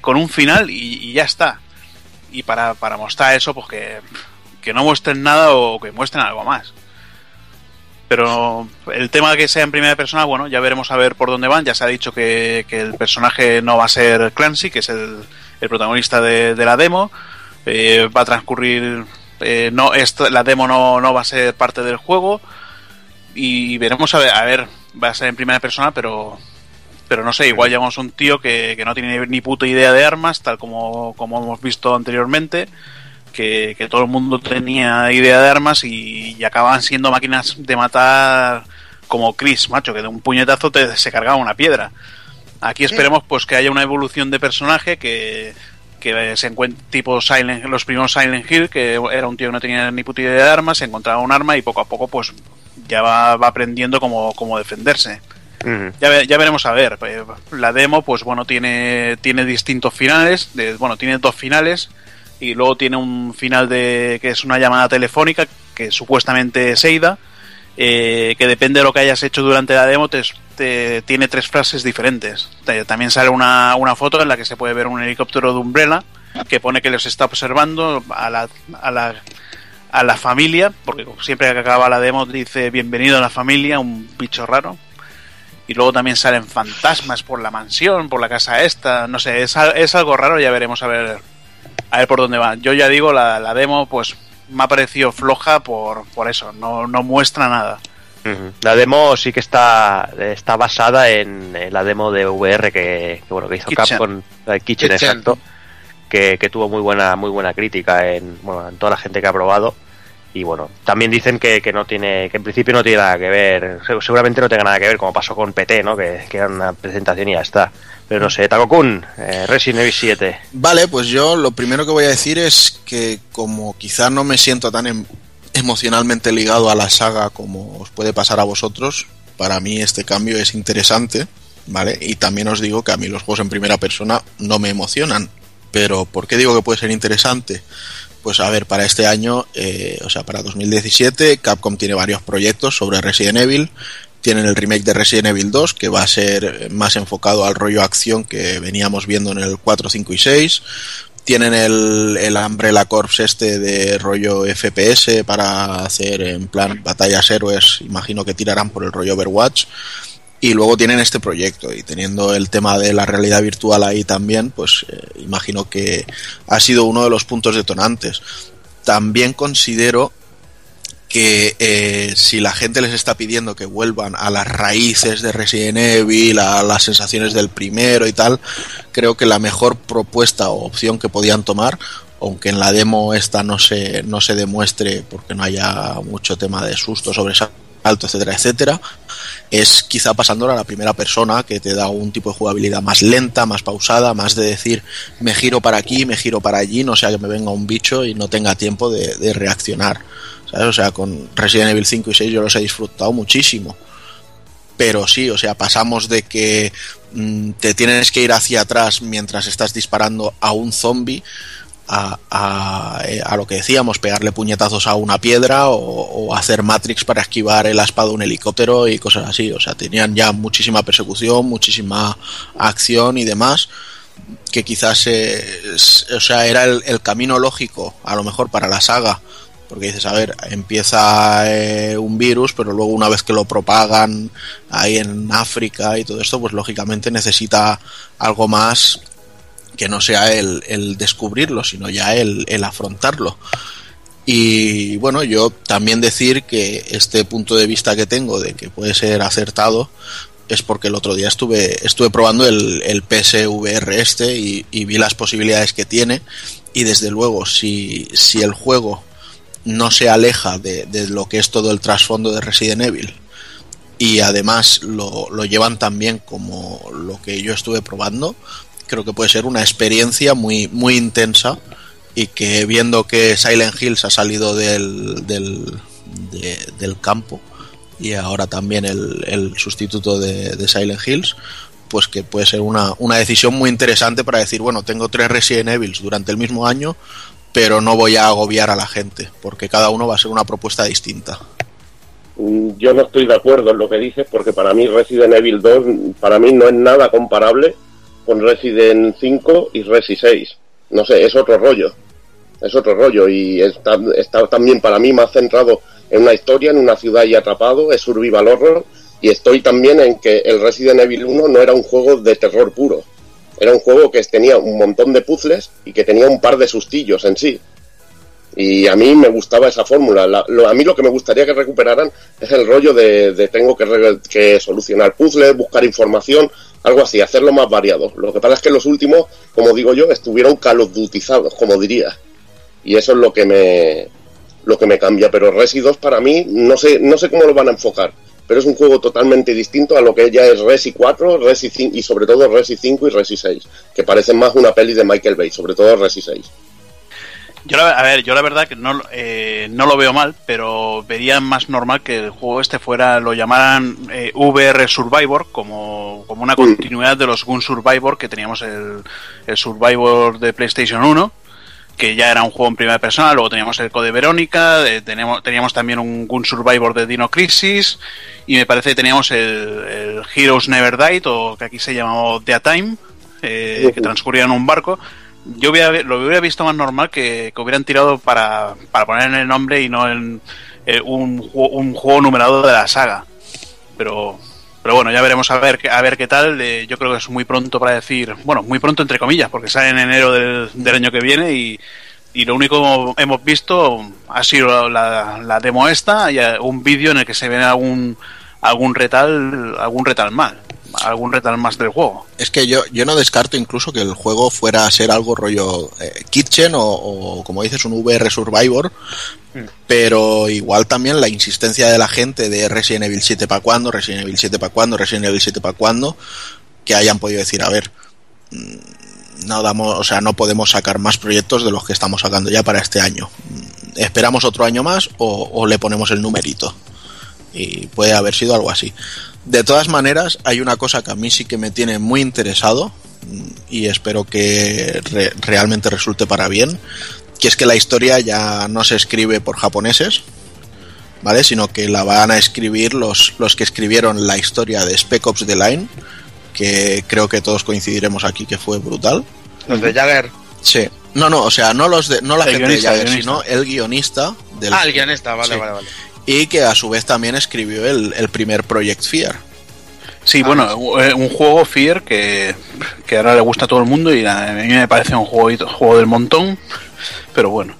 con un final y, ya está. Y para, para mostrar eso, pues que, que no muestren nada o que muestren algo más. Pero el tema de que sea en primera persona, bueno, ya veremos a ver por dónde van. Ya se ha dicho que, que el personaje no va a ser Clancy, que es el, el protagonista de, la demo. Eh, va a transcurrir. Eh, no, esto, la demo no, no, va a ser parte del juego. Y veremos a ver, a ver, va a ser en primera persona, pero. Pero no sé, igual llevamos un tío que, que no tiene ni puta idea de armas, tal como, como hemos visto anteriormente. Que, que, todo el mundo tenía idea de armas y, y, acababan siendo máquinas de matar como Chris, macho, que de un puñetazo te, se cargaba una piedra. Aquí esperemos pues que haya una evolución de personaje que, se encuentre tipo Silent, los primeros Silent Hill, que era un tío que no tenía ni puta idea de armas, se encontraba un arma y poco a poco pues ya va, aprendiendo cómo, cómo defenderse. Ya, ya, veremos a ver. Eh, la demo, pues bueno, tiene, tiene distintos finales. De, bueno, tiene dos finales. Y luego tiene un final de que es una llamada telefónica que supuestamente es Eida eh, que depende de lo que hayas hecho durante la demo, te, tiene tres frases diferentes. También sale una, foto en la que se puede ver un helicóptero de Umbrella que pone que los está observando a la, a la, a la familia, porque siempre que acaba la demo dice bienvenido a la familia, un bicho raro. Y luego también salen fantasmas por la mansión, por la casa esta, no sé, es, es algo raro, ya veremos a ver a ver por dónde va. Yo ya digo, la, la demo, pues me ha parecido floja por, por eso, no, no muestra nada. La demo sí que está, está basada en, la demo de VR que, bueno que hizo Capcom, Kitchen, Kitchen, exacto, que, que, tuvo muy buena muy buena crítica en, bueno, en toda la gente que ha probado y bueno, también dicen que, que, no tiene, que en principio no tiene nada que ver, seguramente no tenga nada que ver como pasó con PT, ¿no? Que, que era una presentación y ya está. Pero no sé, Takokun, eh, Resident Evil 7. Vale, pues yo lo primero que voy a decir es que como quizá no me siento tan em, emocionalmente ligado a la saga como os puede pasar a vosotros, para mí este cambio es interesante, ¿vale? Y también os digo que a mí los juegos en primera persona no me emocionan. Pero ¿por qué digo que puede ser interesante? Pues a ver, para este año, eh, o sea, para 2017, Capcom tiene varios proyectos sobre Resident Evil tienen el remake de Resident Evil 2, que va a ser más enfocado al rollo acción que veníamos viendo en el 4, 5 y 6. Tienen el, el Umbrella Corps este de rollo FPS para hacer en plan batallas héroes. Imagino que tirarán por el rollo Overwatch. Y luego tienen este proyecto y teniendo el tema de la realidad virtual ahí también, pues eh, imagino que ha sido uno de los puntos detonantes. También considero que eh, si la gente les está pidiendo que vuelvan a las raíces de Resident Evil, a las sensaciones del primero y tal, creo que la mejor propuesta o opción que podían tomar, aunque en la demo esta no se, no se demuestre porque no haya mucho tema de susto, sobresalto, etcétera, etcétera, es quizá pasándola a la primera persona que te da un tipo de jugabilidad más lenta, más pausada, más de decir me giro para aquí, me giro para allí, no sea que me venga un bicho y no tenga tiempo de, reaccionar. O sea, con Resident Evil 5 y 6 yo los he disfrutado muchísimo. Pero sí, o sea, pasamos de que mm, te tienes que ir hacia atrás mientras estás disparando a un zombie a, eh, a, lo que decíamos, pegarle puñetazos a una piedra o, hacer Matrix para esquivar el aspa de un helicóptero y cosas así. O sea, tenían ya muchísima persecución, muchísima acción y demás que quizás o sea, era el, camino lógico, a lo mejor para la saga, porque dices, a ver, empieza eh, un virus, pero luego una vez que lo propagan ahí en África y todo esto, pues lógicamente necesita algo más que no sea el, descubrirlo, sino ya el, afrontarlo. Y bueno, yo también decir que este punto de vista que tengo de que puede ser acertado es porque el otro día estuve, estuve probando el, el PSVR este y, vi las posibilidades que tiene y desde luego si, si el juego no se aleja de, de, lo que es todo el trasfondo de Resident Evil y además lo, lo llevan también como lo que yo estuve probando, creo que puede ser una experiencia muy, muy intensa y que viendo que Silent Hills ha salido del, del, campo y ahora también el, el sustituto de, de, Silent Hills, pues que puede ser una, una decisión muy interesante para decir, bueno, tengo tres Resident Evils durante el mismo año, pero no voy a agobiar a la gente, porque cada uno va a ser una propuesta distinta. Mm, yo no estoy de acuerdo en lo que dices, porque para mí Resident Evil 2, para mí no es nada comparable con Resident 5 y Resi 6. No sé, es otro rollo. Es otro rollo y está, está también para mí más centrado en una historia, en una ciudad y atrapado, es survival horror y estoy también en que el Resident Evil 1 no era un juego de terror puro. Era un juego que tenía un montón de puzzles y que tenía un par de sustillos en sí. Y a mí me gustaba esa fórmula. a mí lo que me gustaría que recuperaran es el rollo de, tengo que, que, solucionar puzzles, buscar información, algo así, hacerlo más variado. Lo que pasa es que los últimos, como digo yo, estuvieron calodutizados, como diría. Y eso es lo que me lo que me cambia. Pero Resi 2 para mí, no sé, no sé cómo lo van a enfocar. Pero es un juego totalmente distinto a lo que ya es Resi 4, Resi 5 y sobre todo Resi 5 y Resi 6, que parecen más una peli de Michael Bay, sobre todo Resi 6. Yo a ver, yo la verdad que no, eh, no lo veo mal, pero vería más normal que el juego este fuera, lo llamaran eh, VR Survivor, como, como una continuidad de los Gun Survivor, que teníamos el, el Survivor de PlayStation 1, que ya era un juego en primera persona, luego teníamos el Code Verónica, eh, teníamos, teníamos también un Gun Survivor de Dino Crisis, y me parece que teníamos el, el Heroes Never Died, o que aquí se llamaba The Time, que transcurría en un barco yo lo hubiera visto más normal que, hubieran tirado para, para poner en el nombre y no en eh, un, un, juego numerado de la saga. Pero, pero bueno, ya veremos a ver, a ver qué tal. yo creo que es muy pronto para decir, bueno, muy pronto entre comillas, porque sale en enero del, del año que viene y, y lo único que hemos visto ha sido la, la demo esta y un vídeo en el que se ve algún algún retal algún retal mal algún retal más del juego. Es que yo, yo no descarto incluso que el juego fuera a ser algo rollo eh, Kitchen o, como dices, un VR Survivor, mm. pero igual también la insistencia de la gente de Resident Evil 7 para cuando, Resident Evil 7 para cuando, Resident Evil 7 para cuando, que hayan podido decir, a ver, mm, no damos, o sea, no podemos sacar más proyectos de los que estamos sacando ya para este año. Mm, esperamos otro año más o, o le ponemos el numerito. Y puede haber sido algo así. De todas maneras, hay una cosa que a mí sí que me tiene muy interesado mm, y espero que realmente resulte para bien, que es que la historia ya no se escribe por japoneses, ¿vale? Sino que la van a escribir los, los que escribieron la historia de Spec Ops The Line, que creo que todos coincidiremos aquí que fue brutal. Los de Jagger. Sí. No, no, o sea, no los de, no la gente de Jagger, sino el guionista del. Ah, el guionista, vale, vale, vale y que a su vez también escribió el, primer Project Fear. Sí, bueno, eh, un juego Fear que, ahora le gusta a todo el mundo y a mí me parece un juego, juego del montón, pero bueno.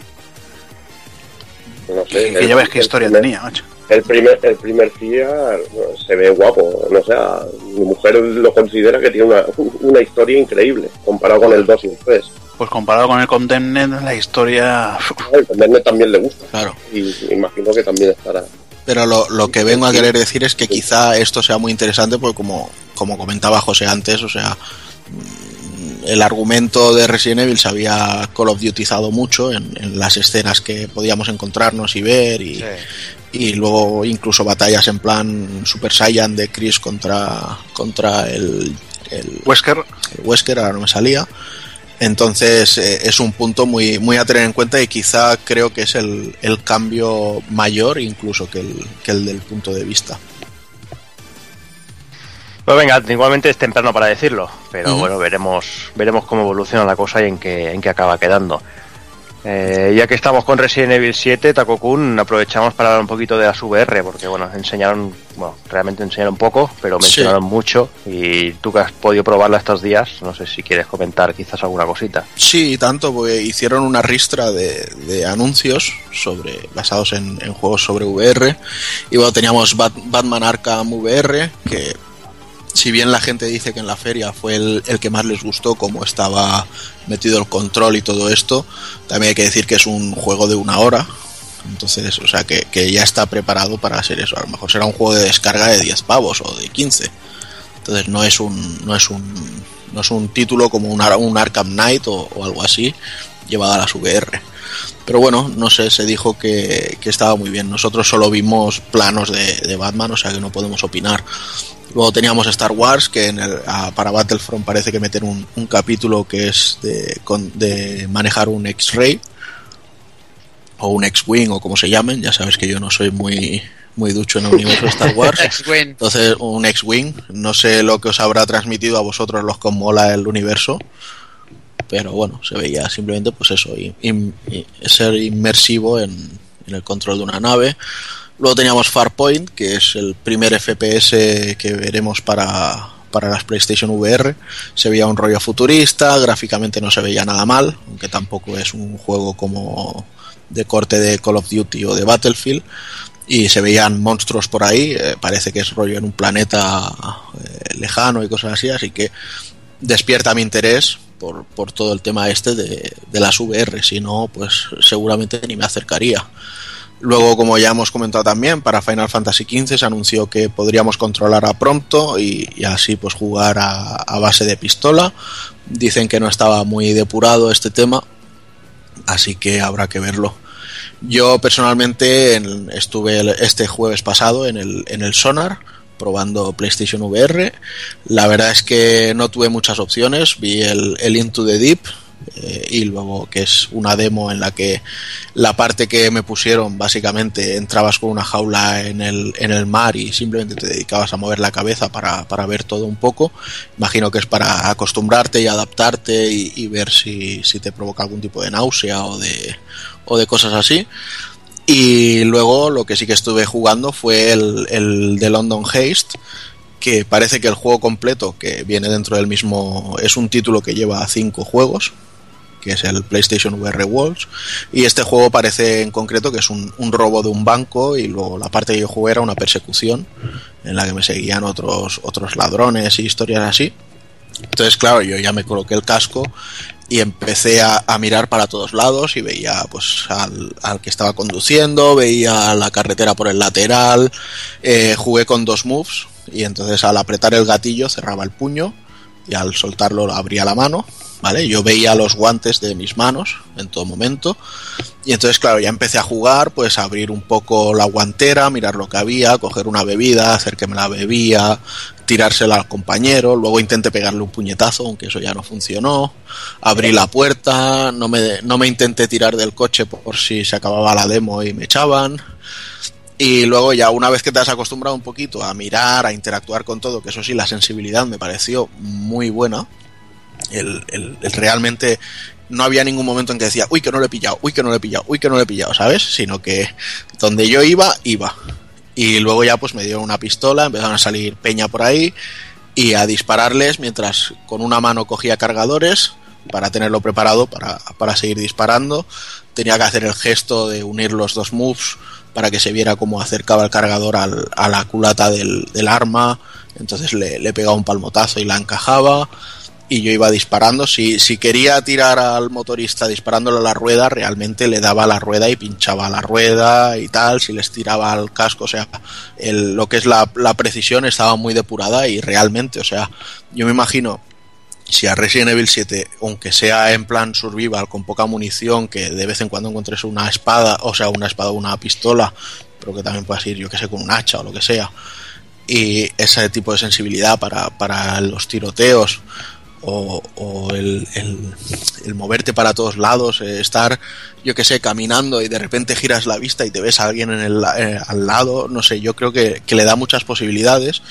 que ya ves qué historia tenía, macho. El primer, el primer Fear se ve guapo, no sé, mi mujer lo considera que tiene una, una historia increíble comparado con el 2 y el 3 pues comparado con el Condemned, la historia. El Condemned también le gusta. Claro. Y imagino que también estará. Pero lo, lo que vengo a querer decir es que quizá esto sea muy interesante, porque como, como comentaba José antes, o sea, mm, el argumento de Resident Evil se había Call of Dutyzado mucho en, las escenas que podíamos encontrarnos y ver, y, y luego incluso batallas en plan Super Saiyan de Chris contra, contra el, el Wesker. El Wesker, ahora no me salía Entonces eh, es un punto muy, muy a tener en cuenta y quizá creo que es el, el cambio mayor incluso que el, que el del punto de vista. Pues venga, igualmente es temprano para decirlo, pero bueno, veremos, veremos cómo evoluciona la cosa y en qué, en qué acaba quedando. Eh, ya que estamos con Resident Evil 7, Takokun, aprovechamos para hablar un poquito de las VR, porque bueno, enseñaron, bueno, realmente enseñaron poco, pero mencionaron mucho. Y tú que has podido probarla estos días, no sé si quieres comentar quizás alguna cosita. Sí, tanto, porque hicieron una ristra de, anuncios sobre basados en, juegos sobre VR. Y bueno, teníamos Batman Arkham VR, que si bien la gente dice que en la feria fue el, que más les gustó, como estaba metido el control y todo esto, también hay que decir que es un juego de una hora. Entonces, o sea, que, ya está preparado para hacer eso. A lo mejor será un juego de descarga de 10 pavos o de 15. Entonces no es un, no es un, no es un título como un, un Arkham Knight o, algo así llevado a la VR. Pero bueno, no sé, se dijo que, estaba muy bien. Nosotros solo vimos planos de, de, Batman, o sea que no podemos opinar. Luego teníamos Star Wars, que en el, para Battlefront parece que meten un, un capítulo que es de, de manejar un X-Ray o un X-Wing o como se llamen. Ya sabes que yo no soy muy, muy ducho en el universo de Star Wars. [LAUGHS] Entonces, un X-Wing. No sé lo que os habrá transmitido a vosotros los que os mola el universo. Pero bueno, se veía simplemente pues eso, ser inmersivo en, en el control de una nave. Luego teníamos Farpoint, que es el primer FPS que veremos para, para las PlayStation VR. Se veía un rollo futurista, gráficamente no se veía nada mal, aunque tampoco es un juego como de corte de Call of Duty o de Battlefield. Y se veían monstruos por ahí, eh, parece que es rollo en un planeta eh, lejano y cosas así, así que despierta mi interés por, por todo el tema este de, de las VR, si no, pues seguramente ni me acercaría. Luego, como ya hemos comentado también, para Final Fantasy XV se anunció que podríamos controlar a pronto y, así pues jugar a, base de pistola. Dicen que no estaba muy depurado este tema, así que habrá que verlo. Yo personalmente estuve este jueves pasado en el, en el Sonar probando PlayStation VR. La verdad es que no tuve muchas opciones. Vi el, el Into the Deep, eh, y luego que es una demo en la que la parte que me pusieron básicamente entrabas con una jaula en el, en el mar y simplemente te dedicabas a mover la cabeza para, para ver todo un poco. Imagino que es para acostumbrarte y adaptarte y, ver si, si, te provoca algún tipo de náusea o de, o de cosas así. Y luego lo que sí que estuve jugando fue el, el de London Haste, que parece que el juego completo, que viene dentro del mismo, es un título que lleva cinco juegos, que es el PlayStation VR Worlds. Y este juego parece en concreto que es un, robo de un banco y luego la parte que yo jugué era una persecución en la que me seguían otros, otros ladrones y historias así. Entonces, claro, yo ya me coloqué el casco y empecé a, mirar para todos lados y veía pues al, que estaba conduciendo, veía la carretera por el lateral, eh, jugué con dos moves y entonces al apretar el gatillo cerraba el puño y al soltarlo abría la mano ¿vale? Yo veía los guantes de mis manos en todo momento. Y entonces, claro, ya empecé a jugar, pues a abrir un poco la guantera, mirar lo que había, coger una bebida, hacer que me la bebía, tirársela al compañero, luego intenté pegarle un puñetazo, aunque eso ya no funcionó. Abrí la puerta, no me, no me intenté tirar del coche por si se acababa la demo y me echaban. Y luego ya una vez que te has acostumbrado un poquito a mirar, a interactuar con todo, que eso sí, la sensibilidad me pareció muy buena, el, el, realmente no había ningún momento en que decía, uy, que no lo he pillado, uy, que no lo he pillado, uy, que no lo he pillado, ¿sabes? Sino que donde yo iba, iba. Y luego ya pues me dieron una pistola, empezaron a salir peña por ahí y a dispararles mientras con una mano cogía cargadores para tenerlo preparado para, para seguir disparando. Tenía que hacer el gesto de unir los dos moves para que se viera cómo acercaba el cargador al, a la culata del, del arma. Entonces le, le pegaba un palmotazo y la encajaba y yo iba disparando. Si, si quería tirar al motorista disparándole a la rueda, realmente le daba la rueda y pinchaba la rueda y tal. Si les tiraba al casco, o sea, el, lo que es la, la precisión estaba muy depurada y realmente, o sea, yo me imagino si a Resident Evil 7, aunque sea en plan survival, con poca munición, que de vez en cuando encuentres una espada, o sea, una espada o una pistola, pero que también puedas ir, yo que sé, con un hacha o lo que sea, y ese tipo de sensibilidad para, para los tiroteos, o, el, el, moverte para todos lados, eh, estar, yo que sé, caminando y de repente giras la vista y te ves a alguien en el, eh, al lado, no sé, yo creo que, que le da muchas posibilidades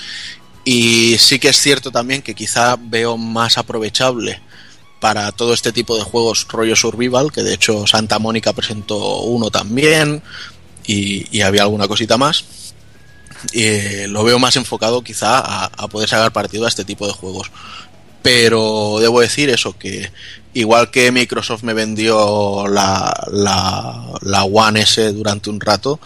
y sí que es cierto también que quizá veo más aprovechable para todo este tipo de juegos rollo survival, que de hecho Santa Mónica presentó uno también y, había alguna cosita más. Y lo veo más enfocado quizá a, a, poder sacar partido a este tipo de juegos pero debo decir eso, que igual que Microsoft me vendió la, la, One S durante un rato,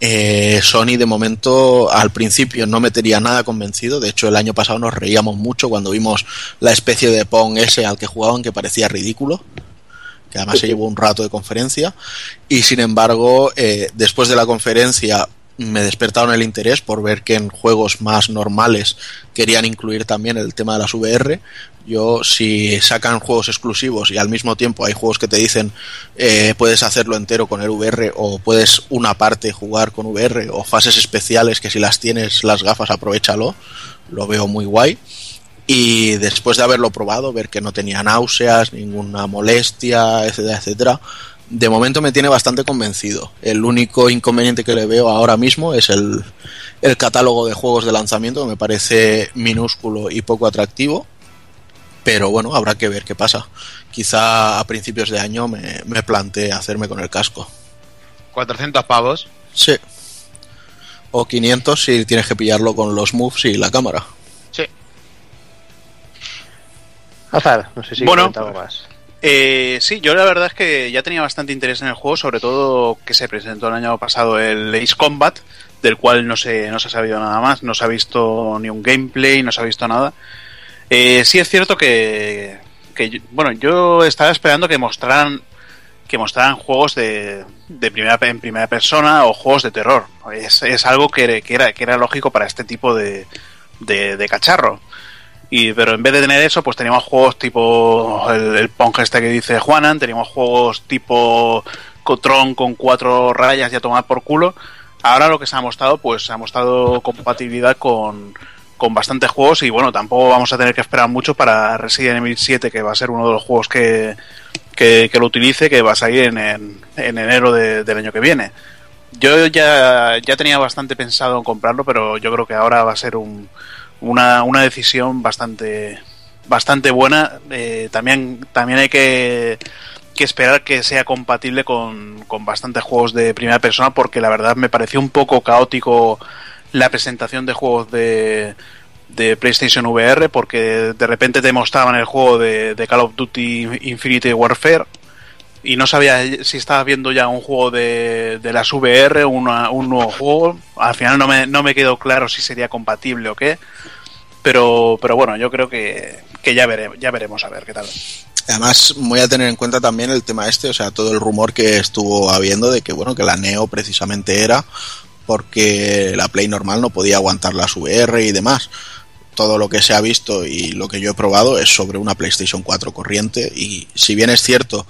eh, Sony de momento al principio no me tenía nada convencido, de hecho el año pasado nos reíamos mucho cuando vimos la especie de Pong S al que jugaban que parecía ridículo, que además se llevó un rato de conferencia, y sin embargo eh, después de la conferencia me despertaron el interés por ver que en juegos más normales querían incluir también el tema de las VR. Yo, si sacan juegos exclusivos y al mismo tiempo hay juegos que te dicen eh, puedes hacerlo entero con el VR o puedes una parte jugar con VR o fases especiales que si las tienes las gafas aprovechalo, lo veo muy guay. Y después de haberlo probado, ver que no tenía náuseas, ninguna molestia, etcétera, etcétera, de momento me tiene bastante convencido. El único inconveniente que le veo ahora mismo es el, el catálogo de juegos de lanzamiento, que me parece minúsculo y poco atractivo. Pero bueno, habrá que ver qué pasa. Quizá a principios de año me, me plantee hacerme con el casco. ¿400 pavos? Sí. O 500 si tienes que pillarlo con los moves y la cámara. Sí. Azar, no sé si bueno, más. Eh, sí, yo la verdad es que ya tenía bastante interés en el juego, sobre todo que se presentó el año pasado el Ace Combat, del cual no se, no se ha sabido nada más, no se ha visto ni un gameplay, no se ha visto nada. Eh, sí es cierto que, bueno, yo estaba esperando que mostraran que mostraran juegos de, de primera en primera persona o juegos de terror. Es, es algo que, que, era, que era lógico para este tipo de, de cacharro. Y, pero en vez de tener eso, pues teníamos juegos tipo el, el Pong este que dice Juanan, teníamos juegos tipo Cotron con cuatro rayas y a tomar por culo. Ahora lo que se ha mostrado, pues se ha mostrado compatibilidad con, con bastantes juegos y bueno, tampoco vamos a tener que esperar mucho para Resident Evil 7, que va a ser uno de los juegos que, que, lo utilice, que va a salir en, en, en enero de, del año que viene. Yo ya, ya tenía bastante pensado en comprarlo, pero yo creo que ahora va a ser un, una, una decisión bastante bastante buena. Eh, también, también hay que, que, esperar que sea compatible con, con bastantes juegos de primera persona, porque la verdad me pareció un poco caótico la presentación de juegos de, de PlayStation VR, porque de repente te mostraban el juego de, de Call of Duty Infinity Warfare y no sabía si estabas viendo ya un juego de, de las VR, una, un nuevo juego. Al final no me, no me quedó claro si sería compatible o qué. Pero, pero bueno, yo creo que, que ya, veremos, ya veremos a ver qué tal. Además, voy a tener en cuenta también el tema este, o sea, todo el rumor que estuvo habiendo de que, bueno, que la Neo precisamente era porque la Play normal no podía aguantar las VR y demás. Todo lo que se ha visto y lo que yo he probado es sobre una PlayStation 4 corriente y si bien es cierto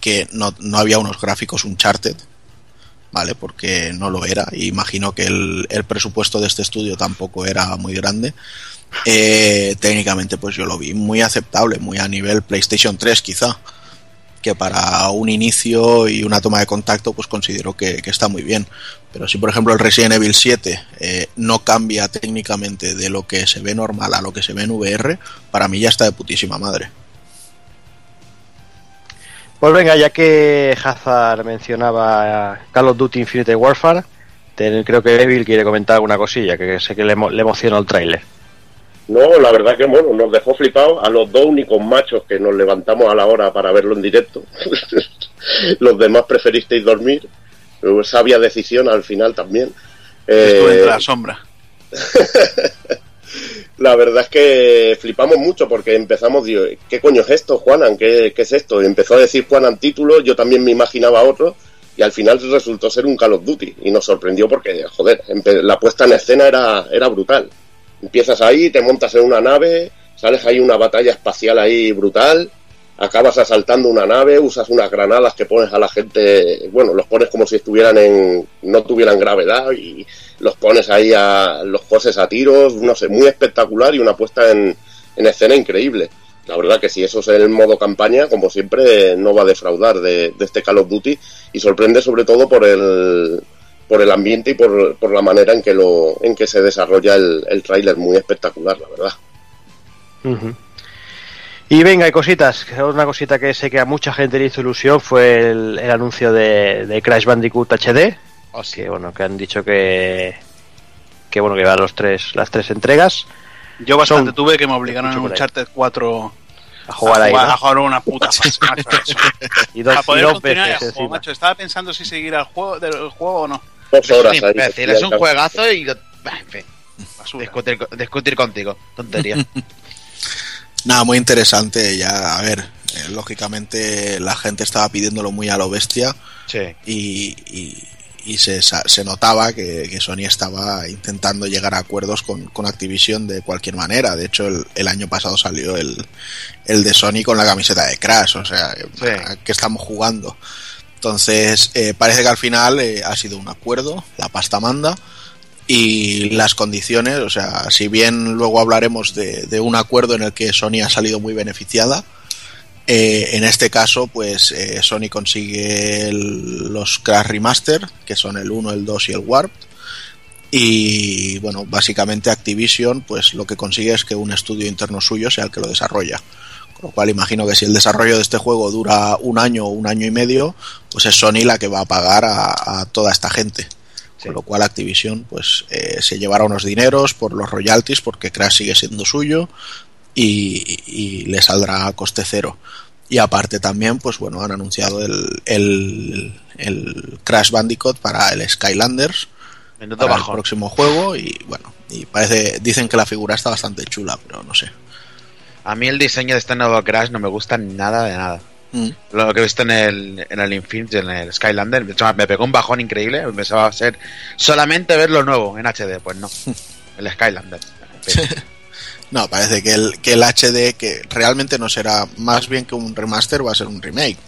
que no, no había unos gráficos Uncharted, ¿vale? Porque no lo era. Imagino que el, el, presupuesto de este estudio tampoco era muy grande. Eh, técnicamente, pues yo lo vi muy aceptable, muy a nivel PlayStation 3 quizá. Que para un inicio y una toma de contacto, pues considero que, que está muy bien. Pero si, por ejemplo, el Resident Evil 7 eh, no cambia técnicamente de lo que se ve normal a lo que se ve en VR, para mí ya está de putísima madre. Pues venga, ya que Hazard mencionaba Call of Duty Infinite Warfare, creo que Evil quiere comentar alguna cosilla, que sé que le, le emociona el tráiler. No, la verdad que bueno, nos dejó flipados a los dos únicos machos que nos levantamos a la hora para verlo en directo. [LAUGHS] los demás preferisteis dormir. Sabia decisión al final también. Estuve eh... la sombra. [LAUGHS] la verdad es que flipamos mucho porque empezamos, digo, ¿qué coño es esto, Juanan? ¿Qué, ¿Qué, es esto? Y empezó a decir Juanan título, yo también me imaginaba otro, y al final resultó ser un Call of Duty, y nos sorprendió porque, joder, la puesta en escena era, era brutal. Empiezas ahí, te montas en una nave, sales ahí una batalla espacial ahí brutal, acabas asaltando una nave, usas unas granadas que pones a la gente, bueno, los pones como si estuvieran en, no tuvieran gravedad y los pones ahí a, los coses a tiros, no sé, muy espectacular y una puesta en, en escena increíble. la verdad que si eso es el modo campaña, como siempre, no va a defraudar de, este Call of Duty y sorprende sobre todo por el por el ambiente y por, por la manera en que lo en que se desarrolla el, el tráiler muy espectacular la verdad y venga, hay cositas. Una cosita que sé que a mucha gente le hizo ilusión fue el, anuncio de, Crash Bandicoot HD. Oh, que bueno, que han dicho que que bueno que va los tres las tres entregas. Yo bastante tuve que me obligaron en Uncharted 4 a jugar ahí, a jugar una puta [LAUGHS] fase, [LAUGHS] y dos, a poder continuar el juego, macho. Estaba pensando si seguir al juego del juego o no. Dos horas es un juegazo y en fin. Discutir, discutir contigo, tontería. [LAUGHS] Nada, muy interesante. Ya, a ver, eh, lógicamente la gente estaba pidiéndolo muy a lo bestia. Sí. Y, y, se, se, notaba que, Sony estaba intentando llegar a acuerdos con, con Activision de cualquier manera. De hecho, el, año pasado salió el, el, de Sony con la camiseta de Crash. O sea, que estamos jugando? Entonces, eh, parece que al final eh, ha sido un acuerdo, la pasta manda y las condiciones, o sea, si bien luego hablaremos de, un acuerdo en el que Sony ha salido muy beneficiada, eh, en este caso, pues eh, Sony consigue los Crash Remaster, que son el 1, el 2 y el Warp. Y bueno, básicamente Activision, pues lo que consigue es que un estudio interno suyo sea el que lo desarrolla. Con lo cual imagino que si el desarrollo de este juego dura un año o un año y medio, pues es Sony la que va a pagar a toda esta gente. Con lo cual Activision pues eh, se llevará unos dineros por los royalties porque Crash sigue siendo suyo y, le saldrá a coste cero. Y aparte también, pues bueno, han anunciado el, el, Crash Bandicoot para el Skylanders. para el próximo juego y bueno, y parece, dicen que la figura está bastante chula, pero no sé. A mí el diseño de este nuevo Crash no me gusta nada de nada. Mm. Lo que he visto en el, en el Infinity, en el Skylander, me pegó un bajón increíble. Pensaba ser solamente ver lo nuevo en HD. Pues no, [LAUGHS] el Skylander. No, parece que el, que el HD, que realmente no será más bien que un remaster, va a ser un remake.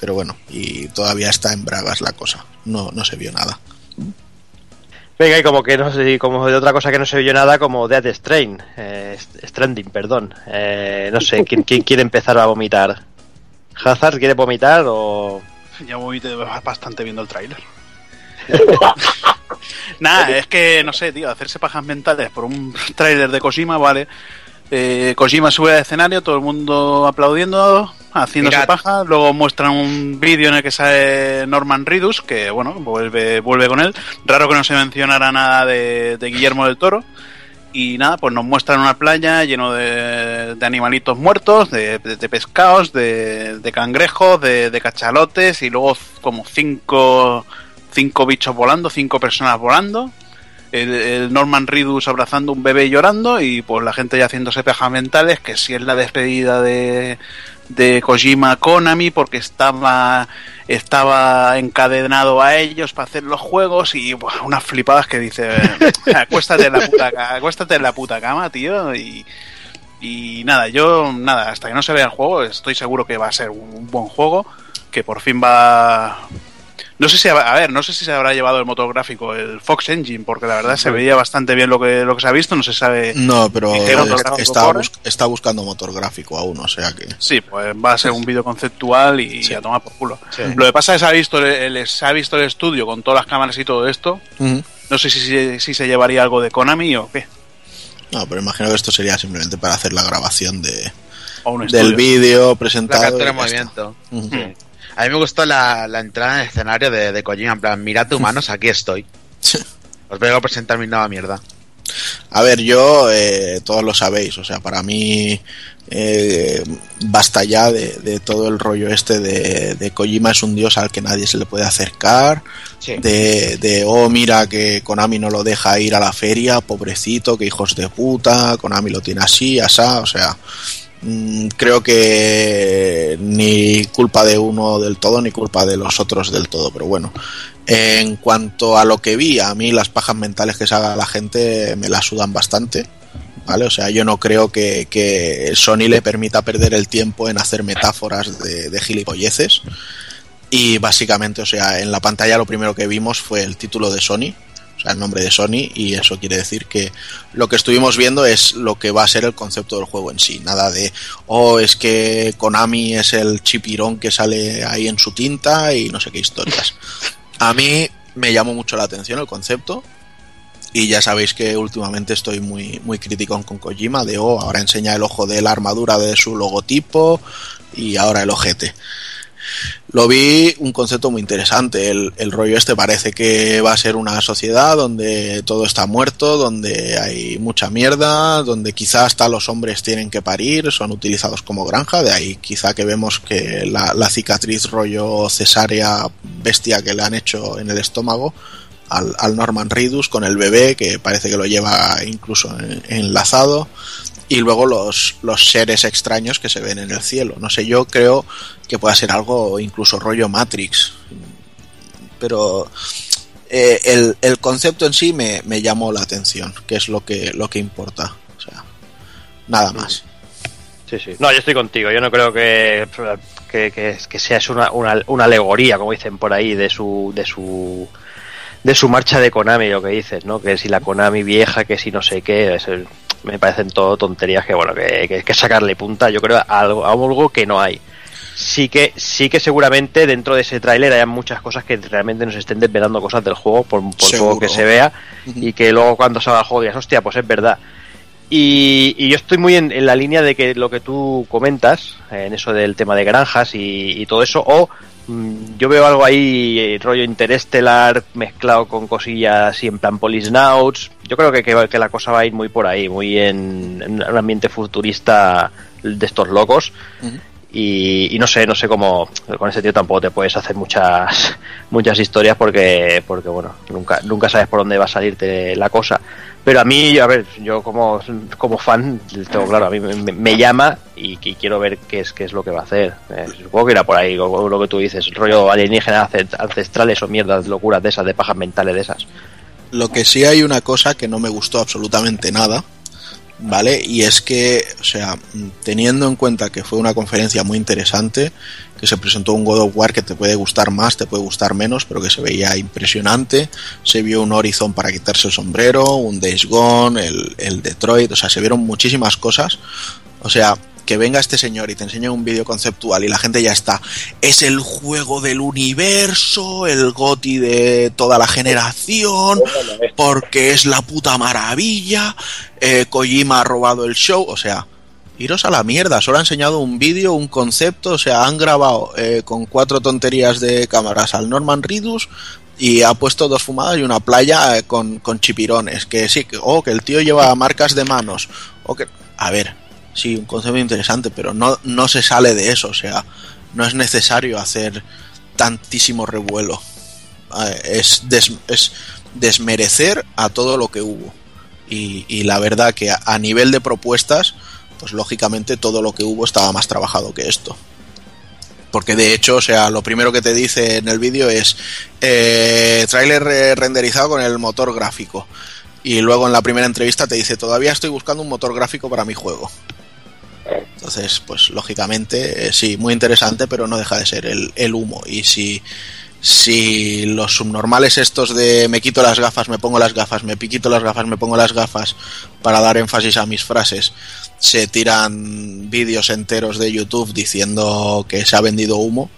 Pero bueno, y todavía está en bragas la cosa. No, no se vio nada. Venga, y como que no sé, como de otra cosa que no se vio nada, como Dead Strain, eh, Stranding, perdón. Eh, no sé, ¿quién, ¿quién quiere empezar a vomitar? ¿Hazard quiere vomitar o.? [LAUGHS] Ya vomité bastante viendo el tráiler. [LAUGHS] Nada, es que no sé, tío, hacerse pajas mentales por un tráiler de Kojima, vale. Eh, Kojima sube al escenario, todo el mundo aplaudiendo, haciéndose paja. Luego muestran un vídeo en el que sale Norman Ridus, que bueno, vuelve, vuelve con él. Raro que no se mencionara nada de Guillermo del Toro y nada, pues nos muestran una playa lleno de, animalitos muertos, de, pescados, de, cangrejos, de, cachalotes y luego como cinco, cinco bichos volando, cinco personas volando. El, Norman Ridus abrazando un bebé llorando y pues la gente ya haciéndose pejas mentales que si es la despedida de, de Kojima Konami porque estaba estaba encadenado a ellos para hacer los juegos y unas flipadas que dice [LAUGHS] acuéstate en la puta acuéstate en la puta cama tío y, y nada yo nada hasta que no se vea el juego estoy seguro que va a ser un buen juego que por fin va no sé si, a ver, no sé si se habrá llevado el motor gráfico, el Fox Engine, porque la verdad se veía bastante bien lo que, lo que se ha visto, no se sabe. No, pero está, buscando motor gráfico aún, o sea que. Sí, pues va a ser un vídeo conceptual y a tomar por culo. Lo que pasa es que se ha, visto el, se ha visto el estudio con todas las cámaras y todo esto. No sé si, si, se llevaría algo de Konami o qué. No, pero imagino que esto sería simplemente para hacer la grabación de, del vídeo presentado. La captura de movimiento. A mí me gustó la, entrada en el escenario de, de Kojima, en plan, mirad humanos, aquí estoy. [LAUGHS] Os vengo a presentar mi nueva mierda. A ver, yo, eh, todos lo sabéis, o sea, para mí eh, basta ya de, todo el rollo este de, de, Kojima es un dios al que nadie se le puede acercar, de, de, oh, mira que Konami no lo deja ir a la feria, pobrecito, que hijos de puta, Konami lo tiene así, asá, o sea, creo que ni culpa de uno del todo ni culpa de los otros del todo, pero bueno. En cuanto a lo que vi, a mí las pajas mentales que se haga la gente me la sudan bastante. ¿Vale? O sea, yo no creo que, que Sony le permita perder el tiempo en hacer metáforas de, de gilipolleces. Y básicamente, o sea, en la pantalla lo primero que vimos fue el título de Sony, el nombre de Sony, y eso quiere decir que lo que estuvimos viendo es lo que va a ser el concepto del juego en sí. Nada de, oh, es que Konami es el chipirón que sale ahí en su tinta y no sé qué historias. A mí me llamó mucho la atención el concepto. Y ya sabéis que últimamente estoy muy, muy crítico con Kojima, de oh, ahora enseña el ojo de la armadura de su logotipo y ahora el ojete. Lo vi un concepto muy interesante. El, el, rollo este parece que va a ser una sociedad donde todo está muerto, donde hay mucha mierda, donde quizá hasta los hombres tienen que parir, son utilizados como granja. De ahí quizá que vemos que la, cicatriz rollo cesárea bestia que le han hecho en el estómago al, al, Norman Reedus con el bebé que parece que lo lleva incluso en, enlazado y luego los, los seres extraños que se ven en el cielo. No sé, yo creo que pueda ser algo incluso rollo Matrix. Pero eh, el, el, concepto en sí me, me, llamó la atención, que es lo que, lo que importa. O sea, nada más. Sí, sí. No, yo estoy contigo. Yo no creo que, que, que, que sea una, una, una, alegoría, como dicen por ahí, de su, de su de su marcha de Konami, lo que dices, ¿no? Que si la Konami vieja, que si no sé qué, es el, me parecen todo tonterías que, bueno, que, que, que sacarle punta, yo creo, a algo, a algo que no hay. Sí que sí que seguramente dentro de ese tráiler haya muchas cosas que realmente nos estén desvelando cosas del juego por, por poco que se vea uh -huh. y que luego cuando salga el juego digas hostia pues es verdad y, y yo estoy muy en, en, la línea de que lo que tú comentas en eso del tema de granjas y, y todo eso o yo veo algo ahí eh, rollo interestelar mezclado con cosillas y en plan Polisnauts yo creo que, que, que, la cosa va a ir muy por ahí muy en, en un ambiente futurista de estos locos. Uh -huh y, y, no sé, no sé cómo con ese tío tampoco te puedes hacer muchas [LAUGHS] muchas historias porque porque bueno, nunca nunca sabes por dónde va a salirte la cosa. Pero a mí, a ver, yo como, como fan, tengo claro, a mí me, me llama y, y, quiero ver qué es qué es lo que va a hacer. Eh, supongo que irá por ahí, lo, lo que tú dices, rollo alienígenas ancestrales o mierdas, locuras de esas, de pajas mentales de esas. Lo que sí hay una cosa que no me gustó absolutamente nada, ¿vale? Y es que, o sea, teniendo en cuenta que fue una conferencia muy interesante, que se presentó un God of War que te puede gustar más, te puede gustar menos, pero que se veía impresionante, se vio un Horizon para quitarse el sombrero, un Days Gone, el, el Detroit, o sea, se vieron muchísimas cosas, o sea, que venga este señor y te enseñe un vídeo conceptual y la gente ya está, es el juego del universo, el goti de toda la generación, porque es la puta maravilla, eh, Kojima ha robado el show, o sea, iros a la mierda, solo ha enseñado un vídeo, un concepto, o sea, han grabado eh, con cuatro tonterías de cámaras al Norman Reedus y ha puesto dos fumadas y una playa eh, con, con chipirones, que sí, que, oh, que el tío lleva marcas de manos, o que, a ver, sí, un concepto interesante, pero no, no se sale de eso, o sea, no es necesario hacer tantísimo revuelo. Es, des, es desmerecer a todo lo que hubo. Y, la verdad que a nivel de propuestas, pues lógicamente todo lo que hubo estaba más trabajado que esto. Porque de hecho, o sea, lo primero que te dice en el vídeo es eh, trailer renderizado con el motor gráfico. Y luego en la primera entrevista te dice, todavía estoy buscando un motor gráfico para mi juego. Entonces, pues lógicamente, eh, sí, muy interesante, pero no deja de ser el, el humo. Y si, si los subnormales estos de me quito las gafas, me pongo las gafas, me quito las gafas, me pongo las gafas para dar énfasis a mis frases, se tiran vídeos enteros de YouTube diciendo que se ha vendido humo,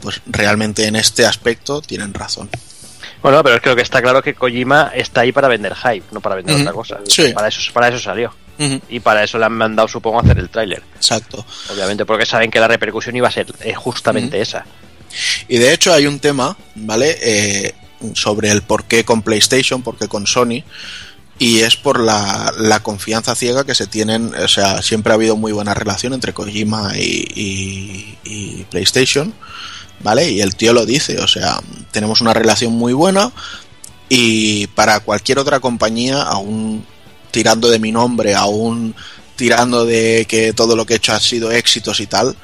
pues realmente en este aspecto tienen razón. Bueno, pero es que lo que está claro es que Kojima está ahí para vender hype, no para vender uh -huh. otra cosa. Sí. Para eso, para eso salió. Uh -huh. Y para eso le han mandado, supongo, a hacer el tráiler. Exacto. Obviamente, porque saben que la repercusión iba a ser eh, justamente uh -huh. esa. Y de hecho hay un tema, ¿vale? Eh, sobre el por qué con PlayStation, por qué con Sony. Y es por la, la, confianza ciega que se tienen. O sea, siempre ha habido muy buena relación entre Kojima y, y, y PlayStation. ¿vale? Y el tío lo dice, o sea, tenemos una relación muy buena y para cualquier otra compañía, aún tirando de mi nombre, aún tirando de que todo lo que he hecho ha sido éxitos y tal,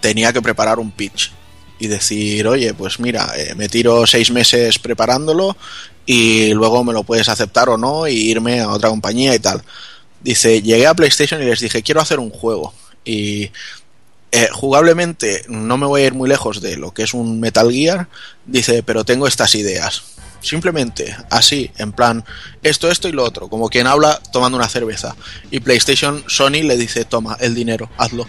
tenía que preparar un pitch y decir, oye, pues mira, eh, me tiro seis meses preparándolo y luego me lo puedes aceptar o no y irme a otra compañía y tal. Dice, llegué a PlayStation y les dije, quiero hacer un juego. Y eh, jugablemente no me voy a ir muy lejos de lo que es un Metal Gear, dice, pero tengo estas ideas. Simplemente así, en plan, esto, esto y lo otro, como quien habla tomando una cerveza. Y PlayStation, Sony le dice, toma, el dinero, hazlo.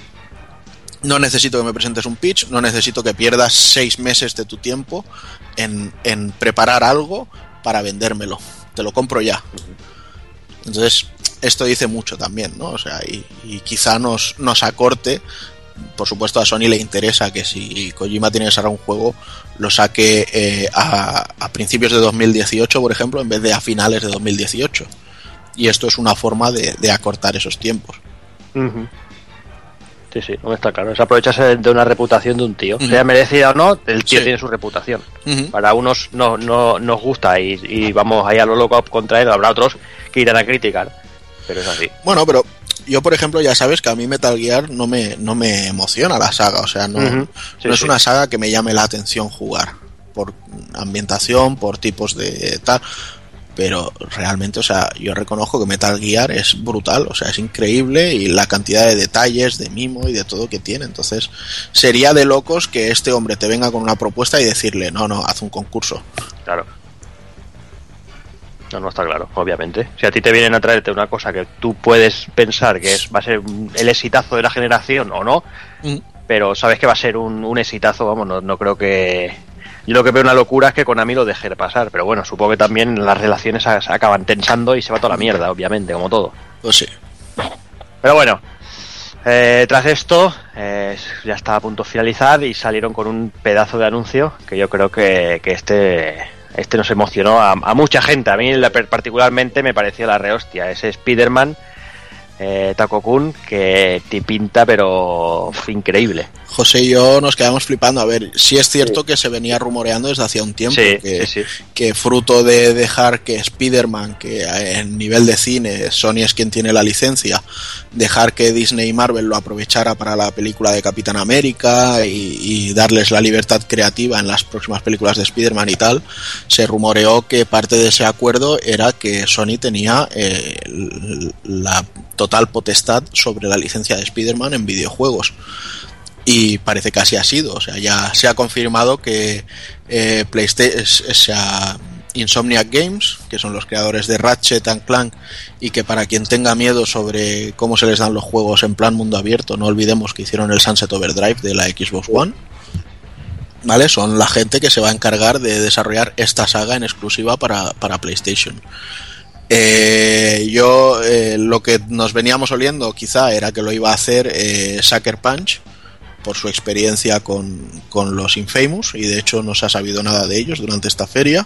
No necesito que me presentes un pitch, no necesito que pierdas seis meses de tu tiempo en, en preparar algo para vendérmelo. Te lo compro ya. Entonces, esto dice mucho también, ¿no? O sea, y, y quizá nos, nos acorte por supuesto a Sony le interesa que si Kojima tiene que sacar un juego lo saque eh, a, a, principios de 2018 por ejemplo en vez de a finales de 2018 y esto es una forma de, de acortar esos tiempos uh -huh. sí sí no está claro es aprovecharse de una reputación de un tío uh -huh. sea merecida o no el tío sí. tiene su reputación uh -huh. para unos no, no nos gusta y, y vamos ahí a lo loco contra él habrá otros que irán a criticar pero es así bueno pero yo, por ejemplo, ya sabes que a mí Metal Gear no me, no me emociona la saga, o sea, no, uh -huh. sí, no es sí. una saga que me llame la atención jugar, por ambientación, por tipos de tal, pero realmente, o sea, yo reconozco que Metal Gear es brutal, o sea, es increíble y la cantidad de detalles, de mimo y de todo que tiene, entonces sería de locos que este hombre te venga con una propuesta y decirle, no, no, haz un concurso. Claro. No, no está claro, obviamente. Si a ti te vienen a traerte una cosa que tú puedes pensar que es va a ser el exitazo de la generación o no, mm. pero sabes que va a ser un, un exitazo, vamos, no, no, creo que... Yo lo que veo una locura es que Konami lo deje de pasar, pero bueno, supongo que también las relaciones se acaban tensando y se va toda la mierda, obviamente, como todo. Pues sí. Pero bueno, eh, tras esto, eh, ya estaba a punto de finalizar y salieron con un pedazo de anuncio que yo creo que, que este este nos emocionó a, a mucha gente. A mí particularmente me pareció la rehostia. Ese Spider-Man, eh, Taco-kun, que te pinta, pero increíble. José y yo nos quedamos flipando. A ver, si es cierto sí. que se venía rumoreando desde hacía un tiempo sí, que, sí, que, fruto de dejar que Spider-Man, que en nivel de cine Sony es quien tiene la licencia, dejar que Disney y Marvel lo aprovechara para la película de Capitán América y, y darles la libertad creativa en las próximas películas de Spider-Man y tal, se rumoreó que parte de ese acuerdo era que Sony tenía eh, la total potestad sobre la licencia de Spider-Man en videojuegos y parece que así ha sido. O sea, ya se ha confirmado que eh, PlayStation, sea, Insomniac Games, que son los creadores de Ratchet and Clank, y que para quien tenga miedo sobre cómo se les dan los juegos en plan mundo abierto, no olvidemos que hicieron el Sunset Overdrive de la Xbox One. ¿Vale? Son la gente que se va a encargar de desarrollar esta saga en exclusiva para, para PlayStation. Eh, yo eh, lo que nos veníamos oliendo quizá era que lo iba a hacer eh, Sucker Punch, por su experiencia con, con, los Infamous y de hecho no se ha sabido nada de ellos durante esta feria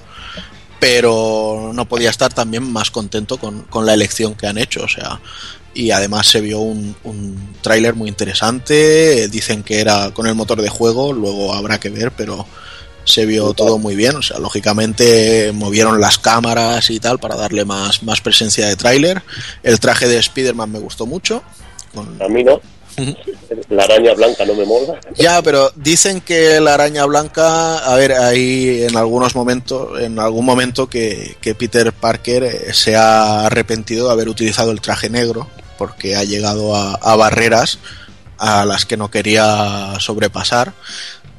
pero no podía estar también más contento con, con la elección que han hecho o sea y además se vio un, un tráiler muy interesante dicen que era con el motor de juego luego habrá que ver pero se vio todo muy bien o sea lógicamente movieron las cámaras y tal para darle más, más presencia de tráiler. El traje de Spider-Man me gustó mucho. Con... a mí no. La araña blanca no me mola. Ya, pero dicen que la araña blanca, a ver, hay en algunos momentos, en algún momento que, que Peter Parker se ha arrepentido de haber utilizado el traje negro porque ha llegado a, a barreras a las que no quería sobrepasar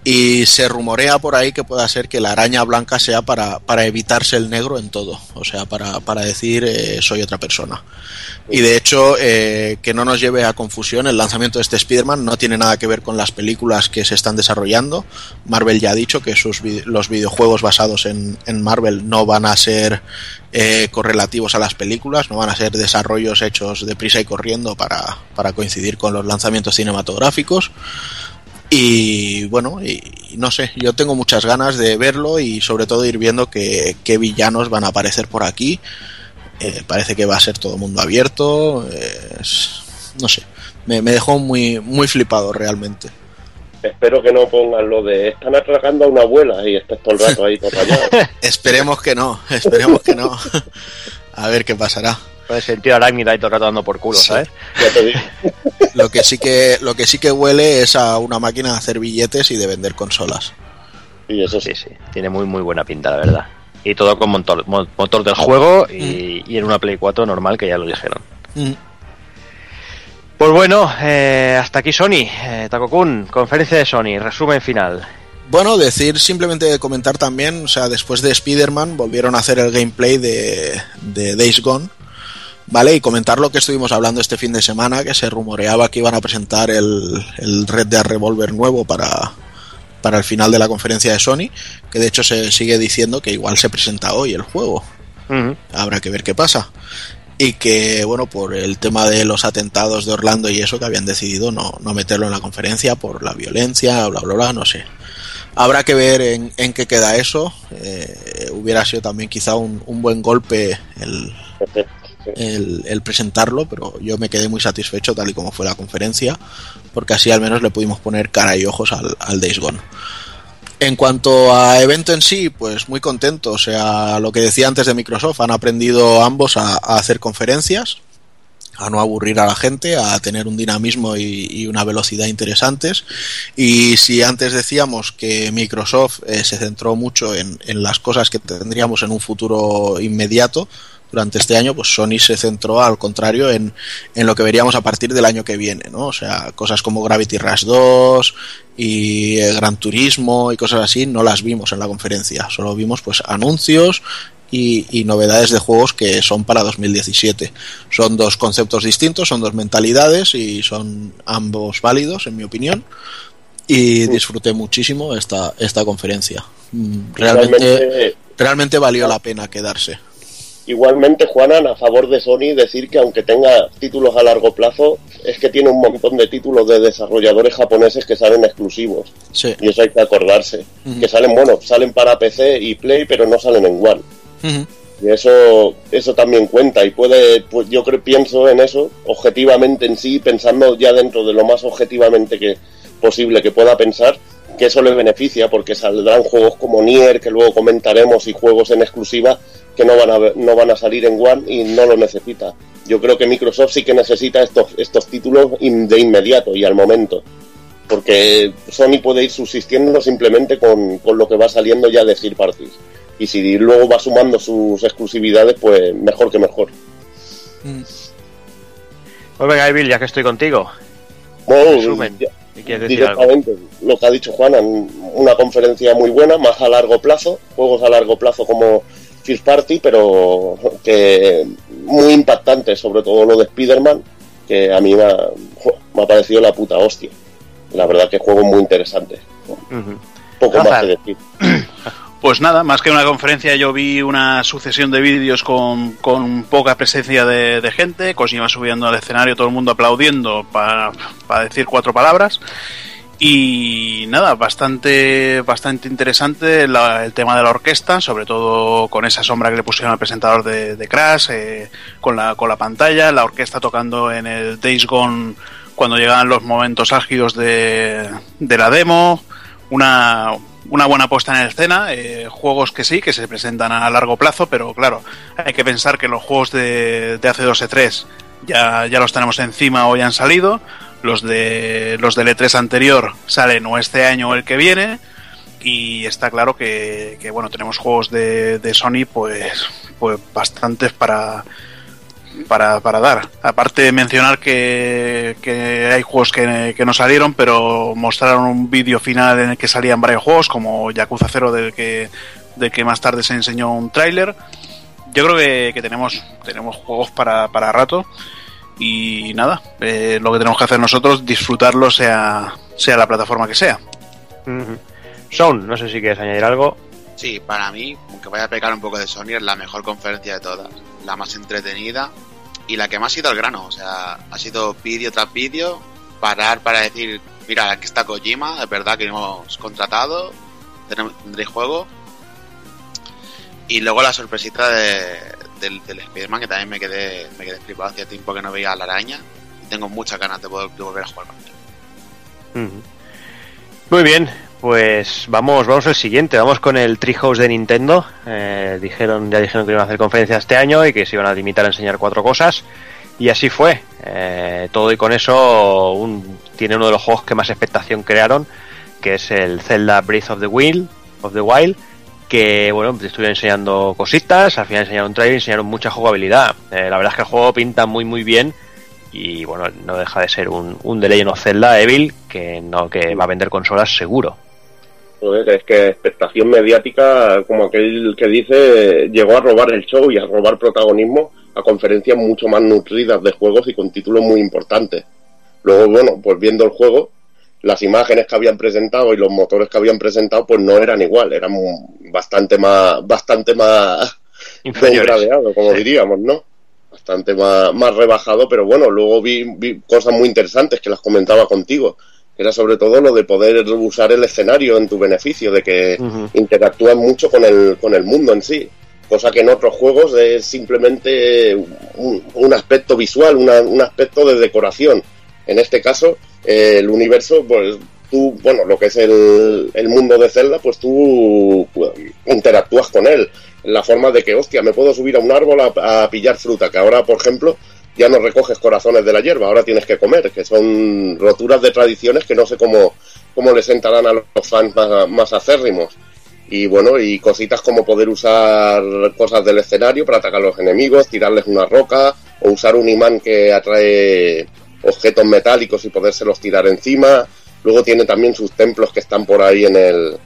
y se rumorea por ahí que pueda ser que la araña blanca sea para, para evitarse el negro en todo, o sea, para, para decir eh, soy otra persona. Y de hecho, eh, que no nos lleve a confusión, el lanzamiento de este Spider-Man no tiene nada que ver con las películas que se están desarrollando. Marvel ya ha dicho que sus, los videojuegos basados en, en Marvel no van a ser eh, correlativos a las películas, no van a ser desarrollos hechos deprisa y corriendo para, para coincidir con los lanzamientos cinematográficos. Y bueno, y, no sé, yo tengo muchas ganas de verlo y sobre todo ir viendo qué, qué villanos van a aparecer por aquí. Eh, parece que va a ser todo mundo abierto. Es, no sé, me, me, dejó muy, muy flipado realmente. Espero que no pongan lo de están atracando a una abuela y estés todo el rato ahí todo [LAUGHS] esperemos que no, esperemos que no. [LAUGHS] a ver qué pasará. Puede sentir arácnida y todo el rato dando por culo, sí. ¿sabes? Ya te digo. Lo que sí que lo que sí que huele es a una máquina de hacer billetes y de vender consolas. Y eso sí, sí, tiene muy muy buena pinta, la verdad. Y todo con motor, motor del juego y, mm. y, en una Play 4 normal, que ya lo dijeron. Mm. Pues bueno, eh, hasta aquí Sony. Eh, Takokun, conferencia de Sony, resumen final. Bueno, decir simplemente comentar también, o sea, después de Spider-Man volvieron a hacer el gameplay de, de Days Gone, ¿vale? Y comentar lo que estuvimos hablando este fin de semana, que se rumoreaba que iban a presentar el, el Red Dead Revolver nuevo para, para el final de la conferencia de Sony, que de hecho se sigue diciendo que igual se presenta hoy el juego. Habrá que ver qué pasa. Y que, bueno, por el tema de los atentados de Orlando y eso, que habían decidido no, no meterlo en la conferencia por la violencia, bla, bla, bla, no sé. Habrá que ver en, en qué queda eso. Eh, hubiera sido también quizá un, un buen golpe el, [LAUGHS] el, presentarlo, pero yo me quedé muy satisfecho tal y como fue la conferencia, porque así al menos le pudimos poner cara y ojos al, al Days Gone. En cuanto a evento en sí, pues muy contento. O sea, lo que decía antes de Microsoft, han aprendido ambos a, hacer conferencias a no aburrir a la gente, a tener un dinamismo y, una velocidad interesantes. Y si antes decíamos que Microsoft eh, se centró mucho en, las cosas que tendríamos en un futuro inmediato, durante este año, pues Sony se centró al contrario en, en, lo que veríamos a partir del año que viene, ¿no? O sea, cosas como Gravity Rush 2 y eh, Gran Turismo y cosas así no las vimos en la conferencia, solo vimos pues anuncios y, y, novedades de juegos que son para 2017. Son dos conceptos distintos, son dos mentalidades y son ambos válidos, en mi opinión. Y disfruté muchísimo esta, esta conferencia. Mm, realmente, realmente, realmente valió la pena quedarse. Igualmente, Juanan, a favor de Sony, decir que aunque tenga títulos a largo plazo, es que tiene un montón de títulos de desarrolladores japoneses que salen exclusivos. Sí. Y eso hay que acordarse. Uh -huh. Que salen, bueno, salen para PC y Play, pero no salen en One. Uh -huh. Y eso, eso también cuenta y puede, pues yo creo, pienso en eso, objetivamente en sí, pensando ya dentro de lo más objetivamente que posible que pueda pensar, que eso le beneficia porque saldrán juegos como Nier, que luego comentaremos, y juegos en exclusiva que no van a, no van a salir en One y no lo necesita. Yo creo que Microsoft sí que necesita estos, estos títulos de inmediato y al momento. Porque Sony puede ir subsistiendo simplemente con, con lo que va saliendo ya de Third Parties y si luego va sumando sus exclusividades, pues mejor que mejor. Mm. Pues venga, Evil, ya que estoy contigo. Bueno, Resumen. Ya, directamente, algo? lo que ha dicho Juana, una conferencia muy buena, más a largo plazo, juegos a largo plazo como First Party, pero que muy impactante, sobre todo lo de Spider-Man, que a mí me ha, me ha, parecido la puta hostia. La verdad que juego muy interesante. Uh -huh. Poco más que decir. [CLEARS THROAT] Pues nada, más que una conferencia yo vi una sucesión de vídeos con, con poca presencia de, de, gente, Kojima subiendo al escenario, todo el mundo aplaudiendo para, para decir cuatro palabras. Y nada, bastante, bastante interesante la, el tema de la orquesta, sobre todo con esa sombra que le pusieron al presentador de, de Crash, eh, con, la, con la pantalla, la orquesta tocando en el Days Gone cuando llegaban los momentos álgidos de, de la demo, una, una buena puesta en escena, eh, juegos que sí, que se presentan a largo plazo, pero claro, hay que pensar que los juegos de, de hace 2 E3 ya, ya los tenemos encima o ya han salido, los de los del E3 anterior salen o este año o el que viene, y está claro que, que bueno, tenemos juegos de, de Sony pues, pues bastantes para, para, para, dar. Aparte de mencionar que, que hay juegos que, que, no salieron, pero mostraron un vídeo final en el que salían varios juegos, como Yakuza 0, del que, del que más tarde se enseñó un tráiler. Yo creo que, que, tenemos, tenemos juegos para, para rato. Y nada, eh, lo que tenemos que hacer nosotros, disfrutarlo sea, sea la plataforma que sea. Uh no sé si quieres añadir algo. Sí, para mí, aunque vaya a pecar un poco de Sony, es la mejor conferencia de todas. La más entretenida y la que más ha ido al grano. O sea, ha sido vídeo tras vídeo, parar para decir, mira, aquí está Kojima, es verdad que hemos contratado, tendréis juego. Y luego la sorpresita de, del, del Spider-Man, que también me quedé, me quedé flipado. Hacía tiempo que no veía a la araña. Y tengo muchas ganas de, poder, de volver a jugar con él. Muy bien, pues vamos, vamos al siguiente, vamos con el Treehouse de Nintendo. Eh, dijeron, ya dijeron que iban a hacer conferencia este año y que se iban a limitar a enseñar cuatro cosas. Y así fue. Eh, todo y con eso un, tiene uno de los juegos que más expectación crearon, que es el Zelda Breath of the Wild, of the Wild que bueno, estuvieron enseñando cositas, al final enseñaron un trailer, enseñaron mucha jugabilidad. Eh, la verdad es que el juego pinta muy muy bien y bueno, no deja de ser un, un The Legend Zelda Evil que no que va a vender consolas seguro. Joder, es que expectación mediática, como aquel que dice, llegó a robar el show y a robar protagonismo a conferencias mucho más nutridas de juegos y con títulos muy importantes. Luego, bueno, pues viendo el juego, las imágenes que habían presentado y los motores que habían presentado, pues no eran igual, eran bastante más, bastante más [LAUGHS] gradeado, como diríamos, ¿no? Bastante más, más rebajado, pero bueno, luego vi, vi cosas muy interesantes que las comentaba contigo era sobre todo lo de poder usar el escenario en tu beneficio, de que interactúas mucho con el, con el mundo en sí, cosa que en otros juegos es simplemente un, aspecto visual, un aspecto de decoración. En este caso, eh, el universo, pues tú, bueno, lo que es el, el mundo de Zelda, pues tú pues, interactúas con él. La forma de que, hostia, me puedo subir a un árbol a, a pillar fruta, que ahora, por ejemplo, ya no recoges corazones de la hierba, ahora tienes que comer, que son roturas de tradiciones que no sé cómo, cómo le sentarán a los fans más, acérrimos. Y bueno, y cositas como poder usar cosas del escenario para atacar a los enemigos, tirarles una roca, o usar un imán que atrae objetos metálicos y podérselos tirar encima. Luego tiene también sus templos que están por ahí en el,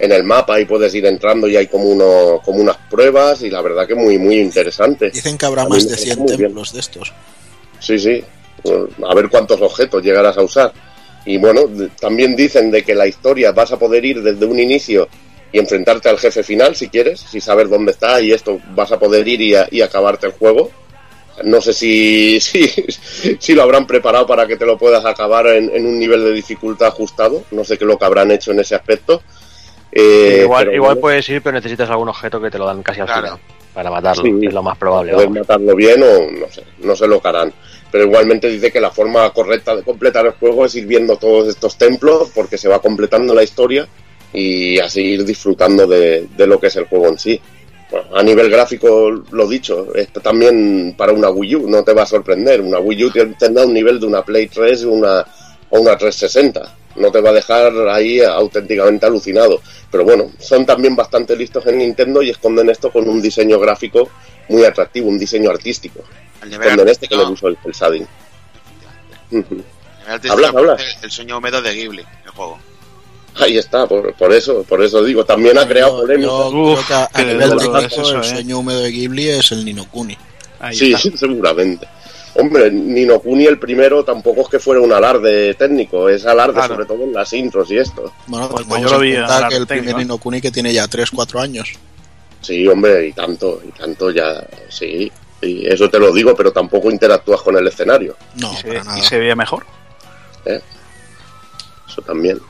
en el mapa y puedes ir entrando y hay como uno, como unas pruebas y la verdad que muy muy interesante. Dicen que habrá más de 100 templos de estos. Sí, sí. A ver cuántos objetos llegarás a usar. Y bueno, también dicen de que la historia vas a poder ir desde un inicio y enfrentarte al jefe final si quieres, si sabes dónde está y esto vas a poder ir y, acabarte el juego. No sé si, [LAUGHS] si, si, lo habrán preparado para que te lo puedas acabar en, en, un nivel de dificultad ajustado. No sé qué lo que habrán hecho en ese aspecto. Eh, igual igual puedes ir, pero necesitas algún objeto que te lo dan casi al final para matarlo, es lo más probable. Puedes matarlo bien o no sé, no sé lo que harán. Pero igualmente dice que la forma correcta de completar el juego es ir viendo todos estos templos porque se va completando la historia y así ir disfrutando de, lo que es el juego en sí. a nivel gráfico, lo dicho, esto también para una Wii U no te va a sorprender. Una Wii U tendrá un nivel de una Play 3 una, o una 360 no te va a dejar ahí auténticamente alucinado. Pero bueno, son también bastante listos en Nintendo y esconden esto con un diseño gráfico muy atractivo, un diseño artístico. Esconden este que le puso el, el shading. habla, El, sueño húmedo de Ghibli, el juego. Ahí está, por, por eso, por eso digo, también ha creado polémica. creo que a, nivel técnico el sueño húmedo de Ghibli es el Ninokuni. sí, [LAUGHS] seguramente. Hombre, Kuni el primero tampoco es que fuera un alarde técnico, es alarde sobre todo en las intros y esto. Bueno, pues, pues yo lo vi que el primer Nino Kuni que tiene ya 3, 4 años. Sí, hombre, y tanto, y tanto ya, sí, y eso te lo digo, pero tampoco interactúas con el escenario. No, ¿Y se, ¿Y se veía mejor? ¿Eh? Eso también.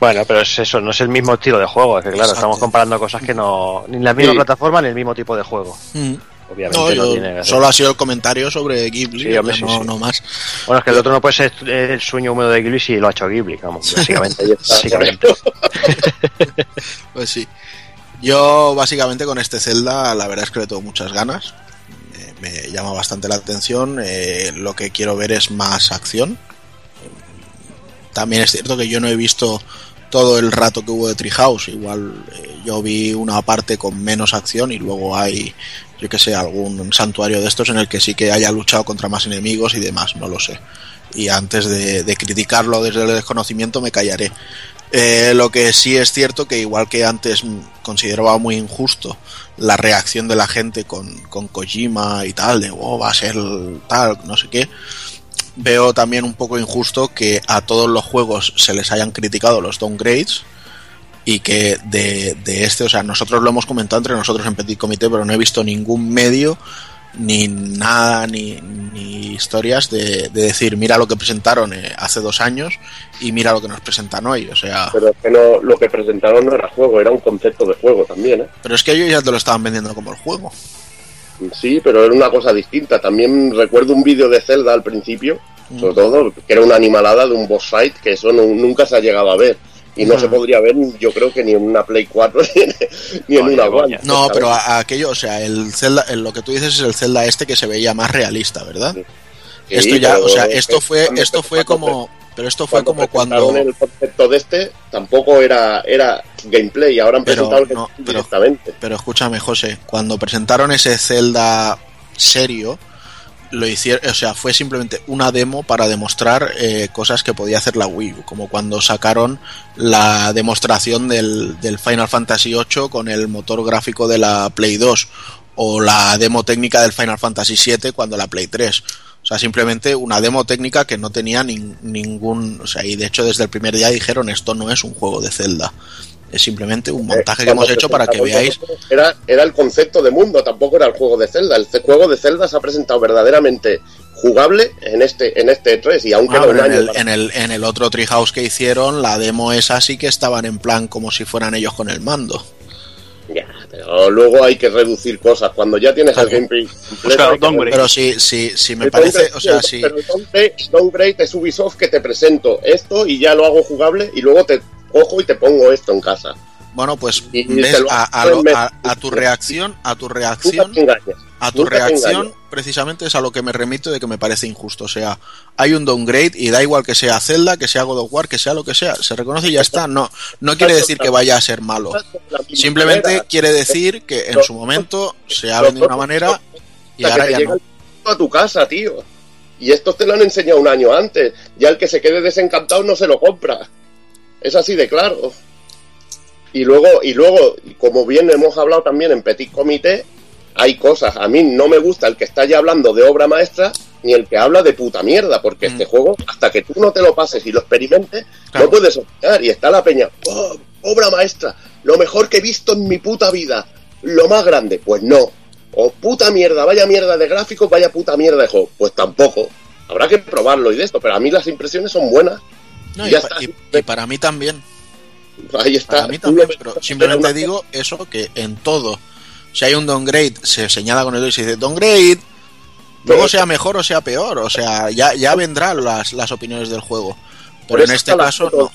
Bueno, pero es eso, no es el mismo estilo de juego, es que claro, estamos comparando cosas que no. Ni en la misma plataforma ni el mismo tipo de juego. Mm. Obviamente no, tiene Solo ha sido el comentario sobre Ghibli, no, más. Bueno, es que el otro no puede ser el sueño húmedo de Ghibli si lo ha hecho Ghibli, vamos, [LAUGHS] básicamente. básicamente. [LAUGHS] pues sí. Yo, básicamente, con este Zelda, la verdad es que le tengo muchas ganas. me llama bastante la atención. Eh, lo que quiero ver es más acción. También es cierto que yo no he visto todo el rato que hubo de Treehouse. Igual eh, yo vi una parte con menos acción y luego hay yo que sé, algún santuario de estos en el que sí que haya luchado contra más enemigos y demás, no lo sé. Y antes de, criticarlo desde el desconocimiento me callaré. Eh, lo que sí es cierto que igual que antes consideraba muy injusto la reacción de la gente con, con Kojima y tal, de oh, va a ser tal, no sé qué, veo también un poco injusto que a todos los juegos se les hayan criticado los downgrades y que de, este, o sea, nosotros lo hemos comentado entre nosotros en Petit Comité, pero no he visto ningún medio ni nada, ni, ni historias de, decir, mira lo que presentaron eh, hace dos años y mira lo que nos presentan hoy, o sea... Pero es que no, lo que presentaron no era juego, era un concepto de juego también, ¿eh? Pero es que ellos ya te lo estaban vendiendo como el juego. Sí, pero era una cosa distinta. También recuerdo un vídeo de Zelda al principio, sobre mm. todo, que era una animalada de un boss fight, que eso nunca se ha llegado a ver y no se podría ver yo creo que ni en una Play 4 [LAUGHS] ni en una One. No, pero aquello, o sea, el Zelda, lo que tú dices es el Zelda este que se veía más realista, ¿verdad? esto ya, o sea, esto fue esto fue como pero esto fue como cuando el concepto de este tampoco era era gameplay, ahora han presentado el no, directamente. Pero escúchame, José, cuando presentaron ese Zelda serio, lo hicieron, o sea, fue simplemente una demo para demostrar eh, cosas que podía hacer la Wii, como cuando sacaron la demostración del, del, Final Fantasy VIII con el motor gráfico de la Play 2 o la demo técnica del Final Fantasy VII cuando la Play 3. O sea, simplemente una demo técnica que no tenía ningún... O sea, y de hecho desde el primer día dijeron esto no es un juego de Zelda. Es simplemente un montaje eh, que hemos hecho para que veáis. Era, era el concepto de mundo, tampoco era el juego de Zelda. El juego de Zelda se ha presentado verdaderamente jugable en este en este 3 y aunque ah, en, el, en, el, en el otro Treehouse que hicieron la demo es así que estaban en plan como si fueran ellos con el mando ya, pero luego hay que reducir cosas. Cuando ya tienes el gameplay completo. pero si, si, si me parece. o sea, si... Pero downgrade es Ubisoft que te presento esto y ya lo hago jugable y luego te cojo y te pongo esto en casa. Bueno, pues ves a, tu reacción, a tu reacción, a tu reacción, precisamente es a lo que me remito de que me parece injusto. O sea, hay un downgrade y da igual que sea Zelda, que sea God of War, que sea lo que sea, se reconoce y ya está. No, no quiere decir que vaya a ser malo. Simplemente quiere decir que en su momento se ha vendido de una manera y ahora ya no. A tu casa, tío. Y esto te lo han enseñado un año antes. Ya el que se quede desencantado no se lo compra. Es así de claro. Y luego, y luego, como bien hemos hablado también en Petit Comité, hay cosas. A mí no me gusta el que está ya hablando de obra maestra ni el que habla de puta mierda, porque este mm. juego, hasta que tú no te lo pases y lo experimentes, no puedes opinar. Y está la peña, oh, obra maestra, lo mejor que he visto en mi puta vida, lo más grande. Pues no. O puta mierda, vaya mierda de gráficos, vaya puta mierda de juego. Pues tampoco. Habrá que probarlo y de esto, pero a mí las impresiones son buenas. Y, y para mí también. Ahí está. pero simplemente digo eso que en todo, si hay un downgrade, se señala con el dedo y se dice downgrade, luego sea mejor o sea peor, o sea, ya, ya vendrán las, las opiniones del juego. Pero en este caso no.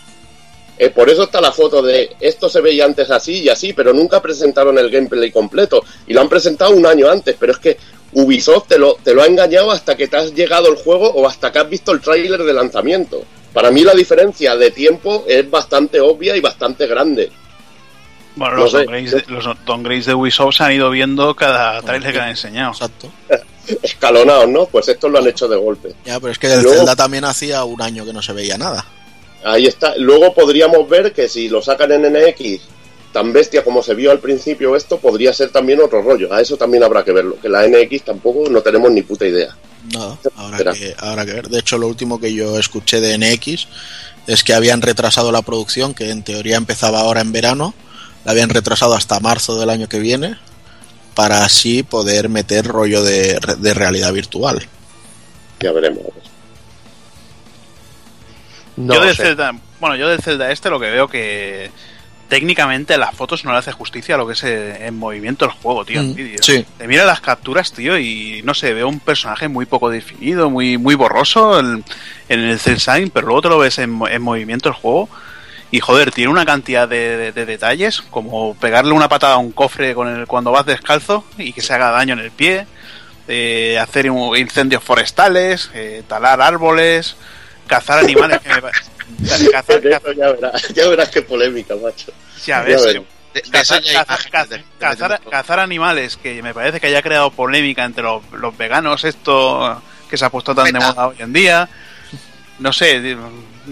Eh, por eso está la foto de esto se veía antes así y así, pero nunca presentaron el gameplay completo. Y lo han presentado un año antes, pero es que Ubisoft te lo, te lo ha engañado hasta que te has llegado el juego o hasta que has visto el tráiler de lanzamiento. Para mí la diferencia de tiempo es bastante obvia y bastante grande. Bueno, los, downgrades de, Ubisoft se han ido viendo cada trailer que han enseñado. Exacto. [LAUGHS] Escalonados, ¿no? Pues estos lo han hecho de golpe. Ya, pero es que el Zelda también hacía un año que no se veía nada. Ahí está. Luego podríamos ver que si lo sacan en NX tan bestia como se vio al principio esto, podría ser también otro rollo. A eso también habrá que verlo. Que la NX tampoco no tenemos ni puta idea. No, habrá que, habrá que ver. De hecho, lo último que yo escuché de NX es que habían retrasado la producción, que en teoría empezaba ahora en verano, la habían retrasado hasta marzo del año que viene, para así poder meter rollo de, de realidad virtual. Ya veremos. yo del Zelda, bueno, yo del Zelda este lo que veo que técnicamente las fotos no le hace justicia a lo que es eh, en movimiento el juego, tío, en mm, vídeo. Sí. Te mira las capturas, tío, y no sé, veo un personaje muy poco definido, muy, muy borroso en, el cel sign, pero luego te lo ves en, movimiento el juego. Y joder, tiene una cantidad de, detalles, como pegarle una patada a un cofre con el, cuando vas descalzo y que se haga daño en el pie, eh, hacer incendios forestales, eh, talar árboles, cazar animales. que me, Cazar, ya, verás, ya verás qué polémica, macho. Ya ves. cazar, animales, que me parece que haya creado polémica entre los, veganos, esto que se ha puesto tan de moda hoy en día. No sé,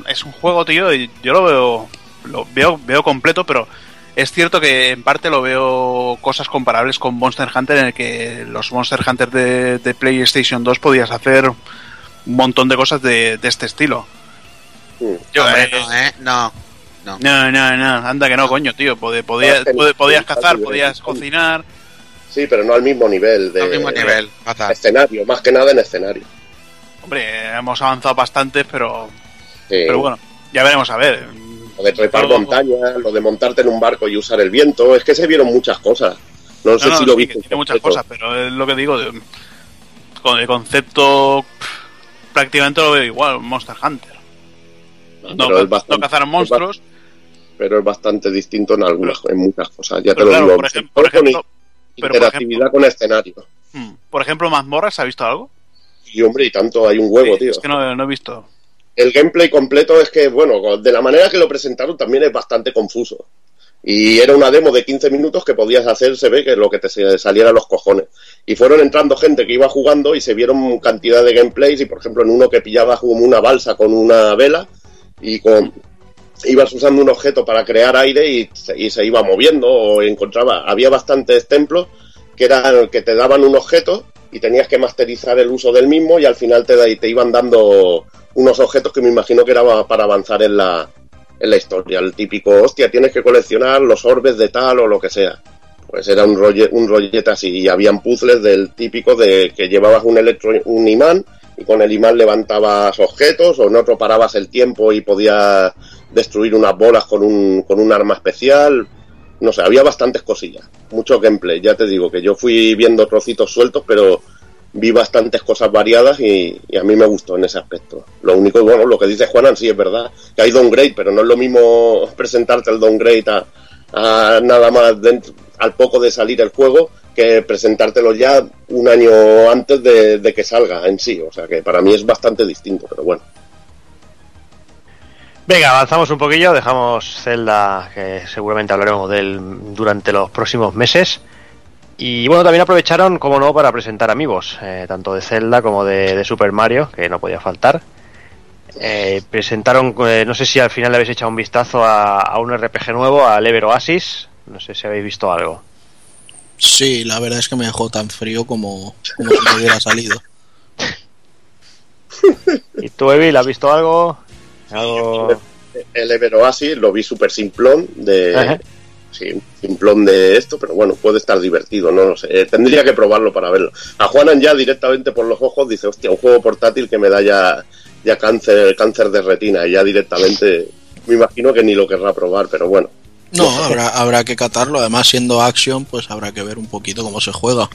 es un juego, tío, y yo lo veo, lo veo, veo completo, pero es cierto que en parte lo veo cosas comparables con Monster Hunter, en el que los Monster Hunter de, PlayStation 2 podías hacer un montón de cosas de este estilo. Yo, eh, no, ¿eh? No. No. no, no, anda que no, coño, tío. Podías, podías, cazar, podías cocinar. Sí, pero no al mismo nivel de, al mismo nivel, escenario, más que nada en escenario. Hombre, hemos avanzado bastante, pero pero bueno, ya veremos a ver. Lo de trepar montañas, lo de montarte en un barco y usar el viento, es que se vieron muchas cosas. No, sé si lo viste. Tiene muchas cosas, pero es lo que digo, con el concepto prácticamente lo veo igual, Monster Hunter. No, no cazar monstruos. pero es bastante distinto en algunas, en muchas cosas. Ya te lo digo. Por ejemplo, interactividad con escenario. Hmm, por ejemplo, mazmorras, ¿ha visto algo? Y hombre, y tanto hay un huevo, tío. Es que no, no, he visto. El gameplay completo es que, bueno, de la manera que lo presentaron también es bastante confuso. Y era una demo de 15 minutos que podías hacer, se ve, que lo que te saliera a los cojones. Y fueron entrando gente que iba jugando y se vieron cantidad de gameplays y, por ejemplo, en uno que pillaba como una balsa con una vela y con ibas usando un objeto para crear aire y se, iba moviendo o encontraba, había bastantes templos que eran que te daban un objeto y tenías que masterizar el uso del mismo y al final te, te iban dando unos objetos que me imagino que era para avanzar en la, en la historia. El típico, hostia, tienes que coleccionar los orbes de tal o lo que sea. Pues era un, rollete, un rollete así. Y habían puzzles del típico de que llevabas un, electro, un imán y con el imán levantabas objetos o en otro parabas el tiempo y podías destruir unas bolas con un, con un arma especial. No sé, había bastantes cosillas. Mucho gameplay. Ya te digo que yo fui viendo trocitos sueltos, pero vi bastantes cosas variadas y, a mí me gustó en ese aspecto. Lo único, bueno, lo que dice Juanan sí es verdad, que hay downgrade, pero no es lo mismo [LAUGHS] presentarte el downgrade a, nada más dentro, al poco de salir el juego que presentártelo ya un año antes de, que salga en sí. O sea que para mí es bastante distinto, pero bueno. Venga, avanzamos un poquillo, dejamos Zelda, que seguramente hablaremos de él durante los próximos meses. Y bueno, también aprovecharon, como no, para presentar amigos, eh, tanto de Zelda como de, Super Mario, que no podía faltar. Eh, presentaron, eh, no sé si al final le habéis echado un vistazo a, un RPG nuevo, a Lever Oasis. No sé si habéis visto algo. Sí, la verdad es que me dejó tan frío como, como si me hubiera salido. [LAUGHS] ¿Y tú, Evi, has visto algo? El Ever Oasis lo vi súper simplón de sí, simplón de esto, pero bueno, puede estar divertido, no lo sé. Eh, tendría que probarlo para verlo. A Juanan ya directamente por los ojos dice, hostia, un juego portátil que me da ya, ya cáncer, cáncer de retina, y ya directamente me imagino que ni lo querrá probar, pero bueno. No, habrá, habrá que catarlo, además siendo action, pues habrá que ver un poquito cómo se juega.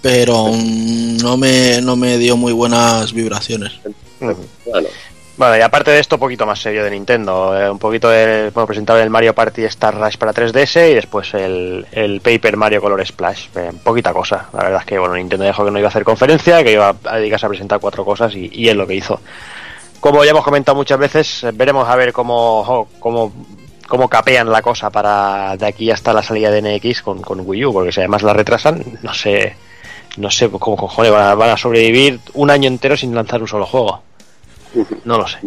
Pero no me, no me dio muy buenas vibraciones. Bueno, bueno, y aparte de esto, un poquito más serio de Nintendo. Eh, un poquito de, bueno, presentado el Mario Party Star Rush para 3DS y después el, el Paper Mario Color Splash. Eh, poquita cosa. La verdad es que bueno, Nintendo dijo que no iba a hacer conferencia, que iba a dedicarse a presentar cuatro cosas y, y es lo que hizo. Como ya hemos comentado muchas veces, eh, veremos a ver cómo, cómo, cómo capean la cosa para de aquí hasta la salida de NX con, con Wii U, porque si además la retrasan, no sé, no sé cómo cojones van van a sobrevivir un año entero sin lanzar un solo juego. No lo sé.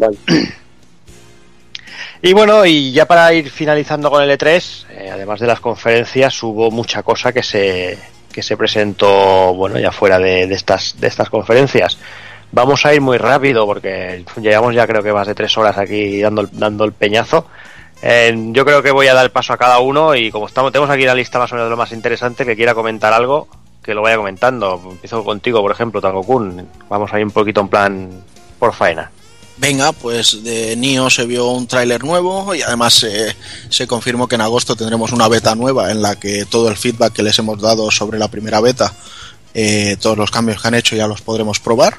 Y bueno, y ya para ir finalizando con el E3, eh, además de las conferencias, hubo mucha cosa que se, que se presentó, bueno, ya fuera de, estas, de estas conferencias. Vamos a ir muy rápido porque llevamos ya creo que más de tres horas aquí dando, dando el peñazo. Eh, yo creo que voy a dar paso a cada uno y como estamos, tenemos aquí la lista más o menos de lo más interesante, que quiera comentar algo, que lo vaya comentando. Empiezo contigo, por ejemplo, Tango Kun. Vamos a ir un poquito en plan por faena. Venga, pues de Nio se vio un tráiler nuevo y además se confirmó que en agosto tendremos una beta nueva en la que todo el feedback que les hemos dado sobre la primera beta, eh, todos los cambios que han hecho ya los podremos probar.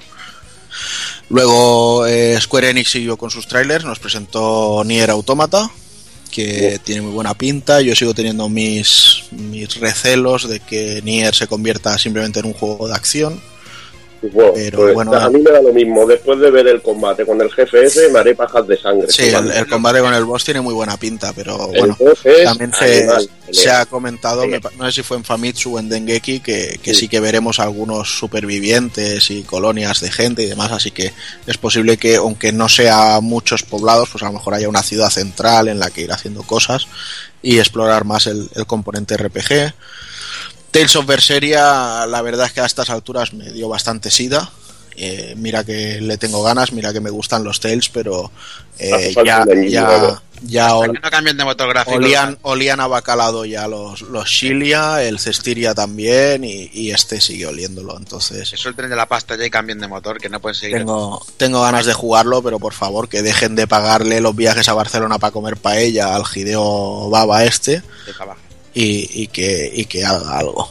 Luego eh, Square Enix siguió con sus trailers, nos presentó Nier Automata, que tiene muy buena pinta. Yo sigo teniendo mis, mis recelos de que Nier se convierta simplemente en un juego de acción pero pues, bueno, a mí me da lo mismo. Después de ver el combate con el jefe ese, me haré pajas de sangre. Sí, el, combate con el boss tiene muy buena pinta, pero bueno, también se, ha comentado, no sé si fue en Famitsu o en Dengeki, que, sí. que veremos algunos supervivientes y colonias de gente y demás, así que es posible que, aunque no sea muchos poblados, pues a lo mejor haya una ciudad central en la que ir haciendo cosas y explorar más el, el componente RPG. Tales of Berseria, la verdad es que a estas alturas me dio bastante sida. Eh, mira que le tengo ganas, mira que me gustan los Tales, pero eh, ya, ya, ya no cambien de motor gráfico. Olían, olían a bacalado ya los, los Shilia, el Cestiria también, y, este sigue oliéndolo. Entonces, eso el tren de la pasta ya y cambien de motor, que no pueden seguir. Tengo, tengo ganas de jugarlo, pero por favor que dejen de pagarle los viajes a Barcelona para comer paella al Gideo Baba este y, que, y que haga algo.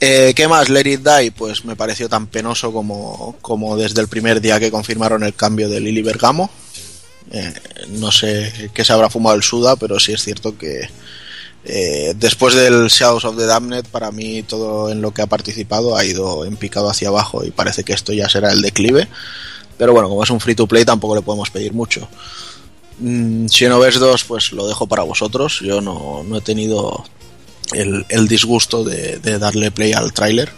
Eh, ¿Qué más? Let It Die, pues me pareció tan penoso como, como desde el primer día que confirmaron el cambio de Lili Bergamo. Eh, no sé qué se habrá fumado el Suda, pero sí es cierto que eh, después del Shadows of the Damned, para mí todo en lo que ha participado ha ido en picado hacia abajo y parece que esto ya será el declive. Pero bueno, como es un free to play, tampoco le podemos pedir mucho. Mm, Xenoverse 2, pues lo dejo para vosotros. Yo no, no he tenido el, el disgusto de, de darle play al tráiler.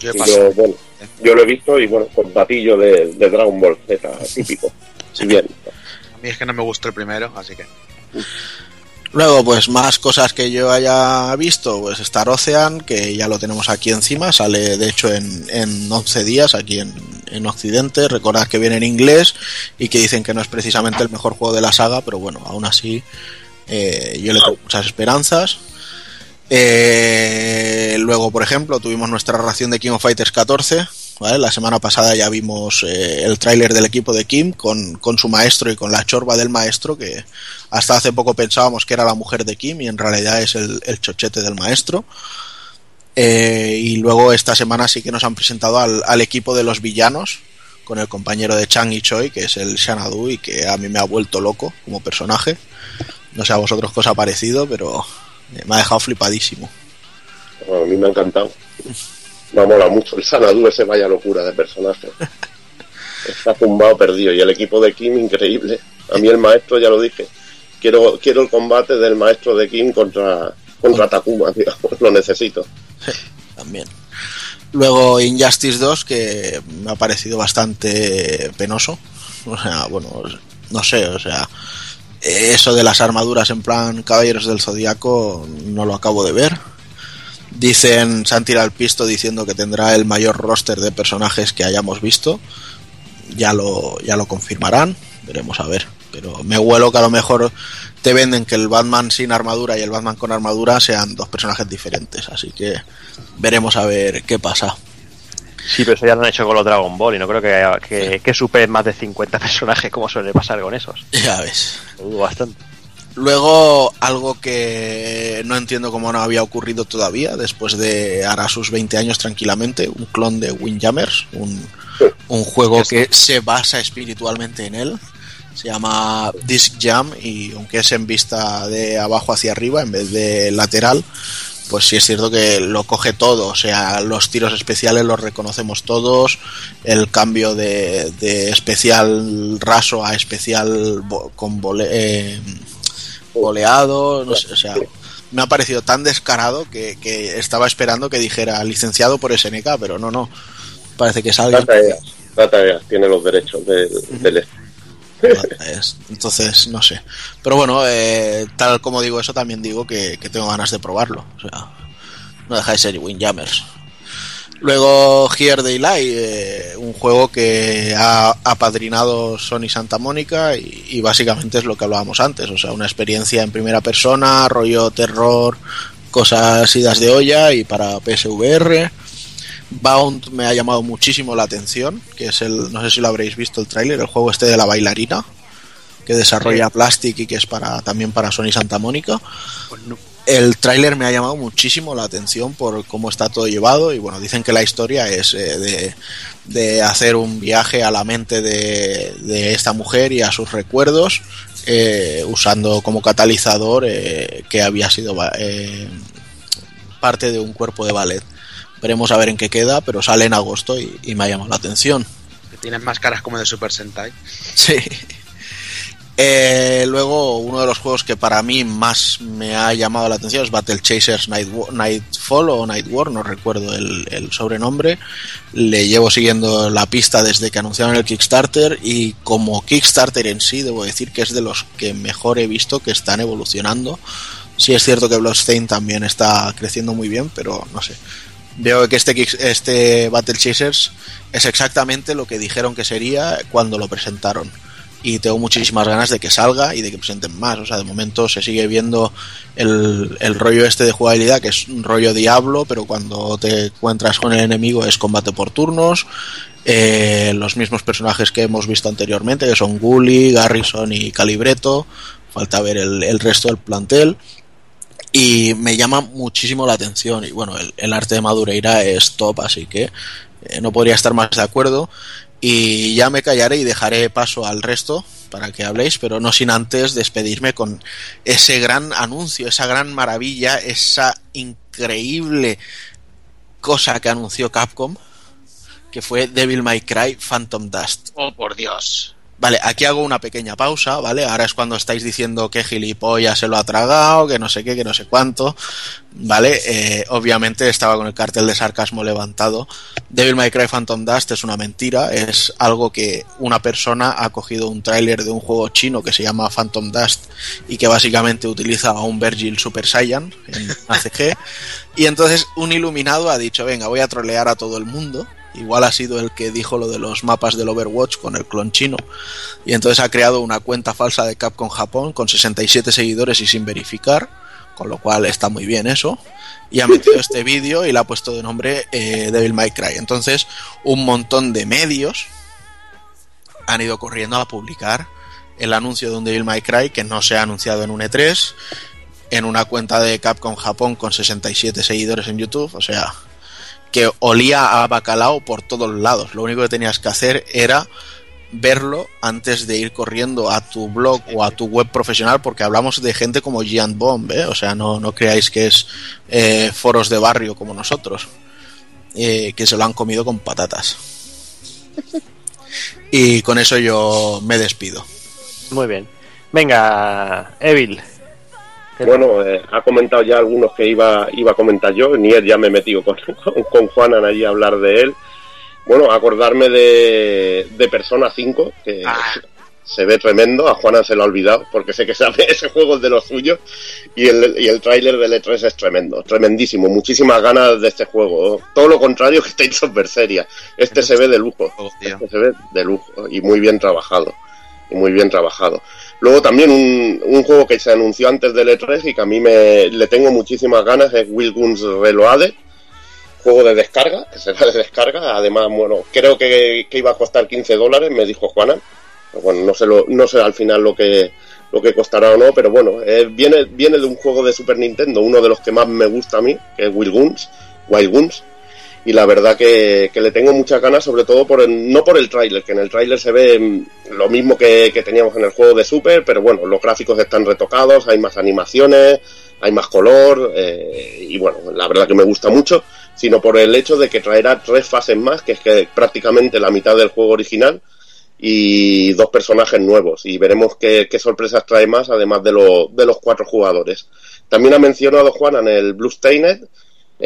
Yo, bueno, yo lo he visto y bueno, con batillo de, de Dragon Ball Z, [LAUGHS] típico. Si bien. A mí es que no me gustó el primero, así que. Luego, pues más cosas que yo haya visto, pues Star Ocean, que ya lo tenemos aquí encima, sale de hecho en, en 11 días aquí en, en Occidente, recordad que viene en inglés y que dicen que no es precisamente el mejor juego de la saga, pero bueno, aún así eh, yo le tengo muchas esperanzas. Eh, luego, por ejemplo, tuvimos nuestra ración de King of Fighters 14, ¿vale? La semana pasada ya vimos eh, el tráiler del equipo de Kim con, con, su maestro y con la chorba del maestro, que hasta hace poco pensábamos que era la mujer de Kim y en realidad es el, el chochete del maestro. Eh, y luego esta semana sí que nos han presentado al, al, equipo de los villanos con el compañero de Chang y Choi, que es el Xanadu y que a mí me ha vuelto loco como personaje. No sé a vosotros ha parecido, pero me ha dejado flipadísimo. A mí me ha encantado. Ha molado mucho el Sanadu, ese vaya locura de personaje. Está zumbado perdido. Y el equipo de Kim, increíble. A mí el maestro, ya lo dije. Quiero, quiero el combate del maestro de Kim contra, contra Takuma, digamos. Lo necesito. También. Luego Injustice 2, que me ha parecido bastante penoso. O sea, bueno, no sé, o sea, eso de las armaduras en plan Caballeros del Zodíaco no lo acabo de ver. Dicen, se han tirado el pisto diciendo que tendrá el mayor roster de personajes que hayamos visto. Ya lo, ya lo confirmarán, veremos a ver. Pero me huelo que a lo mejor te venden que el Batman sin armadura y el Batman con armadura sean dos personajes diferentes. Así que veremos a ver qué pasa. Sí, pero eso ya lo han hecho con los Dragon Ball y no creo que, que, que superen más de 50 personajes como suele pasar con esos. Ya ves. Lo dudo bastante. Luego, algo que no entiendo cómo no había ocurrido todavía, después de ahora sus 20 años tranquilamente, un clon de Windjammers, un, un juego que se basa espiritualmente en él. Se llama Disc Jam y aunque es en vista de abajo hacia arriba en vez de lateral, pues sí es cierto que lo coge todo, o sea, los tiros especiales los reconocemos todos, el cambio de, de especial raso a especial con vole, eh, boleado, no sé, o sea, me ha parecido tan descarado que, que, estaba esperando que dijera licenciado por SNK, pero no, no, parece que es alguien... Data tiene los derechos del, del entonces, no sé. Pero bueno, eh, tal como digo eso, también digo que, que, tengo ganas de probarlo. O sea, no deja de ser Windjammers. Luego Here They Lie, eh, un juego que ha apadrinado Sony Santa Mónica y, y, básicamente es lo que hablábamos antes, o sea, una experiencia en primera persona, rollo terror, cosas idas de olla y para PSVR. Bound me ha llamado muchísimo la atención, que es el, no sé si lo habréis visto el tráiler, el juego este de la bailarina, que desarrolla. Plastic y que es para también para Sony Santa Mónica. Pues no. El tráiler me ha llamado muchísimo la atención por cómo está todo llevado y bueno, dicen que la historia es eh, de, de, hacer un viaje a la mente de, de esta mujer y a sus recuerdos eh, usando como catalizador eh, que había sido eh, parte de un cuerpo de ballet. Veremos a ver en qué queda, pero sale en agosto y, y me ha llamado la atención. Que tienen máscaras como de Super Sentai. Sí. Eh, luego, uno de los juegos que para mí más me ha llamado la atención es Battle Chasers Night Nightfall o Night War, no recuerdo el, sobrenombre. Le llevo siguiendo la pista desde que anunciaron el Kickstarter y como Kickstarter en sí, debo decir que es de los que mejor he visto que están evolucionando. Sí es cierto que Bloodstain también está creciendo muy bien, pero no sé. Veo que este, este Battle Chasers es exactamente lo que dijeron que sería cuando lo presentaron y tengo muchísimas ganas de que salga y de que presenten más. O sea, de momento se sigue viendo el, el, rollo este de jugabilidad, que es un rollo diablo, pero cuando te encuentras con el enemigo es combate por turnos. Eh, los mismos personajes que hemos visto anteriormente, que son Gully, Garrison y Calibreto. Falta ver el, el resto del plantel. Y me llama muchísimo la atención. Y bueno, el, arte de Madureira es top, así que eh, no podría estar más de acuerdo. Y ya me callaré y dejaré paso al resto para que habléis, pero no sin antes despedirme con ese gran anuncio, esa gran maravilla, esa increíble cosa que anunció Capcom, que fue Devil May Cry Phantom Dust. Oh, por Dios. Vale, aquí hago una pequeña pausa, ¿vale? Ahora es cuando estáis diciendo que gilipollas se lo ha tragado, que no sé qué, que no sé cuánto, ¿vale? Eh, obviamente estaba con el cartel de sarcasmo levantado. Devil May Cry Phantom Dust es una mentira, es algo que una persona ha cogido un tráiler de un juego chino que se llama Phantom Dust y que básicamente utiliza a un Virgil Super Saiyan en ACG y entonces un iluminado ha dicho, venga, voy a trolear a todo el mundo igual ha sido el que dijo lo de los mapas del Overwatch con el clon chino. Y entonces ha creado una cuenta falsa de Capcom Japón con 67 seguidores y sin verificar, con lo cual está muy bien eso. Y ha metido este [LAUGHS] vídeo y le ha puesto de nombre eh, Devil May Cry. Entonces, un montón de medios han ido corriendo a publicar el anuncio de un Devil May Cry que no se ha anunciado en un E3, en una cuenta de Capcom Japón con 67 seguidores en YouTube, o sea, que olía a bacalao por todos lados. Lo único que tenías que hacer era verlo antes de ir corriendo a tu blog o a tu web profesional porque hablamos de gente como Gian Bomb, ¿eh? o sea, no, no creáis que es eh, foros de barrio como nosotros, eh, que se lo han comido con patatas. Y con eso yo me despido. Muy bien. Venga, Evil, bueno, eh, ha comentado ya algunos que iba, iba a comentar yo, ni él ya me he metido con, [LAUGHS] con, Juanan allí a hablar de él. Bueno, acordarme de, de Persona 5, que ah. se ve tremendo, a Juanan se lo ha olvidado, porque sé que sabe [LAUGHS] ese juego es de los suyos, y el, y el tráiler del E3 es tremendo, tremendísimo, muchísimas ganas de este juego. Todo lo contrario que [LAUGHS] Tales of Berseria. Este se ve de lujo, este se ve de lujo, y muy bien trabajado, y muy bien trabajado. Luego también un, un, juego que se anunció antes del E3 y que a mí me, le tengo muchísimas ganas es Will Guns Reloaded, juego de descarga, que será de descarga. Además, bueno, creo que, iba a costar 15 dólares, me dijo Juana. Bueno, no sé, lo, no sé al final lo que, lo que costará o no, pero bueno, eh, viene, viene de un juego de Super Nintendo, uno de los que más me gusta a mí, que es Will Guns, Wild Guns y la verdad que, le tengo muchas ganas, sobre todo por no por el tráiler, que en el tráiler se ve mm, lo mismo que, teníamos en el juego de Super, pero bueno, los gráficos están retocados, hay más animaciones, hay más color, eh, y bueno, la verdad que me gusta mucho, sino por el hecho de que traerá tres fases más, que es que prácticamente la mitad del juego original, y dos personajes nuevos, y veremos qué, sorpresas trae más, además de, de los cuatro jugadores. También ha mencionado Juan en el Blue Stained,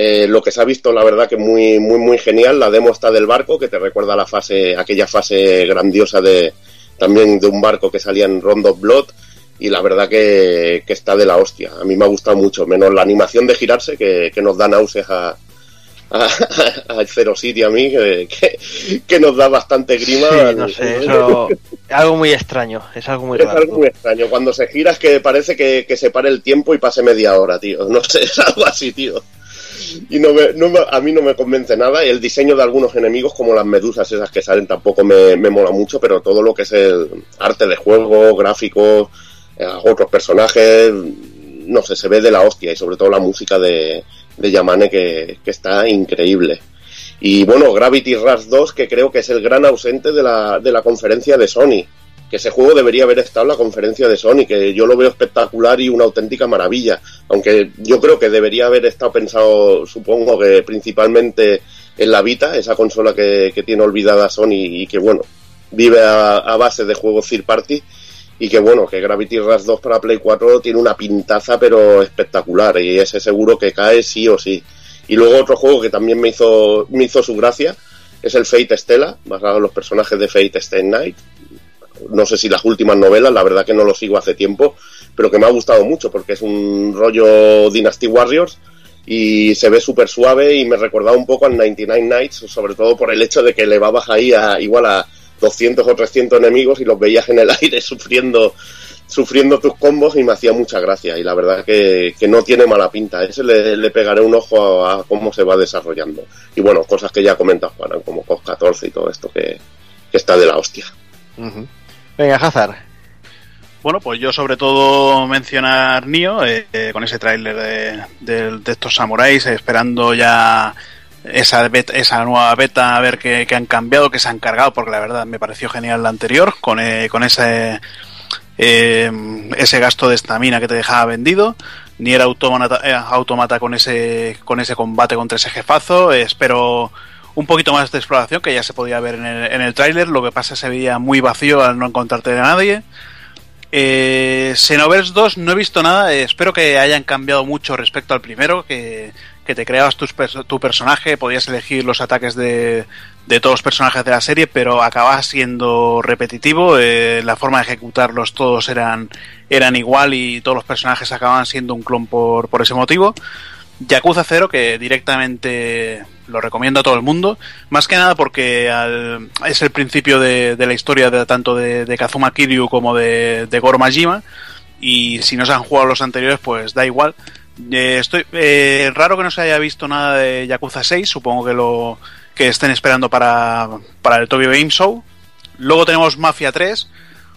eh, lo que se ha visto, la verdad, que muy, muy, muy genial. La demo está del barco, que te recuerda la fase, aquella fase grandiosa de también de un barco que salía en Rondo Blood. Y la verdad que, está de la hostia. A mí me ha gustado mucho, menos la animación de girarse, que, nos da náuseas a, [LAUGHS] a, Zero City a mí, que, nos da bastante grima. no sé, eso, algo muy extraño, es algo muy es algo muy extraño. Cuando se gira es que parece que, que se pare el tiempo y pase media hora, tío. No sé, [LAUGHS] es algo así, tío y no, a mí no me convence nada. El diseño de algunos enemigos, como las medusas esas que salen, tampoco me, mola mucho, pero todo lo que es el arte de juego, gráficos, eh, otros personajes, no sé, se ve de la hostia y sobre todo la música de, de Yamane que, que está increíble. Y bueno, Gravity Rush 2, que creo que es el gran ausente de la, de la conferencia de Sony que ese juego debería haber estado en la conferencia de Sony, que yo lo veo espectacular y una auténtica maravilla. Aunque yo creo que debería haber estado pensado, supongo que principalmente en la Vita, esa consola que, tiene olvidada Sony y que, bueno, vive a, base de juegos third party. Y que bueno, que Gravity Rush 2 para Play 4 tiene una pintaza pero espectacular y ese seguro que cae sí o sí. Y luego otro juego que también me hizo, me hizo su gracia es el Fate Stella, basado en los personajes de Fate Stay Night, no sé si las últimas novelas, la verdad que no lo sigo hace tiempo, pero que me ha gustado mucho porque es un rollo Dynasty Warriors y se ve súper suave y me recordaba un poco al 99 Nights, sobre todo por el hecho de que elevabas ahí a igual a 200 o 300 enemigos y los veías en el [LAUGHS] aire sufriendo sufriendo tus combos y me hacía mucha gracia y la verdad que, que no tiene mala pinta, ese le, pegaré un ojo a, cómo se va desarrollando. Y bueno, cosas que ya comentas Juan, como COS 14 y todo esto que, está de la hostia. Venga, Hazard. Bueno, pues yo sobre todo mencionar Nio, eh, eh, con ese tráiler de, estos samuráis, esperando ya esa, esa nueva beta, a ver qué, han cambiado, qué se han cargado, porque la verdad me pareció genial la anterior, con, eh, con ese, ese gasto de estamina que te dejaba vendido. Ni era automata, automata con ese, con ese combate contra ese jefazo. espero un poquito más de exploración, que ya se podía ver en el, en tráiler, lo que pasa se veía muy vacío al no encontrarte de nadie. Eh, Xenoverse 2 no he visto nada, eh, espero que hayan cambiado mucho respecto al primero, que, que te creabas tu personaje, podías elegir los ataques de, de todos los personajes de la serie, pero acababa siendo repetitivo, eh, la forma de ejecutarlos todos eran, eran igual y todos los personajes acababan siendo un clon por, por ese motivo. Yakuza 0 que directamente lo recomiendo a todo el mundo, más que nada porque al- es el principio de, de la historia de, tanto de, Kazuma Kiryu como de, de Goro Majima y si no se han jugado los anteriores pues da igual. Eh, eh, raro que no se haya visto nada de Yakuza 6, supongo que lo que estén esperando para, para el Tokyo Game Show. Luego tenemos Mafia 3,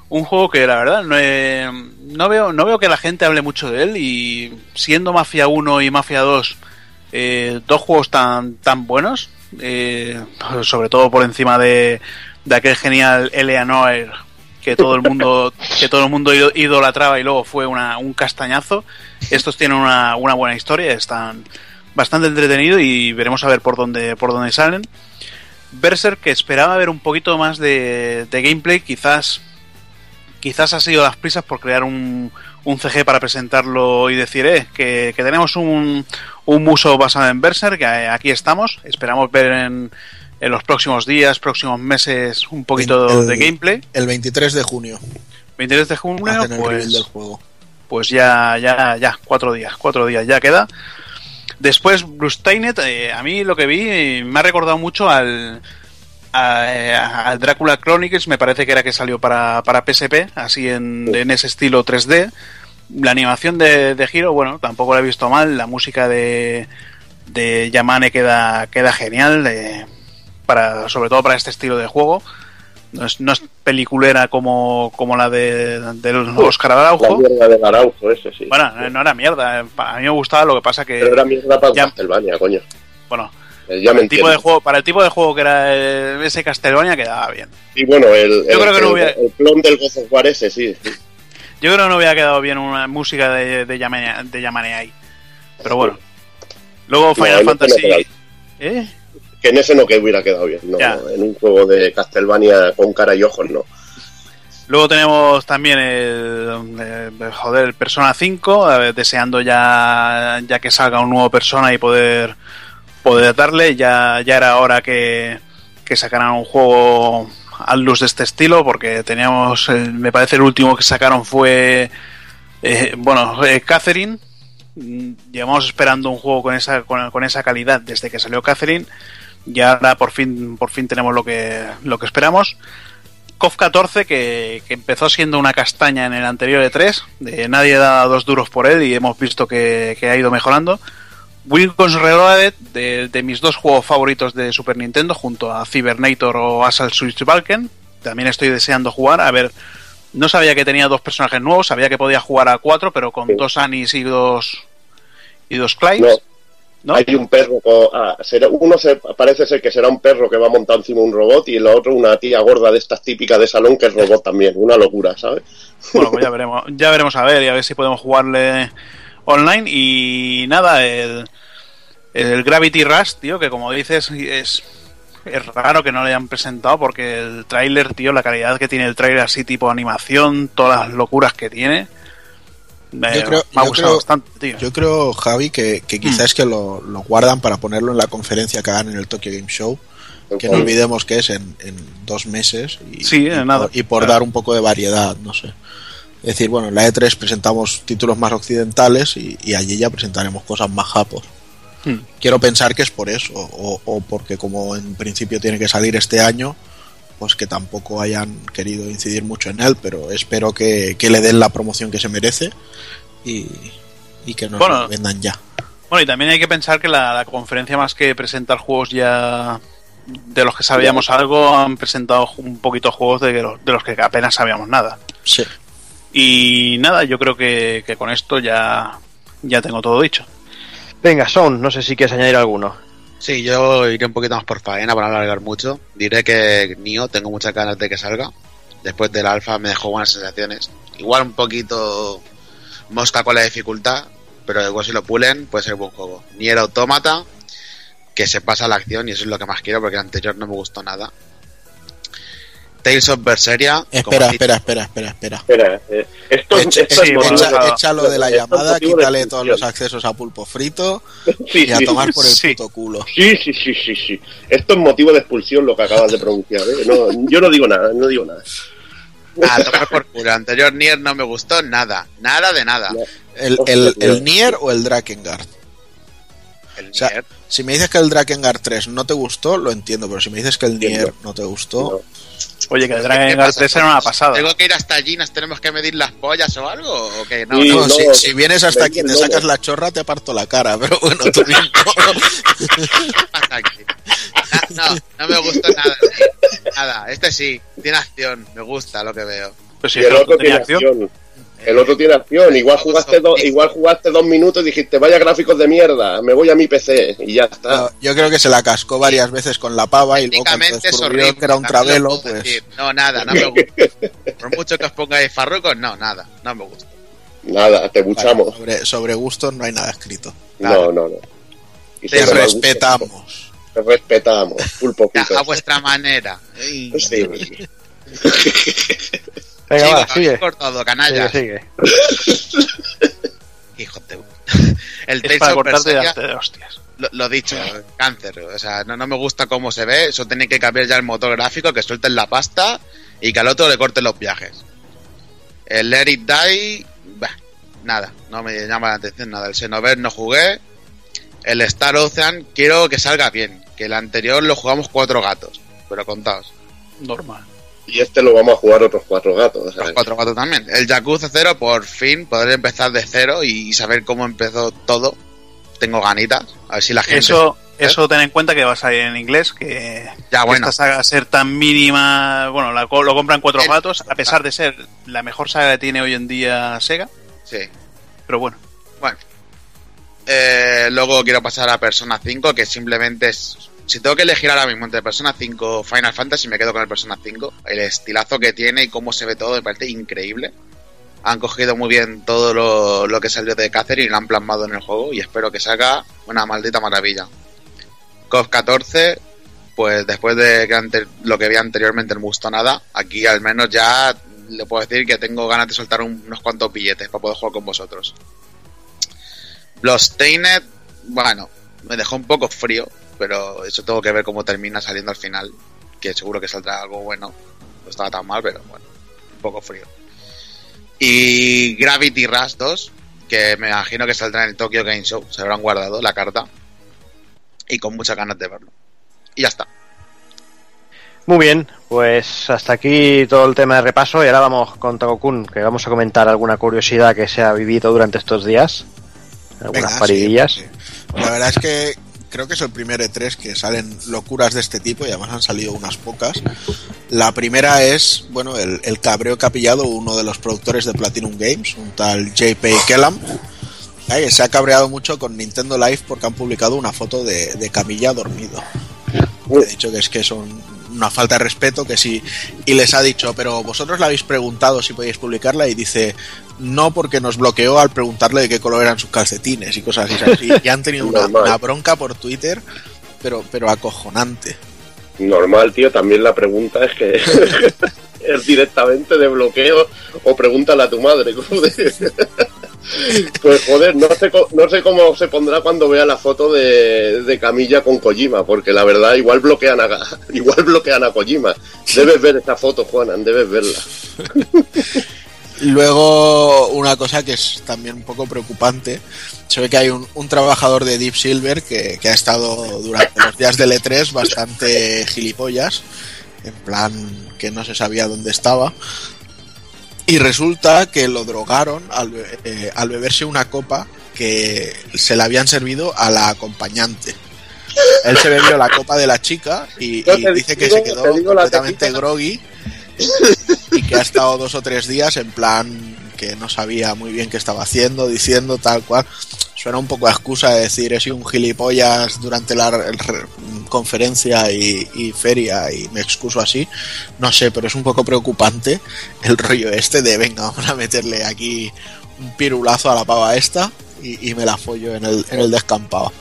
un juego que la verdad no, he- no veo no veo que la gente hable mucho de él y siendo Mafia 1 y Mafia 2 eh, dos juegos tan tan buenos eh, sobre todo por encima de, de aquel genial Eleanor que todo el mundo [LAUGHS] que todo el mundo ido- idolatraba y luego fue una, un castañazo. Estos tienen una, una buena historia están bastante entretenidos y veremos a ver por dónde por dónde salen. Berserk que esperaba ver un poquito más de, de gameplay quizás quizás ha sido las prisas por crear un, un CG para presentarlo y decir eh, que, que tenemos un, un muso basado en Berserk, que eh, aquí estamos, esperamos ver en, en los próximos días, próximos meses un poquito El- de gameplay. El 23 de junio 23 de junio, pues, del juego. pues ya, ya, ya, cuatro días, cuatro días ya queda. Después, Blustainet, eh, a mí lo que vi eh, me ha recordado mucho al, a- eh, al Drácula Chronicles, me parece que era que salió para, para PSP, así en, en ese estilo 3D. La animación de, de Hiro, bueno, tampoco la he visto mal. La música de, de Yamane queda, queda genial, eh, para, sobre todo para este estilo de juego. No es, no es peliculera como, como la de, de Oscar La Araujo. mierda del Araujo, ese sí. Bueno, no- no era mierda. A mí me gustaba, lo que pasa que. Pero era mierda para ya- Castlevania, coño. Bueno, Eh, Ya me el tipo de juego, para el tipo de juego que era eh, ese Castlevania quedaba bien. Y bueno, el, Yo el, creo que no hubiera- el clon del God of War ese, sí. Yo creo que no hubiera quedado bien una música de, de, Yamane, de Yamane ahí. Pero bueno. Luego Final no Fantasy. ¿Eh? Que en ese no que hubiera quedado bien, no, en un juego de Castlevania con cara y ojos, no. Luego tenemos también el, eh, joder, el Persona 5, eh, deseando ya, ya que salga un nuevo Persona y poder, poder darle. Ya, ya era hora que, que sacaran un juego al luz de este estilo, porque teníamos, el- me parece el último que sacaron fue, eh, bueno, eh, Catherine. Mm, Llevamos esperando un juego con esa, con esa calidad desde que salió Catherine. Y ahora por fin, por fin tenemos lo que, lo que esperamos. KOF 14 que, que empezó siendo una castaña en el anterior E3, de nadie da dos duros por él y hemos visto que, que ha ido mejorando. Wilco's Reloaded, de, de mis dos juegos favoritos de Super Nintendo, junto a Cybernator o Assault Switch Balken. También estoy deseando jugar. A ver, no sabía que tenía dos personajes nuevos, sabía que podía jugar a cuatro, pero con Sí. dos Anis y dos y dos Clives. No, ¿no? Hay un perro, con- ah, será, uno se, parece ser que será un perro que va montado encima de un robot y el otro una tía gorda de estas típicas de salón que es robot también, una locura, ¿sabes? Bueno, pues ya veremos, ya veremos a ver y a ver si podemos jugarle online. Y nada, el, el Gravity Rush, tío, que como dices, es, es raro que no lo hayan presentado porque el tráiler, tío, la calidad que tiene el tráiler así tipo animación, todas las locuras que tiene. Me, Yo creo- me ha yo gustado creo- bastante, tío. Yo creo, Javi, que, que Mm. quizás es que lo, lo guardan para ponerlo en la conferencia que hagan en el Tokyo Game Show. Que no olvidemos que es en, en dos meses. Y, Sí, y nada. Por, y por Claro. dar un poco de variedad, no sé. Es decir, bueno, en la E3 presentamos títulos más occidentales y, y allí ya presentaremos cosas más japos. Hmm. Quiero pensar que es por eso, o, o porque como en principio tiene que salir este año, pues que tampoco hayan querido incidir mucho en él, pero espero que, que le den la promoción que se merece y, y que nos Bueno. lo vendan ya. Bueno, y también hay que pensar que la, la conferencia, más que presentar juegos ya de los que sabíamos algo, han presentado un poquito juegos de los, de los que apenas sabíamos nada. Sí. Y nada, yo creo que, que con esto ya, ya tengo todo dicho. Venga, Son, no sé si quieres añadir alguno. Sí, yo iré un poquito más por faena para no alargar mucho. Diré que Nio tengo muchas ganas de que salga. Después del alfa me dejó buenas sensaciones. Igual un poquito mosca con la dificultad, pero igual si lo pulen puede ser buen juego. Nier Automata, que se pasa la acción y eso es lo que más quiero porque el anterior no me gustó nada. Tales of Berseria. Espera, espera, espera, espera, espera. Espera, eh, esto, Echa- esto es sí, echa- de- échalo de la llamada, quítale todos los accesos a pulpo frito [LAUGHS] Sí, y a tomar por el sí. puto culo. Sí, sí, sí, sí, sí. Esto es motivo de expulsión lo que acabas de pronunciar. ¿eh? No, yo no digo nada, no digo nada. A tomar por culo. El anterior Nier no me gustó nada. Nada de nada. No. ¿El, el, el Nier o el Drakengard? El O sea, Nier. Si me dices que el Drakengard 3 no te gustó, lo entiendo, pero si me dices que el Entiendo. Nier no te gustó, Oye, que el ¿Qué Dragon Guard pasa? 3 era una pasada. ¿Tengo que ir hasta allí? ¿Nos tenemos que medir las pollas o algo? ¿O qué? No, Sí, no. No, no, si, si vienes hasta aquí y te sacas la chorra, te parto la cara, [LAUGHS] pero bueno, tú? Na- [LAUGHS] No, no me gustó nada. Nada, este sí, tiene acción, me gusta lo que veo. Pues si el que otro tenía tiene acción. acción. El otro tiene acción. Igual jugaste, dos, igual jugaste dos minutos y dijiste, vaya gráficos de mierda, me voy a mi PC y ya está. No, yo creo que se la cascó varias veces con la pava y luego horrible. que era un travelo, pues decir. No, nada, no me gusta. Por mucho que os pongáis farrucos, no, nada, no me gusta. Nada, te bueno, buchamos. sobre, sobre gustos no hay nada escrito. No, no, no. Y Te respetamos. Te respetamos. Pulpo a vuestra manera. Sí. [LAUGHS] Venga, va, sigue. cortado, Sigue, canallas. sigue. [LAUGHS] Hijo de... El Es para cortarte de, hostias. lo, lo dicho, cáncer. O sea, no, no me gusta cómo se ve. Eso tiene que cambiar ya el motor gráfico, que suelten la pasta y que al otro le corten los viajes. El Let It Die, bah, nada, no me llama la atención nada. El Xenoverse no jugué. El Star Ocean quiero que salga bien. Que el anterior lo jugamos cuatro gatos, pero contaos. Normal. Y este lo vamos a jugar otros cuatro gatos. Los cuatro gatos también. El Yakuza cero, por fin, poder empezar de cero y saber cómo empezó todo. Tengo ganitas. A ver si la gente. Eso, eso ten en cuenta que va a salir en inglés, que, ya, que bueno. esta saga a ser tan mínima, bueno, la, lo compran cuatro El- gatos, a pesar de ser la mejor saga que tiene hoy en día Sega, Sí. pero bueno, Bueno. Eh, luego quiero pasar a Persona 5, que simplemente es. Si tengo que elegir ahora mismo entre Persona 5 o Final Fantasy, me quedo con el Persona 5. El estilazo que tiene y cómo se ve todo me parece increíble. Han cogido muy bien todo lo, que salió de Catherine y lo han plasmado en el juego y espero que salga una maldita maravilla. COF 14, pues después de lo que vi anteriormente no me gustó nada, aquí al menos ya le puedo decir que tengo ganas de soltar un- unos cuantos billetes para poder jugar con vosotros. Bloodstained, bueno, me dejó un poco frío, pero eso tengo que ver cómo termina saliendo al final, que seguro que saldrá algo bueno. No estaba tan mal, pero bueno, un poco frío. Y Gravity Rush 2, que me imagino que saldrá en el Tokyo Game Show, se habrán guardado la carta. Y con muchas ganas de verlo. Y ya está. Muy bien, pues hasta aquí todo el tema de repaso y ahora vamos con Takokun, que vamos a comentar alguna curiosidad que se ha vivido durante estos días. Algunas Venga, paridillas. sí, porque La verdad es que creo que es el primer E3 que salen locuras de este tipo y además han salido unas pocas. La primera es, bueno, el, el cabreo que ha pillado uno de los productores de Platinum Games, un tal JP Kellam. Ay, se ha cabreado mucho con Nintendo Live porque han publicado una foto de, de Camilla dormido. He dicho que es que son una falta de respeto, que sí. Y les ha dicho, pero vosotros le habéis preguntado si podéis publicarla y dice, no porque nos bloqueó al preguntarle de qué color eran sus calcetines y cosas así. Y han tenido una, bronca por Twitter, pero, pero acojonante. Normal, tío, también la pregunta es que [LAUGHS] es directamente de bloqueo o pregúntale a tu madre. [LAUGHS] Pues joder, no sé, no sé cómo se pondrá cuando vea la foto de, de Camilla con Kojima, porque la verdad igual bloquean a [LAUGHS] igual bloquean a Kojima. Debes ver esa foto, Juanan, debes verla. Luego, una cosa que es también un poco preocupante, se ve que hay un, un trabajador de Deep Silver que, que ha estado durante los días del E3 bastante gilipollas, en plan que no se sabía dónde estaba. Y resulta que lo drogaron al, eh, al beberse una copa que se le habían servido a la acompañante. Él se bebió la copa de la chica y, dice que digo- se quedó la completamente groggy [LAUGHS] y que ha estado dos o tres días en plan que no sabía muy bien qué estaba haciendo, diciendo tal cual. Suena un poco a excusa de decir he sido un gilipollas durante la re- re- conferencia y, feria y me excuso así. No sé, pero es un poco preocupante el rollo este de venga, vamos a meterle aquí un pirulazo a la pava esta y, y me la follo en el, en el descampado.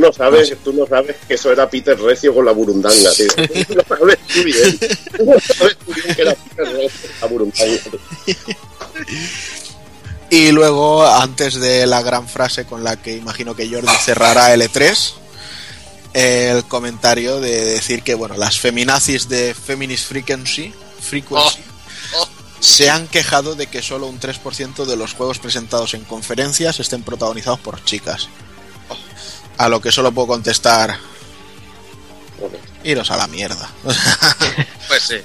Tú no sabes, tú no sabes que eso era Peter Recio con la burundanga, tío. Tú [LAUGHS] lo sabes tú bien. Tú no sabes tú bien que era Peter Recio con la burundanga. [LAUGHS] Y luego, antes de la gran frase con la que imagino que Jordi cerrará L3, el comentario de decir que bueno, las feminazis de Feminist Frequency, Frequency se han quejado de que solo un 3% de los juegos presentados en conferencias estén protagonizados por chicas. A lo que solo puedo contestar. Iros a la mierda. [LAUGHS] Pues sí.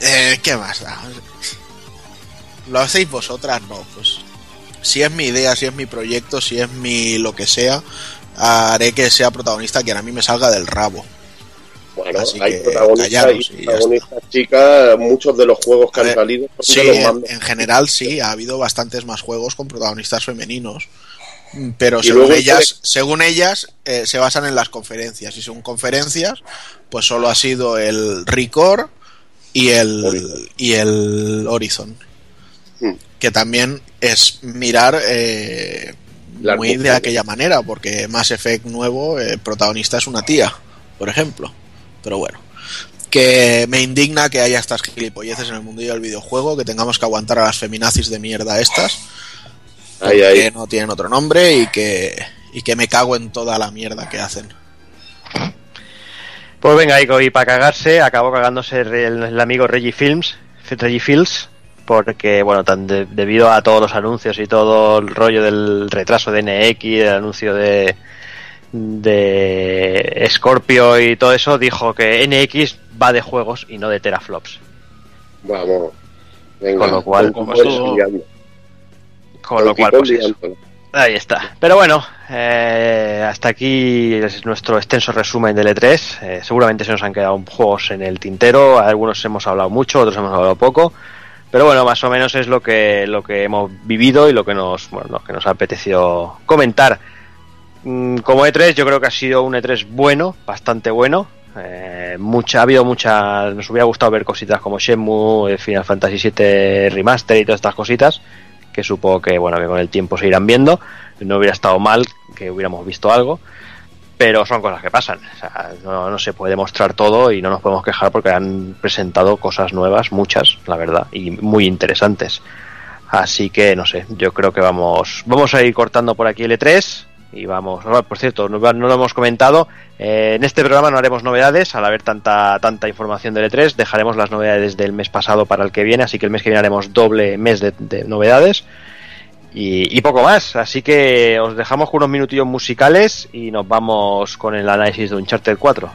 Eh, ¿Qué más da? ¿Lo hacéis vosotras? No, pues. Si es mi idea, si es mi proyecto, si es mi lo que sea, haré que sea protagonista que a mí me salga del rabo. Bueno, Así hay protagonistas chicas, muchos de los juegos que han ver, salido son Sí, de los en, en general sí, ha habido bastantes más juegos con protagonistas femeninos. Pero según luego ellas, según ellas eh, se basan en las conferencias. Y según conferencias, pues solo ha sido el Record y el, Horizon. y el Horizon. Hmm. Que también es mirar eh, muy de aquella manera, porque Mass Effect nuevo, el protagonista es una tía, por ejemplo. Pero bueno, que me indigna que haya estas gilipolleces en el mundo del videojuego, que tengamos que aguantar a las feminazis de mierda estas, Ahí, que ahí. no tienen otro nombre y que, y que me cago en toda la mierda que hacen. Pues venga, Ico, y para cagarse, acabó cagándose el, el amigo Reggie Films, Reggie Fields, porque, bueno, tan de- debido a todos los anuncios y todo el rollo del retraso de NX, el anuncio de, de Scorpio y todo eso, dijo que NX va de juegos y no de teraflops. Vamos. Venga, Con lo cual, Con lo cual, pues eso. Ahí está. Pero bueno, eh, hasta aquí es nuestro extenso resumen del E3. Eh, seguramente se nos han quedado juegos en el tintero. Algunos hemos hablado mucho, otros hemos hablado poco. Pero bueno, más o menos es lo que, lo que hemos vivido y lo que nos, bueno, lo que nos ha apetecido comentar. Mm, Como E3, yo creo que ha sido un E3 bueno, bastante bueno. Eh, mucha, ha habido mucha. Nos hubiera gustado ver cositas como Shenmue, eh, Final Fantasy VII Remaster y todas estas cositas que supongo que bueno que con el tiempo se irán viendo. No hubiera estado mal que hubiéramos visto algo pero son cosas que pasan. O sea, no, no se puede mostrar todo y no nos podemos quejar porque han presentado cosas nuevas muchas la verdad y muy interesantes. Así que no sé yo creo que vamos vamos a ir cortando por aquí el E3 y vamos por cierto no, lo hemos comentado eh, en este programa no haremos novedades al haber tanta tanta información del E3 dejaremos las novedades del mes pasado para el que viene así que el mes que viene haremos doble mes de, de novedades y, y poco más. Así que os dejamos con unos minutillos musicales y nos vamos con el análisis de Uncharted 4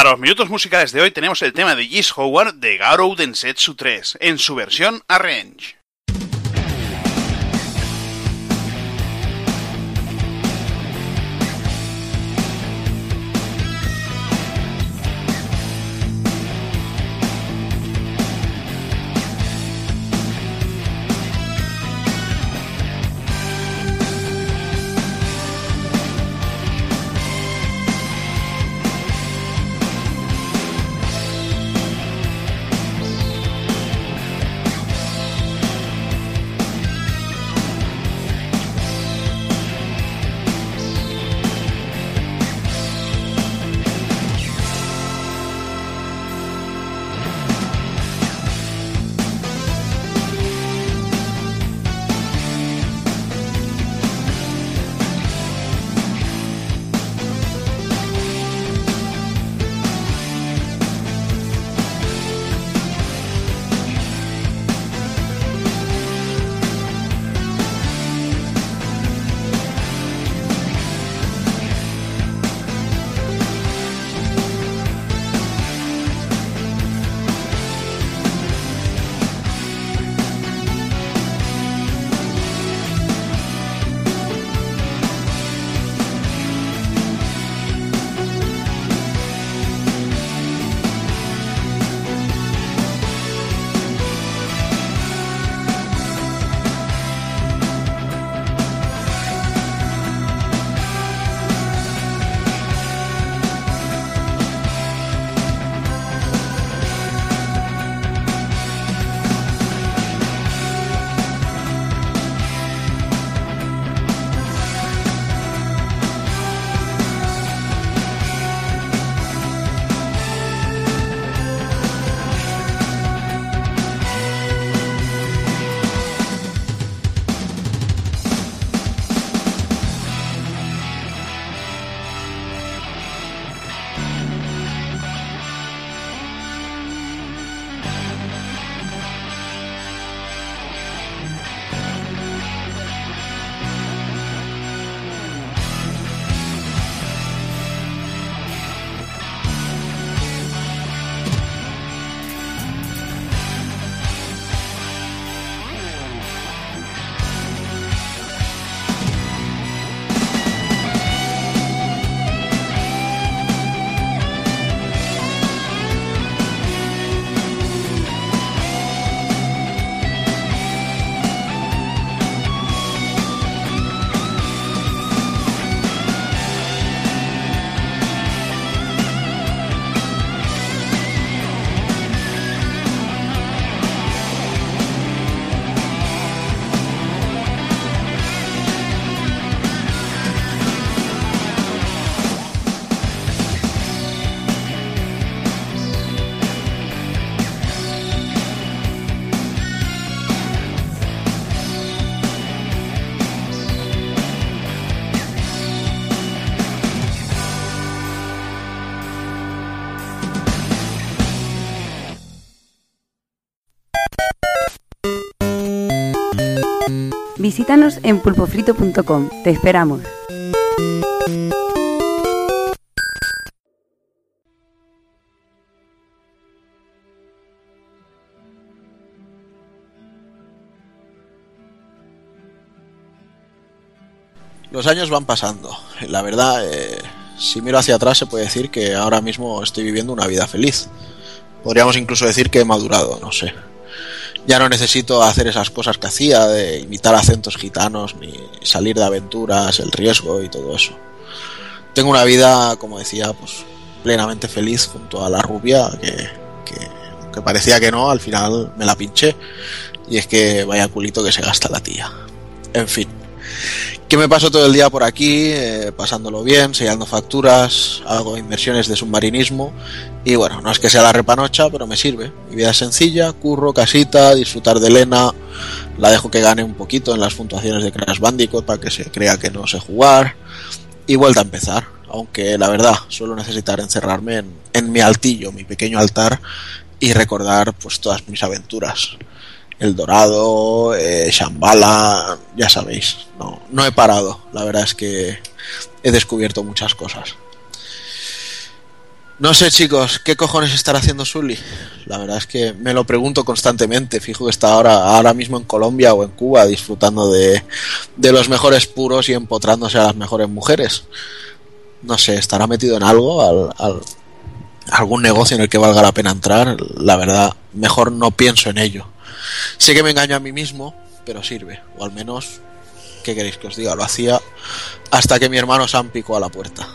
Para los minutos musicales de hoy tenemos el tema de Gis Howard de Garou Densetsu 3 en su versión Arrange. Visítanos en pulpofrito.com. Te esperamos. Los años van pasando. La verdad, eh, si miro hacia atrás se puede decir que ahora mismo estoy viviendo una vida feliz. Podríamos incluso decir que he madurado, no sé. Ya no necesito hacer esas cosas que hacía, de imitar acentos gitanos, ni salir de aventuras, el riesgo y todo eso. Tengo una vida, como decía, pues plenamente feliz junto a la rubia, que, que, que parecía que no, al final me la pinché. Y es que vaya culito que se gasta la tía. En fin que me paso todo el día por aquí, eh, pasándolo bien, sellando facturas, hago inversiones de submarinismo y bueno, no es que sea la repanocha, pero me sirve. Mi vida es sencilla, curro, casita, disfrutar de Elena, la dejo que gane un poquito en las puntuaciones de Crash Bandicoot para que se crea que no sé jugar y vuelta a empezar. Aunque la verdad, suelo necesitar encerrarme en, en mi altillo, mi pequeño altar y recordar pues todas mis aventuras. El Dorado, eh, Shambhala, ya sabéis, no, no he parado, la verdad es que he descubierto muchas cosas. No sé, chicos, ¿qué cojones estará haciendo Sully? La verdad es que me lo pregunto constantemente. Fijo que está ahora, ahora mismo en Colombia o en Cuba disfrutando de, de los mejores puros y empotrándose a las mejores mujeres. No sé, ¿estará metido en algo? Al, al, algún negocio en el que valga la pena entrar? La verdad, mejor no pienso en ello. Sé que me engaño a mí mismo, pero sirve. O al menos, ¿qué queréis que os diga? Lo hacía hasta que mi hermano Sam picó a la puerta.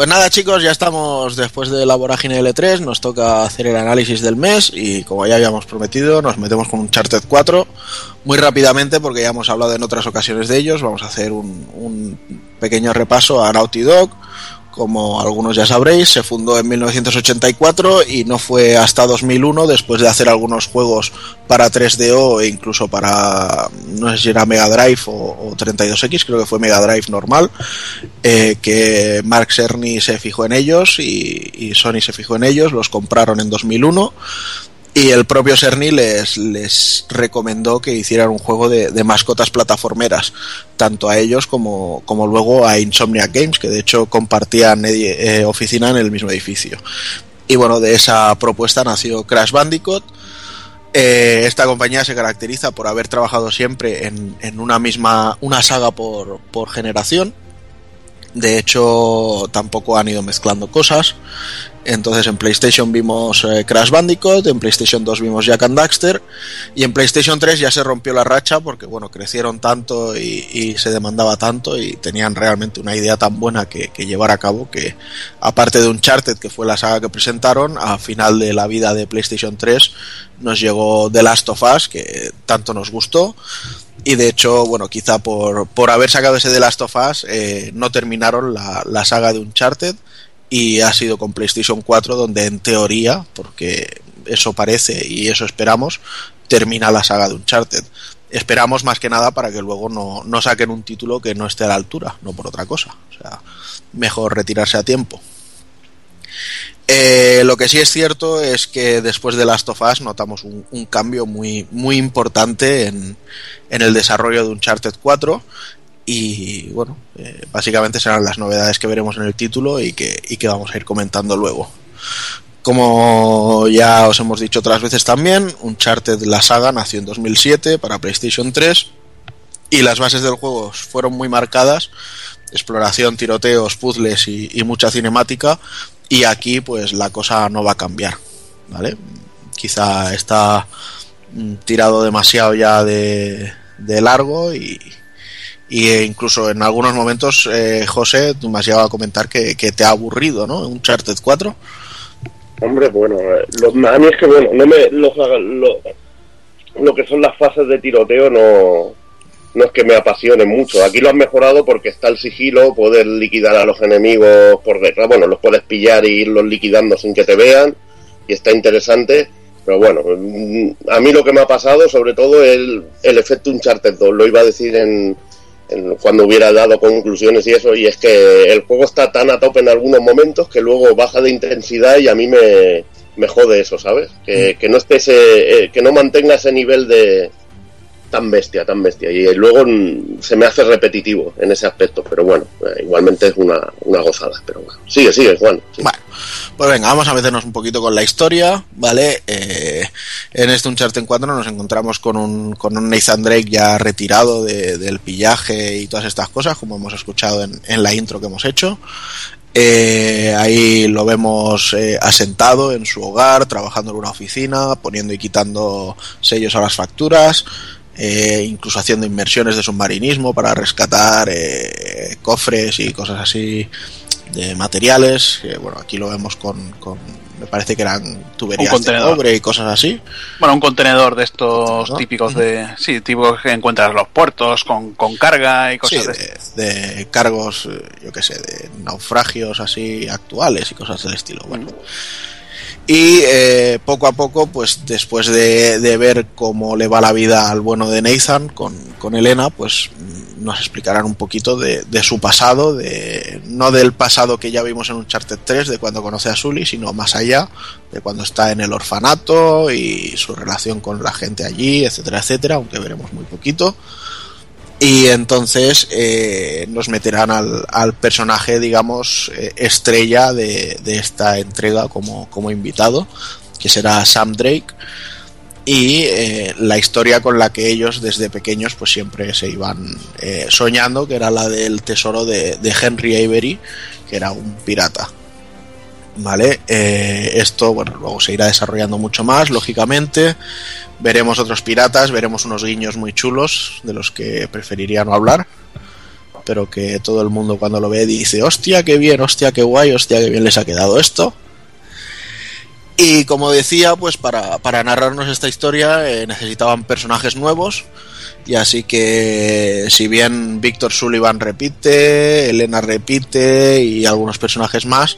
Pues nada chicos, ya estamos después de la vorágine L3, nos toca hacer el análisis del mes y como ya habíamos prometido, nos metemos con un Charted 4 muy rápidamente porque ya hemos hablado en otras ocasiones de ellos, vamos a hacer un, un pequeño repaso a Naughty Dog, como algunos ya sabréis, se fundó en 1984 y no fue hasta 2001, después de hacer algunos juegos para 3DO e incluso para, no sé si era Mega Drive o, o 32X, creo que fue Mega Drive normal, eh, que Mark Cerny se fijó en ellos y, y Sony se fijó en ellos, los compraron en 2001 y el propio Cerny les, les recomendó que hicieran un juego de, mascotas plataformeras, tanto a ellos como, como luego a Insomnia Games, que de hecho compartían eh, oficina en el mismo edificio. Y bueno, de esa propuesta nació Crash Bandicoot. Eh, esta compañía se caracteriza por haber trabajado siempre en, en una misma, una saga por, por generación. De hecho, tampoco han ido mezclando cosas. Entonces en PlayStation vimos eh, Crash Bandicoot, en PlayStation 2 vimos Jack and Daxter y en PlayStation 3 ya se rompió la racha porque bueno, crecieron tanto y, se demandaba tanto y tenían realmente una idea tan buena que, que, llevar a cabo que aparte de Uncharted que fue la saga que presentaron, a final de la vida de PlayStation 3 nos llegó The Last of Us que tanto nos gustó y de hecho, bueno, quizá por, por haber sacado ese The Last of Us eh, no terminaron la, la saga de Uncharted y ha sido con PlayStation 4 donde en teoría, porque eso parece y eso esperamos, termina la saga de Uncharted. Esperamos más que nada para que luego no, no saquen un título que no esté a la altura, no por otra cosa. O sea, mejor retirarse a tiempo. Eh, lo que sí es cierto es que después de Last of Us notamos un, cambio muy, muy importante en, en, el desarrollo de Uncharted 4 y bueno, eh, básicamente serán las novedades que veremos en el título y que, y que vamos a ir comentando luego. Como ya os hemos dicho otras veces también, Uncharted la saga nació en 2007 para PlayStation 3 y las bases del juego fueron muy marcadas, exploración, tiroteos, puzzles y mucha cinemática y aquí pues la cosa no va a cambiar, ¿vale? Quizá está tirado demasiado ya de, largo y, incluso en algunos momentos, eh, José, tú me has llegado a comentar que, te ha aburrido, ¿no? Un Charted 4. Hombre, bueno, lo, a mí es que, bueno, no me, lo, lo, lo, que son las fases de tiroteo no, no es que me apasione mucho. Aquí lo han mejorado porque está el sigilo, poder liquidar a los enemigos por detrás, bueno, los puedes pillar y irlos liquidando sin que te vean, y está interesante pero bueno, mm, a mí lo que me ha pasado, sobre todo, el, el efecto Uncharted 2. Lo iba a decir en, cuando hubiera dado conclusiones y eso, y es que el juego está tan a tope en algunos momentos que luego baja de intensidad y a mí me, me jode eso, ¿sabes? Que, mm. no esté ese, eh, que no mantenga ese nivel de tan bestia, tan bestia. Y luego mm, se me hace repetitivo en ese aspecto, pero bueno, eh, igualmente es una, una gozada. Pero bueno, sigue, sigue, Juan. Bueno, pues venga, vamos a meternos un poquito con la historia, ¿vale? Eh, en este Uncharted 4 nos encontramos con un, con un Nathan Drake ya retirado del pillaje y todas estas cosas, como hemos escuchado en, en la intro que hemos hecho. Eh, ahí lo vemos asentado en su hogar, trabajando en una oficina, poniendo y quitando sellos a las facturas, eh, incluso haciendo inmersiones de submarinismo para rescatar cofres y cosas así de materiales. bueno, aquí lo vemos con, con me parece que eran tuberías de cobre y cosas así. Bueno, un contenedor de estos típicos de. Sí, típicos que encuentras en los puertos con, con carga y cosas de, cargos, eh, yo qué sé, de naufragios así actuales y cosas del estilo. Bueno. Y eh, poco a poco, pues después de, de, ver cómo le va la vida al bueno de Nathan con, con Elena, pues nos explicarán un poquito de, su pasado, de, no del pasado que ya vimos en Uncharted 3, de cuando conoce a Sully, sino más allá, de cuando está en el orfanato y su relación con la gente allí, etcétera, etcétera, aunque veremos muy poquito. Y entonces eh, nos meterán al, personaje, digamos, eh, estrella de, esta entrega como, como invitado, que será Sam Drake y eh, la historia con la que ellos desde pequeños pues siempre se iban soñando, que era la del tesoro de, Henry Avery, que era un pirata. ¿Vale? Esto, bueno, luego se irá desarrollando mucho más, lógicamente. Veremos otros piratas, veremos unos guiños muy chulos, de los que preferiría no hablar, pero que todo el mundo cuando lo ve dice, hostia, qué bien, hostia, qué guay, hostia, qué bien les ha quedado esto. Y como decía, pues para, narrarnos esta historia eh, necesitaban personajes nuevos. Y así que si bien Víctor Sullivan repite, Elena repite y algunos personajes más,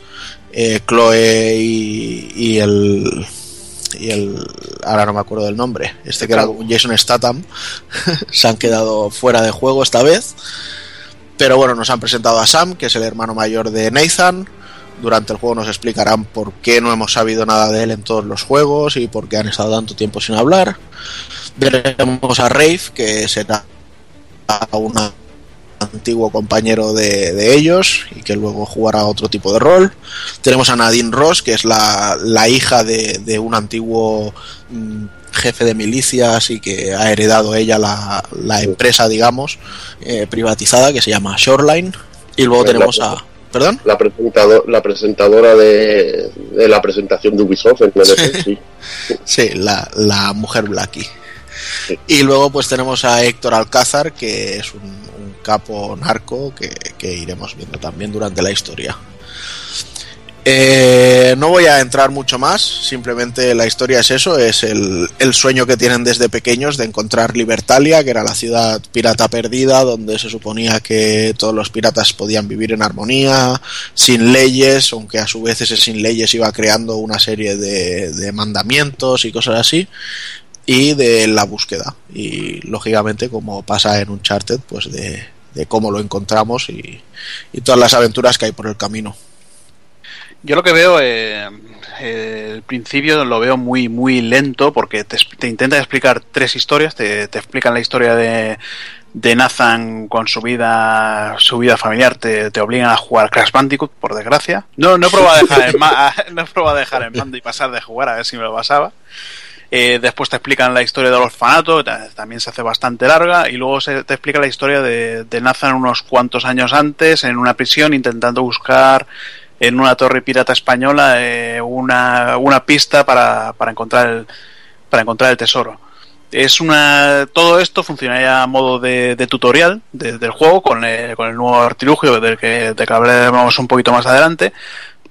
eh, Chloe y, el y el ahora no me acuerdo del nombre, este que era Jason Statham, [LAUGHS] se han quedado fuera de juego esta vez. Pero bueno, nos han presentado a Sam, que es el hermano mayor de Nathan, durante el juego nos explicarán por qué no hemos sabido nada de él en todos los juegos y por qué han estado tanto tiempo sin hablar. Veremos a Rafe, que será un antiguo compañero de, ellos y que luego jugará otro tipo de rol. Tenemos a Nadine Ross, que es la, hija de, un antiguo mm, jefe de milicias y que ha heredado ella la, empresa, digamos, eh, privatizada que se llama Shoreline. Y luego tenemos a ¿Perdón? La, presentador, la presentadora de, la presentación de Ubisoft en sí. sí, [LAUGHS] la, mujer Blackie. Y luego pues tenemos a Héctor Alcázar, que es un, capo narco que, iremos viendo también durante la historia. Eh, no voy a entrar mucho más, simplemente la historia es eso, es el, sueño que tienen desde pequeños de encontrar Libertalia, que era la ciudad pirata perdida, donde se suponía que todos los piratas podían vivir en armonía, sin leyes, aunque a su vez ese sin leyes iba creando una serie de, mandamientos y cosas así, y de la búsqueda. Y lógicamente, como pasa en Uncharted, pues de, de cómo lo encontramos y todas las aventuras que hay por el camino. Yo lo que veo, eh, el principio lo veo muy, muy lento porque te, te intentan explicar tres historias. Te, te, explican la historia de, de Nathan con su vida, su vida familiar. Te, te obligan a jugar Crash Bandicoot, por desgracia. No, no he probado a dejar el, [LAUGHS] [LAUGHS] no he probado a dejar el mando y pasar de jugar a ver si me lo pasaba. Eh, después te explican la historia del orfanato, también se hace bastante larga, y luego se te explica la historia de, de Nathan unos cuantos años antes en una prisión intentando buscar en una torre pirata española eh, una, una, pista para, para, encontrar el, para encontrar el tesoro. Es una todo esto funcionaría a modo de, tutorial del juego con el, con el nuevo artilugio del que, de que hablaremos un poquito más adelante,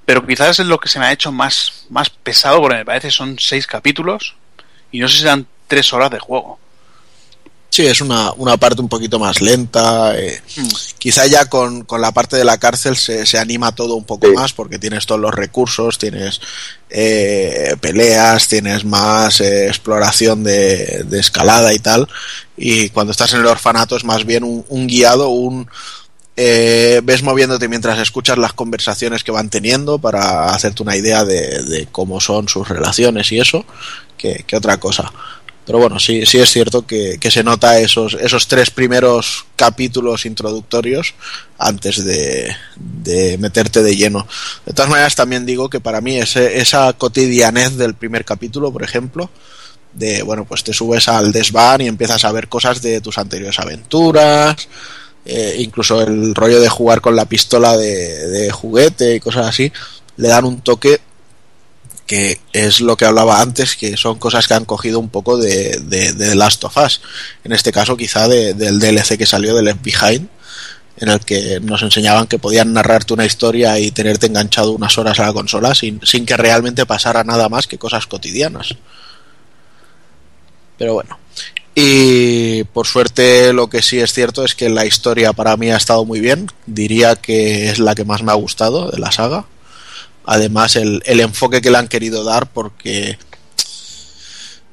pero quizás es lo que se me ha hecho más, más pesado porque me parece son seis capítulos y no sé si dan tres horas de juego. Sí, es una, una parte un poquito más lenta. Eh, mm. Quizá ya con, con, la parte de la cárcel se, se anima todo un poco más porque tienes todos los recursos, tienes eh, peleas, tienes más eh, exploración de, de, escalada y tal. Y cuando estás en el orfanato es más bien un, un guiado, un... Eh, ves moviéndote mientras escuchas las conversaciones que van teniendo para hacerte una idea de, de cómo son sus relaciones y eso, que, otra cosa. Pero bueno, sí, sí es cierto que, que, se nota esos, esos tres primeros capítulos introductorios antes de, de, meterte de lleno. De todas maneras, también digo que para mí ese, esa cotidianez del primer capítulo, por ejemplo, de, bueno, pues te subes al desván y empiezas a ver cosas de tus anteriores aventuras, eh, incluso el rollo de jugar con la pistola de, de juguete y cosas así, le dan un toque que es lo que hablaba antes, que son cosas que han cogido un poco de, de, Last of Us. En este caso, quizá de, del DLC que salió del Left Behind, en el que nos enseñaban que podían narrarte una historia y tenerte enganchado unas horas a la consola sin, sin que realmente pasara nada más que cosas cotidianas. Pero bueno. Y por suerte lo que sí es cierto es que la historia para mí ha estado muy bien. Diría que es la que más me ha gustado de la saga además el, el enfoque que le han querido dar porque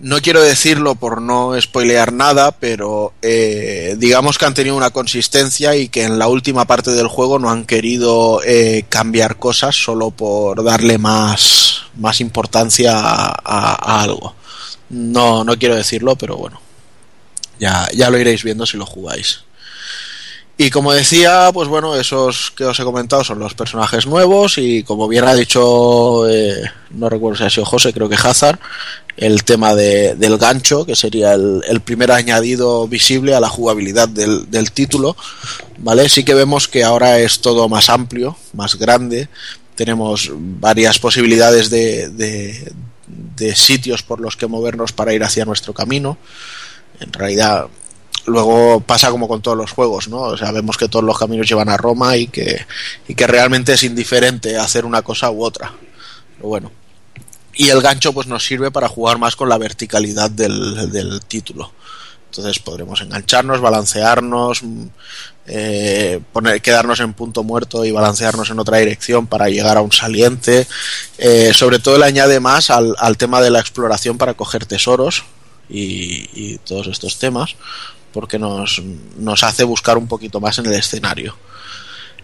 no quiero decirlo por no spoilear nada, pero eh, digamos que han tenido una consistencia y que en la última parte del juego no han querido eh, cambiar cosas solo por darle más, más importancia a, a, algo. No, no quiero decirlo, pero bueno, ya, ya lo iréis viendo si lo jugáis. Y como decía, pues bueno, esos que os he comentado son los personajes nuevos y como bien ha dicho, eh, no recuerdo si ha sido José, creo que Hazard, el tema de, del gancho, que sería el, primer añadido visible a la jugabilidad del, del, título, ¿vale? Sí que vemos que ahora es todo más amplio, más grande, tenemos varias posibilidades de, de, de sitios por los que movernos para ir hacia nuestro camino. En realidad luego pasa como con todos los juegos, ¿no? O sea, vemos que todos los caminos llevan a Roma y que, y que realmente es indiferente hacer una cosa u otra. Pero bueno. Y el gancho pues nos sirve para jugar más con la verticalidad del, del título. Entonces podremos engancharnos, balancearnos, eh, poner, quedarnos en punto muerto y balancearnos en otra dirección para llegar a un saliente. Eh, sobre todo le añade más al, al, tema de la exploración para coger tesoros y todos estos temas porque nos, nos hace buscar un poquito más en el escenario.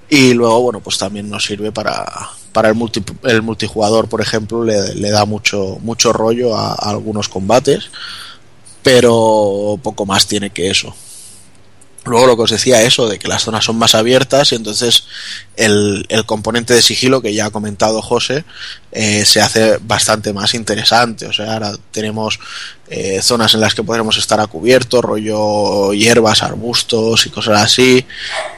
Y luego, bueno, pues también nos sirve para, para el, multi, el multijugador, por ejemplo, le, le da mucho, mucho rollo a, algunos combates, pero poco más tiene que eso. Luego lo que os decía eso, de que las zonas son más abiertas y entonces el, el componente de sigilo que ya ha comentado José eh, se hace bastante más interesante. O sea, ahora tenemos eh, zonas en las que podremos estar a cubierto, rollo hierbas, arbustos y cosas así.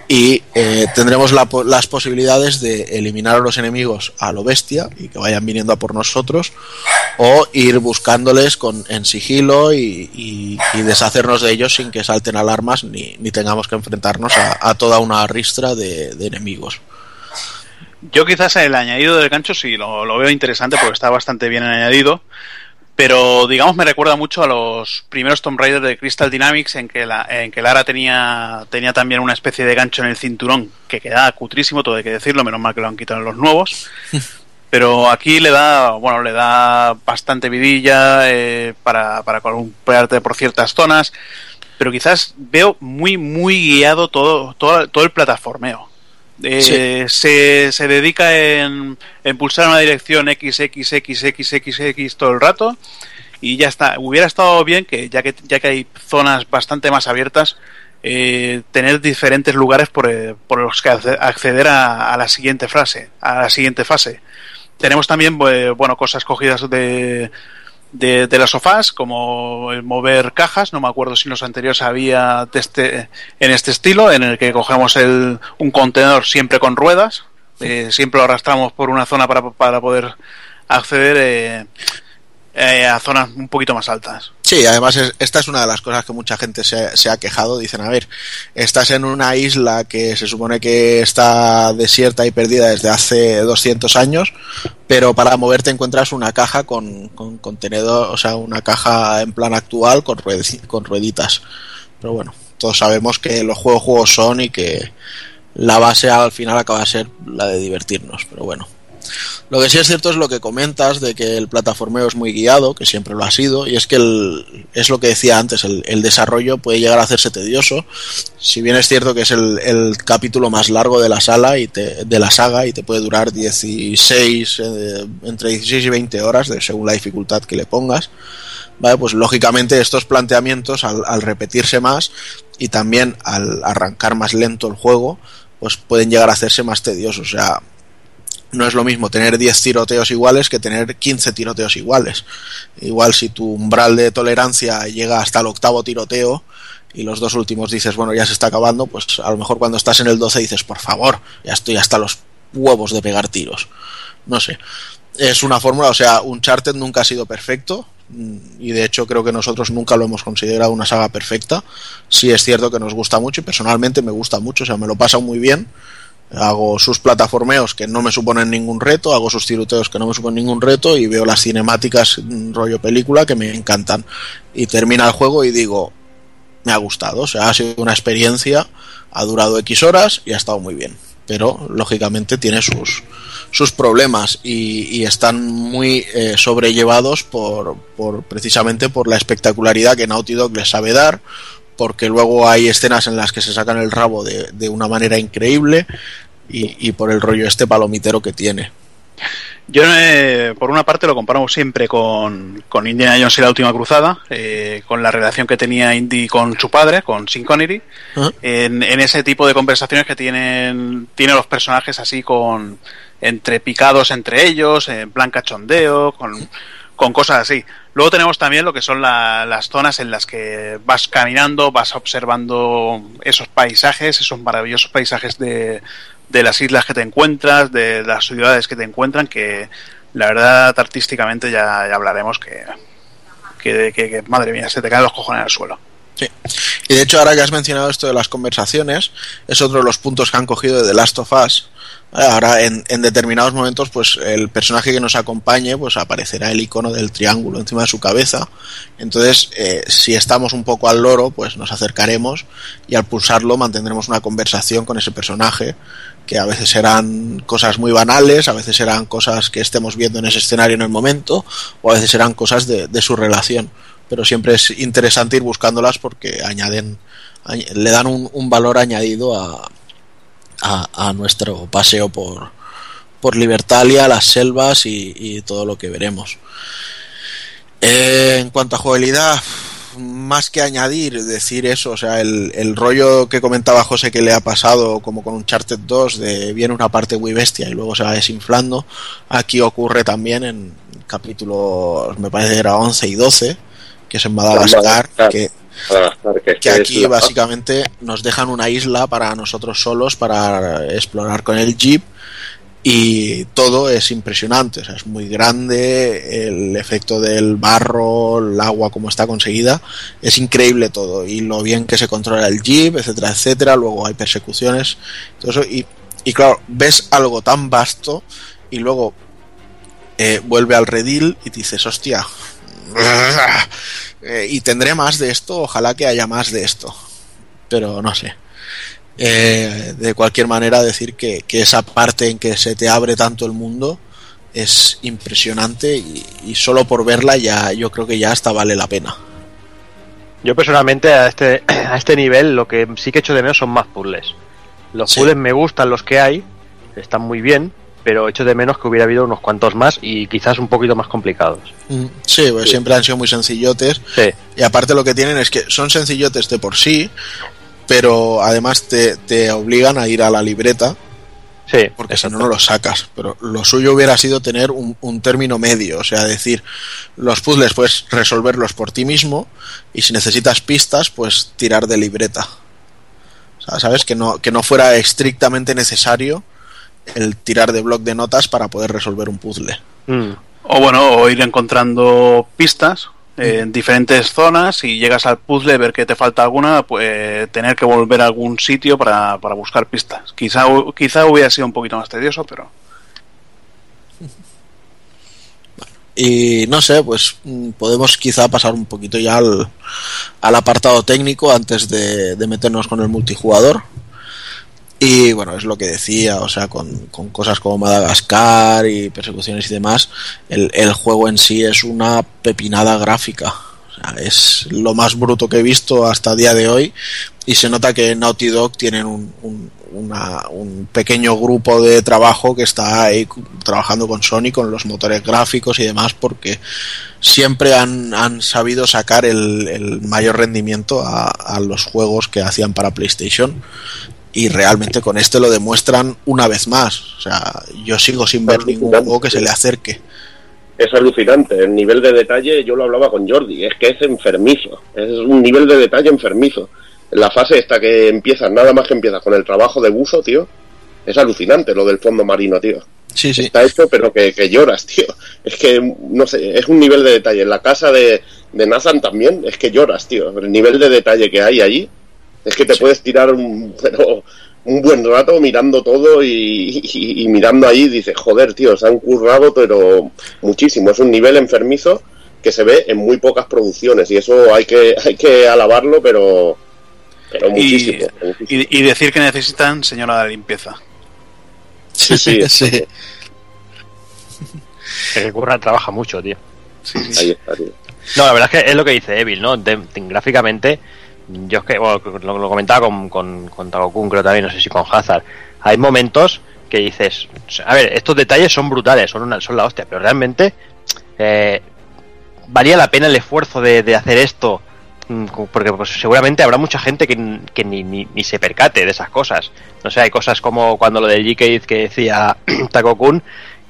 Y eh, tendremos la, las posibilidades de eliminar a los enemigos a lo bestia y que vayan viniendo a por nosotros o ir buscándoles con, en sigilo y, deshacernos de ellos sin que salten alarmas ni, ni tengamos que enfrentarnos a, toda una ristra de, de, enemigos. Yo quizás el añadido del gancho sí lo, lo veo interesante porque está bastante bien añadido pero digamos me recuerda mucho a los primeros Tomb Raider de Crystal Dynamics en que, la, en que Lara tenía, tenía también una especie de gancho en el cinturón que quedaba cutrísimo, todo hay que decirlo, menos mal que lo han quitado en los nuevos. [LAUGHS] Pero aquí le da, bueno, le da bastante vidilla eh, para, para columpiarte por ciertas zonas. Pero quizás veo muy, muy guiado todo, todo, todo el plataformeo. Eh, se, se, dedica en, en, pulsar una dirección X, X, X, X, X, X todo el rato y ya está. Hubiera estado bien que ya que, ya que hay zonas bastante más abiertas, eh, tener diferentes lugares por, eh, por los que acceder a, a, la siguiente frase, a la siguiente fase. Tenemos también, bueno, cosas cogidas de, de, de las sofás, como el mover cajas, no me acuerdo si en los anteriores había de este, en este estilo, en el que cogemos el, un contenedor siempre con ruedas, eh, siempre lo arrastramos por una zona para, para poder acceder eh, eh, a zonas un poquito más altas. Sí, además es, esta es una de las cosas que mucha gente se, se, ha quejado. Dicen, a ver, estás en una isla que se supone que está desierta y perdida desde hace 200 años, pero para moverte encuentras una caja con, con contenedor, o sea, una caja en plan actual con, con rueditas. Pero bueno, todos sabemos que los juegos juegos son y que la base al final acaba de ser la de divertirnos. Pero bueno, lo que sí es cierto es lo que comentas de que el plataformeo es muy guiado, que siempre lo ha sido, y es que el, es lo que decía antes, el, desarrollo puede llegar a hacerse tedioso. Si bien es cierto que es el, capítulo más largo de la sala y de la saga y te puede durar 16, eh, entre 16 y 20 horas, de, según la dificultad que le pongas. Vale, pues lógicamente estos planteamientos al, al repetirse más y también al arrancar más lento el juego, pues pueden llegar a hacerse más tediosos. O sea, no es lo mismo tener 10 tiroteos iguales que tener 15 tiroteos iguales. Igual si tu umbral de tolerancia llega hasta el octavo tiroteo y los dos últimos dices, bueno, ya se está acabando, pues a lo mejor cuando estás en el 12 dices, por favor, ya estoy hasta los huevos de pegar tiros. No sé. Es una fórmula, o sea, un Uncharted nunca ha sido perfecto y de hecho creo que nosotros nunca lo hemos considerado una saga perfecta. Sí es cierto que nos gusta mucho y personalmente me gusta mucho, o sea, me lo pasa muy bien hago sus plataformeos que no me suponen ningún reto, hago sus tiroteos que no me suponen ningún reto y veo las cinemáticas rollo película que me encantan. Y termina el juego y digo, me ha gustado, o sea, ha sido una experiencia, ha durado X horas y ha estado muy bien. Pero lógicamente tiene sus, sus problemas y, están muy eh, sobrellevados por, por precisamente por la espectacularidad que Naughty Dog les sabe dar, porque luego hay escenas en las que se sacan el rabo de, de una manera increíble y, por el rollo este palomitero que tiene. Yo, eh, por una parte, lo comparamos siempre con, con Indiana Jones y la última cruzada, eh, con la relación que tenía Indy con su padre, con Sin Connery, en, en, ese tipo de conversaciones que tienen, tienen los personajes así con entre picados entre ellos, en plan cachondeo, con, con cosas así. Luego tenemos también lo que son las zonas en las que vas caminando, vas observando esos paisajes, esos maravillosos paisajes de, de las islas que te encuentras, de las ciudades que te encuentran, que la verdad artísticamente ya, hablaremos que, que, que, madre mía, se te caen los cojones al suelo. Sí. Y de hecho, ahora que has mencionado esto de las conversaciones, es otro de los puntos que han cogido de The Last of Us, Ahora, en, determinados momentos, pues el personaje que nos acompañe, pues aparecerá el icono del triángulo encima de su cabeza. Entonces, eh, si estamos un poco al loro, pues nos acercaremos y al pulsarlo mantendremos una conversación con ese personaje, que a veces serán cosas muy banales, a veces serán cosas que estemos viendo en ese escenario en el momento, o a veces serán cosas de, de su relación. Pero siempre es interesante ir buscándolas porque añaden, le dan un, un valor añadido a, a, nuestro paseo por, por Libertalia, las selvas y, todo lo que veremos. Eh, en cuanto a jugabilidad, más que añadir, decir eso, o sea, el, el, rollo que comentaba José que le ha pasado, como con un Charted 2, de viene una parte muy bestia y luego se va desinflando, aquí ocurre también en capítulos, me parece que era 11 y 12, que es en Madagascar, que que, aquí básicamente nos dejan una isla para nosotros solos para explorar con el jeep y todo es impresionante, o sea, es muy grande, el efecto del barro, el agua como está conseguida, es increíble todo. Y lo bien que se controla el jeep, etcétera, etcétera, luego hay persecuciones, todo eso. Y, y claro, ves algo tan vasto y luego eh, vuelve al redil y dices, hostia, [LAUGHS] y tendré más de esto, ojalá que haya más de esto. Pero no sé. Eh, de cualquier manera, decir que, esa parte en que se te abre tanto el mundo es impresionante y, solo por verla ya yo creo que ya hasta vale la pena. Yo personalmente a este, [CLEARS THROAT] a este nivel lo que sí que echo de menos son más puzzles. Los puzzles me gustan los que hay, están muy bien, pero echo de menos que hubiera habido unos cuantos más y quizás un poquito más complicados. Mm, sí, pues siempre han sido muy sencillotes. Y aparte lo que tienen es que son sencillotes de por sí, pero además te, obligan a ir a la libreta. Sí, porque si no, no los sacas. Pero lo suyo hubiera sido tener un, un, término medio, o sea, decir, los puzzles puedes resolverlos por ti mismo y si necesitas pistas, pues tirar de libreta. O sea, ¿sabes? Que no, que no fuera estrictamente necesario el tirar de bloc de notas para poder resolver un puzzle. Mm. O bueno, o ir encontrando pistas en diferentes zonas y llegas al puzzle, ver que te falta alguna, pues tener que volver a algún sitio para, para buscar pistas. Quizá, quizá hubiera sido un poquito más tedioso, pero... [LAUGHS] Y no sé, pues mm, podemos quizá pasar un poquito ya al, al apartado técnico antes de, de, meternos con el multijugador. Y bueno, es lo que decía, o sea, con, con cosas como Madagascar y persecuciones y demás, el, el, juego en sí es una pepinada gráfica. O sea, es lo más bruto que he visto hasta el día de hoy y se nota que Naughty Dog tienen un, un, un pequeño grupo de trabajo que está ahí trabajando con Sony, con los motores gráficos y demás, porque siempre han, han sabido sacar el, el mayor rendimiento a, a, los juegos que hacían para PlayStation. Y realmente con este lo demuestran una vez más. O sea, yo sigo sin ver ningún juego que se le acerque. Es alucinante. El nivel de detalle, yo lo hablaba con Jordi, es que es enfermizo. Es un nivel de detalle enfermizo la fase esta que empiezas, nada más que empiezas con el trabajo de buzo, tío, es alucinante lo del fondo marino, tío. Sí, sí. Está hecho, pero que, que, lloras, tío. Es que, no sé, es un nivel de detalle. En la casa de, de Nathan también, es que lloras, tío. El nivel de detalle que hay allí, es que te sí. puedes tirar un, pero, un buen rato mirando todo y, y, y, mirando ahí, dices, joder, tío, se han currado, pero muchísimo. Es un nivel enfermizo que se ve en muy pocas producciones y eso hay que, hay que alabarlo, pero pero muchísimo, y, muchísimo. Y, y, decir que necesitan señora de limpieza. Sí, sí. [LAUGHS] sí. que Curran trabaja mucho, tío. Sí, sí. Ahí está, tío. No, la verdad es que es lo que dice Evil, ¿no? De, de, gráficamente, yo es que bueno, lo, comentaba con, con, con creo también, no sé si con Hazard. Hay momentos que dices, a ver, estos detalles son brutales, son, una, son la hostia, pero realmente eh, valía la pena el esfuerzo de, de hacer esto Mm, porque pues, seguramente habrá mucha gente que, que ni, ni, ni, se percate de esas cosas. No sé, hay cosas como cuando lo del GK que decía [CLEARS THROAT] Takokun,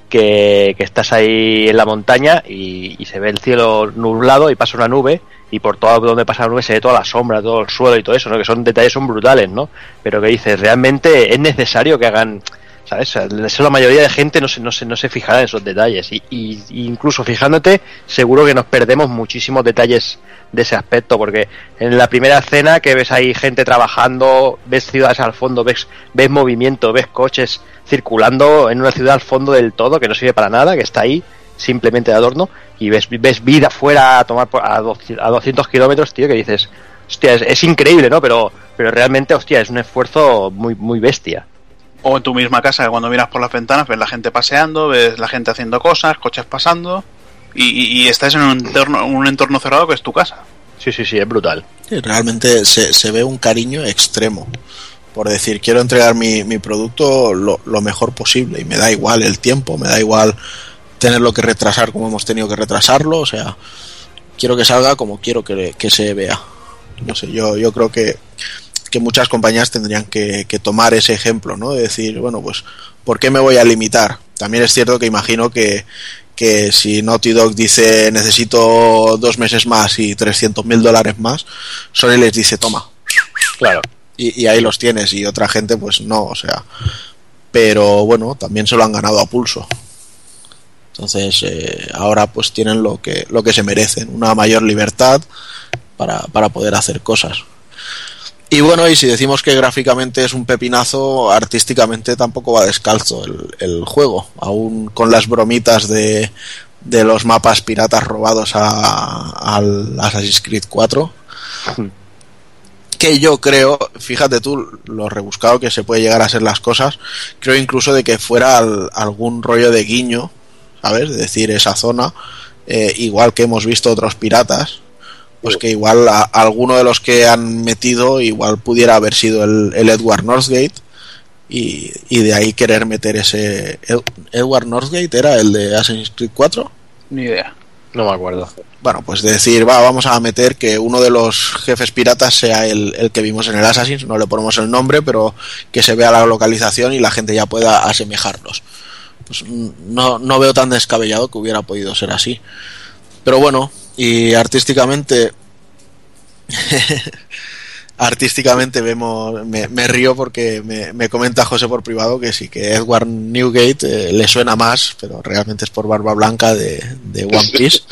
que, que estás ahí en la montaña y, se ve el cielo nublado y pasa una nube y por todo donde pasa la nube se ve toda la sombra, todo el suelo y todo eso, ¿no? Que son detalles son brutales, ¿no? Pero que dices, realmente es necesario que hagan ¿sabes? La mayoría de gente no se, no se, no se fijará en esos detalles y, y, incluso fijándote seguro que nos perdemos muchísimos detalles de ese aspecto porque en la primera escena que ves ahí gente trabajando, ves ciudades al fondo, ves, ves movimiento, ves coches circulando en una ciudad al fondo del todo que no sirve para nada, que está ahí simplemente de adorno y ves, ves vida fuera a tomar a, a 200 kilómetros, tío, que dices, hostia, es, es increíble, ¿no? Pero, pero realmente, hostia, es un esfuerzo muy, muy bestia o en tu misma casa que cuando miras por las ventanas ves la gente paseando, ves la gente haciendo cosas, coches pasando y, y, y estás en un entorno, un entorno cerrado que es tu casa. Sí, sí, sí, es brutal. Sí, realmente se, se, ve un cariño extremo por decir quiero entregar mi, mi producto lo, lo, mejor posible y me da igual el tiempo, me da igual tenerlo que retrasar como hemos tenido que retrasarlo, o sea, quiero que salga como quiero que, que se vea. No sé, yo, yo creo que que muchas compañías tendrían que, que, tomar ese ejemplo, ¿no? De decir, bueno, pues, ¿por qué me voy a limitar? También es cierto que imagino que, que si Naughty Dog dice necesito dos meses más y 300 mil dólares más, Sony les dice toma. Claro. Y, y, ahí los tienes y otra gente pues no, o sea. Pero bueno, también se lo han ganado a pulso. Entonces eh, ahora pues tienen lo que, lo que se merecen, una mayor libertad para, para poder hacer cosas. Y bueno, y si decimos que gráficamente es un pepinazo, artísticamente tampoco va descalzo el, el juego, aún con las bromitas de, de los mapas piratas robados a, al Assassin's Creed 4. Que yo creo, fíjate tú lo rebuscado que se puede llegar a ser las cosas, creo incluso de que fuera al, algún rollo de guiño, ¿sabes? De decir, esa zona, eh, igual que hemos visto otros piratas, pues que igual a, a alguno de los que han metido igual pudiera haber sido el, el Edward Northgate y, y, de ahí querer meter ese Ed, Edward Northgate era el de Assassin's Creed 4 ni idea. No me acuerdo. Bueno pues decir va vamos a meter que uno de los jefes piratas sea el, el que vimos en el Assassin's no le ponemos el nombre pero que se vea la localización y la gente ya pueda asemejarlos pues no, no veo tan descabellado que hubiera podido ser así. Pero bueno y artísticamente [LAUGHS] artísticamente vemos me, río porque me, me, comenta José por privado que sí que Edward Newgate eh, le suena más pero realmente es por Barba Blanca de, de One Piece. [LAUGHS]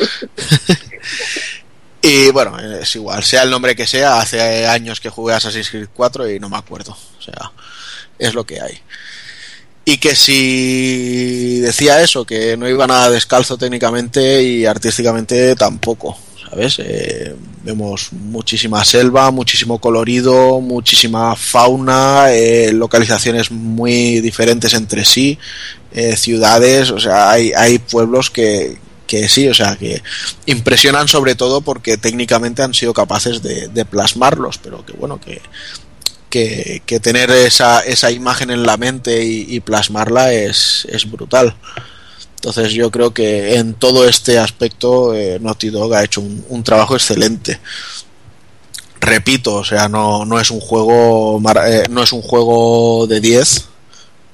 Y bueno es igual sea el nombre que sea hace años que jugué Assassin's Creed 4 y no me acuerdo o sea es lo que hay y que si decía eso, que no iba nada descalzo técnicamente y artísticamente tampoco. ¿Sabes? Eh, vemos muchísima selva, muchísimo colorido, muchísima fauna, eh, localizaciones muy diferentes entre sí, eh, ciudades, o sea, hay, hay pueblos que, que sí, o sea, que impresionan sobre todo porque técnicamente han sido capaces de, de plasmarlos, pero que bueno, que, que, tener esa, esa, imagen en la mente y, plasmarla es, es, brutal. Entonces yo creo que en todo este aspecto eh, Naughty Dog ha hecho un, trabajo excelente. Repito, o sea, no, no es un juego eh, no es un juego de 10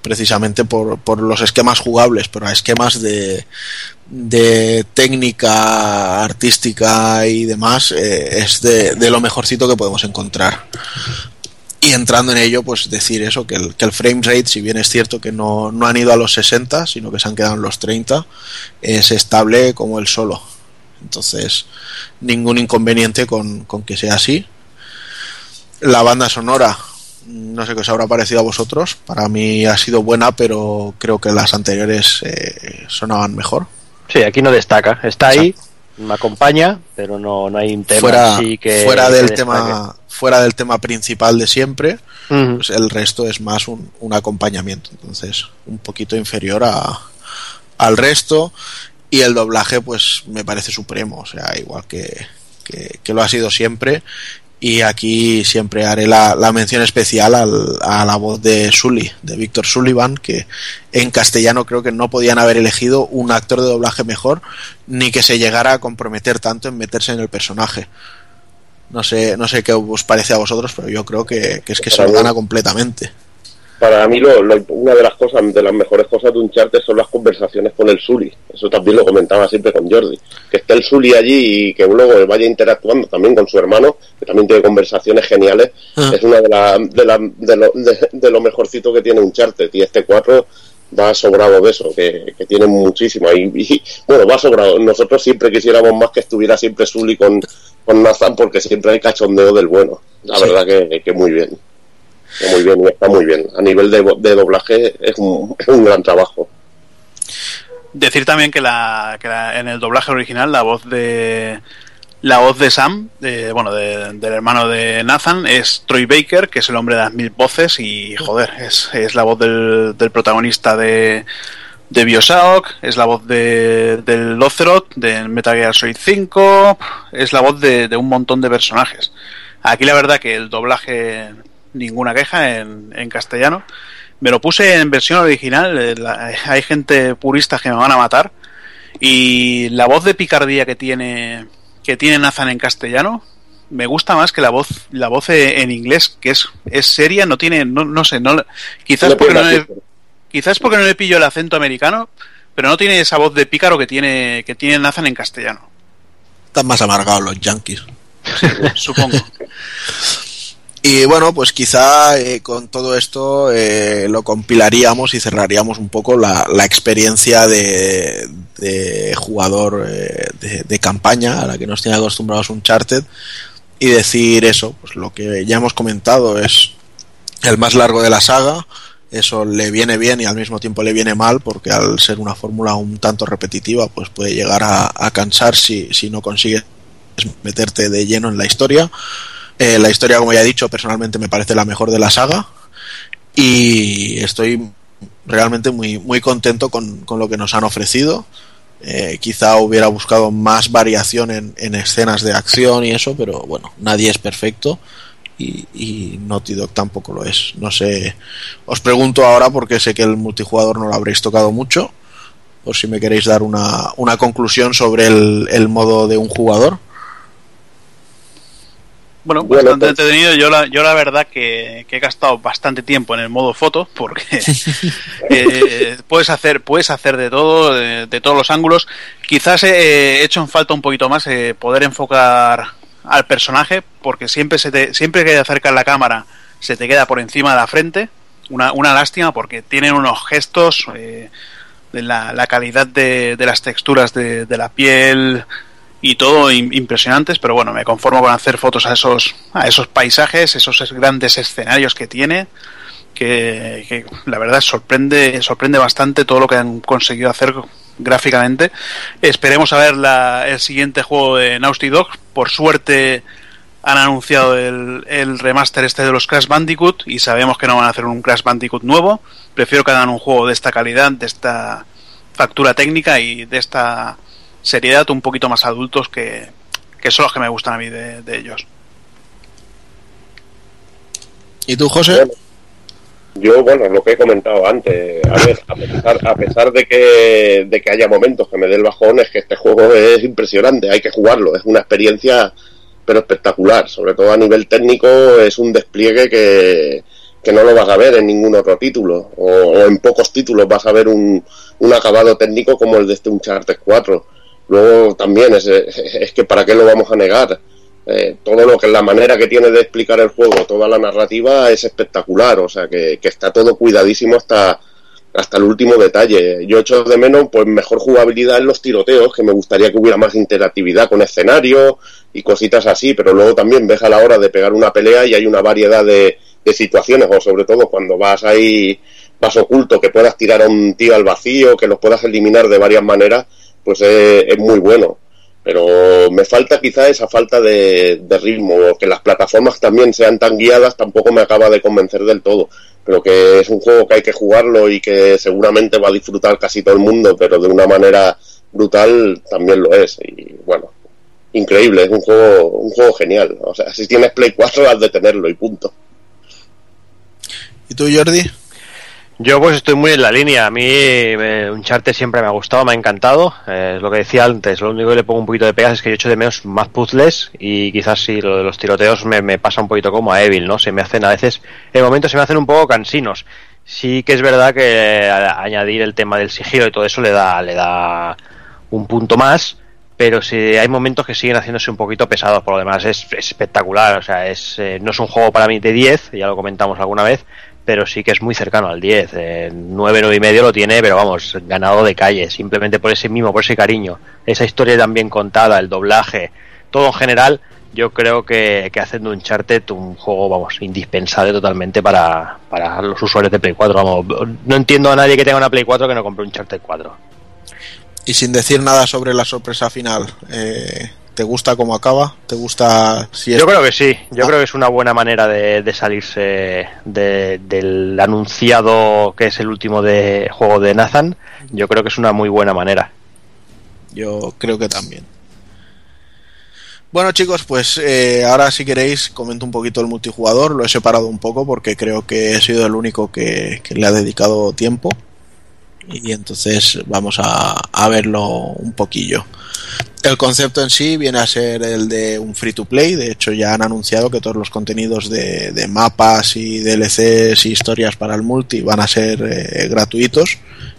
precisamente por, por los esquemas jugables, pero a esquemas de, de técnica artística y demás eh, es de, de, lo mejorcito que podemos encontrar. Y entrando en ello, pues decir eso, que el, que el frame rate, si bien es cierto que no, no, han ido a los 60, sino que se han quedado en los 30, es estable como el solo. Entonces, ningún inconveniente con, con que sea así. La banda sonora, no sé qué os habrá parecido a vosotros. Para mí ha sido buena, pero creo que las anteriores eh, sonaban mejor. Sí, aquí no destaca. Está ahí, me acompaña, pero no, no hay un tema fuera, así que. Fuera del tema fuera del tema principal de siempre, pues el resto es más un, acompañamiento, entonces un poquito inferior a, al resto. Y el doblaje pues me parece supremo, o sea, igual que, que, lo ha sido siempre. Y aquí siempre haré la, la mención especial al, a la voz de Sully, de Víctor Sullivan, que en castellano creo que no podían haber elegido un actor de doblaje mejor, ni que se llegara a comprometer tanto en meterse en el personaje. No sé, no sé qué os parece a vosotros, pero yo creo que, es que se lo gana completamente. Para mí lo, una de las cosas, de las mejores cosas de un charter son las conversaciones con el Sully. Eso también lo comentaba siempre con Jordi. Que esté el Sully allí y que luego vaya interactuando también con su hermano, que también tiene conversaciones geniales, ah. es una de, la, de, la, de, lo, de, lo mejorcito que tiene un charter. Y este 4 va sobrado de eso, que, tiene muchísimo. Y, bueno, va sobrado. Nosotros siempre quisiéramos más que estuviera siempre Sully con, con Nathan porque siempre hay cachondeo del bueno. La verdad que, que, muy bien. muy bien, está muy bien. A nivel de, de doblaje es un, es un, gran trabajo. Decir también que, la, que en el doblaje original la voz de la voz de Sam, de, bueno, del hermano de Nathan, es Troy Baker, que es el hombre de las mil voces y joder, es, es la voz del, del protagonista de, de Bioshock, es la voz de, del Ocelot, de Metal Gear Solid 5, es la voz de, un montón de personajes. Aquí la verdad que el doblaje, ninguna queja en, en castellano. Me lo puse en versión original, eh, hay gente purista que me van a matar. Y la voz de picardía que tiene, que tiene Nathan en castellano, me gusta más que la voz la voz en inglés que es es seria no tiene no, no sé no quizás porque no, Quizás porque no le pillo el acento americano, pero no tiene esa voz de pícaro que tiene, que tiene Nathan en castellano. Están más amargados los yankees. [LAUGHS] supongo. Y bueno, pues quizá eh, con todo esto eh, lo compilaríamos y cerraríamos un poco la, la experiencia de, jugador eh, de, campaña a la que nos tiene acostumbrados un charted y decir eso, pues lo que ya hemos comentado es el más largo de la saga, eso le viene bien y al mismo tiempo le viene mal porque al ser una fórmula un tanto repetitiva pues puede llegar a, cansar si, si, no consigues meterte de lleno en la historia. Eh, la historia, como ya he dicho, personalmente me parece la mejor de la saga y estoy realmente muy, muy contento con, con lo que nos han ofrecido. Eh, quizá hubiera buscado más variación en, en escenas de acción y eso, pero bueno, nadie es perfecto y, y, Naughty Dog tampoco lo es. No sé, os pregunto ahora porque sé que el multijugador no lo habréis tocado mucho, por si me queréis dar una, una conclusión sobre el, el modo de un jugador. Bueno, bastante pues- entretenido. Yo la, yo la verdad que, he gastado bastante tiempo en el modo foto porque [LAUGHS] eh, puedes hacer puedes hacer de todo, de, todos los ángulos. Quizás he hecho en falta un poquito más eh, poder enfocar al personaje porque siempre se te, siempre que acercas la cámara se te queda por encima de la frente una, una lástima porque tienen unos gestos eh, de la, la, calidad de, de las texturas de, de, la piel y todo impresionantes pero bueno me conformo con hacer fotos a esos a esos paisajes esos grandes escenarios que tiene que, la verdad sorprende, sorprende bastante todo lo que han conseguido hacer gráficamente. Esperemos a ver el siguiente juego de Naughty Dog. Por suerte han anunciado el, el, remaster este de los Crash Bandicoot y sabemos que no van a hacer un Crash Bandicoot nuevo. Prefiero que hagan un juego de esta calidad, de esta factura técnica y de esta seriedad un poquito más adultos que, que son los que me gustan a mí de, ellos. ¿Y tú, José? yo, bueno, lo que he comentado antes, a, ver, a, pesar, a pesar de que, de que haya momentos que me dé el bajón, es que este juego es impresionante, hay que jugarlo, es una experiencia pero espectacular, sobre todo a nivel técnico es un despliegue que, que no lo vas a ver en ningún otro título, o, en pocos títulos vas a ver un, un, acabado técnico como el de este Uncharted 4. Luego también es, es que para qué lo vamos a negar. Eh, todo lo que la manera que tiene de explicar el juego, toda la narrativa es espectacular, o sea que, que está todo cuidadísimo hasta, hasta el último detalle. Yo echo de menos pues mejor jugabilidad en los tiroteos, que me gustaría que hubiera más interactividad con escenario y cositas así, pero luego también ves a la hora de pegar una pelea y hay una variedad de, de situaciones, o sobre todo cuando vas ahí, vas oculto, que puedas tirar a un tío al vacío, que los puedas eliminar de varias maneras, pues es, muy bueno. Pero me falta quizá esa falta de, ritmo, o que las plataformas también sean tan guiadas, tampoco me acaba de convencer del todo. Pero que es un juego que hay que jugarlo y que seguramente va a disfrutar casi todo el mundo, pero de una manera brutal también lo es. Y bueno, increíble, es un juego, un juego genial. O sea, si tienes Play 4 has de tenerlo y punto. ¿Y tú, Jordi? Yo pues estoy muy en la línea. A mí un charte siempre me ha gustado, me ha encantado. Eh, es lo que decía antes, lo único que le pongo un poquito de pegas es que yo echo de menos más puzzles y quizás sí, lo de los tiroteos me, pasa un poquito como a Evil, ¿no? Se me hacen a veces, en momentos se me hacen un poco cansinos. Sí que es verdad que añadir el tema del sigilo y todo eso le da, le da un punto más, pero sí, hay momentos que siguen haciéndose un poquito pesados, por lo demás es, espectacular, o sea, es, eh, no es un juego para mí de 10, ya lo comentamos alguna vez, pero sí que es muy cercano al 10. Eh, 9, 9 y medio lo tiene, pero vamos, ganado de calle, simplemente por ese mismo, por ese cariño. Esa historia tan bien contada, el doblaje, todo en general, yo creo que, que haciendo un Charted un juego, vamos, indispensable totalmente para, para los usuarios de Play 4. Vamos, no entiendo a nadie que tenga una Play 4 que no compre un Charted 4. Y sin decir nada sobre la sorpresa final, eh, ¿Te gusta cómo acaba? ¿Te gusta si Yo creo que sí, yo ah. creo que es una buena manera de, salirse del anunciado que es el último de juego de Nathan. Yo creo que es una muy buena manera. Yo creo que también. Bueno chicos, pues eh, ahora si queréis comento un poquito el multijugador, lo he separado un poco porque creo que he sido el único que, le ha dedicado tiempo y entonces vamos a verlo un poquillo. El concepto en sí viene a ser el de un free to play. De hecho, ya han anunciado que todos los contenidos de, mapas y DLCs y historias para el multi van a ser eh, gratuitos.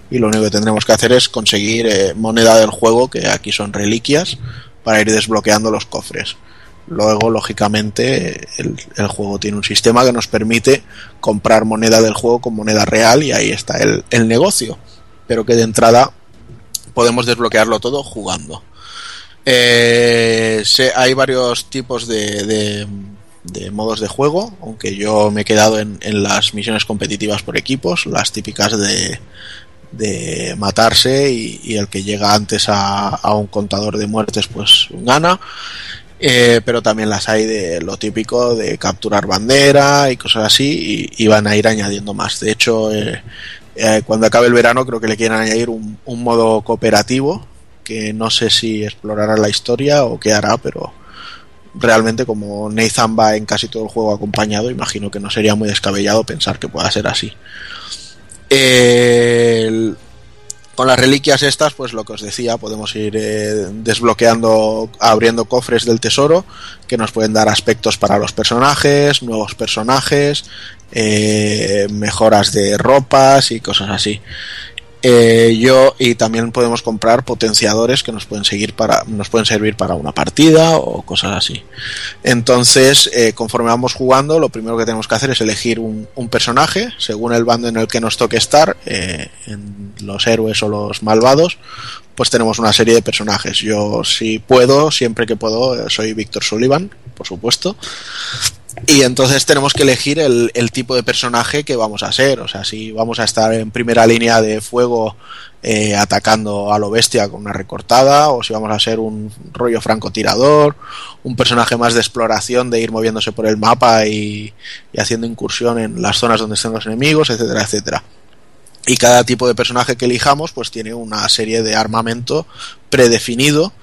Y lo único que tendremos que hacer es conseguir eh, moneda del juego, que aquí son reliquias, para ir desbloqueando los cofres. Luego, lógicamente, el, el, juego tiene un sistema que nos permite comprar moneda del juego con moneda real y ahí está el, el negocio. Pero que de entrada podemos desbloquearlo todo jugando. Eh, hay varios tipos de, de, modos de juego, aunque yo me he quedado en, las misiones competitivas por equipos, las típicas de, matarse y, el que llega antes a, un contador de muertes pues gana. Eh, pero también las hay de lo típico de capturar bandera y cosas así y, van a ir añadiendo más. De hecho, eh, cuando acabe el verano creo que le quieren añadir un, modo cooperativo que no sé si explorará la historia o qué hará, pero realmente como Nathan va en casi todo el juego acompañado, imagino que no sería muy descabellado pensar que pueda ser así. con las reliquias estas, pues lo que os decía, podemos ir eh, desbloqueando, abriendo cofres del tesoro que nos pueden dar aspectos para los personajes, nuevos personajes, eh, mejoras de ropas y cosas así. Eh, yo y también podemos comprar potenciadores que nos pueden seguir para nos pueden servir para una partida o cosas así. Entonces eh, conforme vamos jugando lo primero que tenemos que hacer es elegir un, personaje según el bando en el que nos toque estar los héroes o los malvados pues tenemos una serie de personajes. Yo si puedo siempre que puedo soy Víctor Sullivan por supuesto Y entonces tenemos que elegir el, tipo de personaje que vamos a ser. O sea, si vamos a estar en primera línea de fuego eh, atacando a lo bestia con una recortada, o si vamos a ser un rollo francotirador, un personaje más de exploración, de ir moviéndose por el mapa y, y haciendo incursión en las zonas donde estén los enemigos, etcétera, etcétera. Y cada tipo de personaje que elijamos, pues tiene una serie de armamento predefinido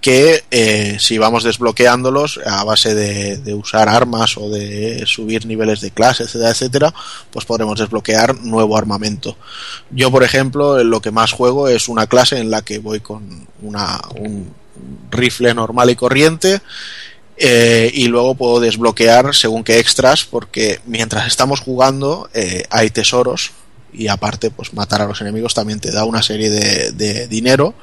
que eh, si vamos desbloqueándolos a base de, usar armas o de subir niveles de clase, etcétera, etcétera, pues podremos desbloquear nuevo armamento. Yo, por ejemplo, lo que más juego es una clase en la que voy con una, un rifle normal y corriente eh, y luego puedo desbloquear según qué extras porque mientras estamos jugando eh, hay tesoros y aparte pues matar a los enemigos también te da una serie de, dinero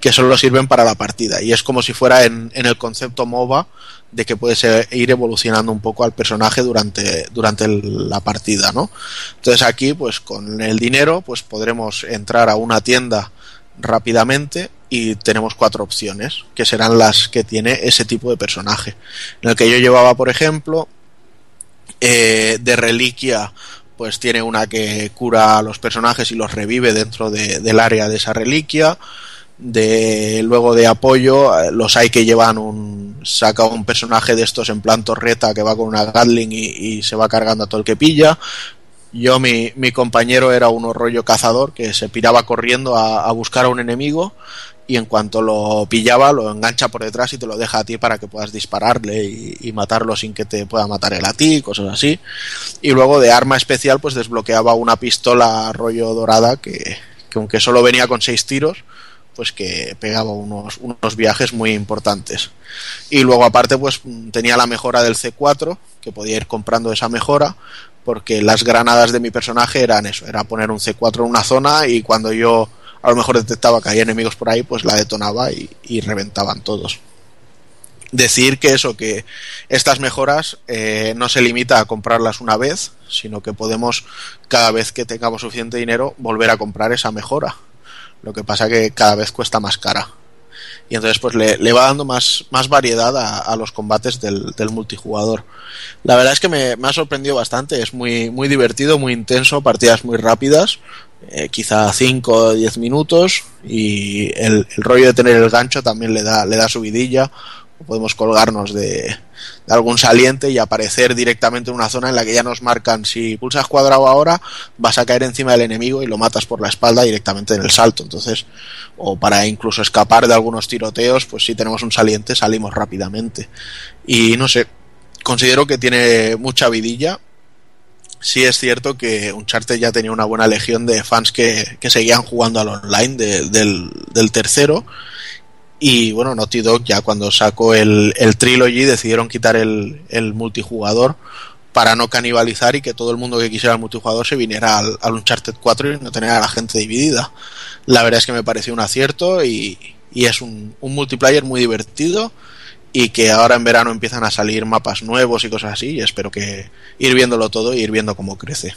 que solo sirven para la partida y es como si fuera en, el concepto MOBA de que puedes ir evolucionando un poco al personaje durante, durante la partida ¿no? entonces aquí pues con el dinero pues podremos entrar a una tienda rápidamente y tenemos cuatro opciones que serán las que tiene ese tipo de personaje en el que yo llevaba por ejemplo eh, de reliquia pues tiene una que cura a los personajes y los revive dentro del área de esa reliquia. De luego de apoyo, eh, los hay que llevan un. saca un personaje de estos en plan torreta que va con una Gatling y, se va cargando a todo el que pilla. Yo, mi, mi compañero era un rollo cazador que se piraba corriendo a, a buscar a un enemigo y en cuanto lo pillaba lo engancha por detrás y te lo deja a ti para que puedas dispararle y, matarlo sin que te pueda matar él a ti, cosas así. Y luego de arma especial pues desbloqueaba una pistola rollo dorada que, aunque solo venía con seis tiros, pues que pegaba unos, unos viajes muy importantes. Y luego aparte pues tenía la mejora del C4, que podía ir comprando esa mejora, porque las granadas de mi personaje eran eso, era poner un C4 en una zona y cuando yo a lo mejor detectaba que había enemigos por ahí, pues la detonaba y, reventaban todos. Decir que eso, que estas mejoras eh, no se limita a comprarlas una vez, sino que podemos, cada vez que tengamos suficiente dinero, volver a comprar esa mejora. Lo que pasa que cada vez cuesta más cara. Y entonces pues le, va dando más, más variedad a, los combates del, multijugador. La verdad es que me, me, ha sorprendido bastante, es muy, muy divertido, muy intenso, partidas muy rápidas, eh, quizá 5 o 10 minutos y el, rollo de tener el gancho también le da, le da subidilla. Podemos colgarnos de, algún saliente y aparecer directamente en una zona en la que ya nos marcan si pulsas cuadrado ahora vas a caer encima del enemigo y lo matas por la espalda directamente en el salto. Entonces, o para incluso escapar de algunos tiroteos, pues si tenemos un saliente salimos rápidamente. Y no sé, considero que tiene mucha vidilla sí es cierto que Uncharted ya tenía una buena legión de fans que, seguían jugando al online del, tercero. Y bueno, Naughty Dog ya cuando sacó el, el Trilogy decidieron quitar el, multijugador para no canibalizar y que todo el mundo que quisiera el multijugador se viniera al, Uncharted 4 y no tener a la gente dividida. La verdad es que me pareció un acierto y, es un, un multiplayer muy divertido y que ahora en verano empiezan a salir mapas nuevos y cosas así y espero que ir viéndolo todo y ir viendo cómo crece.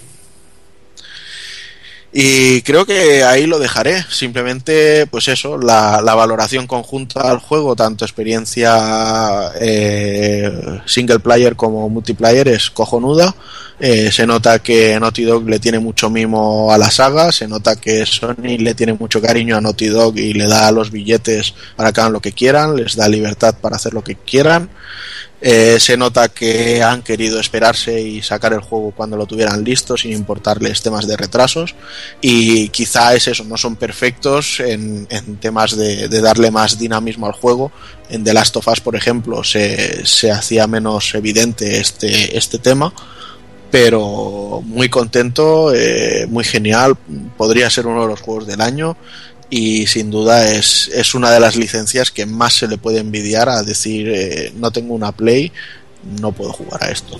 Y creo que ahí lo dejaré. Simplemente, pues eso, la, valoración conjunta al juego, tanto experiencia eh, single player como multiplayer, es cojonuda. Eh, se nota que Naughty Dog le tiene mucho mimo a la saga, se nota que Sony le tiene mucho cariño a Naughty Dog y le da los billetes para que hagan lo que quieran, les da libertad para hacer lo que quieran. Eh, se nota que han querido esperarse y sacar el juego cuando lo tuvieran listo sin importarles temas de retrasos. Y quizá es eso, no son perfectos en, temas de, darle más dinamismo al juego. En The Last of Us, por ejemplo, se, se hacía menos evidente este, este tema pero muy contento, eh, muy genial, podría ser uno de los juegos del año y sin duda es, es una de las licencias que más se le puede envidiar a decir eh, no tengo una Play, no puedo jugar a esto.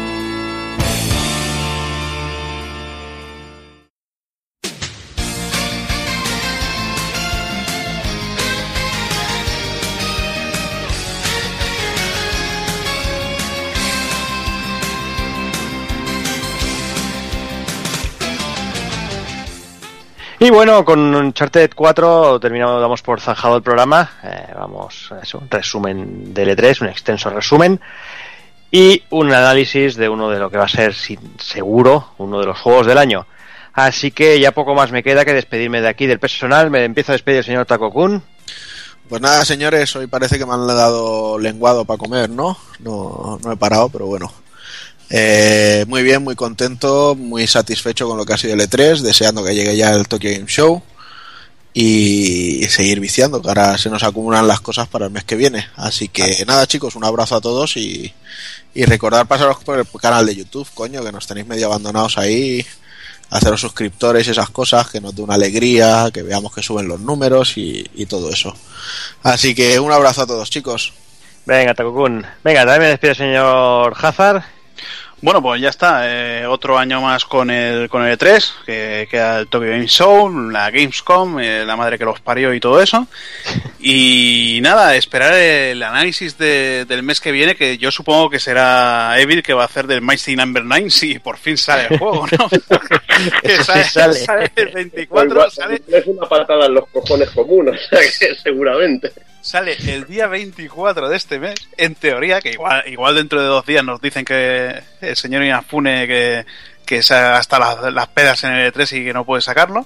Y bueno, con Uncharted 4 terminamos, damos por zanjado el programa. Eh, vamos, eso, un resumen de L3, un extenso resumen. Y un análisis de uno de lo que va a ser, sin, seguro, uno de los juegos del año. Así que ya poco más me queda que despedirme de aquí del personal. Me empiezo a despedir el señor Takokun. Pues nada, señores, hoy parece que me han dado lenguado para comer, ¿no? No, no he parado, pero bueno, eh, muy bien, muy contento, muy satisfecho con lo que ha sido el E3, deseando que llegue ya el Tokyo Game Show y seguir viciando, que ahora se nos acumulan las cosas para el mes que viene. Así que nada, chicos, un abrazo a todos y, y recordar pasaros por el canal de YouTube, coño, que nos tenéis medio abandonados ahí, haceros suscriptores y esas cosas, que nos dé una alegría, que veamos que suben los números y, y todo eso. Así que un abrazo a todos, chicos. Venga, Takokun. Venga, también me despido, señor Hazard. Bueno, pues ya está. Eh, otro año más con el, con el E3, que queda el Tokyo Game Show, la Gamescom, eh, la madre que los parió y todo eso. [LAUGHS] Y nada, esperar el análisis de, del mes que viene, que yo supongo que será Evil, que va a hacer del Mighty Number 9 si por fin sale el juego, ¿no? [LAUGHS] que sale, sale. sale el 24, Igual, sale, Es una patada en los cojones comunes, o sea que seguramente. Sale el día 24 de este mes, en teoría, que igual, igual dentro de dos días nos dicen que el señor Inafune que, que se ha hasta las, las pedas en el E3 y que no puede sacarlo.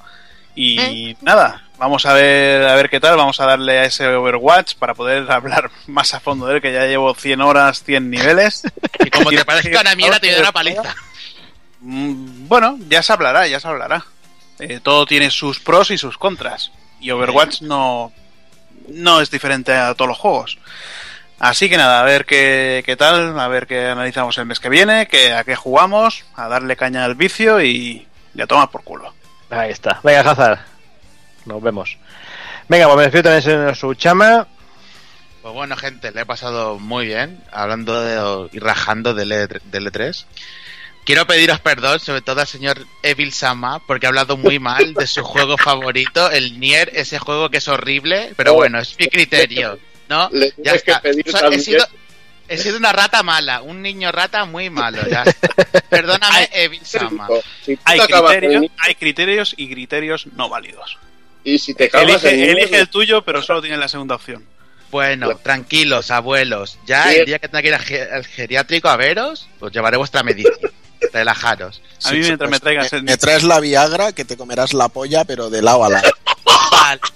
Y nada, vamos a ver a ver qué tal, vamos a darle a ese Overwatch para poder [LAUGHS] hablar más a fondo de él, que ya llevo 100 horas, 100 niveles. [LAUGHS] Y como te parezca una mierda, te doy una paliza. Mm, Bueno, ya se hablará, ya se hablará. Eh, todo tiene sus pros y sus contras. Y Overwatch no, no es diferente a todos los juegos. Así que nada, a ver qué, qué tal, a ver qué analizamos el mes que viene, que, a qué jugamos, a darle caña al vicio y ya toma por culo. Ahí está. Venga, Hazard. Nos vemos. Venga, pues me despido también, señor Suchama. Pues bueno, gente, le he pasado muy bien hablando de, y rajando del, E- del E3. Quiero pediros perdón, sobre todo al señor Evil Sama, porque ha hablado muy mal de su juego [LAUGHS] favorito, el Nier, ese juego que es horrible, pero Oh. bueno, es mi criterio, ¿no? Le Ya tienes que está. pedir O sea, he, sido, he sido una rata mala, un niño rata muy malo, ya está. Perdóname, Evil Sama. Si Hay en- hay criterios y criterios no válidos. y si te acabas en- Elige, elige el tuyo, pero solo tienes la segunda opción. Bueno, tranquilos, abuelos. Ya Sí. el día que tenga que ir al ge- al geriátrico a veros, os llevaré vuestra medicina. Relajaros. A mí mientras me traigas me, el me traes la Viagra que te comerás la polla, pero de lado a lado. Vale. [LAUGHS]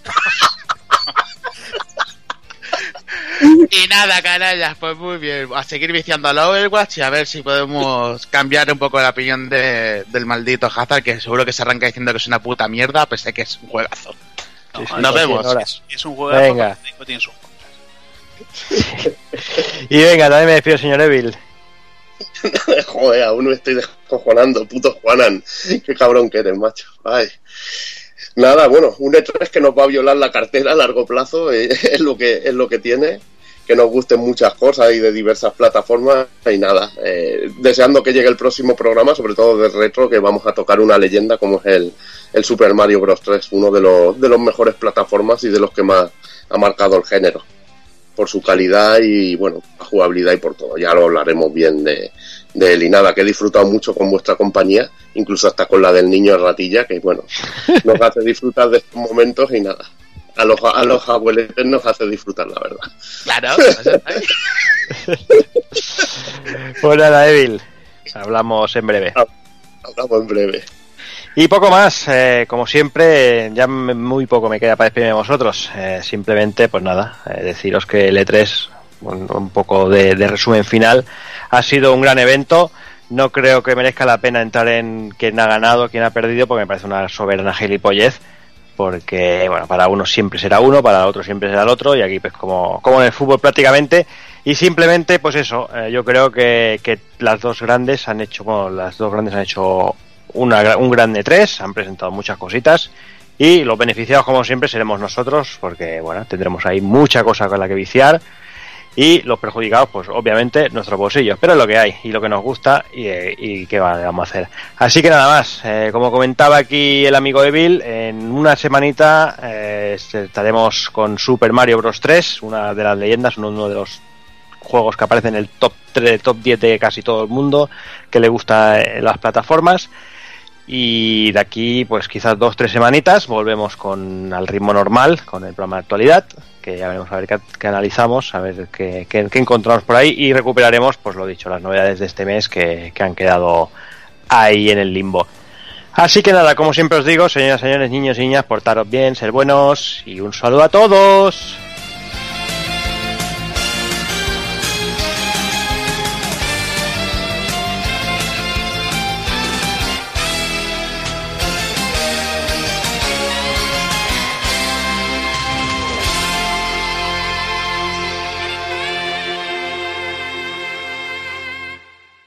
y nada, canallas, pues muy bien. A seguir viciando al Overwatch y a ver si podemos cambiar un poco la opinión de- del maldito Hazard, que seguro que se arranca diciendo que es una puta mierda, pese que es un juegazo. Sí, sí, Nos vemos. 100 horas. Es un juego Venga. tiene sus. [LAUGHS] Y venga, también me despido, señor Evil. [LAUGHS] Joder, aún me estoy descojonando, puto Juanan. Qué cabrón que eres, macho. Ay. Nada, bueno, un hecho es que nos va a violar la cartera a largo plazo, eh, [LAUGHS] es lo que es lo que tiene, que nos gusten muchas cosas y de diversas plataformas y nada, eh, deseando que llegue el próximo programa, sobre todo de retro, que vamos a tocar una leyenda como es el, el Super Mario Bros. 3, uno de los, de los mejores plataformas y de los que más ha marcado el género por su calidad y bueno, la jugabilidad y por todo. Ya lo hablaremos bien de, de él y nada, que he disfrutado mucho con vuestra compañía, incluso hasta con la del niño ratilla, que bueno, [LAUGHS] nos hace disfrutar de estos momentos y nada. A los, a los abueletes nos hace disfrutar, la verdad. Claro, [LAUGHS] Pues nada, Evil. Hablamos en breve. Hablamos en breve. Y poco más, eh, como siempre, ya muy poco me queda para despedirme de vosotros. Eh, simplemente, pues nada, eh, deciros que el E3, un, poco de, resumen final, ha sido un gran evento. No creo que merezca la pena entrar en quién ha ganado, quién ha perdido, porque me parece una soberana gilipollez. Porque, bueno, para uno siempre será uno, para otro siempre será el otro, y aquí, pues, como, como en el fútbol prácticamente. Y simplemente, pues eso, eh, yo creo que, que las dos grandes han hecho, bueno, las dos grandes han hecho una, un gran E3, han presentado muchas cositas Y los beneficiados, como siempre, seremos nosotros, porque bueno, tendremos ahí mucha cosa con la que viciar. Y los perjudicados, pues obviamente, nuestros bolsillos. Pero es lo que hay, y lo que nos gusta, y, y qué vamos a hacer. Así que nada más, eh, como comentaba aquí el amigo de Bill, en una semanita eh, estaremos con Super Mario Bros. 3, una de las leyendas, uno de los juegos que aparecen en el top 3, top 10 de casi todo el mundo, que le gusta eh, las plataformas. Y de aquí, pues quizás dos, tres semanitas, volvemos con al ritmo normal, con el programa de actualidad, que ya veremos a ver qué, analizamos, a ver qué, encontramos por ahí y recuperaremos, pues lo dicho, las novedades de este mes que, que han quedado ahí en el limbo. Así que nada, como siempre os digo, señoras, señores, niños y niñas, portaros bien, ser buenos y un saludo a todos.